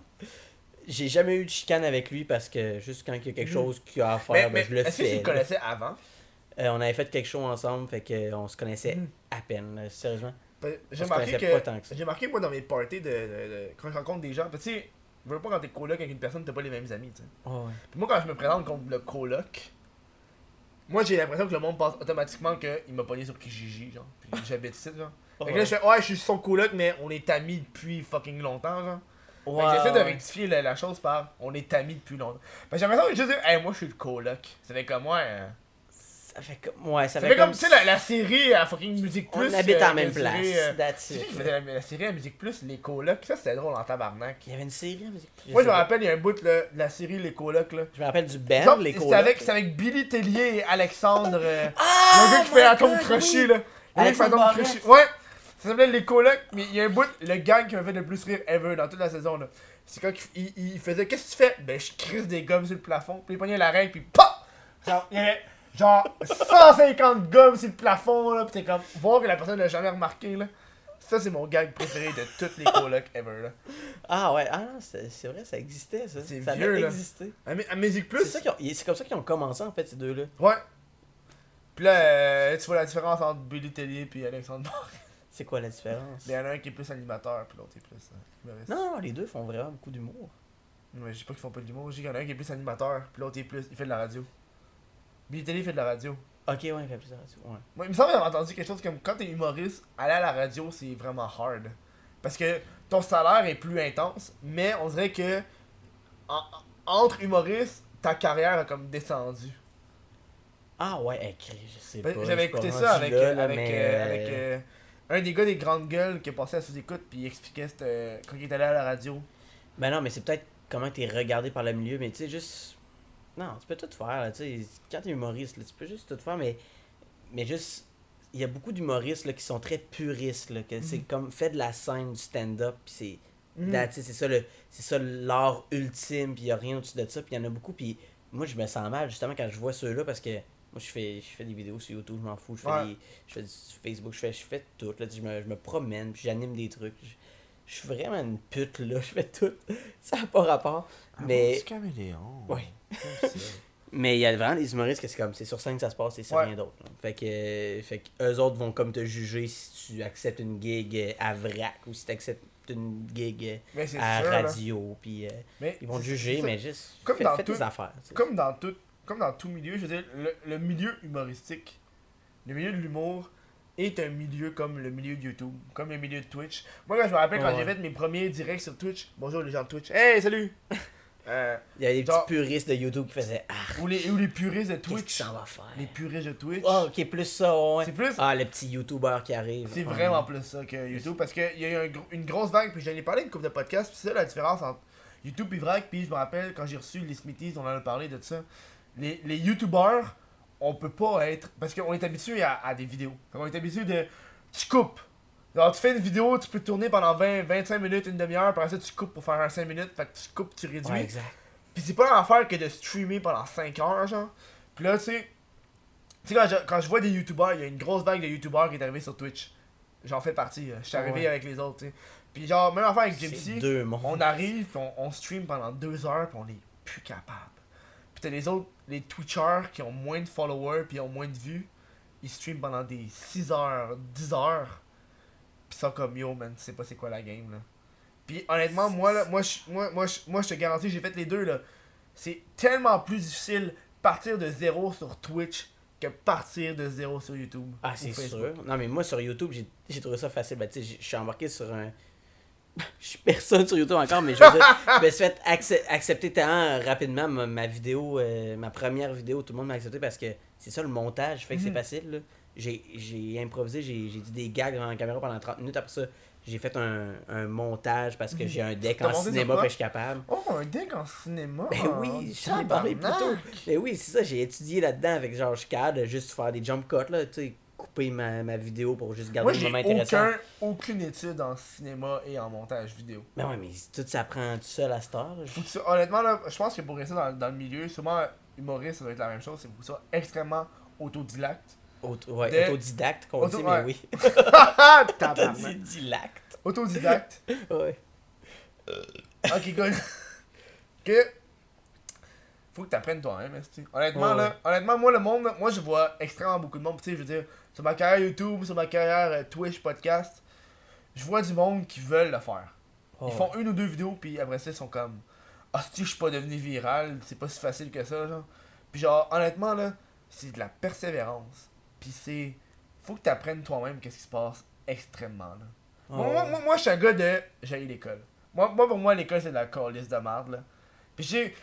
j'ai jamais eu de chicane avec lui parce que juste quand il y a quelque chose qu'il a à faire, mais, ben, mais je le est-ce que tu fais. le connaissais avant? Euh, on avait fait quelque chose ensemble, fait qu'on se connaissait Mm. à peine, là, sérieusement. Parce- J'ai remarqué que. que. J'ai remarqué, moi, dans mes parties, de, de- de- quand je rencontre des gens. que Tu sais, je veux pas quand t'es coloc avec une personne, t'as pas les mêmes amis, tu sais. Oh, ouais. Puis moi, quand je me présente comme le coloc, moi, j'ai l'impression que le monde pense automatiquement qu'il m'a pogné sur Kijiji, genre. Puis j'habite ici, genre. Fait que là, je fais, ouais, je suis son coloc, mais on est amis depuis fucking longtemps, genre. Que j'essaie de rectifier la, la chose par on est amis depuis longtemps. Fait que j'ai l'impression de juste dire, hey, moi je suis le coloc. Fait comme moi. hein. Ça fait comme. Ouais, ça, Ça fait comme, tu sais, la, la série à fucking Musique On Plus. habite euh, en même la place. série, euh, That's it. la, la série à Musique Plus, les colocs Ça c'était drôle en tabarnak. Il y avait une série à musique. Moi je me rappelle, il y a un bout là, de la série Les colocs là. Je me rappelle du band, Genre, les C'était colocs. avec, c'était avec Billy Tellier et Alexandre. euh, Ah, le gars qui fait Atome God, Crochet là. Le gars qui fait Barrette. Crochet. Ouais. Ça s'appelait Les Colocs, mais il y a un bout, le gang qui m'a fait le plus rire ever dans toute la saison, là. C'est quand il, faisait Qu'est-ce que tu fais? Ben, je crisse des gommes sur le plafond, puis il pognait la règle, puis PAH Genre, il y avait genre 150 gommes sur le plafond, là, pis t'es comme, voir que la personne l'a jamais remarqué, là. Ça, c'est mon gag préféré de toutes les colocs ever, là. Ah ouais, ah non, c'est c'est vrai, ça existait ça. C'est ça vieux, là. existé. À, à Plus, ont- c'est comme ça qu'ils ont commencé en fait ces deux-là. ouais. Puis là, euh, tu vois la différence entre Billy Tellier et Alexandre. C'est quoi la différence? Il y en a un qui est plus animateur, puis l'autre est plus euh. Non, non, les deux font vraiment beaucoup d'humour. Mais je dis pas qu'ils font pas de l'humour, je dis qu'il y en a un qui est plus animateur, puis l'autre est plus. Il fait de la radio. Billy Tellier fait de la radio. Ok, ouais, il fait plus de radio. Ouais. Moi, il me semble avoir entendu quelque chose comme quand t'es humoriste, aller à la radio, c'est vraiment hard. Parce que ton salaire est plus intense, mais on dirait que en- entre humoristes, ta carrière a comme descendu. Ah ouais, écrit, je sais Ben, pas. J'avais écouté ça avec, là, euh, là, avec, euh, avec un des gars des grandes gueules qui est passé à sous-écoute, puis il expliquait euh, quand il est allé à la radio. Ben non, mais c'est peut-être comment t'es regardé par le milieu, mais tu sais, juste. Non, tu peux tout faire, là, tu sais. Quand t'es humoriste, là, tu peux juste tout faire, mais. Mais juste. Il y a beaucoup d'humoristes là, qui sont très puristes, là, que c'est comme fait de la scène, du stand-up, puis c'est. Mhm. That's it, c'est ça le c'est ça l'art ultime puis il y a rien au-dessus de ça puis il y en a beaucoup puis moi je me sens mal justement quand je vois ceux-là parce que moi je fais je fais des vidéos sur YouTube je m'en fous je fais Ouais. des je fais du Facebook je fais je fais tout là je me, je me promène puis j'anime des trucs je, je suis vraiment une pute là je fais tout ça n'a pas rapport mais Un petit caméléon. Ouais. Mais il y a vraiment des humoristes que c'est comme c'est sur scène que ça se passe et c'est Ouais. rien d'autre fait que euh, fait que eux autres vont comme te juger si tu acceptes une gig euh, à vrac ou si tu acceptes une gig euh, c'est à sûr, radio puis euh, ils vont te juger, mais juste Comme fais, dans fais tes tout- affaires. Comme dans tout, comme dans tout milieu, je veux dire, le, le milieu humoristique, le milieu de l'humour est un milieu comme le milieu de YouTube, comme le milieu de Twitch. Moi, quand je me rappelle quand Ouais. j'ai fait mes premiers directs sur Twitch, bonjour les gens de Twitch, hey, salut! Euh, Il y a des petits puristes de YouTube qui faisaient Ah, ou, les, ou les puristes de qu'est-ce Twitch. s'en va faire? Les puristes de Twitch. Ah, ok, plus ça, ouais. C'est plus- Ah, le petit YouTuber qui arrive. C'est vraiment plus ça que YouTube parce qu'il y a eu un une grosse vague, puis j'en ai parlé une couple de podcasts, puis c'est ça la différence entre YouTube et Vrac, puis je me rappelle quand j'ai reçu les Smithies, on en a parlé de ça. Les, les YouTubers, on peut pas être. Parce qu'on est habitué à, à des vidéos. On est habitué de. Tu coupes. Alors tu fais une vidéo, tu peux tourner pendant 20, 25 minutes, une demi-heure, puis après ça tu coupes pour faire un 5 minutes, fait que tu coupes, tu réduis. Ouais, exact. Puis c'est pas l'affaire que de streamer pendant 5 heures, genre. Puis là, tu sais, tu sais, quand je, quand je vois des youtubeurs, il y a une grosse vague de youtubeurs qui est arrivée sur Twitch. J'en fais partie, euh, je suis arrivé Ouais. avec les autres, tu sais. Puis genre, même affaire avec Gypsy, on arrive, on stream pendant 2 heures, puis on est plus capable. Puis t'as les autres, les Twitchers qui ont moins de followers, puis ont moins de vues, ils streament pendant des 6 heures, 10 heures. Ils sont comme yo, man, tu sais pas c'est quoi la game, là. Puis honnêtement, moi, là, moi, je, moi, moi, je, moi, je te garantis, j'ai fait les deux, là. C'est tellement plus difficile partir de zéro sur Twitch que partir de zéro sur YouTube. Ah, c'est sûr. Non, mais moi, sur YouTube, j'ai trouvé ça facile. Ben, tu sais, je suis embarqué sur un. Je suis personne sur YouTube encore, mais je veux dire, je me suis fait accep- accepter tellement rapidement ma, ma vidéo, euh, ma première vidéo, tout le monde m'a accepté parce que c'est ça le montage, fait que c'est Mhm. facile. là. J'ai j'ai improvisé, j'ai dit des gags devant la caméra pendant 30 minutes. Après ça, j'ai fait un, un montage parce que j'ai un deck en cinéma, que je suis capable. Oh, un deck en cinéma? Ben oui, j'en ai parlé plus tôt. Mais oui, c'est ça, j'ai étudié là-dedans avec je capable de juste faire des jump cuts, là, tu sais, couper ma, ma vidéo pour juste garder Moi, le moment intéressant. aucun, aucune étude en cinéma et en montage vidéo. Mais ouais, mais tout ça prend tout seul à cette heure. honnêtement, là, je pense que pour rester dans, dans le milieu, sûrement humoriste, ça doit être la même chose. C'est pour ça extrêmement autodidacte. Auto- ouais, autodidacte qu'on Auto- dit, ouais. mais oui. Dilacte. Autodidacte. Ouais. Ok, good. que. Faut que t'apprennes toi-même, esti. Honnêtement, Ouais, là, honnêtement, moi, le monde, moi, je vois extrêmement beaucoup de monde. Tu sais, je veux dire, sur ma carrière YouTube, sur ma carrière euh, Twitch, podcast, je vois du monde qui veulent le faire. Oh, Ils font une ou deux vidéos, puis après ça, ils sont comme Ah, si je suis pas devenu viral, c'est pas si facile que ça, genre. Puis, genre, honnêtement, là, c'est de la persévérance. Puis, c'est. Faut que t'apprennes toi-même qu'est-ce qui se passe extrêmement, là. oh, Moi, moi, moi, je suis un gars de. J'ai l'école. Moi, moi, pour moi, l'école, c'est de la calice de merde, là. Puis, j'ai.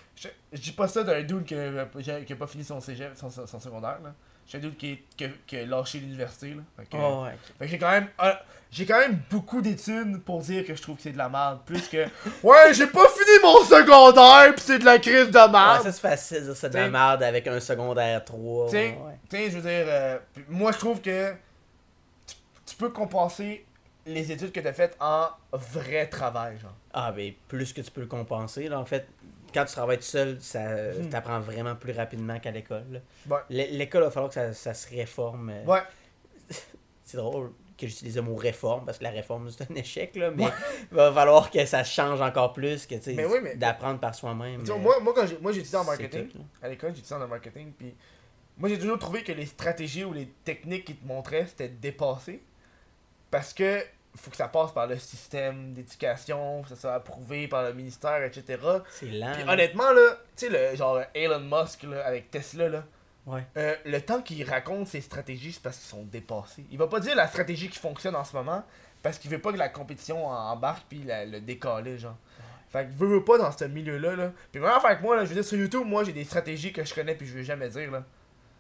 Je dis pas ça d'un dude qui a, qui a pas fini son cégep, son, son, son secondaire, là. Un dude qui, qui, a- qui a lâché l'université, là. Fait que- Oh, ouais. fait que j'ai quand même euh, j'ai quand même beaucoup d'études pour dire que je trouve que c'est de la merde plus que ouais j'ai pas fini mon secondaire pis c'est de la crise de Ouais, merde ça c'est facile, ça, c'est de la merde avec un secondaire 3. T'sais, ouais. tu sais je veux dire euh, moi je trouve que tu, tu peux compenser les études que t'as faites en vrai travail, genre. Ah, ben, plus que tu peux le compenser. Là. En fait, quand tu travailles tout seul, ça Mhm. t'apprends vraiment plus rapidement qu'à l'école. Ouais. L'école, il va falloir que ça, ça se réforme. euh, Ouais. C'est drôle que j'utilise le mot réforme parce que la réforme, c'est un échec, là, mais il va falloir que ça change encore plus, que tu sais, Mais oui, mais- d'apprendre par soi-même. Euh, moi, moi, quand j'ai, moi, en marketing. tout. À l'école, j'ai étudié en marketing, puis moi, j'ai toujours trouvé que les stratégies ou les techniques qu'ils te montraient, c'était dépassé. Parce que faut que ça passe par le système d'éducation, que ça soit approuvé par le ministère, etc. C'est lent. Puis là. honnêtement, là, tu sais, le genre Elon Musk, là, avec Tesla, là, Ouais. euh, le temps qu'il raconte ses stratégies, c'est parce qu'ils sont dépassés. Il va pas dire la stratégie qui fonctionne en ce moment, parce qu'il veut pas que la compétition embarque puis la- le décaler, genre. Fait que veut, veut pas dans ce milieu-là, là. Puis même affaire que moi, là, je veux dire, sur YouTube, moi, j'ai des stratégies que je connais puis je veux jamais dire, là.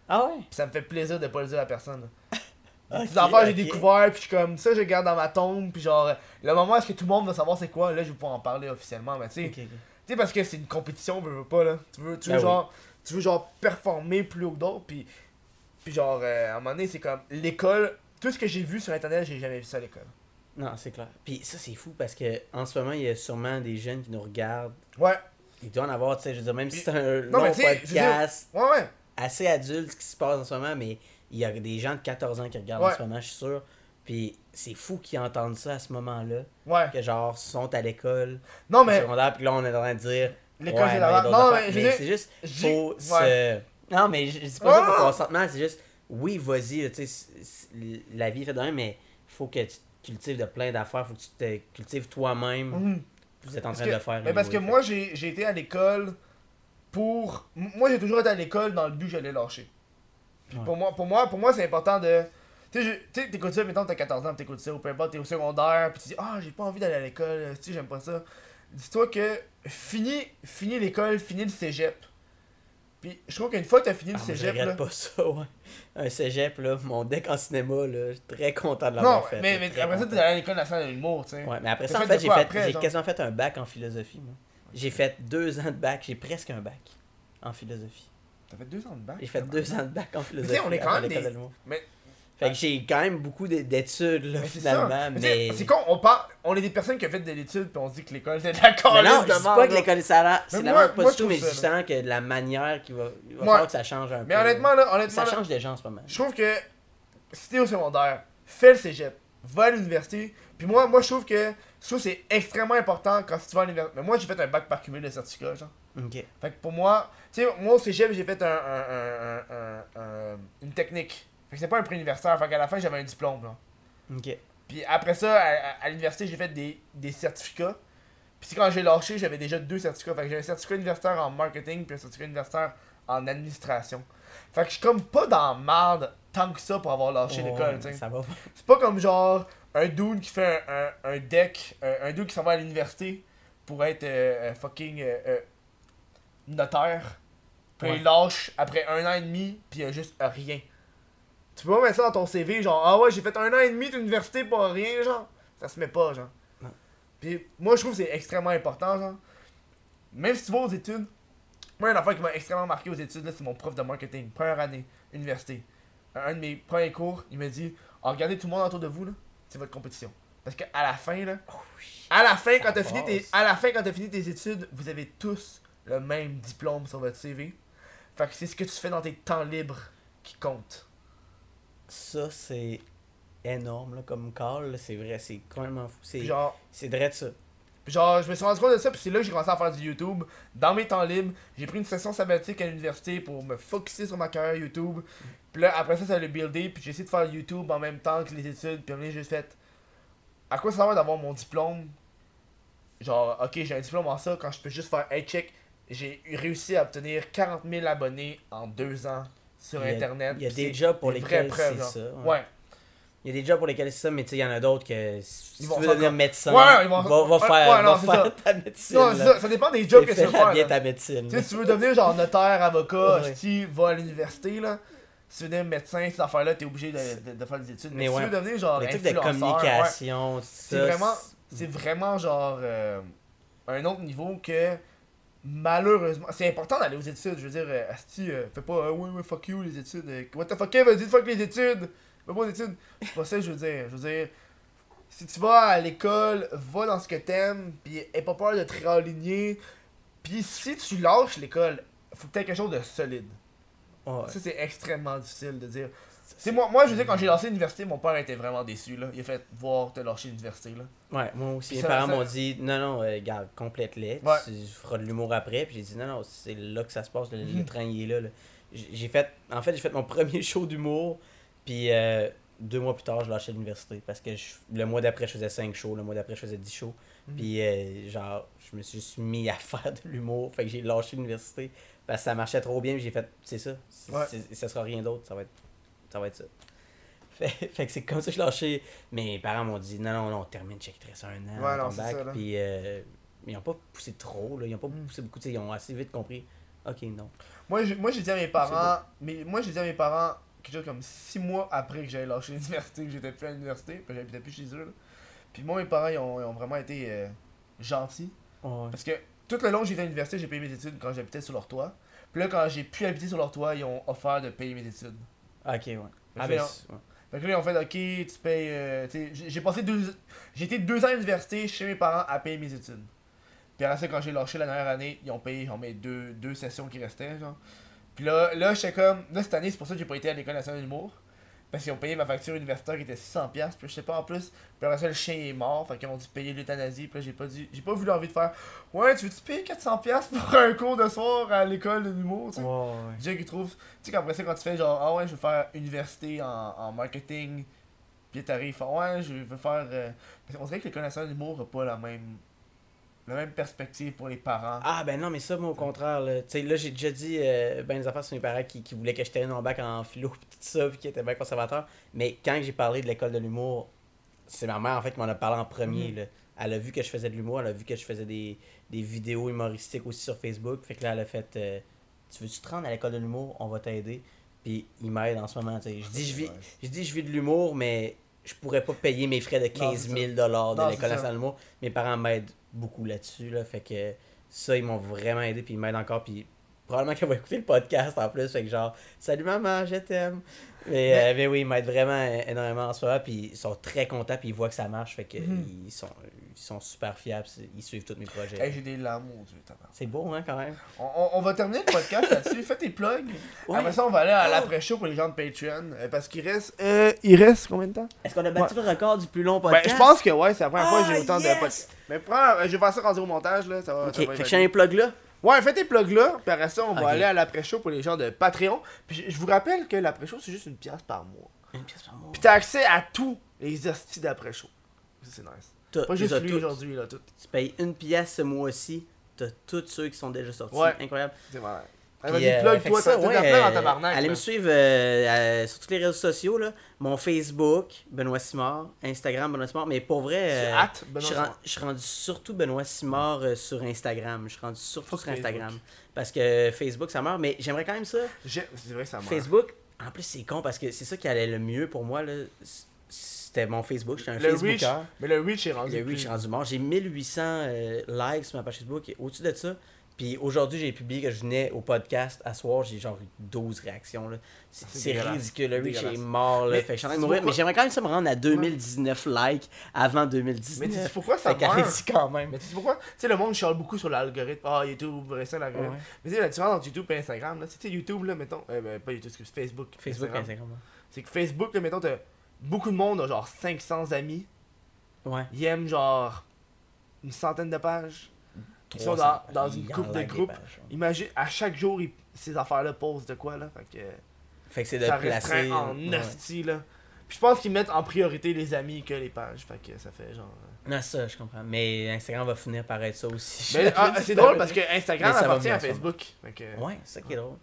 Ah ouais? Puis ça me fait plaisir de pas le dire à personne, là. Des affaires que j'ai ok. découvert, puis je suis comme ça, je garde dans ma tombe, puis genre, le moment où est-ce que tout le monde va savoir c'est quoi, là, je vais pouvoir en parler officiellement, mais tu sais, tu sais, parce que c'est une compétition, veux, veux pas, là. Tu veux, tu veux Ben oui. genre, tu veux genre performer plus haut que d'autres, puis, puis genre, euh, à un moment donné, c'est comme l'école, tout ce que j'ai vu sur internet, j'ai jamais vu ça à l'école. Non, c'est clair. Puis ça, c'est fou parce que en ce moment, il y a sûrement des jeunes qui nous regardent. Ouais, Il doit en avoir, tu sais, je veux dire, même si c'est un Non, long veux dire- podcast ouais, ouais. assez adulte ce qui se passe en ce moment, mais il y a des gens de 14 ans qui regardent Ouais. en ce moment, je suis sûr. Puis c'est fou qu'ils entendent ça à ce moment-là, Ouais. que genre sont à l'école, Non, mais secondaire, puis là on est en train de dire. l'école, ouais, c'est la Non, mais Mais c'est juste, faut se. Non, mais je dis pas ça pour consentement, c'est juste, oui, vas-y, tu sais, la vie est faite de même, mais faut que tu te cultives de plein d'affaires, faut que tu te cultives toi-même. mhm. Vous êtes en train que- de le faire. Mais parce que moi, j'ai été à l'école pour. Moi, j'ai toujours été à l'école dans le but que j'allais lâcher. Puis Ouais. pour moi, pour moi, pour moi c'est important de. Tu sais, je- t'écoutes ça, mettons, t'as 14 ans, t'écoutes ça, ou peu importe, t'es au secondaire, puis tu dis, ah, j'ai pas envie d'aller à l'école, tu sais, j'aime pas ça. Dis-toi que finis, finis l'école, finis le cégep. Puis je trouve qu'une fois que t'as fini Ah, le je cégep, regrette là. pas ça, ouais. Un cégep, là, mon deck en cinéma, là, je suis très content de l'avoir fait. mais, mais après ça, content. t'es allé à l'école nationale de l'humour, tu sais. Ouais, mais après ça, en fait j'ai fait, genre? quasiment fait un bac en philosophie, moi. J'ai fait deux ans de bac, j'ai presque un bac en philosophie. T'as fait deux ans de bac. J'ai fait deux ans de bac en philosophie. on est quand même des-. Mais- Fait que j'ai quand même beaucoup d'é- d'études, là, Mais c'est finalement, mais... C'est con, on parle, on est des personnes qui ont fait de l'étude puis on se dit que l'école c'est de la calice non, je dis pas que l'école c'est la, c'est merde, pas moi, du tout, mais je sens que la manière qui va, il va falloir que ça change un peu. Mais honnêtement là, honnêtement, ça change des gens en ce moment. je trouve que si t'es au secondaire, fais le cégep, va à l'université. Puis moi, moi je trouve que je trouve c'est extrêmement important quand tu vas à l'université. Mais moi j'ai fait un bac par cumul de certificats, genre. Ok. Fait que pour moi, tu sais, moi au cégep j'ai fait un, un, un, un- un- une technique. Fait que c'est pas un pré-universitaire, fait qu'à la fin j'avais un diplôme, là. Ok. Puis après ça, à, à- l'université, j'ai fait des, des certificats. Puis quand j'ai lâché, j'avais déjà deux certificats. Fait que j'ai un certificat universitaire en marketing puis un certificat universitaire en administration. Fait que je suis comme pas dans la merde tant que ça pour avoir lâché Oh, l'école, tu sais. Ça va. C'est pas comme genre un dude qui fait un, un, un deck, un, un dude qui s'en va à l'université pour être euh, euh, fucking euh, euh, notaire. Puis Ouais. il lâche après un an et demi, puis il a juste rien. Tu peux pas mettre ça dans ton CV, genre, ah ouais, j'ai fait un an et demi d'université pour rien, genre. Ça se met pas, genre. Non. Puis moi, je trouve que c'est extrêmement important, genre. Même si tu vas aux études, moi, une affaire qui m'a extrêmement marqué aux études, là, c'est mon prof de marketing, première année, université. Un, de mes premiers cours, il m'a dit, ah, regardez tout le monde autour de vous, là, c'est votre compétition. Parce qu'à la fin, là, à la fin, quand t'as fini tes, passe. à la fin, quand t'as fini tes études, vous avez tous le même diplôme sur votre CV. Fait que c'est ce que tu fais dans tes temps libres qui compte. Ça, c'est énorme, là, comme call, là, c'est vrai, c'est complètement fou. C'est genre, c'est de ça. genre, je me suis rendu compte de ça, puis c'est là que j'ai commencé à faire du YouTube. Dans mes temps libres, j'ai pris une session sabbatique à l'université pour me focusser sur ma carrière YouTube. Puis là, après ça, ça le builder, puis j'ai essayé de faire YouTube en même temps que les études, puis à un moment donné, j'ai fait à quoi ça va d'avoir mon diplôme? Genre, ok, j'ai un diplôme en ça quand je peux juste faire hey check, j'ai réussi à obtenir 40 000 abonnés en deux ans sur a- internet. Il y a des jobs pour lesquels c'est ça. ouais. Ouais. Il y a des jobs pour lesquels c'est ça, mais tu sais, il y en a d'autres que si Ils tu vont veux devenir médecin, Ouais, ils vont- va, va faire, ouais, non, va c'est faire ça. ta médecine. Non, ça, ça dépend des jobs que tu veux faire. bien ta médecine. Tu sais, tu veux devenir genre notaire, avocat, tu vas à l'université, là, si tu veux devenir médecin, ces affaires-là, t'es obligé de, de, de faire des études. Mais, Mais si tu veux devenir genre Les trucs de communication, c'est vraiment, c'est vraiment genre euh, un autre niveau que malheureusement, c'est important d'aller aux études. Je veux dire, euh, Asti, euh, fais pas, euh, ouais, ouais, fuck you les études. euh, what the fuck, vas-y, fuck les études. Fais pas aux études. C'est pas ça je veux dire. Je veux dire, si tu vas à l'école, va dans ce que t'aimes, puis aie pas peur de te réaligner. Puis si tu lâches l'école, faut que t'aies quelque chose de solide. Ouais. Ça, c'est extrêmement difficile de dire. C'est moi, moi, je veux dire, quand j'ai lancé l'université, mon père était vraiment déçu. Là. Il a fait voir te lâcher l'université. Là. Ouais, moi aussi, Puis mes ça- parents ça- m'ont dit non, non, euh, garde, complète-les. Ouais. Tu feras de l'humour après. Puis j'ai dit non, non, c'est là que ça se passe, le, le train il est là. là. J'ai fait, en fait, j'ai fait mon premier show d'humour. Puis euh, deux mois plus tard, je lâchais l'université. Parce que je- le mois d'après, je faisais 5 shows. Le mois d'après, je faisais 10 shows. Mhm. Puis euh, genre, je me suis juste mis à faire de l'humour. Fait que j'ai lâché l'université. Parce que ça marchait trop bien. puis J'ai fait, c'est ça. Ouais. ça sera rien d'autre. Ça va être, ça va être ça. Fait, fait que c'est comme ça que je lâché. Mes parents m'ont dit non, non, non, termine, check, il te reste un an. Ouais, c'est bac. ça. Puis euh, ils ont pas poussé trop, là. Ils ont pas Mm. poussé beaucoup, ils ont assez vite compris. Ok, non. Moi, j'ai- moi, j'ai dit à mes parents. Mais moi, j'ai dit à mes parents quelque chose comme 6 mois après que j'avais lâché l'université, que j'étais plus à l'université, puis j'habitais plus chez eux. Là. Puis moi, mes parents, ils ont, ils ont vraiment été euh, gentils. Ouais. Parce que tout le long que j'étais à l'université, j'ai payé mes études quand j'habitais sur leur toit. Puis là, quand j'ai pu habiter sur leur toit, ils ont offert de payer mes études. Ok, ouais. Ah, ben, ouais. Fait que là, ils ont fait, ok, tu payes. euh, j'ai passé deux. J'ai été deux ans à l'université chez mes parents à payer mes études. Puis après ça, quand j'ai lâché la dernière année, ils ont payé genre, mes deux, deux sessions qui restaient. Genre. Puis là, là j'étais comme. Là, cette année, c'est pour ça que j'ai pas été à l'école nationale d'humour. Parce qu'ils ont payé ma facture universitaire qui était 600$. Puis je sais pas en plus. Puis après ça, le chien est mort. Fait qu'ils m'ont dit payer l'euthanasie. Puis j'ai pas dit. J'ai pas voulu envie de faire. Ouais, tu veux-tu payer 400$ pour un cours de soir à l'école de l'humour, tu sais? Ouais, ouais. Qu'ils trouvent. Tu sais, qu'après ça, quand tu fais genre, ah ouais, je veux faire université en, en marketing, puis t'arrives, ouais, je veux faire. euh, parce qu'on dirait que l'école nationale d'humour n'a pas la même. La même perspective pour les parents. Ah ben non, mais ça, moi, au contraire, là, tu sais, là, j'ai déjà dit euh, ben des affaires sur mes parents qui, qui voulaient que je termine mon bac en philo pis tout ça, puis qui étaient bien conservateurs. Mais quand j'ai parlé de l'école de l'humour, c'est ma mère, en fait, qui m'en a parlé en premier, Mhm. là. Elle a vu que je faisais de l'humour, elle a vu que je faisais des, des vidéos humoristiques aussi sur Facebook. Fait que là, elle a fait euh, Tu veux-tu te rendre à l'école de l'humour? On va t'aider. Puis il m'aide en ce moment, tu sais. Je dis, je vis, je dis, je vis de l'humour, mais je pourrais pas payer mes frais de 15 c'est 000 dollars de l'école nationale de l'humour. Mes parents m'aident beaucoup là-dessus, là. Fait que ça, ils m'ont vraiment aidé, puis ils m'aident encore. Puis probablement qu'elle va écouter le podcast en plus. Fait que genre, salut maman, je t'aime. Mais, euh, mais oui, ils m'aident vraiment euh, énormément en moment. Puis ils sont très contents, puis ils voient que ça marche. Fait que Mhm. ils, sont, ils sont super fiables. Ils suivent tous mes projets. Hey, j'ai des larmes yeux, tabarnak. C'est beau, hein, quand même. on, on, on va terminer le podcast là-dessus. Fais tes plugs. Ouais. Après ça, on va aller à l'après-show pour les gens de Patreon. euh, parce qu'il reste. Euh, il reste combien de temps? Est-ce qu'on a battu le record du plus long Ben, podcast? je pense que ouais, c'est la première fois que Ah, j'ai autant yes! de podcasts. Mais prends, euh, je vais faire ça quand au montage là. Ça va, Ok, ça va fait que j'ai un plug là. Ouais, fais tes plugs là, puis après ça, on va aller à l'après-show pour les gens de Patreon. Puis je, vous rappelle que l'après-show, c'est juste une pièce par mois. Une pièce par mois. Puis t'as accès à tous les hosties d'après-show. C'est nice. T'as- Pas juste lui aujourd'hui, là, tout. Tu payes une pièce ce mois-ci. T'as tous ceux qui sont déjà sortis. Ouais. Incroyable. C'est. Puis, vas-y, euh, plug toi, ça, ouais, en euh, tabarnak. Allez là. me suivre euh, sur tous les réseaux sociaux. Là. Mon Facebook, Benoît Simard. Instagram, Benoît Simard. Mais pour vrai, je suis rendu surtout Benoît Simard sur Instagram. Je suis rendu surtout sur Instagram. Facebook. Parce que Facebook, ça meurt. Mais j'aimerais quand même ça. C'est vrai ça marche. Facebook, en plus, c'est con parce que c'est ça qui allait le mieux pour moi. là. C'était mon Facebook. J'étais un Le reach, Facebooker. mais le reach est rendu. Le reach, plus- suis rendu mort. J'ai 1800 euh, likes sur ma page Facebook. Et au-dessus de ça, puis aujourd'hui, j'ai publié que je venais au podcast à soir. J'ai genre eu 12 réactions. C'est dégueulasse. ridicule. Le reach est mort. Là. Mais Fait que je suis en train de c'est mourir. pourquoi- Mais j'aimerais quand même ça me rendre à 2019 likes avant 2019. Mais tu sais pourquoi ça Fait meurt? quand même. Mais tu sais pourquoi? Tu sais, le monde chiale beaucoup sur l'algorithme. Ah, YouTube, récent l'algorithme. Ouais. Mais tu sais, la différence entre YouTube et Instagram, là, tu sais, YouTube, là, mettons. Euh, ben, pas YouTube, Facebook. Facebook, Instagram. Instagram. C'est que Facebook, là, mettons, t'as beaucoup de monde, a genre 500 amis. Ouais. Ils aiment genre une centaine de pages. Ils sont 300. dans, dans une coupe de groupes. ouais. Imagine, à chaque jour, ils- ces affaires-là posent de quoi, là. Fait que Fait que c'est de ça placer. en ouais. hostie, là. Puis je pense qu'ils mettent en priorité les amis que les pages. Fait que ça fait genre. euh, Non, ça, je comprends. Mais Instagram va finir par être ça aussi. Mais ah, c'est drôle parce que Instagram appartient à. Facebook. Fait que... Ouais, c'est ça qui est drôle.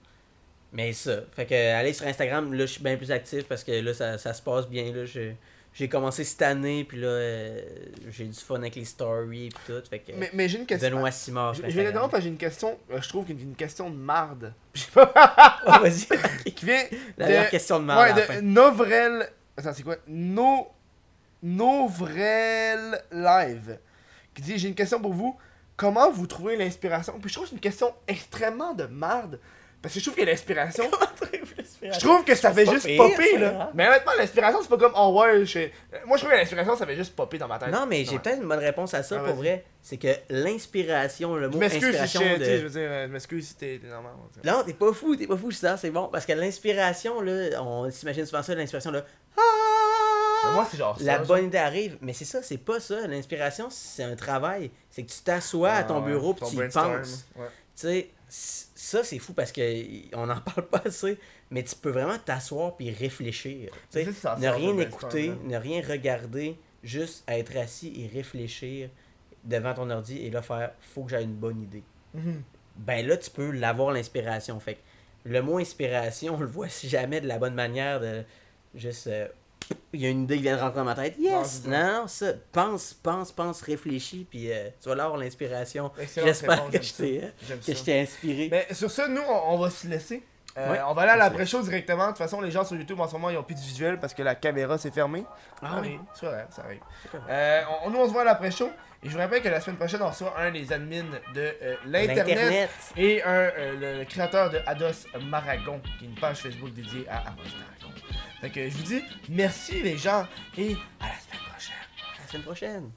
Mais ça. Fait que aller sur Instagram, là, je suis bien plus actif parce que là, ça, ça se passe bien. Là, j'ai, j'ai commencé cette année, puis là, euh, j'ai du fun avec les stories et tout. Fait que Mais, mais j'ai une question. Benoît Simard Je, je vais Instagram. t'interrompre parce que j'ai une question. euh, je trouve qu'une une question de marde. Ah, vas-y. qui vient La de. question de marde Ouais, de. Novrel. Attends, c'est quoi? No. Novrel Live. Qui dit J'ai une question pour vous. Comment vous trouvez l'inspiration? Puis je trouve que c'est une question extrêmement de marde. Parce que je trouve que l'inspiration. Je trouve que ça fait juste pire, popper, là. Mais honnêtement, l'inspiration, c'est pas comme, oh ouais, je... Moi, je trouve que l'inspiration, ça fait juste popper dans ma tête. Non, mais j'ai Ouais. peut-être une bonne réponse à ça Ah, pour vrai. C'est que l'inspiration, le Je mot m'excuse si inspiration je, tu sais, je de. veux dire, euh, je m'excuse si t'es normal. Non, t'es pas fou, t'es pas fou, ça, c'est bon. Parce que l'inspiration, là, on s'imagine souvent ça, l'inspiration, là. Mais Ah! moi, c'est genre ça. La genre. bonne idée arrive, mais c'est ça, c'est pas ça. L'inspiration, c'est un travail. C'est que tu t'assois à ton Ah, ouais, bureau puis ton tu y penses. ouais. Tu sais, ça c'est fou parce que on n'en parle pas assez, mais tu peux vraiment t'asseoir puis réfléchir. Ça, ne rien écouter, ne rien regarder, juste être assis et réfléchir devant ton ordi et là faire faut que j'ai une bonne idée. Mhm. Ben là tu peux l'avoir l'inspiration. Fait que le mot inspiration, on le voit jamais de la bonne manière de juste euh, il y a une idée qui vient de rentrer dans ma tête. Yes! Non, ça, pense, pense, pense, réfléchis, puis euh, tu vas l'avoir l'inspiration. Excellente J'espère réponse, que j'aime je ça. t'ai J'aime que ça. je t'ai inspiré. Mais sur ça, nous, on, on va se laisser. Euh, on va aller à l'après-show directement. De toute façon, les gens sur YouTube en ce moment, ils ont plus de visuel parce que la caméra s'est fermée. Ah Ça oui. arrive, c'est vrai, ça arrive. Euh, on, nous, on se voit à l'après-show. Et je vous rappelle que la semaine prochaine, on reçoit un des admins de euh, l'Internet et un, le créateur de Ados Maragon, qui est une page Facebook dédiée à Amos Maragon. Fait que je vous dis merci les gens et à la semaine prochaine. À la semaine prochaine.